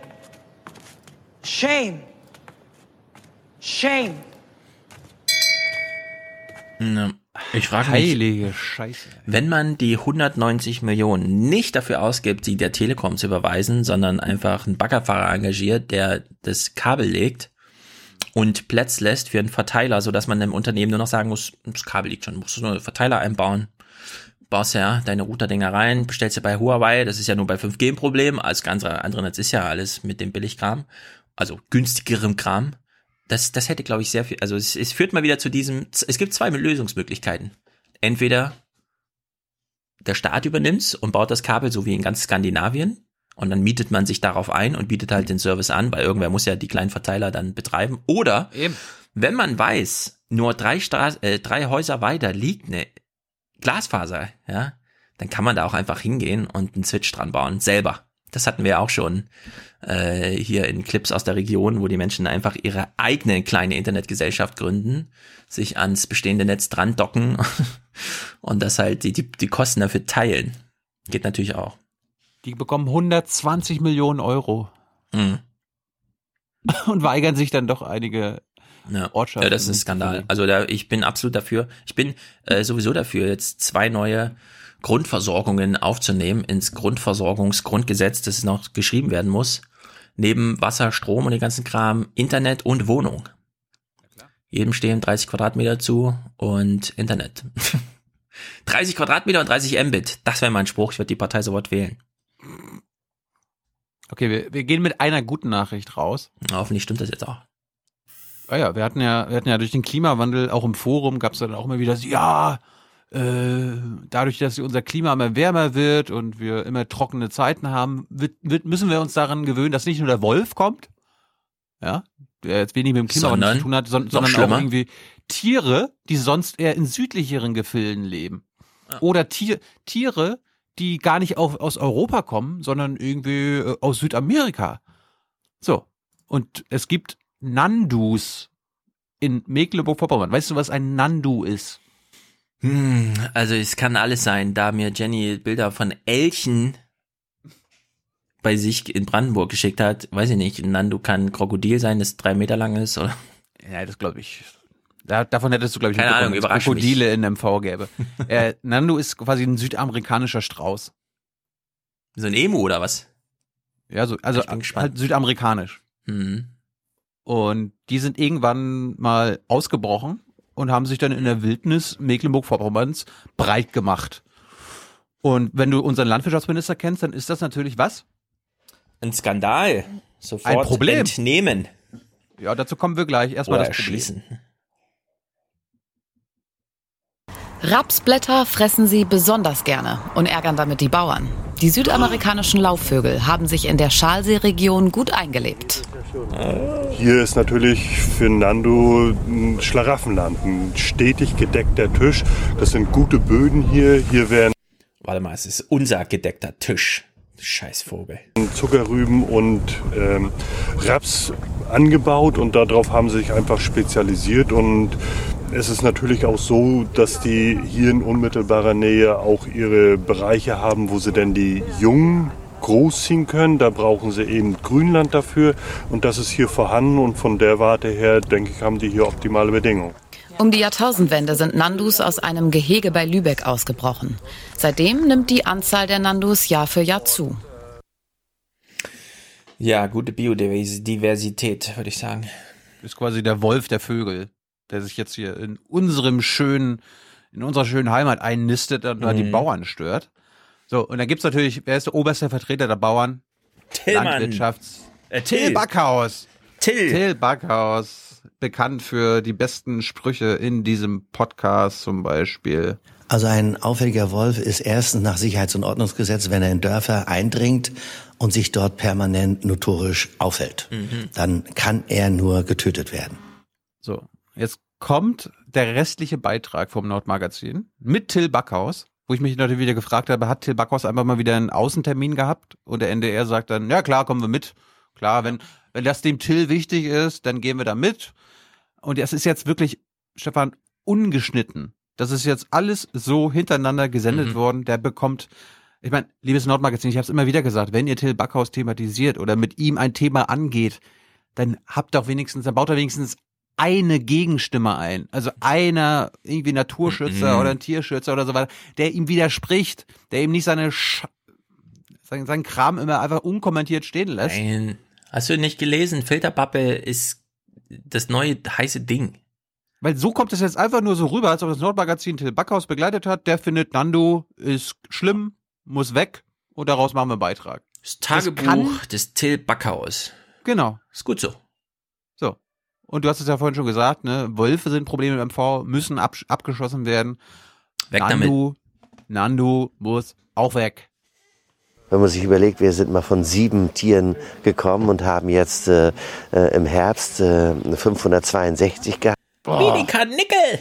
Shame. Shame. Ja. Ich frage mich, Heilige Scheiße. wenn man die 190 Millionen nicht dafür ausgibt, sie der Telekom zu überweisen, sondern einfach einen Baggerfahrer engagiert, der das Kabel legt und Platz lässt für einen Verteiler, sodass man im Unternehmen nur noch sagen muss, das Kabel liegt schon, musst du nur einen Verteiler einbauen. Baust ja deine Router-Dinger rein, bestellst ja bei Huawei, das ist ja nur bei 5G ein Problem, als ganz andere Netz ist ja alles mit dem Billigkram, also günstigerem Kram. Das, das hätte, glaube ich, sehr viel, also es, es führt mal wieder zu diesem, es gibt zwei Lösungsmöglichkeiten. Entweder der Staat übernimmt's und baut das Kabel so wie in ganz Skandinavien und dann mietet man sich darauf ein und bietet halt den Service an, weil irgendwer muss ja die kleinen Verteiler dann betreiben. Oder Eben. wenn man weiß, nur drei, Stra äh, drei Häuser weiter liegt eine Glasfaser, ja, dann kann man da auch einfach hingehen und einen Switch dran bauen, selber. Das hatten wir auch schon äh, hier in Clips aus der Region, wo die Menschen einfach ihre eigene kleine Internetgesellschaft gründen, sich ans bestehende Netz dran docken und das halt die, die, die Kosten dafür teilen. Geht natürlich auch. Die bekommen 120 Millionen Euro Mhm. und weigern sich dann doch einige Ja. Ortschaften. Ja, das ist ein Skandal. Also da, ich bin absolut dafür. Ich bin äh, sowieso dafür, jetzt zwei neue Grundversorgungen aufzunehmen ins Grundversorgungsgrundgesetz, das noch geschrieben werden muss. Neben Wasser, Strom und den ganzen Kram, Internet und Wohnung. Jedem stehen 30 Quadratmeter zu und Internet. 30 Quadratmeter und 30 Mbit. Das wäre mein Spruch. Ich würde die Partei sofort wählen. Okay, wir, wir gehen mit einer guten Nachricht raus. Hoffentlich stimmt das jetzt auch. Ah ja, wir hatten ja, wir hatten ja durch den Klimawandel auch im Forum gab es dann auch immer wieder, so, ja, äh, dadurch, dass unser Klima immer wärmer wird und wir immer trockene Zeiten haben, wird, wird, müssen wir uns daran gewöhnen, dass nicht nur der Wolf kommt, ja, der jetzt wenig mit dem Klimawandel Sondern zu tun hat, sondern auch schlimmer. irgendwie Tiere, die sonst eher in südlicheren Gefilden leben. Oder Tier, Tiere, die gar nicht auf, aus Europa kommen, sondern irgendwie äh, aus Südamerika. So. Und es gibt Nandus in Mecklenburg-Vorpommern. Weißt du, was ein Nandu ist? Hm, also es kann alles sein, da mir Jenny Bilder von Elchen bei sich in Brandenburg geschickt hat, weiß ich nicht, ein Nandu kann ein Krokodil sein, das drei Meter lang ist, oder? Ja, das glaube ich. Da, davon hättest du, glaube ich, Keine Ahnung, wenn es überrasch Krokodile in MV gäbe. äh, Nando ist quasi ein südamerikanischer Strauß. So ein Emu oder was? Ja, so, also halt südamerikanisch. Mhm. Und die sind irgendwann mal ausgebrochen und haben sich dann in der Wildnis Mecklenburg-Vorpommerns breit gemacht. Und wenn du unseren Landwirtschaftsminister kennst, dann ist das natürlich was? Ein Skandal. Sofort Ein Problem. entnehmen. Ja, dazu kommen wir gleich. Erstmal Oder das Problem. erschließen. Rapsblätter fressen sie besonders gerne und ärgern damit die Bauern. Die südamerikanischen Laufvögel haben sich in der Schalseeregion gut eingelebt. Hier ist natürlich für Nando ein Schlaraffenland, ein stetig gedeckter Tisch. Das sind gute Böden hier. Hier werden Warte mal, es ist unser gedeckter Tisch. Scheißvogel. Zuckerrüben und ähm, Raps angebaut und darauf haben sie sich einfach spezialisiert und es ist natürlich auch so, dass die hier in unmittelbarer Nähe auch ihre Bereiche haben, wo sie dann die Jungen großziehen können. Da brauchen sie eben Grünland dafür und das ist hier vorhanden und von der Warte her, denke ich, haben die hier optimale Bedingungen. Um die Jahrtausendwende sind Nandus aus einem Gehege bei Lübeck ausgebrochen. Seitdem nimmt die Anzahl der Nandus Jahr für Jahr zu. Ja, gute Biodiversität, würde ich sagen. Ist quasi der Wolf der Vögel, der sich jetzt hier in unserem schönen, in unserer schönen Heimat einnistet und da die Mhm. Bauern stört. So, und dann gibt's natürlich, wer ist der oberste Vertreter der Bauern? Tillmann. Landwirtschafts. Äh, Till Till. Backhaus. Till. Till Backhaus. Bekannt für die besten Sprüche in diesem Podcast zum Beispiel. Also ein auffälliger Wolf ist erstens nach Sicherheits- und Ordnungsgesetz, wenn er in Dörfer eindringt und sich dort permanent notorisch aufhält. Mhm. Dann kann er nur getötet werden. So, jetzt kommt der restliche Beitrag vom Nordmagazin mit Till Backhaus, wo ich mich natürlich wieder gefragt habe, hat Till Backhaus einfach mal wieder einen Außentermin gehabt? Und der NDR sagt dann, ja klar, kommen wir mit. Klar, wenn, wenn das dem Till wichtig ist, dann gehen wir da mit. Und das ist jetzt wirklich, Stefan, ungeschnitten. Das ist jetzt alles so hintereinander gesendet Mhm. worden. Der bekommt, ich meine, liebes Nordmagazin, ich habe es immer wieder gesagt, wenn ihr Till Backhaus thematisiert oder mit ihm ein Thema angeht, dann habt doch wenigstens, dann baut er wenigstens eine Gegenstimme ein. Also einer, irgendwie Naturschützer Mhm. oder ein Tierschützer oder so weiter, der ihm widerspricht, der ihm nicht seine Sch seinen, seinen Kram immer einfach unkommentiert stehen lässt. Nein. Hast du nicht gelesen? Filterbubble ist das neue heiße Ding. Weil so kommt es jetzt einfach nur so rüber, als ob das Nordmagazin Till Backhaus begleitet hat. Der findet, Nando ist schlimm, muss weg und daraus machen wir einen Beitrag. Das Tagebuch kann- des Till Backhaus. Genau. Ist gut. So. Und du hast es ja vorhin schon gesagt, ne? Wölfe sind Probleme im MV, müssen ab, abgeschossen werden. Weg Nando, Nando muss auch weg. Wenn man sich überlegt, wir sind mal von sieben Tieren gekommen und haben jetzt äh, äh, im Herbst äh, 562 gehabt. Wie die Karnickel.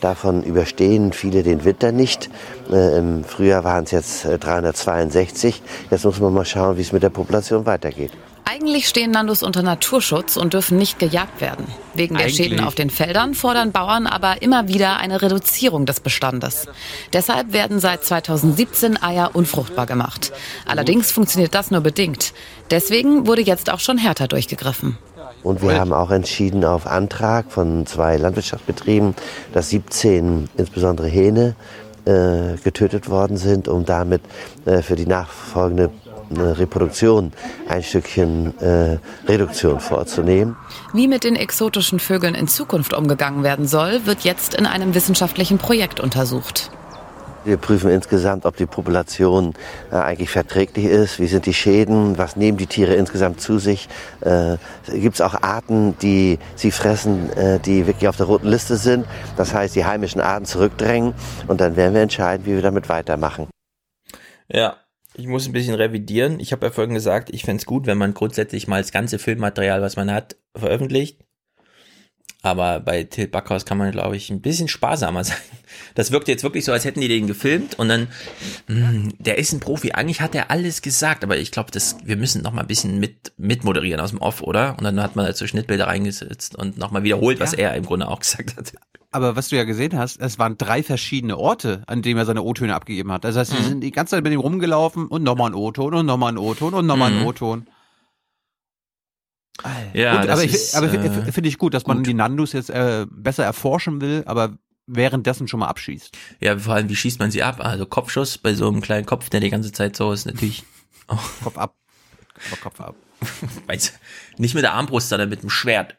Davon überstehen viele den Winter nicht. Äh, Im Frühjahr waren es jetzt äh, 362. Jetzt muss man mal schauen, wie es mit der Population weitergeht. Eigentlich stehen Nandus unter Naturschutz und dürfen nicht gejagt werden. Wegen der Eigentlich. Schäden auf den Feldern fordern Bauern aber immer wieder eine Reduzierung des Bestandes. Deshalb werden seit 2017 Eier unfruchtbar gemacht. Allerdings funktioniert das nur bedingt. Deswegen wurde jetzt auch schon härter durchgegriffen. Und wir haben auch entschieden auf Antrag von zwei Landwirtschaftsbetrieben, dass 17 insbesondere Hähne äh, getötet worden sind, um damit äh, für die nachfolgende äh, Reproduktion ein Stückchen äh, Reduktion vorzunehmen. Wie mit den exotischen Vögeln in Zukunft umgegangen werden soll, wird jetzt in einem wissenschaftlichen Projekt untersucht. Wir prüfen insgesamt, ob die Population äh, eigentlich verträglich ist, wie sind die Schäden, was nehmen die Tiere insgesamt zu sich. Äh, Gibt es auch Arten, die sie fressen, äh, die wirklich auf der roten Liste sind. Das heißt, die heimischen Arten zurückdrängen und dann werden wir entscheiden, wie wir damit weitermachen. Ja, ich muss ein bisschen revidieren. Ich habe ja vorhin gesagt, ich fänd's gut, wenn man grundsätzlich mal das ganze Filmmaterial, was man hat, veröffentlicht. Aber bei Till Backhaus kann man, glaube ich, ein bisschen sparsamer sein. Das wirkt jetzt wirklich so, als hätten die den gefilmt und dann, mh, der ist ein Profi. Eigentlich hat er alles gesagt, aber ich glaube, wir müssen noch mal ein bisschen mit, mitmoderieren aus dem Off, oder? Und dann hat man halt so Schnittbilder reingesetzt und noch mal wiederholt, was Ja. er im Grunde auch gesagt hat. Aber was du ja gesehen hast, es waren drei verschiedene Orte, an denen er seine O-Töne abgegeben hat. Das heißt, sie Mhm. sind die ganze Zeit mit ihm rumgelaufen und nochmal ein O-Ton und nochmal ein O-Ton und nochmal ein Mhm. O-Ton. Ja, gut, das aber ich, aber äh, finde ich gut, dass man die Nandus jetzt äh, besser erforschen will, aber währenddessen schon mal abschießt. Ja, vor allem, wie schießt man sie ab? Also Kopfschuss bei so einem kleinen Kopf, der die ganze Zeit so ist, natürlich. Oh. Kopf ab. Aber Kopf ab. Weiß, nicht mit der Armbrust, sondern mit dem Schwert.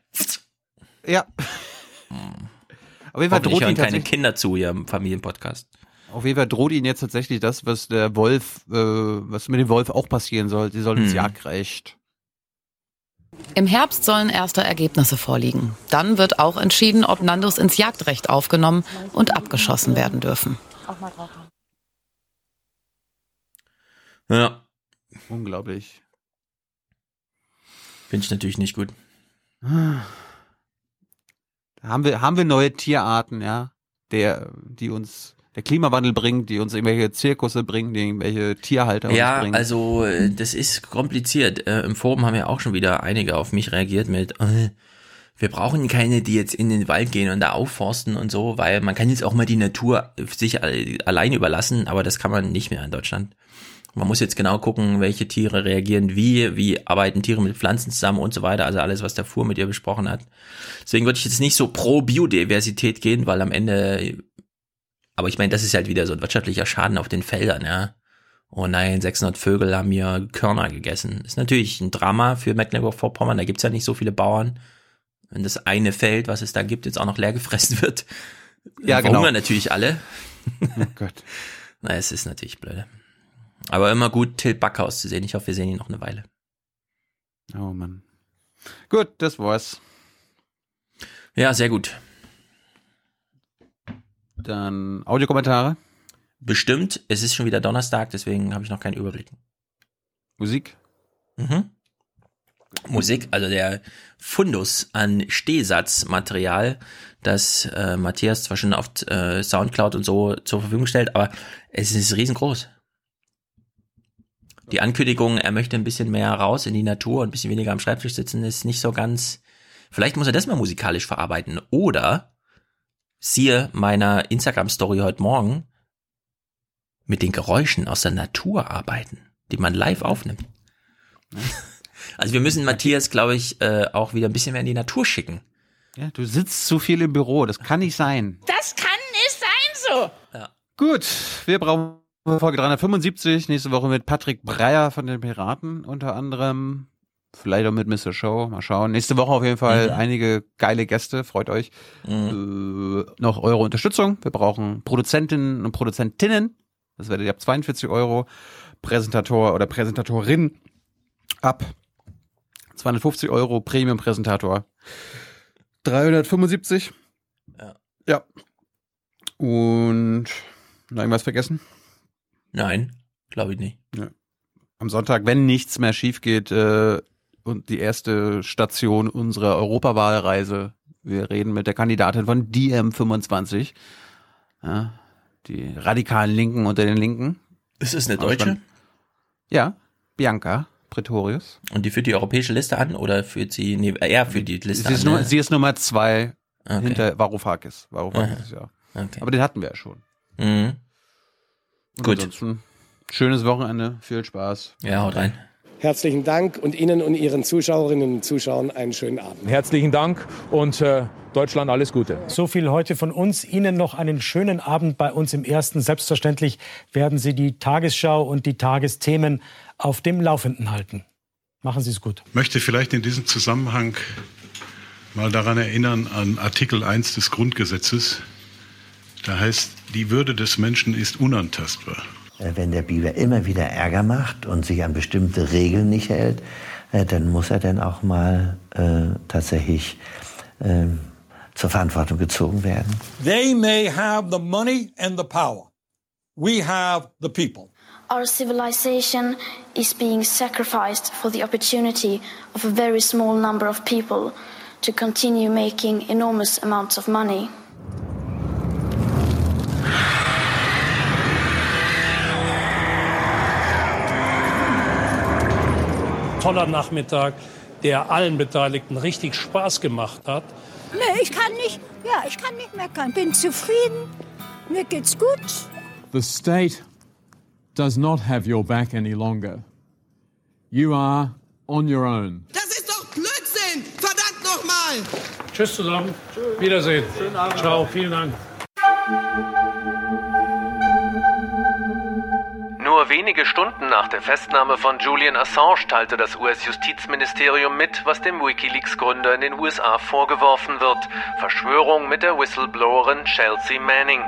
Ja. Auf jeden Fall droht hören ihn keine Kinder zu ihrem Familienpodcast. auf jeden Fall droht ihnen jetzt tatsächlich das, was der Wolf, äh, was mit dem Wolf auch passieren soll. Sie sollen ins Hm. Jagdrecht. Im Herbst sollen erste Ergebnisse vorliegen. Dann wird auch entschieden, ob Nandos ins Jagdrecht aufgenommen und abgeschossen werden dürfen. Auch mal drauf. Ja, Unglaublich. finde ich natürlich nicht gut. Da haben wir, haben wir neue Tierarten, ja, der, die uns der Klimawandel bringt, die uns irgendwelche Zirkusse bringen, die irgendwelche Tierhalter uns Ja, bringen. also äh, das ist kompliziert. Äh, Im Forum haben ja auch schon wieder einige auf mich reagiert mit, äh, wir brauchen keine, die jetzt in den Wald gehen und da aufforsten und so, weil man kann jetzt auch mal die Natur sich alle- allein überlassen, aber das kann man nicht mehr in Deutschland. Man muss jetzt genau gucken, welche Tiere reagieren wie, wie arbeiten Tiere mit Pflanzen zusammen und so weiter, also alles, was der Fuhr mit ihr besprochen hat. Deswegen würde ich jetzt nicht so pro Biodiversität gehen, weil am Ende, aber ich meine, das ist halt wieder so ein wirtschaftlicher Schaden auf den Feldern, ja. Oh nein, 600 Vögel haben mir Körner gegessen. Ist natürlich ein Drama für Mecklenburg-Vorpommern, da gibt's ja nicht so viele Bauern. Wenn das eine Feld, was es da gibt, jetzt auch noch leer gefressen wird, Ja, genau. verhungern natürlich alle. oh Gott. Na, es ist natürlich blöde. Aber immer gut, Till Backhaus zu sehen. Ich hoffe, wir sehen ihn noch eine Weile. Oh Mann. Gut, das war's. Ja, sehr gut. Dann Audiokommentare, Bestimmt, es ist schon wieder Donnerstag, deswegen habe ich noch keinen Überblick. Musik. Mhm. Musik, also der Fundus an Stehsatzmaterial, das äh, Matthias zwar schon auf äh, Soundcloud und so zur Verfügung stellt, aber es ist riesengroß. Die Ankündigung, er möchte ein bisschen mehr raus in die Natur und ein bisschen weniger am Schreibtisch sitzen, ist nicht so ganz. Vielleicht muss er das mal musikalisch verarbeiten. Oder siehe meiner Instagram-Story heute Morgen mit den Geräuschen aus der Natur arbeiten, die man live aufnimmt. Also wir müssen Matthias, glaube ich, äh, auch wieder ein bisschen mehr in die Natur schicken. Ja, du sitzt zu viel im Büro, das kann nicht sein. Das kann nicht sein so. Gut, wir brauchen Folge 375, nächste Woche mit Patrick Breyer von den Piraten unter anderem. Vielleicht auch mit Mr. Show, mal schauen. Nächste Woche auf jeden Fall Mhm. einige geile Gäste, freut euch. Äh, noch eure Unterstützung. Wir brauchen Produzentinnen und Produzentinnen. Das werdet ihr ab 42 Euro. Präsentator oder Präsentatorin ab 250 Euro. Premium-Präsentator 375. Ja. Ja. Und noch irgendwas vergessen? Nein, glaube ich nicht. Ja. Am Sonntag, wenn nichts mehr schief geht, äh, und die erste Station unserer Europawahlreise. Wir reden mit der Kandidatin von DM25. Ja, die radikalen Linken unter den Linken. Ist es eine Deutsche? spannend. Ja, Bianca Pretorius. Und die führt die europäische Liste an oder führt sie, nee, er führt die Liste Sie ist, an? Nummer, ne? sie ist Nummer zwei Okay. hinter Varoufakis. Varoufakis, ja. Okay. Aber den hatten wir ja schon. Mhm. Gut. Ansonsten, schönes Wochenende, viel Spaß. Ja, haut rein. Herzlichen Dank und Ihnen und Ihren Zuschauerinnen und Zuschauern einen schönen Abend. Herzlichen Dank und äh, Deutschland alles Gute. So viel heute von uns. Ihnen noch einen schönen Abend bei uns im Ersten. Selbstverständlich werden Sie die Tagesschau und die Tagesthemen auf dem Laufenden halten. Machen Sie es gut. möchte vielleicht in diesem Zusammenhang mal daran erinnern an Artikel 1 des Grundgesetzes. Da heißt, die Würde des Menschen ist unantastbar. Äh, Wenn der Biber immer wieder Ärger macht und sich an bestimmte Regeln nicht hält, äh, dann muss er dann auch mal äh, tatsächlich ähm, zur Verantwortung gezogen werden. They may have the money and the power. We have the people. Our civilization is being sacrificed for the opportunity of a very small number of people to continue making enormous amounts of money. Toller Nachmittag, der allen Beteiligten richtig Spaß gemacht hat. Nee, ich kann nicht, ja, ich kann nicht meckern. Bin zufrieden. Mir geht's gut. The state does not have your back any longer. You are on your own. Das ist doch Blödsinn! Tschüss zusammen. Wiedersehen. Ciao, vielen Dank. Nur wenige Stunden nach der Festnahme von Julian Assange teilte das US-Justizministerium mit, was dem Wikileaks-Gründer in den USA vorgeworfen wird. Verschwörung mit der Whistleblowerin Chelsea Manning.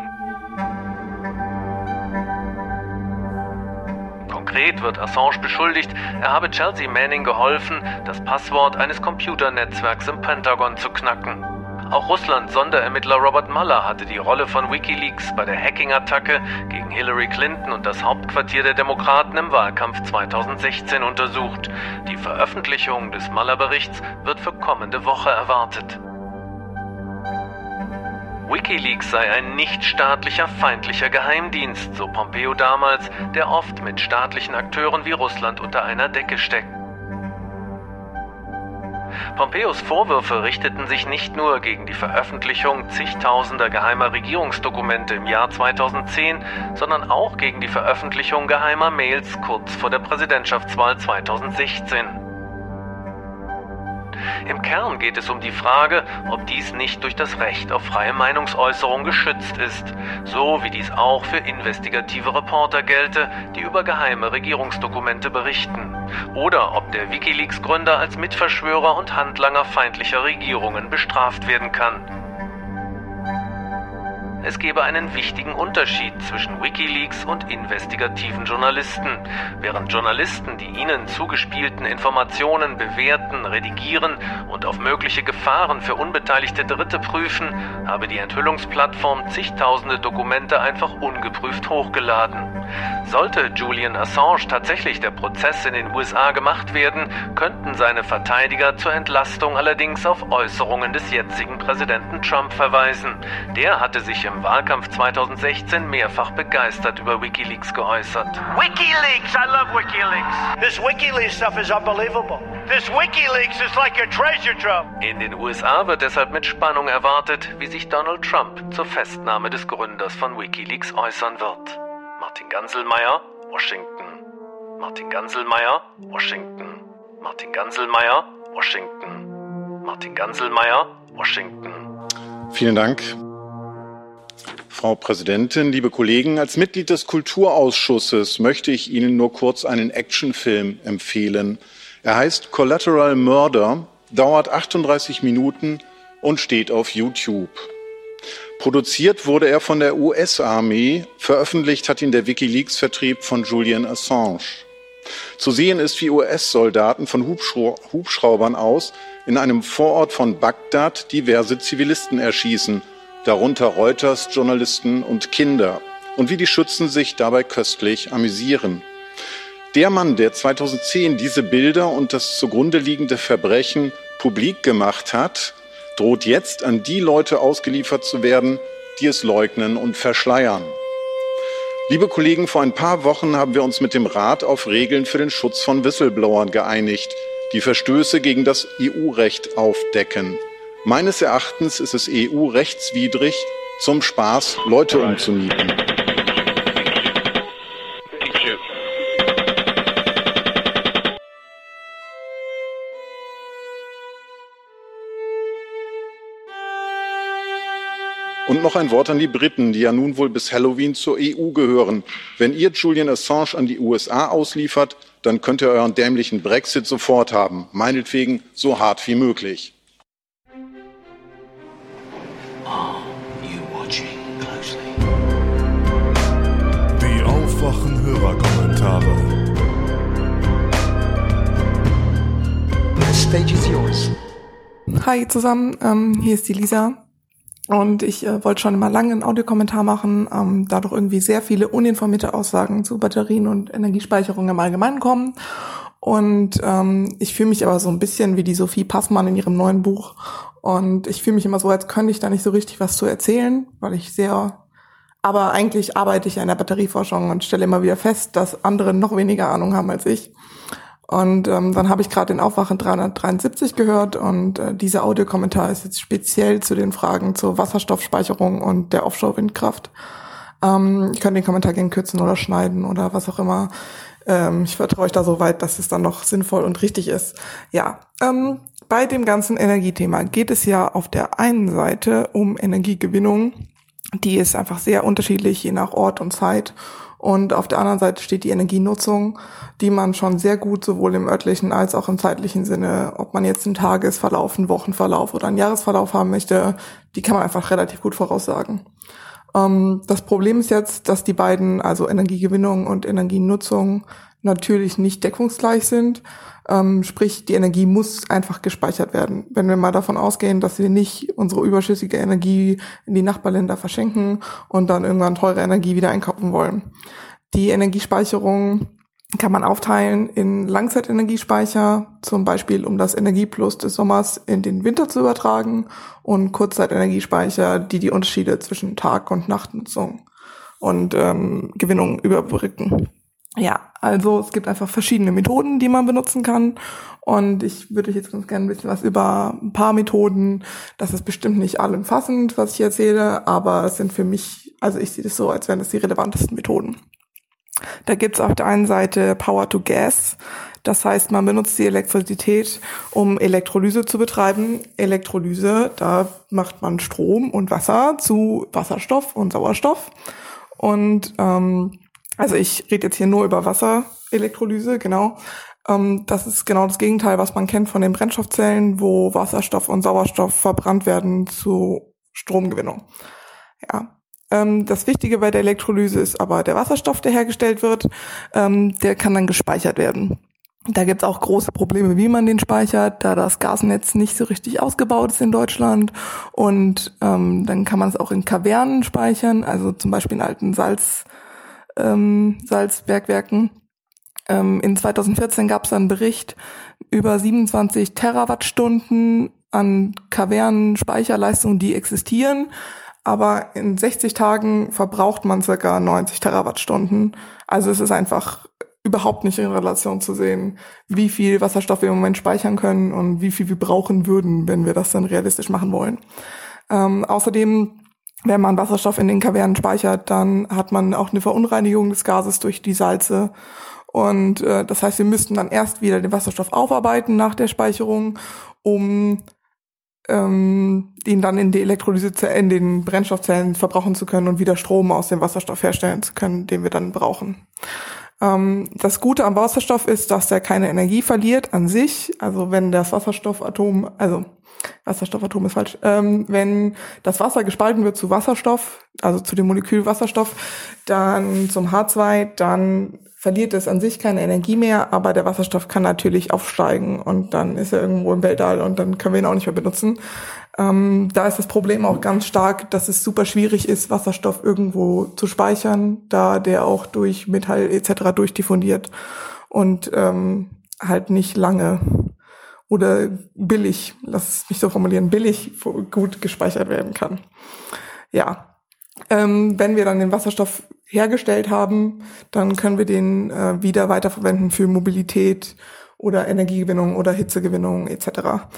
Konkret wird Assange beschuldigt, er habe Chelsea Manning geholfen, das Passwort eines Computernetzwerks im Pentagon zu knacken. Auch Russlands Sonderermittler Robert Mueller hatte die Rolle von Wikileaks bei der Hacking-Attacke gegen Hillary Clinton und das Hauptquartier der Demokraten im Wahlkampf 2016 untersucht. Die Veröffentlichung des Mueller-Berichts wird für kommende Woche erwartet. Wikileaks sei ein nichtstaatlicher feindlicher Geheimdienst, so Pompeo damals, der oft mit staatlichen Akteuren wie Russland unter einer Decke steckt. Pompeos Vorwürfe richteten sich nicht nur gegen die Veröffentlichung zigtausender geheimer Regierungsdokumente im Jahr 2010, sondern auch gegen die Veröffentlichung geheimer Mails kurz vor der Präsidentschaftswahl 2016. Im Kern geht es um die Frage, ob dies nicht durch das Recht auf freie Meinungsäußerung geschützt ist, so wie dies auch für investigative Reporter gelte, die über geheime Regierungsdokumente berichten, oder ob der Wikileaks-Gründer als Mitverschwörer und Handlanger feindlicher Regierungen bestraft werden kann. Es gebe einen wichtigen Unterschied zwischen Wikileaks und investigativen Journalisten. Während Journalisten die ihnen zugespielten Informationen bewerten, redigieren und auf mögliche Gefahren für unbeteiligte Dritte prüfen, habe die Enthüllungsplattform zigtausende Dokumente einfach ungeprüft hochgeladen. Sollte Julian Assange tatsächlich der Prozess in den USA gemacht werden, könnten seine Verteidiger zur Entlastung allerdings auf Äußerungen des jetzigen Präsidenten Trump verweisen. Der hatte sich im Wahlkampf 2016 mehrfach begeistert über Wikileaks geäußert. WikiLeaks, I love WikiLeaks. This WikiLeaks stuff is unbelievable. This WikiLeaks is like a treasure trove. In den USA wird deshalb mit Spannung erwartet, wie sich Donald Trump zur Festnahme des Gründers von WikiLeaks äußern wird. Martin Ganselmeier, Washington. Martin Ganselmeier, Washington. Martin Ganselmeier, Washington. Martin Ganselmeier, Washington. Vielen Dank. Frau Präsidentin, liebe Kollegen, als Mitglied des Kulturausschusses möchte ich Ihnen nur kurz einen Actionfilm empfehlen. Er heißt Collateral Murder, dauert 38 Minuten und steht auf YouTube. Produziert wurde er von der US-Armee, veröffentlicht hat ihn der Wikileaks-Vertrieb von Julian Assange. Zu sehen ist, wie US-Soldaten von Hubschraubern aus in einem Vorort von Bagdad diverse Zivilisten erschießen – darunter Reuters Journalisten und Kinder, und wie die Schützen sich dabei köstlich amüsieren. Der Mann, der 2010 diese Bilder und das zugrunde liegende Verbrechen publik gemacht hat, droht jetzt an die Leute ausgeliefert zu werden, die es leugnen und verschleiern. Liebe Kollegen, vor ein paar Wochen haben wir uns mit dem Rat auf Regeln für den Schutz von Whistleblowern geeinigt, die Verstöße gegen das EU-Recht aufdecken. Meines Erachtens ist es EU-rechtswidrig, zum Spaß Leute umzunieten. Und noch ein Wort an die Briten, die ja nun wohl bis Halloween zur EU gehören. Wenn ihr Julian Assange an die USA ausliefert, dann könnt ihr euren dämlichen Brexit sofort haben. Meinetwegen so hart wie möglich. Die aufwachen Hörerkommentare. The stage is yours. Hi zusammen, ähm, hier ist die Lisa. Und ich äh, wollte schon immer lange einen Audiokommentar machen, ähm, da doch irgendwie sehr viele uninformierte Aussagen zu Batterien und Energiespeicherung im Allgemeinen kommen. Und ähm, ich fühle mich aber so ein bisschen wie die Sophie Passmann in ihrem neuen Buch. Und ich fühle mich immer so, als könnte ich da nicht so richtig was zu erzählen, weil ich sehr, aber eigentlich arbeite ich ja in der Batterieforschung und stelle immer wieder fest, dass andere noch weniger Ahnung haben als ich. Und ähm, dann habe ich gerade den Aufwachen 373 gehört und äh, dieser Audiokommentar ist jetzt speziell zu den Fragen zur Wasserstoffspeicherung und der Offshore-Windkraft. Ähm, ich kann den Kommentar gerne kürzen oder schneiden oder was auch immer. Ähm, ich vertraue euch da so weit, dass es dann noch sinnvoll und richtig ist. Ja, ähm, bei dem ganzen Energiethema geht es ja auf der einen Seite um Energiegewinnung. Die ist einfach sehr unterschiedlich, je nach Ort und Zeit. Und auf der anderen Seite steht die Energienutzung, die man schon sehr gut sowohl im örtlichen als auch im zeitlichen Sinne, ob man jetzt einen Tagesverlauf, einen Wochenverlauf oder einen Jahresverlauf haben möchte, die kann man einfach relativ gut voraussagen. Ähm, das Problem ist jetzt, dass die beiden, also Energiegewinnung und Energienutzung, natürlich nicht deckungsgleich sind. Ähm, sprich, die Energie muss einfach gespeichert werden. Wenn wir mal davon ausgehen, dass wir nicht unsere überschüssige Energie in die Nachbarländer verschenken und dann irgendwann teure Energie wieder einkaufen wollen. Die Energiespeicherung kann man aufteilen in Langzeitenergiespeicher, zum Beispiel um das Energieplus des Sommers in den Winter zu übertragen und Kurzzeitenergiespeicher, die die Unterschiede zwischen Tag- und Nachtnutzung und ähm, Gewinnung überbrücken. Ja, also es gibt einfach verschiedene Methoden, die man benutzen kann. Und ich würde jetzt ganz gerne ein bisschen was über ein paar Methoden. Das ist bestimmt nicht allumfassend, was ich erzähle, aber es sind für mich, also ich sehe das so, als wären das die relevantesten Methoden. Da gibt's auf der einen Seite Power to Gas. Das heißt, man benutzt die Elektrizität, um Elektrolyse zu betreiben. Elektrolyse, da macht man Strom und Wasser zu Wasserstoff und Sauerstoff. Und ähm, also ich rede jetzt hier nur über Wasserelektrolyse, genau. Ähm, das ist genau das Gegenteil, was man kennt von den Brennstoffzellen, wo Wasserstoff und Sauerstoff verbrannt werden zu Stromgewinnung. Ja, ähm, das Wichtige bei der Elektrolyse ist aber der Wasserstoff, der hergestellt wird. Ähm, der kann dann gespeichert werden. Da gibt's auch große Probleme, wie man den speichert, da das Gasnetz nicht so richtig ausgebaut ist in Deutschland. Und ähm, dann kann man es auch in Kavernen speichern, also zum Beispiel in alten Salz, ähm, Salzbergwerken. Ähm, in 2014 gab's dann einen Bericht über 27 Terawattstunden an Kavernen-Speicherleistungen, die existieren aber in 60 Tagen verbraucht man circa 90 Terawattstunden. Also es ist einfach überhaupt nicht in Relation zu sehen, wie viel Wasserstoff wir im Moment speichern können und wie viel wir brauchen würden, wenn wir das dann realistisch machen wollen. Ähm, außerdem, wenn man Wasserstoff in den Kavernen speichert, dann hat man auch eine Verunreinigung des Gases durch die Salze. Und äh, das heißt, wir müssten dann erst wieder den Wasserstoff aufarbeiten nach der Speicherung, um ähm, ihn dann in die Elektrolyse, in den Brennstoffzellen verbrauchen zu können und wieder Strom aus dem Wasserstoff herstellen zu können, den wir dann brauchen. Ähm, das Gute am Wasserstoff ist, dass er keine Energie verliert an sich. Also wenn das Wasserstoffatom, also Wasserstoffatom ist falsch, ähm, wenn das Wasser gespalten wird zu Wasserstoff, also zu dem Molekül Wasserstoff, dann zum H2, dann verliert es an sich keine Energie mehr, aber der Wasserstoff kann natürlich aufsteigen und dann ist er irgendwo im Weltall und dann können wir ihn auch nicht mehr benutzen. Ähm, da ist das Problem auch ganz stark, dass es super schwierig ist, Wasserstoff irgendwo zu speichern, da der auch durch Metall etc. durchdiffundiert und ähm, halt nicht lange oder billig, lass es mich so formulieren, billig gut gespeichert werden kann. Ja, ähm, wenn wir dann den Wasserstoff hergestellt haben, dann können wir den äh, wieder weiterverwenden für Mobilität oder Energiegewinnung oder Hitzegewinnung etc.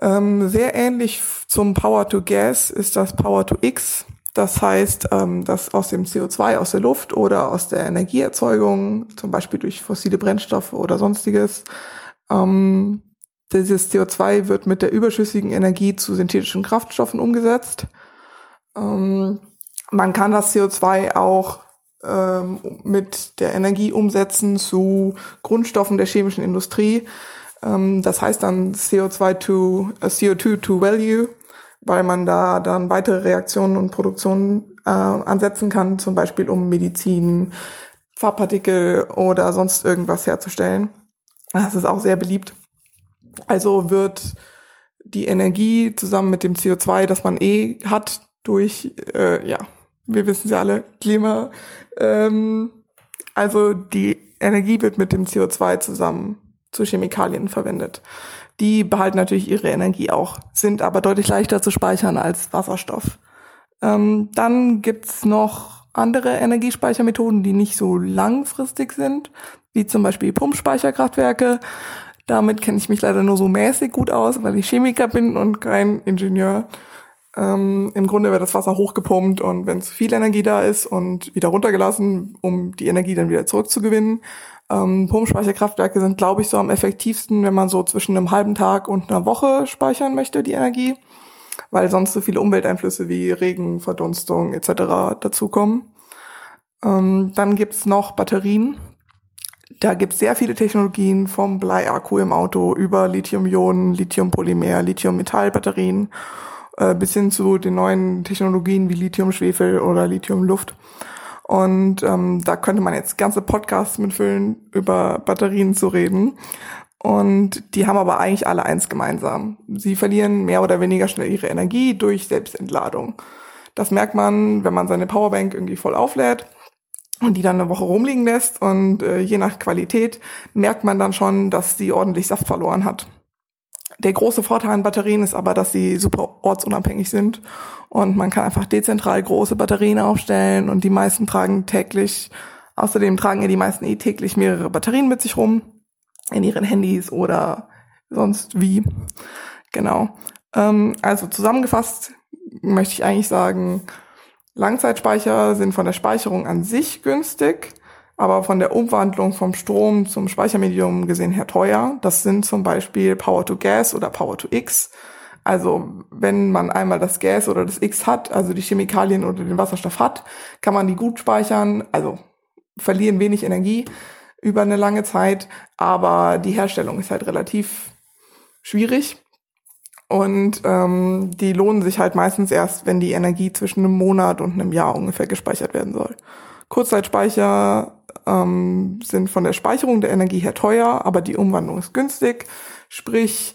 Ähm, sehr ähnlich zum Power to Gas ist das Power to X. Das heißt, ähm, dass aus dem CO2 aus der Luft oder aus der Energieerzeugung, zum Beispiel durch fossile Brennstoffe oder sonstiges, ähm, dieses CO2 wird mit der überschüssigen Energie zu synthetischen Kraftstoffen umgesetzt. Ähm, man kann das CO2 auch ähm, mit der Energie umsetzen zu Grundstoffen der chemischen Industrie. Ähm, das heißt dann CO2 to, äh, CO2 to Value, weil man da dann weitere Reaktionen und Produktionen äh, ansetzen kann, zum Beispiel um Medizin, Farbpartikel oder sonst irgendwas herzustellen. Das ist auch sehr beliebt. Also wird die Energie zusammen mit dem CO2, das man eh hat, durch äh, ja wir wissen ja alle, Klima. Ähm, also die Energie wird mit dem CO2 zusammen zu Chemikalien verwendet. Die behalten natürlich ihre Energie auch, sind aber deutlich leichter zu speichern als Wasserstoff. Ähm, dann gibt's noch andere Energiespeichermethoden, die nicht so langfristig sind, wie zum Beispiel Pumpspeicherkraftwerke. Damit kenne ich mich leider nur so mäßig gut aus, weil ich Chemiker bin und kein Ingenieur. Ähm, Im Grunde wird das Wasser hochgepumpt und wenn zu viel Energie da ist und wieder runtergelassen, um die Energie dann wieder zurückzugewinnen. Ähm, Pumpspeicherkraftwerke sind, glaube ich, so am effektivsten, wenn man so zwischen einem halben Tag und einer Woche speichern möchte, die Energie, weil sonst so viele Umwelteinflüsse wie Regen, Verdunstung etc. dazukommen. Ähm, dann gibt's noch Batterien. Da gibt's sehr viele Technologien vom Bleiakku im Auto über Lithium-Ionen, Lithium-Polymer, Lithium-Metall-Batterien äh, bis hin zu den neuen Technologien wie Lithium-Schwefel oder Lithium-Luft. Und ähm, da könnte man jetzt ganze Podcasts mitfüllen, über Batterien zu reden. Und die haben aber eigentlich alle eins gemeinsam. Sie verlieren mehr oder weniger schnell ihre Energie durch Selbstentladung. Das merkt man, wenn man seine Powerbank irgendwie voll auflädt und die dann eine Woche rumliegen lässt. Und äh, je nach Qualität merkt man dann schon, dass sie ordentlich Saft verloren hat. Der große Vorteil an Batterien ist aber, dass sie super ortsunabhängig sind und man kann einfach dezentral große Batterien aufstellen und die meisten tragen täglich, außerdem tragen ja die meisten eh täglich mehrere Batterien mit sich rum in ihren Handys oder sonst wie. Genau. Ähm, also zusammengefasst möchte ich eigentlich sagen, Langzeitspeicher sind von der Speicherung an sich günstig aber von der Umwandlung vom Strom zum Speichermedium gesehen her teuer. Das sind zum Beispiel Power to Gas oder Power to X. Also wenn man einmal das Gas oder das X hat, also die Chemikalien oder den Wasserstoff hat, kann man die gut speichern, also verlieren wenig Energie über eine lange Zeit, aber die Herstellung ist halt relativ schwierig. Und ähm, die lohnen sich halt meistens erst, wenn die Energie zwischen einem Monat und einem Jahr ungefähr gespeichert werden soll. Kurzzeitspeicher ähm, sind von der Speicherung der Energie her teuer, aber die Umwandlung ist günstig. Sprich,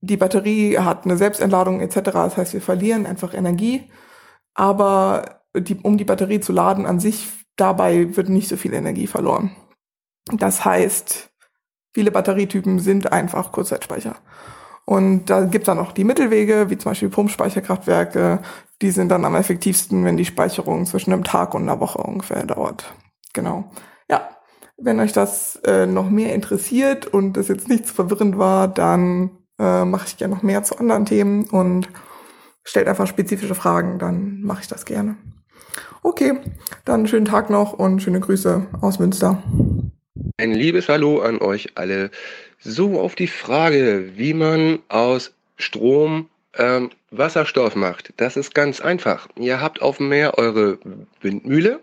die Batterie hat eine Selbstentladung etc. Das heißt, wir verlieren einfach Energie. Aber die, um die Batterie zu laden an sich, dabei wird nicht so viel Energie verloren. Das heißt, viele Batterietypen sind einfach Kurzzeitspeicher. Und da gibt es dann auch die Mittelwege, wie zum Beispiel Pumpspeicherkraftwerke. Die sind dann am effektivsten, wenn die Speicherung zwischen einem Tag und einer Woche ungefähr dauert. Genau. Wenn euch das äh, noch mehr interessiert und das jetzt nicht zu verwirrend war, dann äh, mache ich gerne noch mehr zu anderen Themen und stellt einfach spezifische Fragen, dann mache ich das gerne. Okay, dann schönen Tag noch und schöne Grüße aus Münster. Ein liebes Hallo an euch alle. So auf die Frage, wie man aus Strom ähm, Wasserstoff macht. Das ist ganz einfach. Ihr habt auf dem Meer eure Windmühle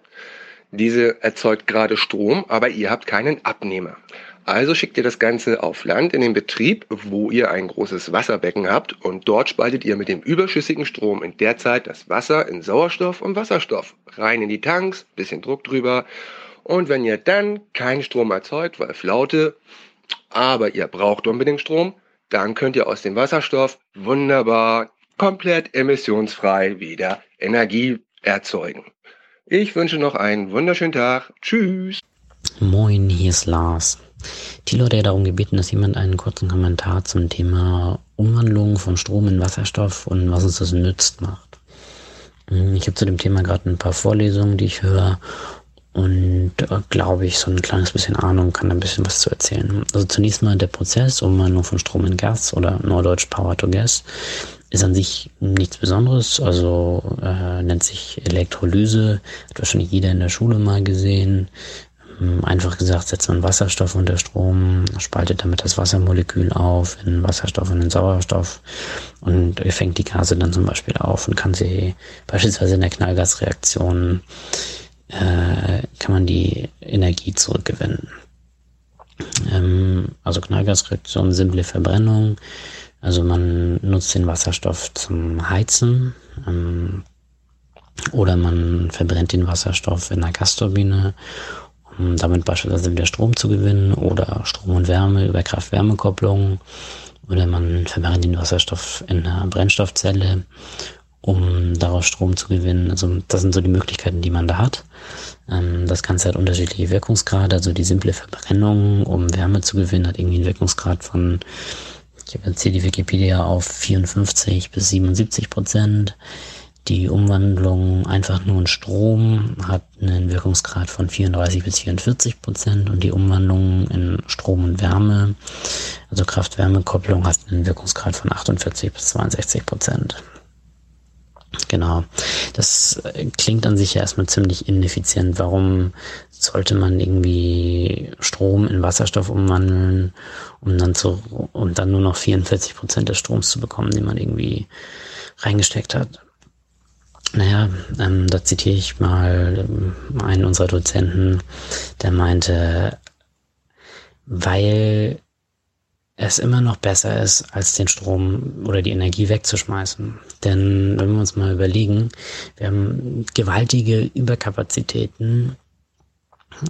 diese erzeugt gerade Strom, aber ihr habt keinen Abnehmer. Also schickt ihr das Ganze auf Land in den Betrieb, wo ihr ein großes Wasserbecken habt und dort spaltet ihr mit dem überschüssigen Strom in der Zeit das Wasser in Sauerstoff und Wasserstoff. Rein in die Tanks, bisschen Druck drüber und wenn ihr dann keinen Strom erzeugt, weil Flaute, aber ihr braucht unbedingt Strom, dann könnt ihr aus dem Wasserstoff wunderbar, komplett emissionsfrei wieder Energie erzeugen. Ich wünsche noch einen wunderschönen Tag. Tschüss. Moin, hier ist Lars. Thilo hat ja darum gebeten, dass jemand einen kurzen Kommentar zum Thema Umwandlung von Strom in Wasserstoff und was uns das nützt macht. Hm, ich habe zu dem Thema gerade ein paar Vorlesungen, die ich höre und äh, glaube ich so ein kleines bisschen Ahnung, kann ein bisschen was zu erzählen. Also zunächst mal der Prozess, Umwandlung von Strom in Gas oder Norddeutsch Power to Gas ist an sich nichts Besonderes, also äh, nennt sich Elektrolyse, hat wahrscheinlich jeder in der Schule mal gesehen. Ähm, einfach gesagt, setzt man Wasserstoff unter Strom, spaltet damit das Wassermolekül auf in Wasserstoff und in Sauerstoff und fängt die Gase dann zum Beispiel auf und kann sie beispielsweise in der Knallgasreaktion äh, kann man die Energie zurückgewinnen. Ähm, also Knallgasreaktion, simple Verbrennung, also man nutzt den Wasserstoff zum Heizen ähm, oder man verbrennt den Wasserstoff in einer Gasturbine, um damit beispielsweise wieder Strom zu gewinnen oder Strom und Wärme über Kraft-Wärme-Kopplung oder man verbrennt den Wasserstoff in einer Brennstoffzelle, um daraus Strom zu gewinnen. Also das sind so die Möglichkeiten, die man da hat. Ähm, das Ganze hat unterschiedliche Wirkungsgrade. Also die simple Verbrennung, um Wärme zu gewinnen, hat irgendwie einen Wirkungsgrad von ich habe jetzt hier die Wikipedia auf 54 bis 77 Prozent. Die Umwandlung einfach nur in Strom hat einen Wirkungsgrad von 34 bis 44 Prozent und die Umwandlung in Strom und Wärme, also Kraft-Wärme-Kopplung, hat einen Wirkungsgrad von 48 bis 62 Prozent. Genau. Das äh, klingt an sich ja erstmal ziemlich ineffizient. Warum sollte man irgendwie Strom in Wasserstoff umwandeln, um dann zu, um dann nur noch 44 Prozent des Stroms zu bekommen, den man irgendwie reingesteckt hat? Naja, ähm, da zitiere ich mal ähm, einen unserer Dozenten, der meinte, weil es immer noch besser ist, als den Strom oder die Energie wegzuschmeißen. Denn wenn wir uns mal überlegen, wir haben gewaltige Überkapazitäten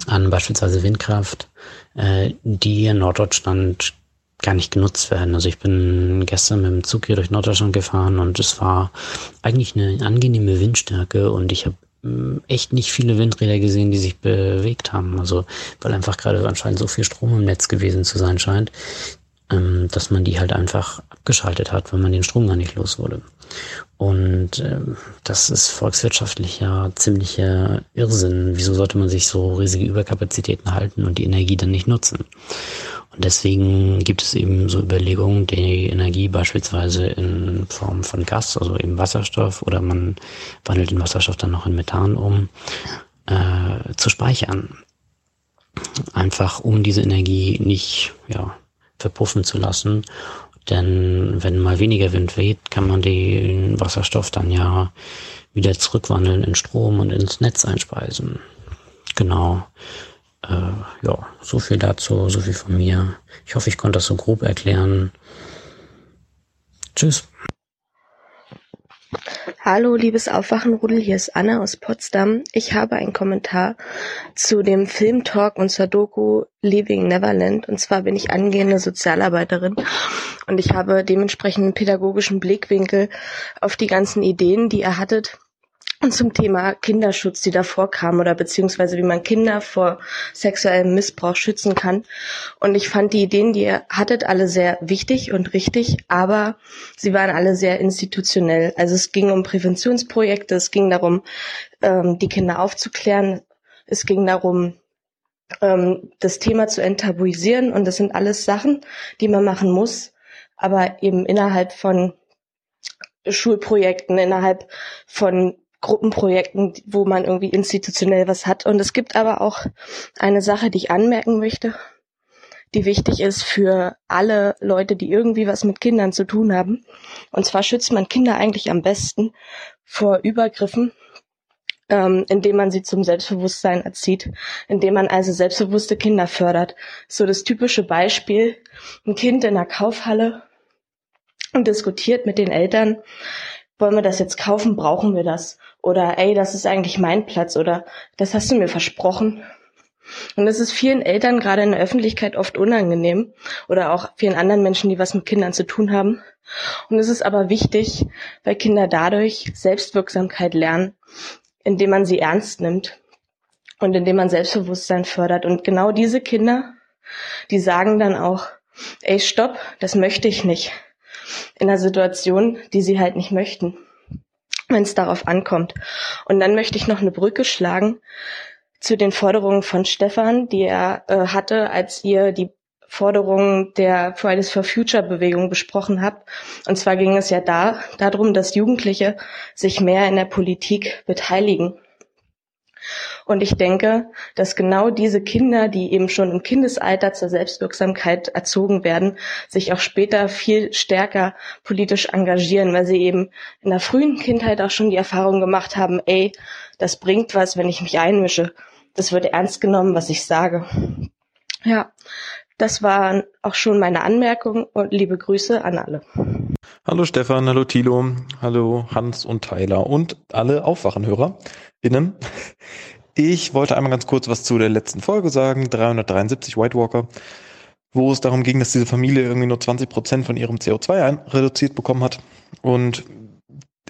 an beispielsweise Windkraft, äh, die in Norddeutschland gar nicht genutzt werden. Also ich bin gestern mit dem Zug hier durch Norddeutschland gefahren und es war eigentlich eine angenehme Windstärke und ich habe mm, echt nicht viele Windräder gesehen, die sich bewegt haben. Also weil einfach gerade anscheinend so viel Strom im Netz gewesen zu sein scheint, ähm, dass man die halt einfach abgeschaltet hat, weil man den Strom gar nicht los wurde. Und ähm, das ist volkswirtschaftlich ja ziemlicher Irrsinn. Wieso sollte man sich so riesige Überkapazitäten halten und die Energie dann nicht nutzen? Und deswegen gibt es eben so Überlegungen, die Energie beispielsweise in Form von Gas, also eben Wasserstoff, oder man wandelt den Wasserstoff dann noch in Methan um, äh, zu speichern. Einfach um diese Energie nicht ja, verpuffen zu lassen. Denn wenn mal weniger Wind weht, kann man den Wasserstoff dann ja wieder zurückwandeln in Strom und ins Netz einspeisen. Genau. Äh, ja, so viel dazu, so viel von mir. Ich hoffe, ich konnte das so grob erklären. Tschüss. Hallo, liebes Aufwachenrudel, hier ist Anna aus Potsdam. Ich habe einen Kommentar zu dem Filmtalk und zur Doku Leaving Neverland. Und zwar bin ich angehende Sozialarbeiterin und ich habe dementsprechend einen pädagogischen Blickwinkel auf die ganzen Ideen, die ihr hattet zum Thema Kinderschutz, die davor kamen oder beziehungsweise wie man Kinder vor sexuellem Missbrauch schützen kann. Und ich fand die Ideen, die ihr hattet, alle sehr wichtig und richtig, aber sie waren alle sehr institutionell. Also es ging um Präventionsprojekte, es ging darum, ähm, die Kinder aufzuklären, es ging darum, ähm, das Thema zu enttabuisieren und das sind alles Sachen, die man machen muss, aber eben innerhalb von Schulprojekten, innerhalb von Gruppenprojekten, wo man irgendwie institutionell was hat. Und es gibt aber auch eine Sache, die ich anmerken möchte, die wichtig ist für alle Leute, die irgendwie was mit Kindern zu tun haben. Und zwar schützt man Kinder eigentlich am besten vor Übergriffen, ähm, indem man sie zum Selbstbewusstsein erzieht, indem man also selbstbewusste Kinder fördert. So das typische Beispiel, ein Kind in einer Kaufhalle und diskutiert mit den Eltern, wollen wir das jetzt kaufen, brauchen wir das? Oder ey, das ist eigentlich mein Platz oder das hast du mir versprochen. Und das ist vielen Eltern gerade in der Öffentlichkeit oft unangenehm oder auch vielen anderen Menschen, die was mit Kindern zu tun haben. Und es ist aber wichtig, weil Kinder dadurch Selbstwirksamkeit lernen, indem man sie ernst nimmt und indem man Selbstbewusstsein fördert. Und genau diese Kinder, die sagen dann auch, ey, stopp, das möchte ich nicht in einer Situation, die sie halt nicht möchten, wenn es darauf ankommt. Und dann möchte ich noch eine Brücke schlagen zu den Forderungen von Stefan, die er äh, hatte, als ihr die Forderungen der Fridays for Future Bewegung besprochen habt. Und zwar ging es ja da darum, dass Jugendliche sich mehr in der Politik beteiligen. Und ich denke, dass genau diese Kinder, die eben schon im Kindesalter zur Selbstwirksamkeit erzogen werden, sich auch später viel stärker politisch engagieren, weil sie eben in der frühen Kindheit auch schon die Erfahrung gemacht haben, ey, das bringt was, wenn ich mich einmische. Das wird ernst genommen, was ich sage. Ja, das waren auch schon meine Anmerkungen und liebe Grüße an alle. Hallo Stefan, hallo Thilo, hallo Hans und Tyler und alle Aufwachenhörer innen. Ich wollte einmal ganz kurz was zu der letzten Folge sagen, 373 White Walker, wo es darum ging, dass diese Familie irgendwie nur 20 Prozent von ihrem CO2 reduziert bekommen hat. Und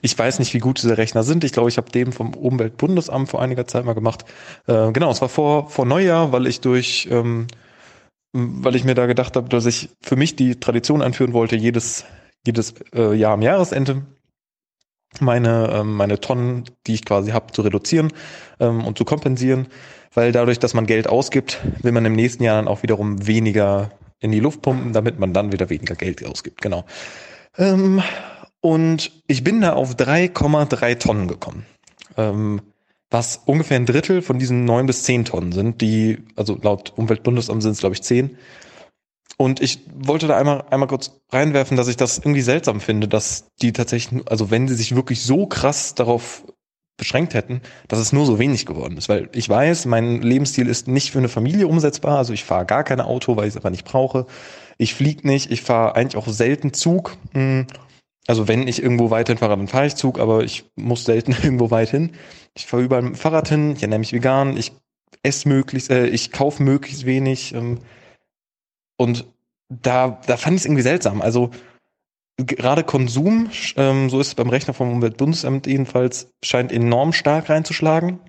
ich weiß nicht, wie gut diese Rechner sind. Ich glaube, ich habe den vom Umweltbundesamt vor einiger Zeit mal gemacht. Äh, genau, es war vor, vor Neujahr, weil ich durch, ähm, weil ich mir da gedacht habe, dass ich für mich die Tradition einführen wollte, jedes, jedes äh, Jahr am Jahresende meine, ähm, meine Tonnen, die ich quasi habe, zu reduzieren ähm, und zu kompensieren, weil dadurch, dass man Geld ausgibt, will man im nächsten Jahr dann auch wiederum weniger in die Luft pumpen, damit man dann wieder weniger Geld ausgibt. Genau. Ähm, Und ich bin da auf 3,3 Tonnen gekommen. Was ungefähr ein Drittel von diesen neun bis zehn Tonnen sind, die, also laut Umweltbundesamt sind es, glaube ich, zehn. Und ich wollte da einmal, einmal kurz reinwerfen, dass ich das irgendwie seltsam finde, dass die tatsächlich, also wenn sie sich wirklich so krass darauf beschränkt hätten, dass es nur so wenig geworden ist. Weil ich weiß, mein Lebensstil ist nicht für eine Familie umsetzbar. Also ich fahre gar kein Auto, weil ich es einfach nicht brauche. Ich fliege nicht, ich fahre eigentlich auch selten Zug. Hm, also wenn ich irgendwo weit hin fahre, dann fahre ich Zug, aber ich muss selten irgendwo weit hin. Ich fahre überall mit dem Fahrrad hin, ich ernähre mich vegan, ich esse möglichst, äh, ich kaufe möglichst wenig. Ähm, und da, da fand ich es irgendwie seltsam. Also gerade Konsum, ähm, so ist es beim Rechner vom Umweltbundesamt jedenfalls, scheint enorm stark reinzuschlagen.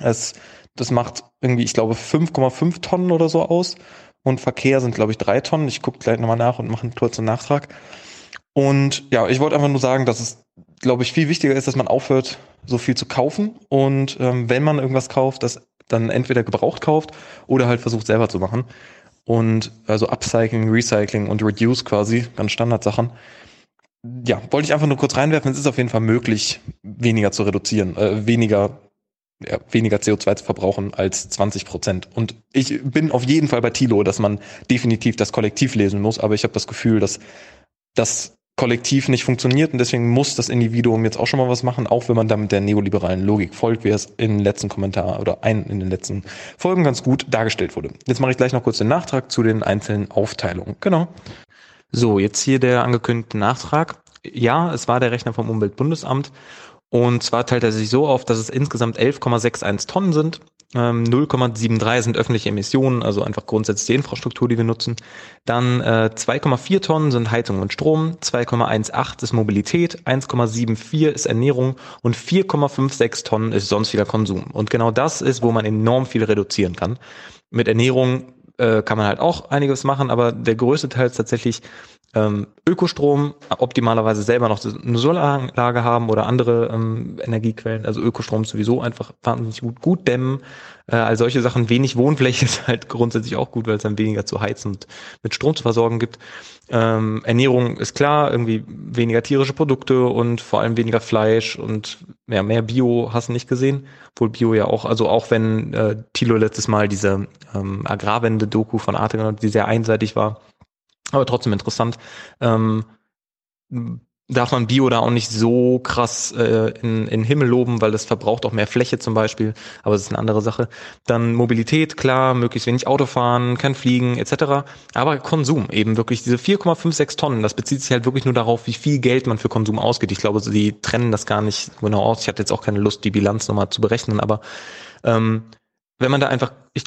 Es, das macht irgendwie, ich glaube, 5,5 Tonnen oder so aus. Und Verkehr sind, glaube ich, drei Tonnen. Ich gucke gleich nochmal nach und mache einen kurzen Nachtrag. Und ja, ich wollte einfach nur sagen, dass es, glaube ich, viel wichtiger ist, dass man aufhört, so viel zu kaufen. Und ähm, wenn man irgendwas kauft, das dann entweder gebraucht kauft oder halt versucht selber zu machen. Und also Upcycling, Recycling und Reduce quasi, ganz Standardsachen. Ja, wollte ich einfach nur kurz reinwerfen. Es ist auf jeden Fall möglich, weniger zu reduzieren, äh, weniger ja, weniger CO2 zu verbrauchen als 20 Prozent. Und ich bin auf jeden Fall bei Tilo, dass man definitiv das Kollektiv lesen muss, aber ich habe das Gefühl, dass das Kollektiv nicht funktioniert und deswegen muss das Individuum jetzt auch schon mal was machen, auch wenn man damit der neoliberalen Logik folgt, wie es im letzten Kommentar oder ein, in den letzten Folgen ganz gut dargestellt wurde. Jetzt mache ich gleich noch kurz den Nachtrag zu den einzelnen Aufteilungen. Genau. So, jetzt hier der angekündigte Nachtrag. Ja, es war der Rechner vom Umweltbundesamt und zwar teilt er sich so auf, dass es insgesamt 11,61 Tonnen sind. 0,73 ähm, sind öffentliche Emissionen, also einfach grundsätzlich die Infrastruktur, die wir nutzen. Dann äh, 2,4 Tonnen sind Heizung und Strom, 2,18 ist Mobilität, 1,74 ist Ernährung und 4,56 Tonnen ist sonst wieder Konsum. Und genau das ist, wo man enorm viel reduzieren kann. Mit Ernährung äh, kann man halt auch einiges machen, aber der größte Teil ist tatsächlich ähm, Ökostrom, optimalerweise selber noch eine Solaranlage haben oder andere ähm, Energiequellen, also Ökostrom sowieso einfach wahnsinnig gut, gut dämmen, äh, all solche Sachen. Wenig Wohnfläche ist halt grundsätzlich auch gut, weil es dann weniger zu heizen und mit Strom zu versorgen gibt. Ähm, Ernährung ist klar, irgendwie weniger tierische Produkte und vor allem weniger Fleisch und ja, mehr Bio hast du nicht gesehen. Obwohl Bio ja auch, also auch wenn äh, Thilo letztes Mal diese ähm, Agrarwende-Doku von Arte genannt, die sehr einseitig war, aber trotzdem interessant. Ähm, darf man Bio da auch nicht so krass äh, in, in Himmel loben, weil das verbraucht auch mehr Fläche zum Beispiel, aber es ist eine andere Sache. Dann Mobilität, klar, möglichst wenig Autofahren, kein Fliegen etc. Aber Konsum, eben wirklich diese 4,56 Tonnen, das bezieht sich halt wirklich nur darauf, wie viel Geld man für Konsum ausgeht. Ich glaube, sie trennen das gar nicht genau aus. Ich hatte jetzt auch keine Lust, die Bilanz nochmal zu berechnen, aber ähm, wenn man da einfach, ich,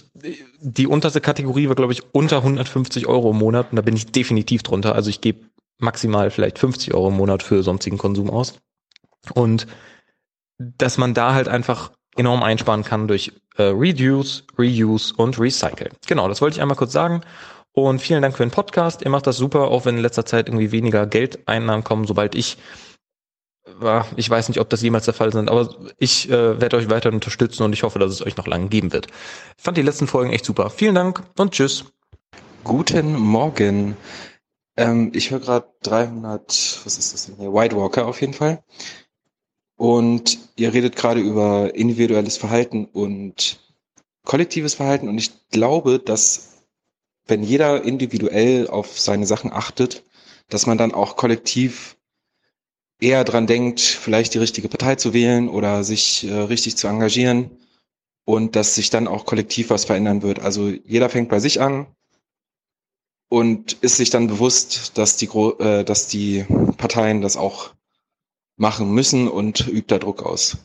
die unterste Kategorie war, glaube ich, unter 150 Euro im Monat und da bin ich definitiv drunter. Also ich gebe maximal vielleicht 50 Euro im Monat für sonstigen Konsum aus. Und dass man da halt einfach enorm einsparen kann durch äh, Reduce, Reuse und Recycle. Genau, das wollte ich einmal kurz sagen. Und vielen Dank für den Podcast. Ihr macht das super, auch wenn in letzter Zeit irgendwie weniger Geldeinnahmen kommen, sobald ich ich weiß nicht, ob das jemals der Fall sind, aber ich äh, werde euch weiter unterstützen und ich hoffe, dass es euch noch lange geben wird. Ich fand die letzten Folgen echt super. Vielen Dank und tschüss. Guten Morgen. Ähm, ich höre gerade 300, was ist das denn hier? White Walker auf jeden Fall. Und ihr redet gerade über individuelles Verhalten und kollektives Verhalten. Und ich glaube, dass wenn jeder individuell auf seine Sachen achtet, dass man dann auch kollektiv eher dran denkt, vielleicht die richtige Partei zu wählen oder sich äh, richtig zu engagieren und dass sich dann auch kollektiv was verändern wird. Also jeder fängt bei sich an und ist sich dann bewusst, dass die, äh, dass die Parteien das auch machen müssen und übt da Druck aus.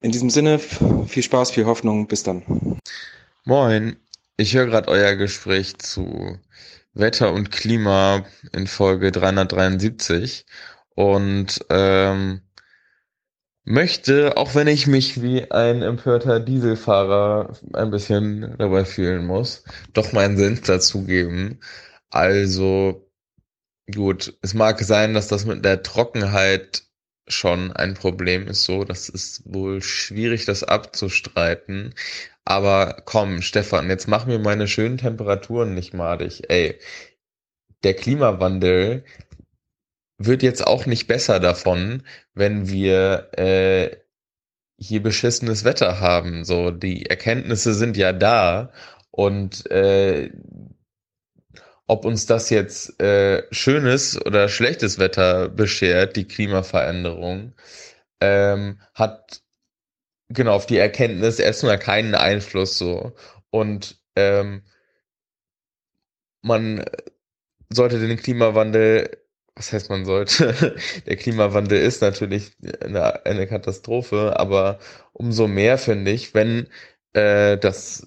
In diesem Sinne, viel Spaß, viel Hoffnung, bis dann. Moin, ich höre gerade euer Gespräch zu Wetter und Klima in Folge 373 und ähm, möchte, auch wenn ich mich wie ein empörter Dieselfahrer ein bisschen dabei fühlen muss, doch meinen Sinn dazugeben. Also gut, es mag sein, dass das mit der Trockenheit schon ein Problem ist, so, das ist wohl schwierig, das abzustreiten. Aber komm, Stefan, jetzt mach mir meine schönen Temperaturen nicht madig. Ey, der Klimawandel wird jetzt auch nicht besser davon, wenn wir äh, hier beschissenes Wetter haben. So, die Erkenntnisse sind ja da und äh, ob uns das jetzt äh, schönes oder schlechtes Wetter beschert, die Klimaveränderung, ähm, hat genau auf die Erkenntnis erstmal keinen Einfluss so. Und ähm, man sollte den Klimawandel, was heißt man sollte? Der Klimawandel ist natürlich eine, eine Katastrophe, aber umso mehr finde ich, wenn äh, das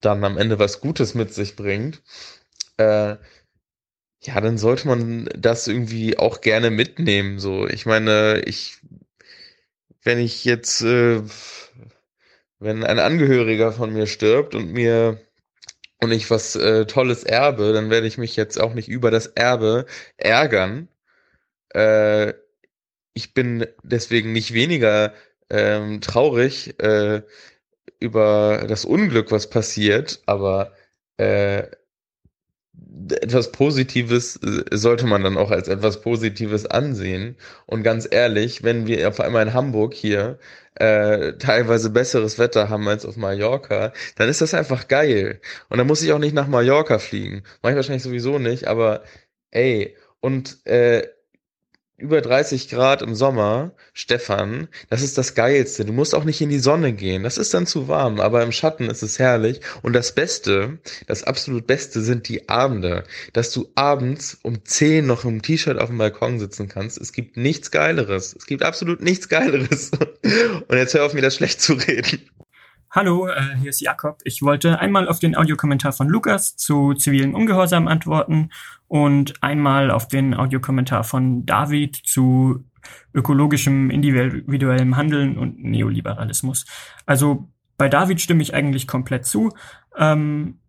dann am Ende was Gutes mit sich bringt, äh, ja, dann sollte man das irgendwie auch gerne mitnehmen. So, ich meine, ich, wenn ich jetzt, äh, wenn ein Angehöriger von mir stirbt und mir und ich was äh, Tolles erbe, dann werde ich mich jetzt auch nicht über das Erbe ärgern. Äh, ich bin deswegen nicht weniger ähm, traurig äh, über das Unglück, was passiert, aber äh, etwas Positives äh, sollte man dann auch als etwas Positives ansehen. Und ganz ehrlich, wenn wir auf einmal in Hamburg hier äh, teilweise besseres Wetter haben als auf Mallorca, dann ist das einfach geil. Und dann muss ich auch nicht nach Mallorca fliegen. Mach ich wahrscheinlich sowieso nicht, aber ey, und äh, über 30 Grad im Sommer, Stefan, das ist das Geilste. Du musst auch nicht in die Sonne gehen. Das ist dann zu warm, aber im Schatten ist es herrlich. Und das Beste, das absolut Beste sind die Abende. Dass du abends um 10 noch im T-Shirt auf dem Balkon sitzen kannst. Es gibt nichts Geileres. Es gibt absolut nichts Geileres. Und jetzt hör auf, mir das schlecht zu reden. Hallo, äh, hier ist Jakob. Ich wollte einmal auf den Audiokommentar von Lukas zu zivilen Ungehorsam antworten und einmal auf den Audiokommentar von David zu ökologischem individuellem Handeln und Neoliberalismus. Also bei David stimme ich eigentlich komplett zu. Ähm,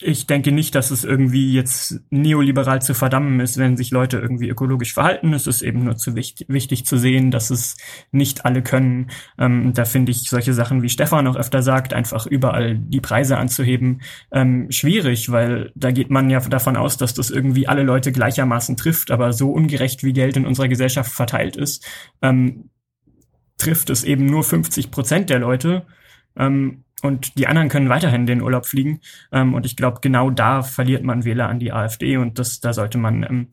ich denke nicht, dass es irgendwie jetzt neoliberal zu verdammen ist, wenn sich Leute irgendwie ökologisch verhalten. Es ist eben nur zu wichtig, wichtig zu sehen, dass es nicht alle können. Ähm, da finde ich solche Sachen, wie Stefan auch öfter sagt, einfach überall die Preise anzuheben, ähm, schwierig, weil da geht man ja davon aus, dass das irgendwie alle Leute gleichermaßen trifft, aber so ungerecht wie Geld in unserer Gesellschaft verteilt ist, ähm, trifft es eben nur 50 Prozent der Leute. Ähm, und die anderen können weiterhin den Urlaub fliegen. Ähm, und ich glaube, genau da verliert man Wähler an die AfD und das, da sollte man ähm,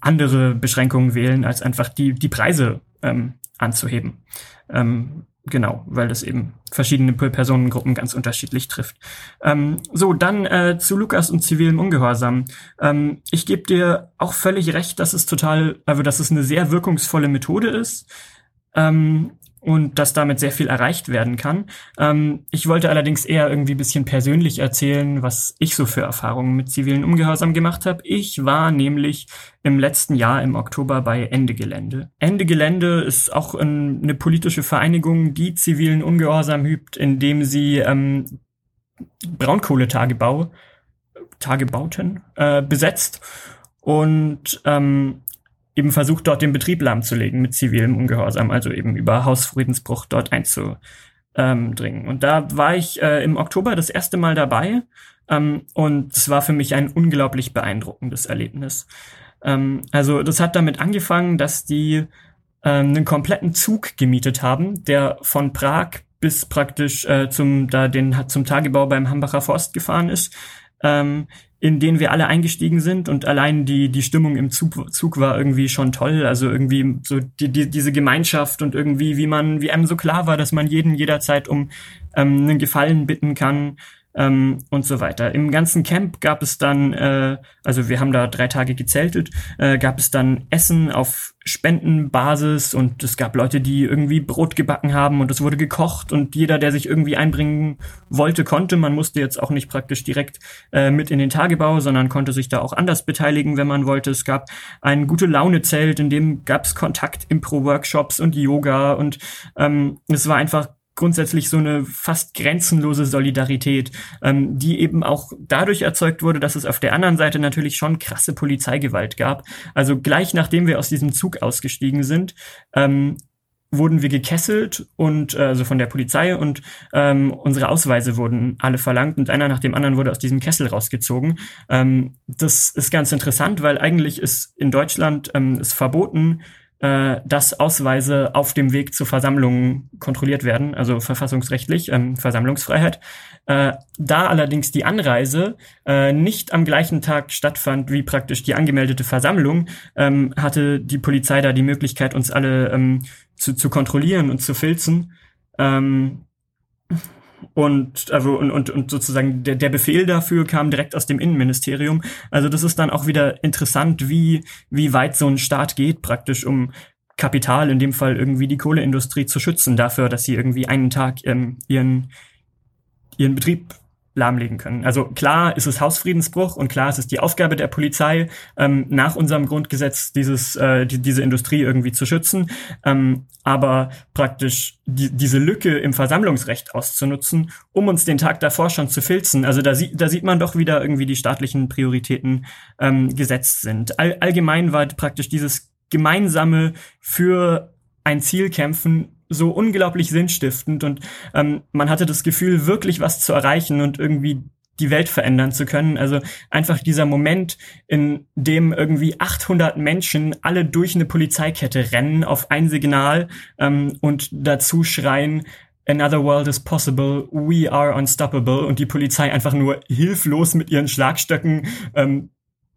andere Beschränkungen wählen, als einfach die, die Preise ähm, anzuheben. Ähm, genau, weil das eben verschiedene Personengruppen ganz unterschiedlich trifft. Ähm, so, dann äh, zu Lukas und zivilem Ungehorsam. Ähm, ich gebe dir auch völlig recht, dass es total, also dass es eine sehr wirkungsvolle Methode ist. Ähm, und dass damit sehr viel erreicht werden kann. Ähm, ich wollte allerdings eher irgendwie bisschen persönlich erzählen, was ich so für Erfahrungen mit zivilen Ungehorsam gemacht habe. Ich war nämlich im letzten Jahr im Oktober bei Ende Gelände. Ende Gelände ist auch ein, eine politische Vereinigung, die zivilen Ungehorsam übt, indem sie ähm, Braunkohletagebau Tagebauten äh, besetzt und ähm, eben versucht, dort den Betrieb lahmzulegen mit zivilem Ungehorsam, also eben über Hausfriedensbruch dort einzudringen. Und da war ich äh, im Oktober das erste Mal dabei ähm, und es war für mich ein unglaublich beeindruckendes Erlebnis. Ähm, also das hat damit angefangen, dass die ähm, einen kompletten Zug gemietet haben, der von Prag bis praktisch äh, zum da den zum Tagebau beim Hambacher Forst gefahren ist. Ähm, in denen wir alle eingestiegen sind und allein die die Stimmung im Zug, Zug war irgendwie schon toll. Also irgendwie so die, die diese Gemeinschaft und irgendwie wie man wie einem so klar war dass man jeden jederzeit um ähm, einen Gefallen bitten kann ähm, und so weiter. Im ganzen Camp gab es dann, äh, also wir haben da drei Tage gezeltet, äh, gab es dann Essen auf Spendenbasis und es gab Leute, die irgendwie Brot gebacken haben und es wurde gekocht und jeder, der sich irgendwie einbringen wollte, konnte. Man musste jetzt auch nicht praktisch direkt äh, mit in den Tagebau, sondern konnte sich da auch anders beteiligen, wenn man wollte. Es gab ein gute Laune-Zelt, in dem gab es Kontakt-Impro-Workshops und Yoga und ähm, es war einfach grundsätzlich so eine fast grenzenlose Solidarität, ähm, die eben auch dadurch erzeugt wurde, dass es auf der anderen Seite natürlich schon krasse Polizeigewalt gab. Also gleich nachdem wir aus diesem Zug ausgestiegen sind, ähm, wurden wir gekesselt und äh, also von der Polizei und ähm, unsere Ausweise wurden alle verlangt und einer nach dem anderen wurde aus diesem Kessel rausgezogen. Ähm, das ist ganz interessant, weil eigentlich ist in Deutschland ähm, ist verboten, äh, dass Ausweise auf dem Weg zu Versammlungen kontrolliert werden, also verfassungsrechtlich, ähm, Versammlungsfreiheit. Äh, da allerdings die Anreise äh, nicht am gleichen Tag stattfand wie praktisch die angemeldete Versammlung, ähm, hatte die Polizei da die Möglichkeit, uns alle ähm, zu, zu kontrollieren und zu filzen. Ähm, und, also, und, und, und sozusagen der, der Befehl dafür kam direkt aus dem Innenministerium. Also das ist dann auch wieder interessant, wie, wie weit so ein Staat geht, praktisch um Kapital, in dem Fall irgendwie die Kohleindustrie zu schützen, dafür, dass sie irgendwie einen Tag ähm, ihren, ihren Betrieb lahmlegen können. Also klar ist es Hausfriedensbruch und klar ist es die Aufgabe der Polizei, ähm, nach unserem Grundgesetz dieses, äh, die, diese Industrie irgendwie zu schützen. Ähm, aber praktisch die, diese Lücke im Versammlungsrecht auszunutzen, um uns den Tag davor schon zu filzen. Also da, sieht da sieht man doch wieder irgendwie die staatlichen Prioritäten ähm, gesetzt sind. All, allgemein war praktisch dieses gemeinsame für ein Ziel kämpfen so unglaublich sinnstiftend und ähm, man hatte das Gefühl, wirklich was zu erreichen und irgendwie die Welt verändern zu können. Also einfach dieser Moment, in dem irgendwie 800 Menschen alle durch eine Polizeikette rennen auf ein Signal ähm, und dazu schreien, Another world is possible, we are unstoppable und die Polizei einfach nur hilflos mit ihren Schlagstöcken ähm,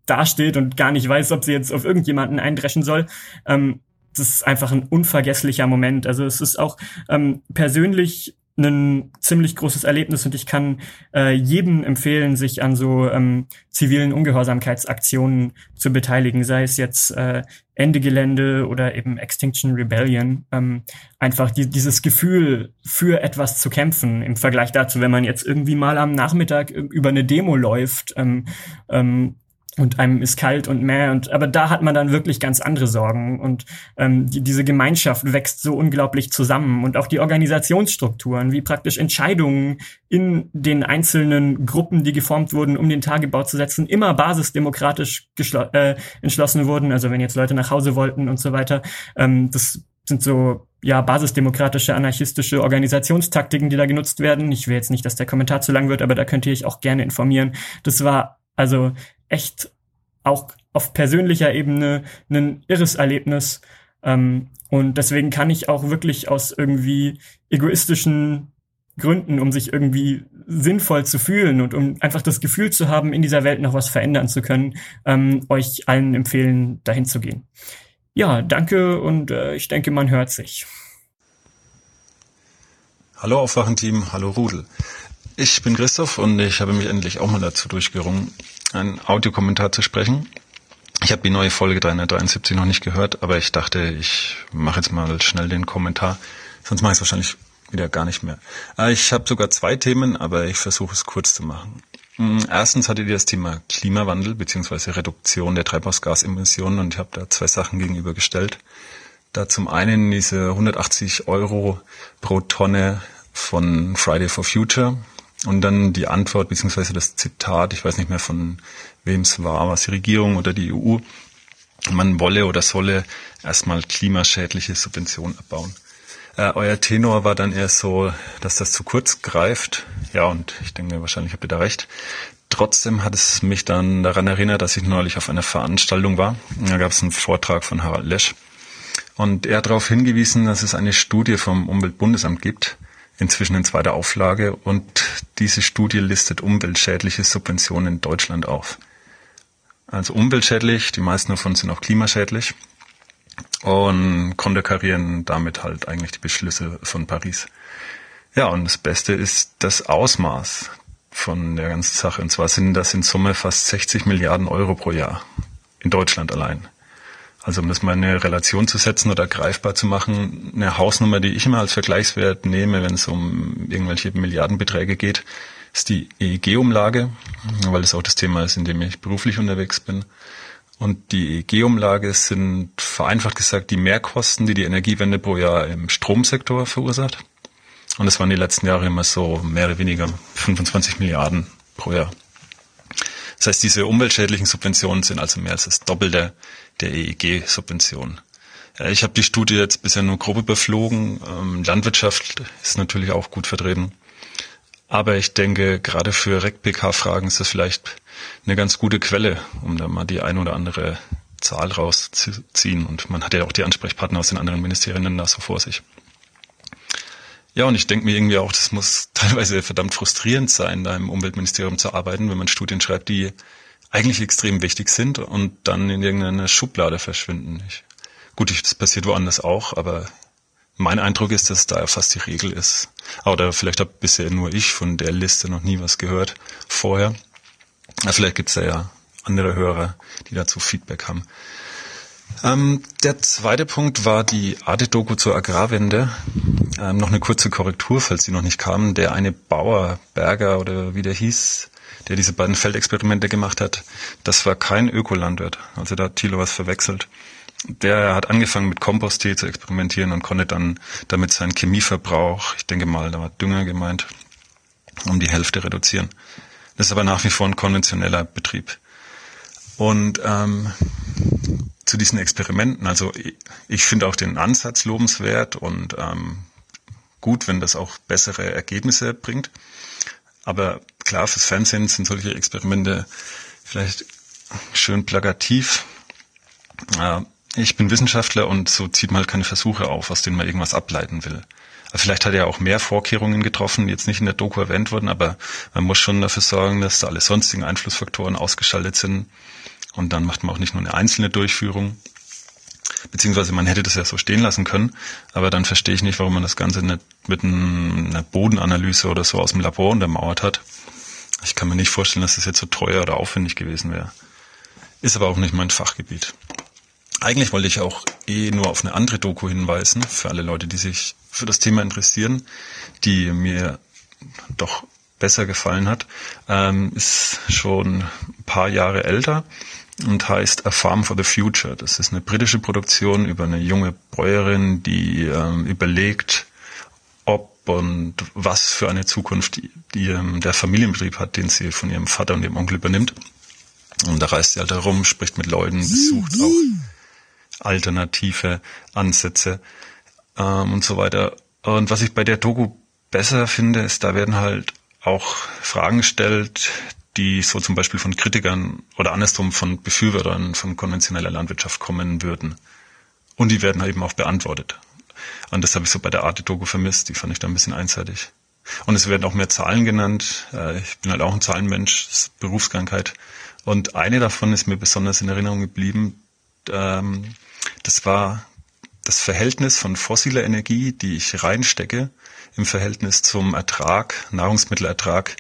dasteht und gar nicht weiß, ob sie jetzt auf irgendjemanden eindreschen soll. Ähm, das ist einfach ein unvergesslicher Moment. Also es ist auch ähm, persönlich ein ziemlich großes Erlebnis und ich kann äh, jedem empfehlen, sich an so ähm, zivilen Ungehorsamkeitsaktionen zu beteiligen, sei es jetzt äh, Ende Gelände oder eben Extinction Rebellion. Ähm, einfach die, dieses Gefühl, für etwas zu kämpfen im Vergleich dazu, wenn man jetzt irgendwie mal am Nachmittag über eine Demo läuft ähm, ähm, und einem ist kalt und mehr und aber da hat man dann wirklich ganz andere Sorgen und ähm, die, diese Gemeinschaft wächst so unglaublich zusammen und auch die Organisationsstrukturen, wie praktisch Entscheidungen in den einzelnen Gruppen, die geformt wurden, um den Tagebau zu setzen, immer basisdemokratisch äh, entschlossen wurden. Also wenn jetzt Leute nach Hause wollten und so weiter, ähm, das sind so ja basisdemokratische anarchistische Organisationstaktiken, die da genutzt werden. Ich will jetzt nicht, dass der Kommentar zu lang wird, aber da könnt ihr euch auch gerne informieren. Das war also echt auch auf persönlicher Ebene ein irres Erlebnis. Ähm, und deswegen kann ich auch wirklich aus irgendwie egoistischen Gründen, um sich irgendwie sinnvoll zu fühlen und um einfach das Gefühl zu haben, in dieser Welt noch was verändern zu können, ähm, euch allen empfehlen, dahin zu gehen. Ja, danke und äh, ich denke, man hört sich. Hallo Aufwachenteam, hallo Rudel. Ich bin Christoph und ich habe mich endlich auch mal dazu durchgerungen, einen Audiokommentar zu sprechen. Ich habe die neue Folge 373 noch nicht gehört, aber ich dachte, ich mache jetzt mal schnell den Kommentar. Sonst mache ich es wahrscheinlich wieder gar nicht mehr. Äh, ich habe sogar zwei Themen, aber ich versuche es kurz zu machen. Mm, erstens hattet ihr das Thema Klimawandel bzw. Reduktion der Treibhausgasemissionen und ich habe da zwei Sachen gegenübergestellt. Da zum einen diese 180 Euro pro Tonne von Friday for Future, und dann die Antwort beziehungsweise das Zitat, ich weiß nicht mehr von wem es war, was die Regierung oder die EU, man wolle oder solle erstmal klimaschädliche Subventionen abbauen. Äh, euer Tenor war dann eher so, dass das zu kurz greift. Ja, und ich denke, wahrscheinlich habt ihr da recht. Trotzdem hat es mich dann daran erinnert, dass ich neulich auf einer Veranstaltung war. Da gab es einen Vortrag von Harald Lesch. Und er hat darauf hingewiesen, dass es eine Studie vom Umweltbundesamt gibt, inzwischen in zweiter Auflage und diese Studie listet umweltschädliche Subventionen in Deutschland auf. Also umweltschädlich, die meisten davon sind auch klimaschädlich und konterkarieren damit halt eigentlich die Beschlüsse von Paris. Ja, und das Beste ist das Ausmaß von der ganzen Sache. Und zwar sind das in Summe fast 60 Milliarden Euro pro Jahr in Deutschland allein. Also um das mal in eine Relation zu setzen oder greifbar zu machen, eine Hausnummer, die ich immer als Vergleichswert nehme, wenn es um irgendwelche Milliardenbeträge geht, ist die EEG-Umlage, weil das auch das Thema ist, in dem ich beruflich unterwegs bin. Und die EEG-Umlage sind vereinfacht gesagt die Mehrkosten, die die Energiewende pro Jahr im Stromsektor verursacht. Und das waren die letzten Jahre immer so mehr oder weniger 25 Milliarden pro Jahr. Das heißt, diese umweltschädlichen Subventionen sind also mehr als das Doppelte der EEG-Subvention. Ja, ich habe die Studie jetzt bisher nur grob überflogen. Ähm, Landwirtschaft ist natürlich auch gut vertreten. Aber ich denke, gerade für REC-PK-Fragen ist das vielleicht eine ganz gute Quelle, um da mal die ein oder andere Zahl rauszuziehen. Und man hat ja auch die Ansprechpartner aus den anderen Ministerien da so vor sich. Ja, und ich denke mir irgendwie auch, das muss teilweise verdammt frustrierend sein, da im Umweltministerium zu arbeiten, wenn man Studien schreibt, die eigentlich extrem wichtig sind und dann in irgendeiner Schublade verschwinden. Ich, gut, das passiert woanders auch, aber mein Eindruck ist, dass da fast die Regel ist. Oder vielleicht habe bisher nur ich von der Liste noch nie was gehört vorher. Vielleicht gibt's da ja andere Hörer, die dazu Feedback haben. Ähm, der zweite Punkt war die Arte-Doku zur Agrarwende. Ähm, noch eine kurze Korrektur, falls sie noch nicht kamen. Der eine Bauer, Berger oder wie der hieß, der diese beiden Feldexperimente gemacht hat, das war kein Ökolandwirt. Also da hat Thilo was verwechselt. Der hat angefangen mit Komposttee zu experimentieren und konnte dann damit seinen Chemieverbrauch, ich denke mal, da war Dünger gemeint, um die Hälfte reduzieren. Das ist aber nach wie vor ein konventioneller Betrieb. Und ähm, zu diesen Experimenten, also ich, finde auch den Ansatz lobenswert und ähm, gut, wenn das auch bessere Ergebnisse bringt. Aber klar, fürs Fernsehen sind solche Experimente vielleicht schön plakativ. Äh, ich bin Wissenschaftler und so zieht man halt keine Versuche auf, aus denen man irgendwas ableiten will. Vielleicht hat er auch mehr Vorkehrungen getroffen, jetzt nicht in der Doku erwähnt wurden, aber man muss schon dafür sorgen, dass da alle sonstigen Einflussfaktoren ausgeschaltet sind. Und dann macht man auch nicht nur eine einzelne Durchführung. Beziehungsweise man hätte das ja so stehen lassen können, aber dann verstehe ich nicht, warum man das Ganze nicht mit einer Bodenanalyse oder so aus dem Labor untermauert hat. Ich kann mir nicht vorstellen, dass das jetzt so teuer oder aufwendig gewesen wäre. Ist aber auch nicht mein Fachgebiet. Eigentlich wollte ich auch eh nur auf eine andere Doku hinweisen, für alle Leute, die sich für das Thema interessieren, die mir doch besser gefallen hat. Ähm, ist schon ein paar Jahre älter und heißt A Farm for the Future. Das ist eine britische Produktion über eine junge Bäuerin, die ähm, überlegt, und was für eine Zukunft die, ähm, der Familienbetrieb hat, den sie von ihrem Vater und ihrem Onkel übernimmt. Und da reist sie halt herum, spricht mit Leuten, besucht auch alternative Ansätze ähm, und so weiter. Und was ich bei der Doku besser finde, ist, da werden halt auch Fragen gestellt, die so zum Beispiel von Kritikern oder andersrum von Befürwortern von konventioneller Landwirtschaft kommen würden. Und die werden eben auch beantwortet. Und das habe ich so bei der Arte-Doku vermisst. Die fand ich da ein bisschen einseitig. Und es werden auch mehr Zahlen genannt. Äh, ich bin halt auch ein Zahlenmensch, das ist Berufskrankheit. Und eine davon ist mir besonders in Erinnerung geblieben. Ähm, das war das Verhältnis von fossiler Energie, die ich reinstecke, im Verhältnis zum Ertrag, Nahrungsmittelertrag,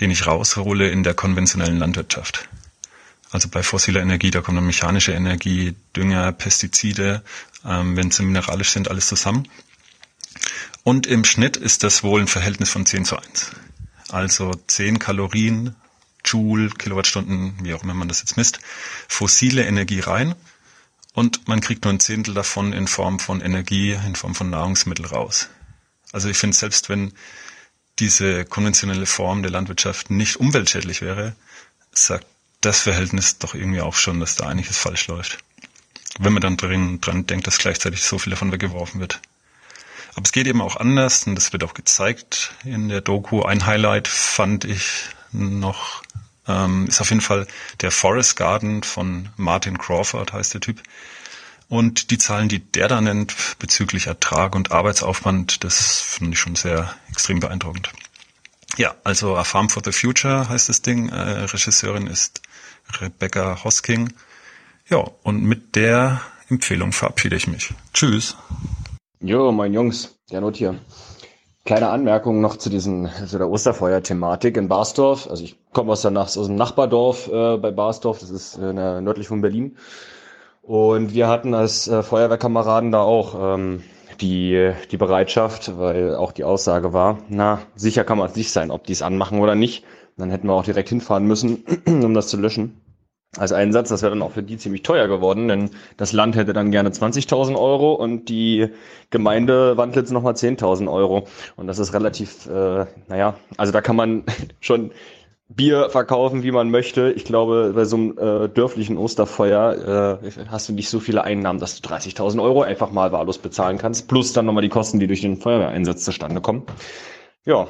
den ich raushole in der konventionellen Landwirtschaft. Also bei fossiler Energie, da kommt dann mechanische Energie, Dünger, Pestizide, ähm, wenn sie mineralisch sind, alles zusammen. Und im Schnitt ist das wohl ein Verhältnis von 10 zu 1. Also 10 Kalorien, Joule, Kilowattstunden, wie auch immer man das jetzt misst, fossile Energie rein und man kriegt nur ein Zehntel davon in Form von Energie, in Form von Nahrungsmittel raus. Also ich finde, selbst wenn diese konventionelle Form der Landwirtschaft nicht umweltschädlich wäre, sagt das Verhältnis doch irgendwie auch schon, dass da einiges falsch läuft. Wenn man dann drin, dran denkt, dass gleichzeitig so viel davon weggeworfen wird. Aber es geht eben auch anders und das wird auch gezeigt in der Doku. Ein Highlight fand ich noch ähm, ist auf jeden Fall der Forest Garden von Martin Crawford, heißt der Typ. Und die Zahlen, die der da nennt bezüglich Ertrag und Arbeitsaufwand, das finde ich schon sehr extrem beeindruckend. Ja, also A Farm for the Future heißt das Ding. Äh, Regisseurin ist Rebecca Hosking. Ja, und mit der Empfehlung verabschiede ich mich. Tschüss. Jo, mein Jungs, Gernot hier. Kleine Anmerkung noch zu diesen, zu der Osterfeuer-Thematik in Barsdorf. Also ich komme aus, der, aus dem Nachbardorf äh, bei Barsdorf, das ist äh, nördlich von Berlin. Und wir hatten als äh, Feuerwehrkameraden da auch ähm, die, die Bereitschaft, weil auch die Aussage war, na, sicher kann man es nicht sein, ob die es anmachen oder nicht. Dann hätten wir auch direkt hinfahren müssen, um das zu löschen als Einsatz. Das wäre dann auch für die ziemlich teuer geworden, denn das Land hätte dann gerne 20.000 Euro und die Gemeinde Wandlitz nochmal 10.000 Euro. Und das ist relativ, äh, naja, also da kann man schon Bier verkaufen, wie man möchte. Ich glaube, bei so einem äh, dörflichen Osterfeuer äh, hast du nicht so viele Einnahmen, dass du 30.000 Euro einfach mal wahllos bezahlen kannst, plus dann nochmal die Kosten, die durch den Feuerwehreinsatz zustande kommen. Ja,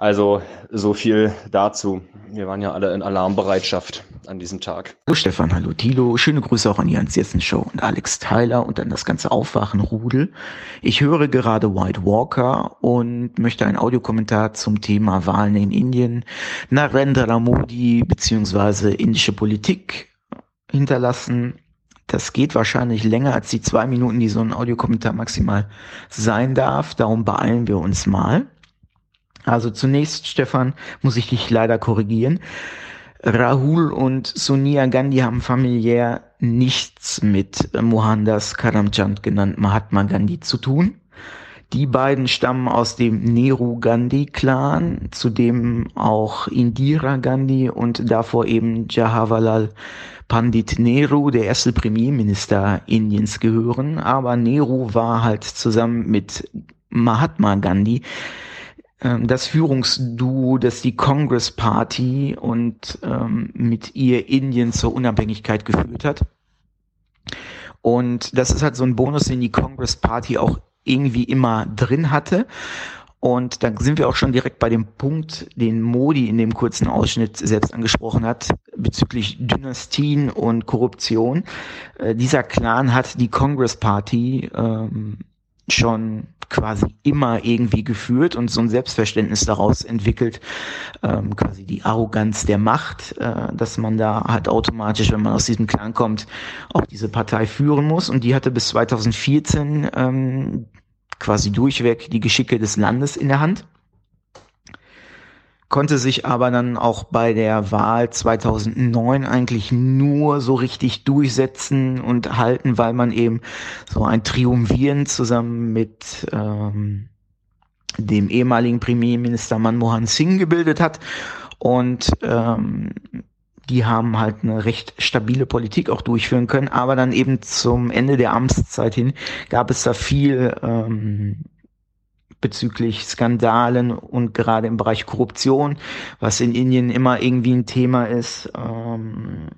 also so viel dazu. Wir waren ja alle in Alarmbereitschaft an diesem Tag. Hallo Stefan, hallo Tilo. Schöne Grüße auch an Jans Jessen Show und Alex Tyler und dann das ganze Aufwachen Rudel. Ich höre gerade White Walker und möchte einen Audiokommentar zum Thema Wahlen in Indien, Narendra Modi beziehungsweise indische Politik hinterlassen. Das geht wahrscheinlich länger als die zwei Minuten, die so ein Audiokommentar maximal sein darf. Darum beeilen wir uns mal. Also zunächst, Stefan, muss ich dich leider korrigieren. Rahul und Sonia Gandhi haben familiär nichts mit Mohandas Karamchand genannt Mahatma Gandhi zu tun. Die beiden stammen aus dem Nehru Gandhi Clan, zu dem auch Indira Gandhi und davor eben Jawaharlal Pandit Nehru, der erste Premierminister Indiens, gehören. Aber Nehru war halt zusammen mit Mahatma Gandhi das Führungsduo, das die Congress Party und ähm, mit ihr Indien zur Unabhängigkeit geführt hat. Und das ist halt so ein Bonus, den die Congress Party auch irgendwie immer drin hatte. Und da sind wir auch schon direkt bei dem Punkt, den Modi in dem kurzen Ausschnitt selbst angesprochen hat, bezüglich Dynastien und Korruption. Äh, dieser Clan hat die Congress Party ähm, schon quasi immer irgendwie geführt und so ein Selbstverständnis daraus entwickelt, ähm, quasi die Arroganz der Macht, äh, dass man da halt automatisch, wenn man aus diesem Clan kommt, auch diese Partei führen muss. Und die hatte bis 2014 ähm, quasi durchweg die Geschicke des Landes in der Hand konnte sich aber dann auch bei der Wahl 2009 eigentlich nur so richtig durchsetzen und halten, weil man eben so ein Triumvieren zusammen mit ähm, dem ehemaligen Premierminister Manmohan Singh gebildet hat. Und ähm, die haben halt eine recht stabile Politik auch durchführen können, aber dann eben zum Ende der Amtszeit hin gab es da viel ähm, bezüglich Skandalen und gerade im Bereich Korruption, was in Indien immer irgendwie ein Thema ist, ähm,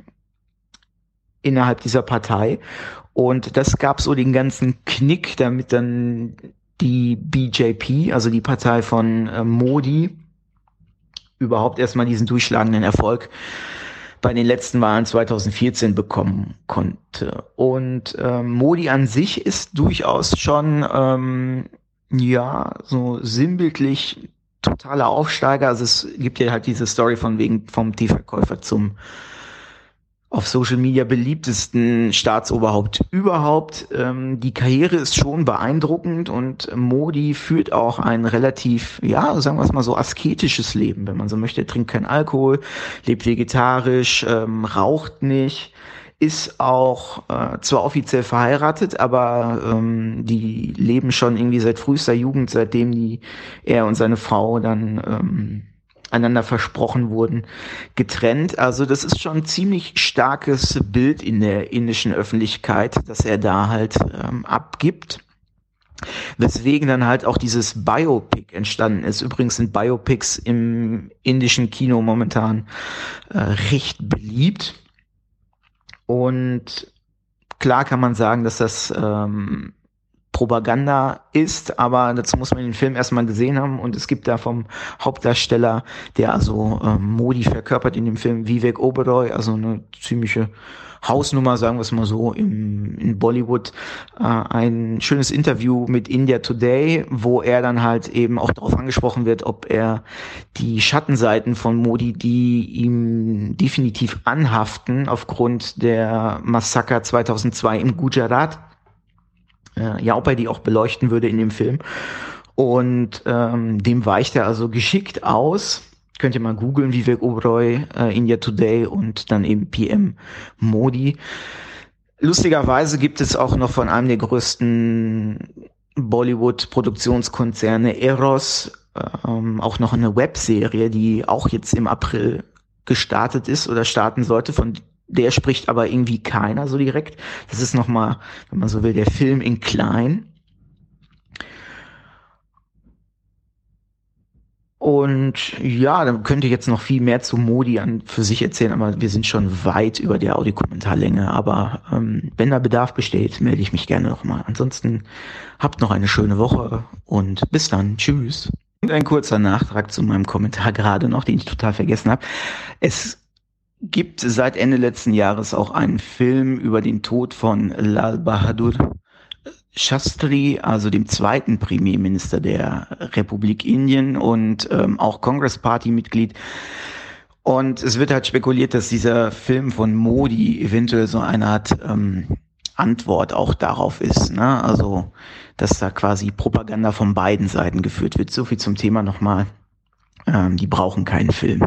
innerhalb dieser Partei. Und das gab so den ganzen Knick, damit dann die BJP, also die Partei von äh, Modi, überhaupt erstmal diesen durchschlagenden Erfolg bei den letzten Wahlen 2014 bekommen konnte. Und äh, Modi an sich ist durchaus schon ähm, ja, so sinnbildlich totaler Aufsteiger. Also es gibt ja halt diese Story von wegen vom Teeverkäufer zum auf Social Media beliebtesten Staatsoberhaupt überhaupt. Ähm, die Karriere ist schon beeindruckend und Modi führt auch ein relativ, ja, sagen wir es mal so, asketisches Leben, wenn man so möchte. Er trinkt keinen Alkohol, lebt vegetarisch, ähm, raucht nicht, ist auch äh, zwar offiziell verheiratet, aber ähm, die leben schon irgendwie seit frühester Jugend, seitdem die er und seine Frau dann ähm, einander versprochen wurden, getrennt. Also das ist schon ein ziemlich starkes Bild in der indischen Öffentlichkeit, dass er da halt ähm, abgibt. Weswegen dann halt auch dieses Biopic entstanden ist. Übrigens sind Biopics im indischen Kino momentan äh, recht beliebt und klar kann man sagen, dass das ähm, Propaganda ist, aber dazu muss man den Film erstmal gesehen haben. Und es gibt da vom Hauptdarsteller, der also ähm, Modi verkörpert in dem Film, Vivek Oberoi, also eine ziemliche Hausnummer, sagen wir es mal so, im, in Bollywood, äh, ein schönes Interview mit India Today, wo er dann halt eben auch darauf angesprochen wird, ob er die Schattenseiten von Modi, die ihm definitiv anhaften aufgrund der Massaker 2002 im Gujarat, äh, ja, ob er die auch beleuchten würde in dem Film. Und ähm, dem weicht er also geschickt aus Könnt ihr mal googeln, Vivek Oberoi, äh, India Today und dann eben PM Modi. Lustigerweise gibt es auch noch von einem der größten Bollywood-Produktionskonzerne Eros ähm, auch noch eine Webserie, die auch jetzt im April gestartet ist oder starten sollte, von der spricht aber irgendwie keiner so direkt. Das ist nochmal, wenn man so will, der Film in klein. Und ja, dann könnte ich jetzt noch viel mehr zu Modi an für sich erzählen, aber wir sind schon weit über der Audiokommentarlänge. Aber ähm, wenn da Bedarf besteht, melde ich mich gerne nochmal. Ansonsten habt noch eine schöne Woche und bis dann. Tschüss. Und ein kurzer Nachtrag zu meinem Kommentar gerade noch, den ich total vergessen habe. Es gibt seit Ende letzten Jahres auch einen Film über den Tod von Lal Bahadur Shastri, also dem zweiten Premierminister der Republik Indien und ähm, auch Congress Party Mitglied. Und es wird halt spekuliert, dass dieser Film von Modi eventuell so eine Art ähm, Antwort auch darauf ist. Ne? Also, dass da quasi Propaganda von beiden Seiten geführt wird. So viel zum Thema nochmal. Ähm, die brauchen keinen Film.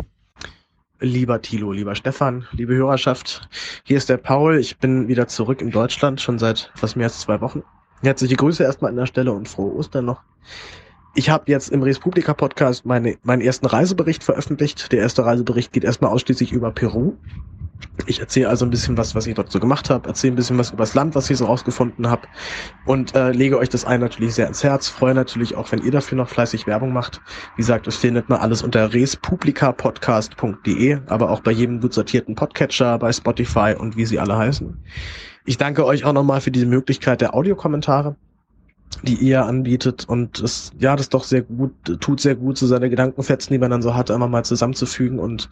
Lieber Thilo, lieber Stefan, liebe Hörerschaft, hier ist der Paul. Ich bin wieder zurück in Deutschland, schon seit fast mehr als zwei Wochen. Herzliche Grüße erstmal an der Stelle und frohe Ostern noch. Ich habe jetzt im Respublika Podcast meine, meinen ersten Reisebericht veröffentlicht. Der erste Reisebericht geht erstmal ausschließlich über Peru. Ich erzähle also ein bisschen was, was ich dort so gemacht habe, erzähle ein bisschen was über das Land, was ich so rausgefunden habe und äh, lege euch das ein natürlich sehr ins Herz. Freue natürlich auch, wenn ihr dafür noch fleißig Werbung macht. Wie gesagt, das findet man alles unter respublikapodcast.de, aber auch bei jedem gut sortierten Podcatcher, bei Spotify und wie sie alle heißen. Ich danke euch auch nochmal für diese Möglichkeit der Audiokommentare die ihr anbietet und es, ja, das doch sehr gut, tut sehr gut, so seine Gedankenfetzen, die man dann so hat, einmal mal zusammenzufügen und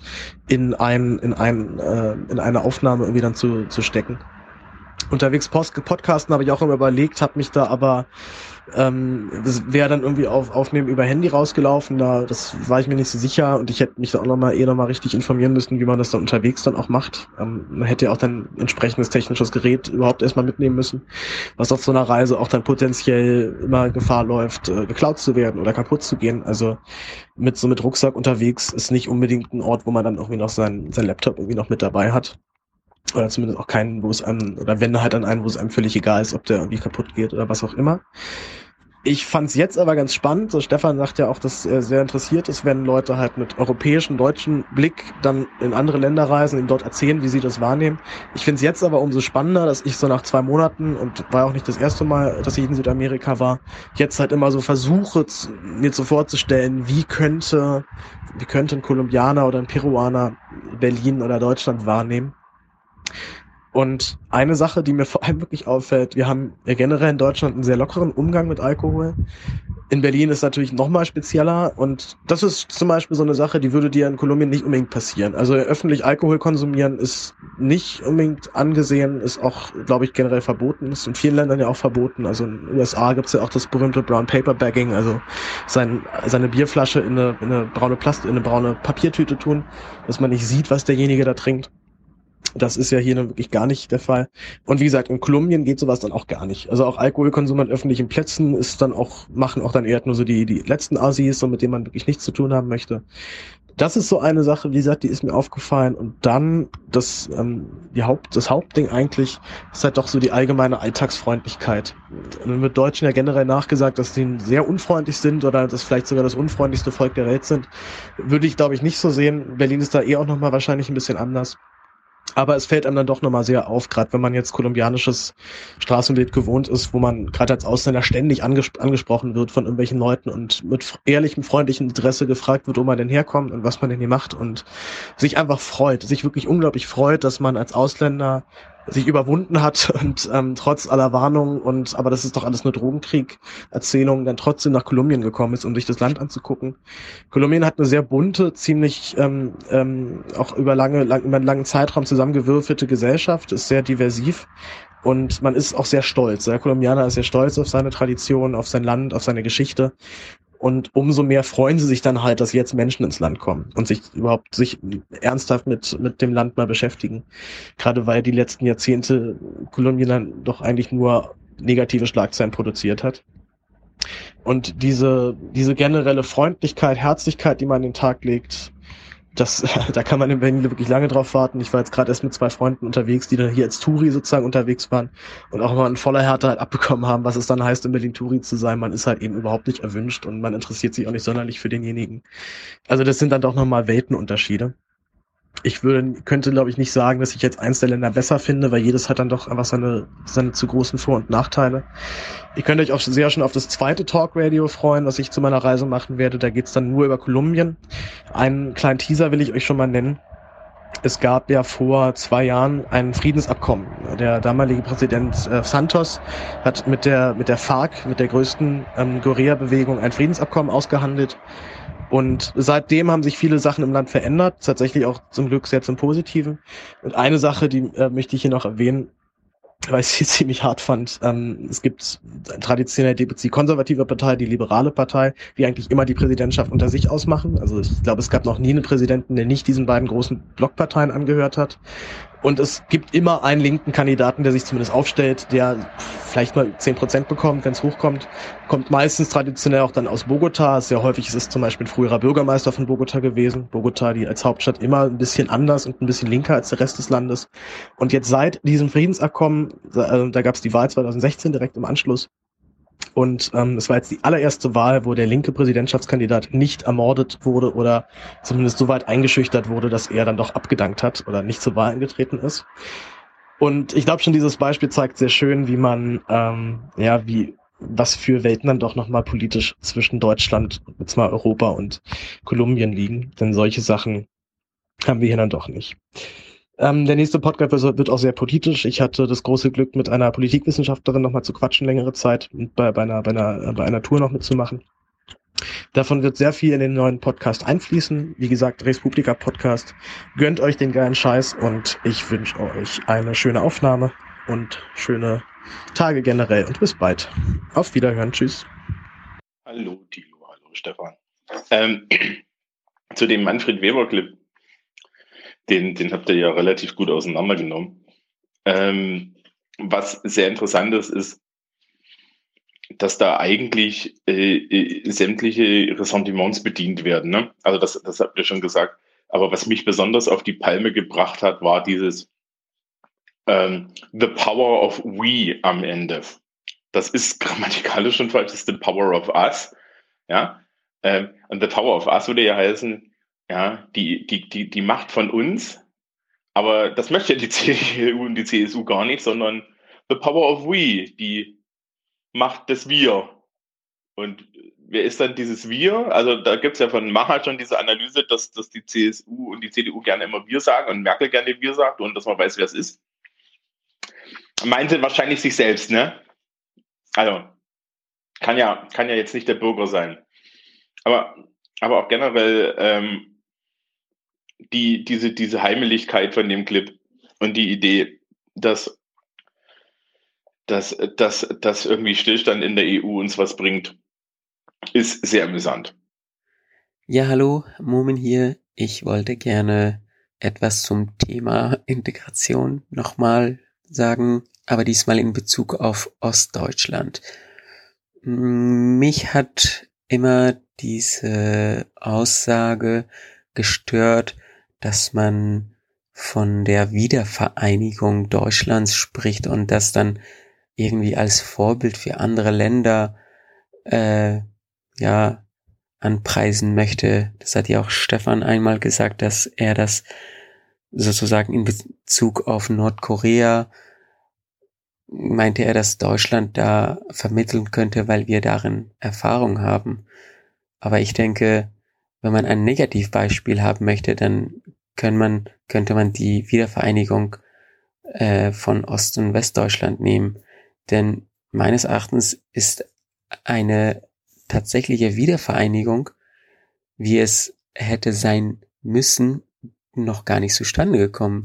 in ein, in ein, äh, in eine Aufnahme irgendwie dann zu, zu stecken. Unterwegs Post Podcasten habe ich auch immer überlegt, habe mich da aber ähm, das wäre dann irgendwie auf Aufnehmen über Handy rausgelaufen, da das war ich mir nicht so sicher und ich hätte mich da auch nochmal eh nochmal richtig informieren müssen, wie man das dann unterwegs dann auch macht. Ähm, man hätte ja auch dann entsprechendes technisches Gerät überhaupt erstmal mitnehmen müssen, was auf so einer Reise auch dann potenziell immer Gefahr läuft, äh, geklaut zu werden oder kaputt zu gehen. Also mit so mit Rucksack unterwegs ist nicht unbedingt ein Ort, wo man dann irgendwie noch sein, sein Laptop irgendwie noch mit dabei hat oder zumindest auch keinen, wo es einem, oder wenn halt an einen, wo es einem völlig egal ist, ob der irgendwie kaputt geht oder was auch immer. Ich fand's jetzt aber ganz spannend. So Stefan sagt ja auch, dass er sehr interessiert ist, wenn Leute halt mit europäischen, deutschen Blick dann in andere Länder reisen, und dort erzählen, wie sie das wahrnehmen. Ich find's jetzt aber umso spannender, dass ich so nach zwei Monaten und war auch nicht das erste Mal, dass ich in Südamerika war, jetzt halt immer so versuche, mir so vorzustellen, wie könnte, wie könnte ein Kolumbianer oder ein Peruaner Berlin oder Deutschland wahrnehmen. Und eine Sache, die mir vor allem wirklich auffällt, wir haben ja generell in Deutschland einen sehr lockeren Umgang mit Alkohol. In Berlin ist natürlich nochmal spezieller und das ist zum Beispiel so eine Sache, die würde dir in Kolumbien nicht unbedingt passieren. Also öffentlich Alkohol konsumieren ist nicht unbedingt angesehen, ist auch, glaube ich, generell verboten, ist in vielen Ländern ja auch verboten. Also in den USA gibt's ja auch das berühmte Brown Paper Bagging, also sein, seine Bierflasche in eine, in eine braune Plast in eine braune Papiertüte tun, dass man nicht sieht, was derjenige da trinkt. Das ist ja hier nun wirklich gar nicht der Fall. Und wie gesagt, in Kolumbien geht sowas dann auch gar nicht. Also auch Alkoholkonsum an öffentlichen Plätzen ist dann auch, machen auch dann eher nur so die, die letzten Assis, so mit denen man wirklich nichts zu tun haben möchte. Das ist so eine Sache, wie gesagt, die ist mir aufgefallen. Und dann das, ähm, die Haupt, das Hauptding eigentlich ist halt doch so die allgemeine Alltagsfreundlichkeit. Und dann wird Deutschen ja generell nachgesagt, dass sie sehr unfreundlich sind oder dass vielleicht sogar das unfreundlichste Volk der Welt sind. Würde ich, glaube ich, nicht so sehen. Berlin ist da eh auch nochmal wahrscheinlich ein bisschen anders. Aber es fällt einem dann doch nochmal sehr auf, gerade wenn man jetzt kolumbianisches Straßenbild gewohnt ist, wo man gerade als Ausländer ständig anges angesprochen wird von irgendwelchen Leuten und mit ehrlichem, freundlichem Interesse gefragt wird, wo man denn herkommt und was man denn hier macht und sich einfach freut, sich wirklich unglaublich freut, dass man als Ausländer sich überwunden hat und ähm, trotz aller Warnungen und aber das ist doch alles eine Drogenkrieg-Erzählung, dann trotzdem nach Kolumbien gekommen ist, um sich das Land anzugucken. Kolumbien hat eine sehr bunte, ziemlich ähm, ähm, auch über lange, lang, über einen langen Zeitraum zusammengewürfelte Gesellschaft, ist sehr diversiv und man ist auch sehr stolz. Der Kolumbianer ist sehr stolz auf seine Tradition, auf sein Land, auf seine Geschichte und umso mehr freuen sie sich dann halt, dass jetzt Menschen ins Land kommen und sich überhaupt sich ernsthaft mit, mit dem Land mal beschäftigen. Gerade weil die letzten Jahrzehnte Kolumbien dann doch eigentlich nur negative Schlagzeilen produziert hat. Und diese, diese generelle Freundlichkeit, Herzlichkeit, die man an den Tag legt, das, da kann man in Berlin wirklich lange drauf warten. Ich war jetzt gerade erst mit zwei Freunden unterwegs, die dann hier als Touri sozusagen unterwegs waren und auch mal in voller Härte halt abbekommen haben, was es dann heißt, in Berlin Touri zu sein. Man ist halt eben überhaupt nicht erwünscht und man interessiert sich auch nicht sonderlich für denjenigen. Also das sind dann doch nochmal Weltenunterschiede. Ich würde, könnte, glaube ich, nicht sagen, dass ich jetzt eins der Länder besser finde, weil jedes hat dann doch einfach seine, seine zu großen Vor- und Nachteile. Ihr könnt euch auch sehr schon auf das zweite Talk-Radio freuen, was ich zu meiner Reise machen werde. Da geht's dann nur über Kolumbien. Einen kleinen Teaser will ich euch schon mal nennen. Es gab ja vor zwei Jahren ein Friedensabkommen. Der damalige Präsident äh, Santos hat mit der, mit der FARC, mit der größten ähm, Guerilla-Bewegung, ein Friedensabkommen ausgehandelt. Und seitdem haben sich viele Sachen im Land verändert, tatsächlich auch zum Glück sehr zum Positiven. Und eine Sache, die äh, möchte ich hier noch erwähnen, weil ich sie ziemlich hart fand. Ähm, es gibt traditionell die konservative Partei, die liberale Partei, die eigentlich immer die Präsidentschaft unter sich ausmachen. Also ich glaube, es gab noch nie einen Präsidenten, der nicht diesen beiden großen Blockparteien angehört hat. Und es gibt immer einen linken Kandidaten, der sich zumindest aufstellt, der vielleicht mal zehn Prozent bekommt, wenn es hochkommt. Kommt meistens traditionell auch dann aus Bogota. Sehr häufig ist es zum Beispiel ein früherer Bürgermeister von Bogota gewesen. Bogota, die als Hauptstadt immer ein bisschen anders und ein bisschen linker als der Rest des Landes. Und jetzt seit diesem Friedensabkommen, äh, da gab es die Wahl 2016 direkt im Anschluss, und ähm, es war jetzt die allererste Wahl, wo der linke Präsidentschaftskandidat nicht ermordet wurde oder zumindest so weit eingeschüchtert wurde, dass er dann doch abgedankt hat oder nicht zur Wahl angetreten ist. Und ich glaube schon, dieses Beispiel zeigt sehr schön, wie man, ähm, ja, wie, was für Welten dann doch nochmal politisch zwischen Deutschland, jetzt mal Europa und Kolumbien liegen. Denn solche Sachen haben wir hier dann doch nicht. Ähm, der nächste Podcast wird auch sehr politisch. Ich hatte das große Glück, mit einer Politikwissenschaftlerin nochmal zu quatschen längere Zeit und bei, bei, einer, bei, einer, bei einer Tour noch mitzumachen. Davon wird sehr viel in den neuen Podcast einfließen. Wie gesagt, Respublika Podcast. Gönnt euch den geilen Scheiß und ich wünsche euch eine schöne Aufnahme und schöne Tage generell und bis bald. Auf Wiederhören. Tschüss. Hallo, Tilo. Hallo, Stefan. Ähm, zu dem Manfred Weber-Clip den, den habt ihr ja relativ gut auseinandergenommen. Ähm, was sehr interessant ist, ist, dass da eigentlich äh, äh, sämtliche Ressentiments bedient werden. Ne? Also das, das habt ihr schon gesagt. Aber was mich besonders auf die Palme gebracht hat, war dieses ähm, The Power of We am Ende. Das ist grammatikalisch schon falsch, das ist The Power of Us. Ja? Ähm, und The Power of Us würde ja heißen, ja, die, die, die, die Macht von uns, aber das möchte ja die CDU und die CSU gar nicht, sondern the power of we, die Macht des Wir. Und wer ist dann dieses Wir? Also da gibt es ja von Macher schon diese Analyse, dass, dass die CSU und die CDU gerne immer Wir sagen und Merkel gerne Wir sagt und dass man weiß, wer es ist. Meinte wahrscheinlich sich selbst, ne? Also, kann ja, kann ja jetzt nicht der Bürger sein. Aber, aber auch generell ähm, die, diese, diese Heimeligkeit von dem Clip und die Idee, dass, dass, dass, dass irgendwie Stillstand in der EU uns was bringt, ist sehr amüsant. Ja, hallo, Momen hier. Ich wollte gerne etwas zum Thema Integration nochmal sagen, aber diesmal in Bezug auf Ostdeutschland. Mich hat immer diese Aussage gestört, dass man von der Wiedervereinigung Deutschlands spricht und das dann irgendwie als Vorbild für andere Länder äh, ja anpreisen möchte. Das hat ja auch Stefan einmal gesagt, dass er das sozusagen in Bezug auf Nordkorea meinte er, dass Deutschland da vermitteln könnte, weil wir darin Erfahrung haben. Aber ich denke, wenn man ein Negativbeispiel haben möchte, dann kann man, könnte man die Wiedervereinigung äh, von Ost- und Westdeutschland nehmen. Denn meines Erachtens ist eine tatsächliche Wiedervereinigung, wie es hätte sein müssen, noch gar nicht zustande gekommen.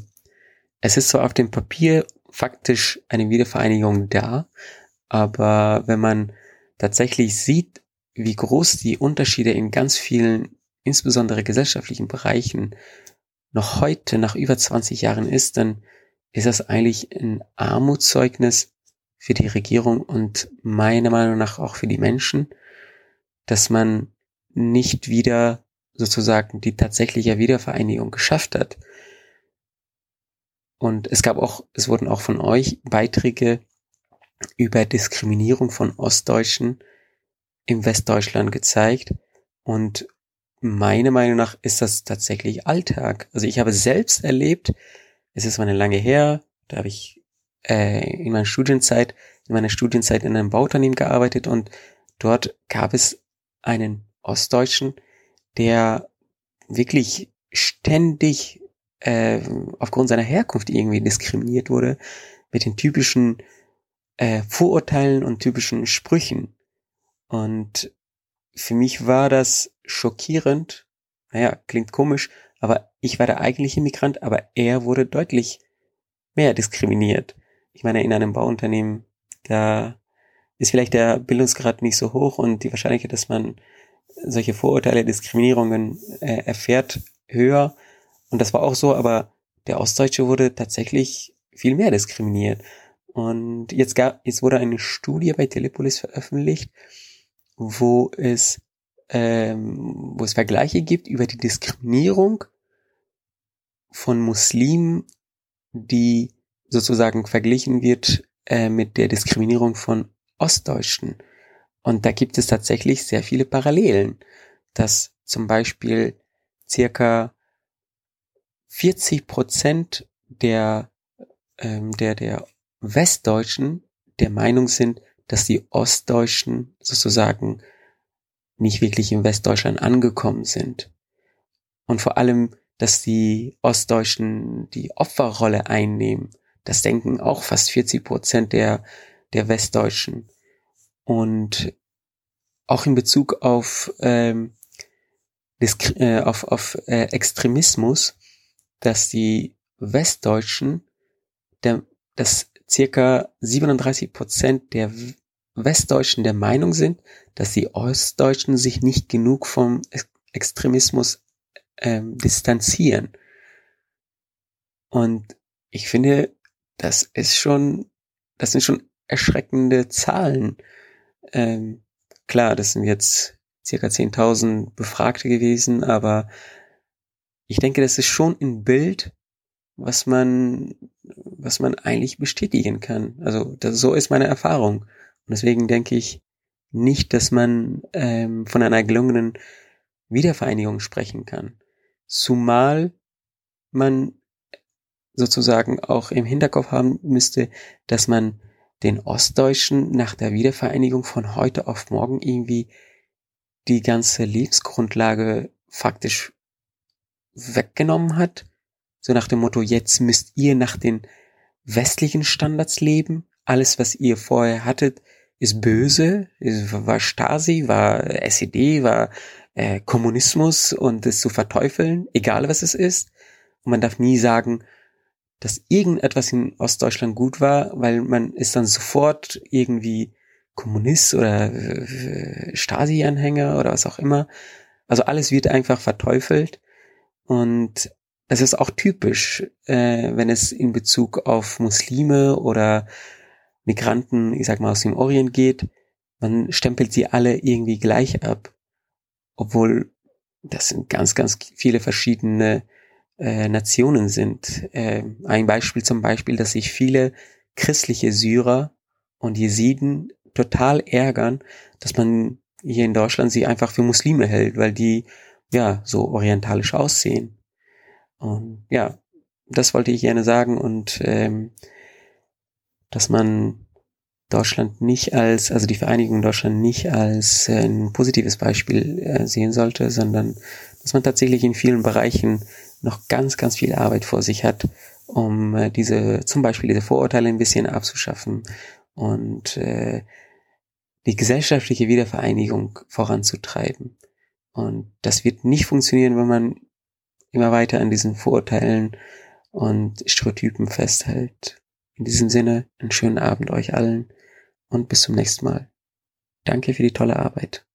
Es ist zwar auf dem Papier faktisch eine Wiedervereinigung da, aber wenn man tatsächlich sieht, wie groß die Unterschiede in ganz vielen insbesondere gesellschaftlichen Bereichen noch heute nach über 20 Jahren ist, dann ist das eigentlich ein Armutszeugnis für die Regierung und meiner Meinung nach auch für die Menschen, dass man nicht wieder sozusagen die tatsächliche Wiedervereinigung geschafft hat. Und es gab auch, es wurden auch von euch Beiträge über Diskriminierung von Ostdeutschen im Westdeutschland gezeigt. Und meiner Meinung nach ist das tatsächlich Alltag. Also ich habe selbst erlebt, es ist mal eine lange her, da habe ich äh, in meiner Studienzeit, in meiner Studienzeit in einem Bauunternehmen gearbeitet und dort gab es einen Ostdeutschen, der wirklich ständig äh, aufgrund seiner Herkunft irgendwie diskriminiert wurde mit den typischen äh, Vorurteilen und typischen Sprüchen. Und für mich war das schockierend. Naja, klingt komisch, aber ich war der eigentliche Migrant, aber er wurde deutlich mehr diskriminiert. Ich meine, in einem Bauunternehmen, da ist vielleicht der Bildungsgrad nicht so hoch und die Wahrscheinlichkeit, dass man solche Vorurteile, Diskriminierungen äh, erfährt, höher. Und das war auch so, aber der Ostdeutsche wurde tatsächlich viel mehr diskriminiert. Und jetzt gab, jetzt wurde eine Studie bei Telepolis veröffentlicht, wo es, ähm, wo es Vergleiche gibt über die Diskriminierung von Muslimen, die sozusagen verglichen wird äh, mit der Diskriminierung von Ostdeutschen. Und da gibt es tatsächlich sehr viele Parallelen, dass zum Beispiel circa 40 Prozent der, ähm, der, der Westdeutschen der Meinung sind, dass die Ostdeutschen sozusagen nicht wirklich in Westdeutschland angekommen sind. Und vor allem, dass die Ostdeutschen die Opferrolle einnehmen. Das denken auch fast 40 Prozent der, der Westdeutschen. Und auch in Bezug auf, ähm, äh, auf, auf äh, Extremismus, dass die Westdeutschen, der, dass circa 37 Prozent der Westdeutschen der Meinung sind, dass die Ostdeutschen sich nicht genug vom Extremismus ähm, distanzieren. Und ich finde, das ist schon, das sind schon erschreckende Zahlen. Ähm, klar, das sind jetzt circa 10.000 Befragte gewesen, aber ich denke, das ist schon ein Bild, was man, was man eigentlich bestätigen kann. Also das, so ist meine Erfahrung. Und deswegen denke ich nicht, dass man ähm, von einer gelungenen Wiedervereinigung sprechen kann. Zumal man sozusagen auch im Hinterkopf haben müsste, dass man den Ostdeutschen nach der Wiedervereinigung von heute auf morgen irgendwie die ganze Lebensgrundlage faktisch weggenommen hat. So nach dem Motto, jetzt müsst ihr nach den westlichen Standards leben. Alles, was ihr vorher hattet, ist böse, war Stasi, war SED, war äh, Kommunismus und es zu verteufeln, egal was es ist. Und man darf nie sagen, dass irgendetwas in Ostdeutschland gut war, weil man ist dann sofort irgendwie Kommunist oder äh, Stasi-Anhänger oder was auch immer. Also alles wird einfach verteufelt und das ist auch typisch, äh, wenn es in Bezug auf Muslime oder Migranten, ich sag mal, aus dem Orient geht. Man stempelt sie alle irgendwie gleich ab, obwohl das sind ganz, ganz viele verschiedene äh, Nationen sind. Äh, ein Beispiel zum Beispiel, dass sich viele christliche Syrer und Jesiden total ärgern, dass man hier in Deutschland sie einfach für Muslime hält, weil die ja so orientalisch aussehen. Und ja, das wollte ich gerne sagen und ähm, dass man Deutschland nicht als, also die Vereinigung Deutschland nicht als äh, ein positives Beispiel äh, sehen sollte, sondern dass man tatsächlich in vielen Bereichen noch ganz, ganz viel Arbeit vor sich hat, um äh, diese, zum Beispiel diese Vorurteile ein bisschen abzuschaffen und äh, die gesellschaftliche Wiedervereinigung voranzutreiben. Und das wird nicht funktionieren, wenn man immer weiter an diesen Vorurteilen und Stereotypen festhält. In diesem Sinne, einen schönen Abend euch allen und bis zum nächsten Mal. Danke für die tolle Arbeit.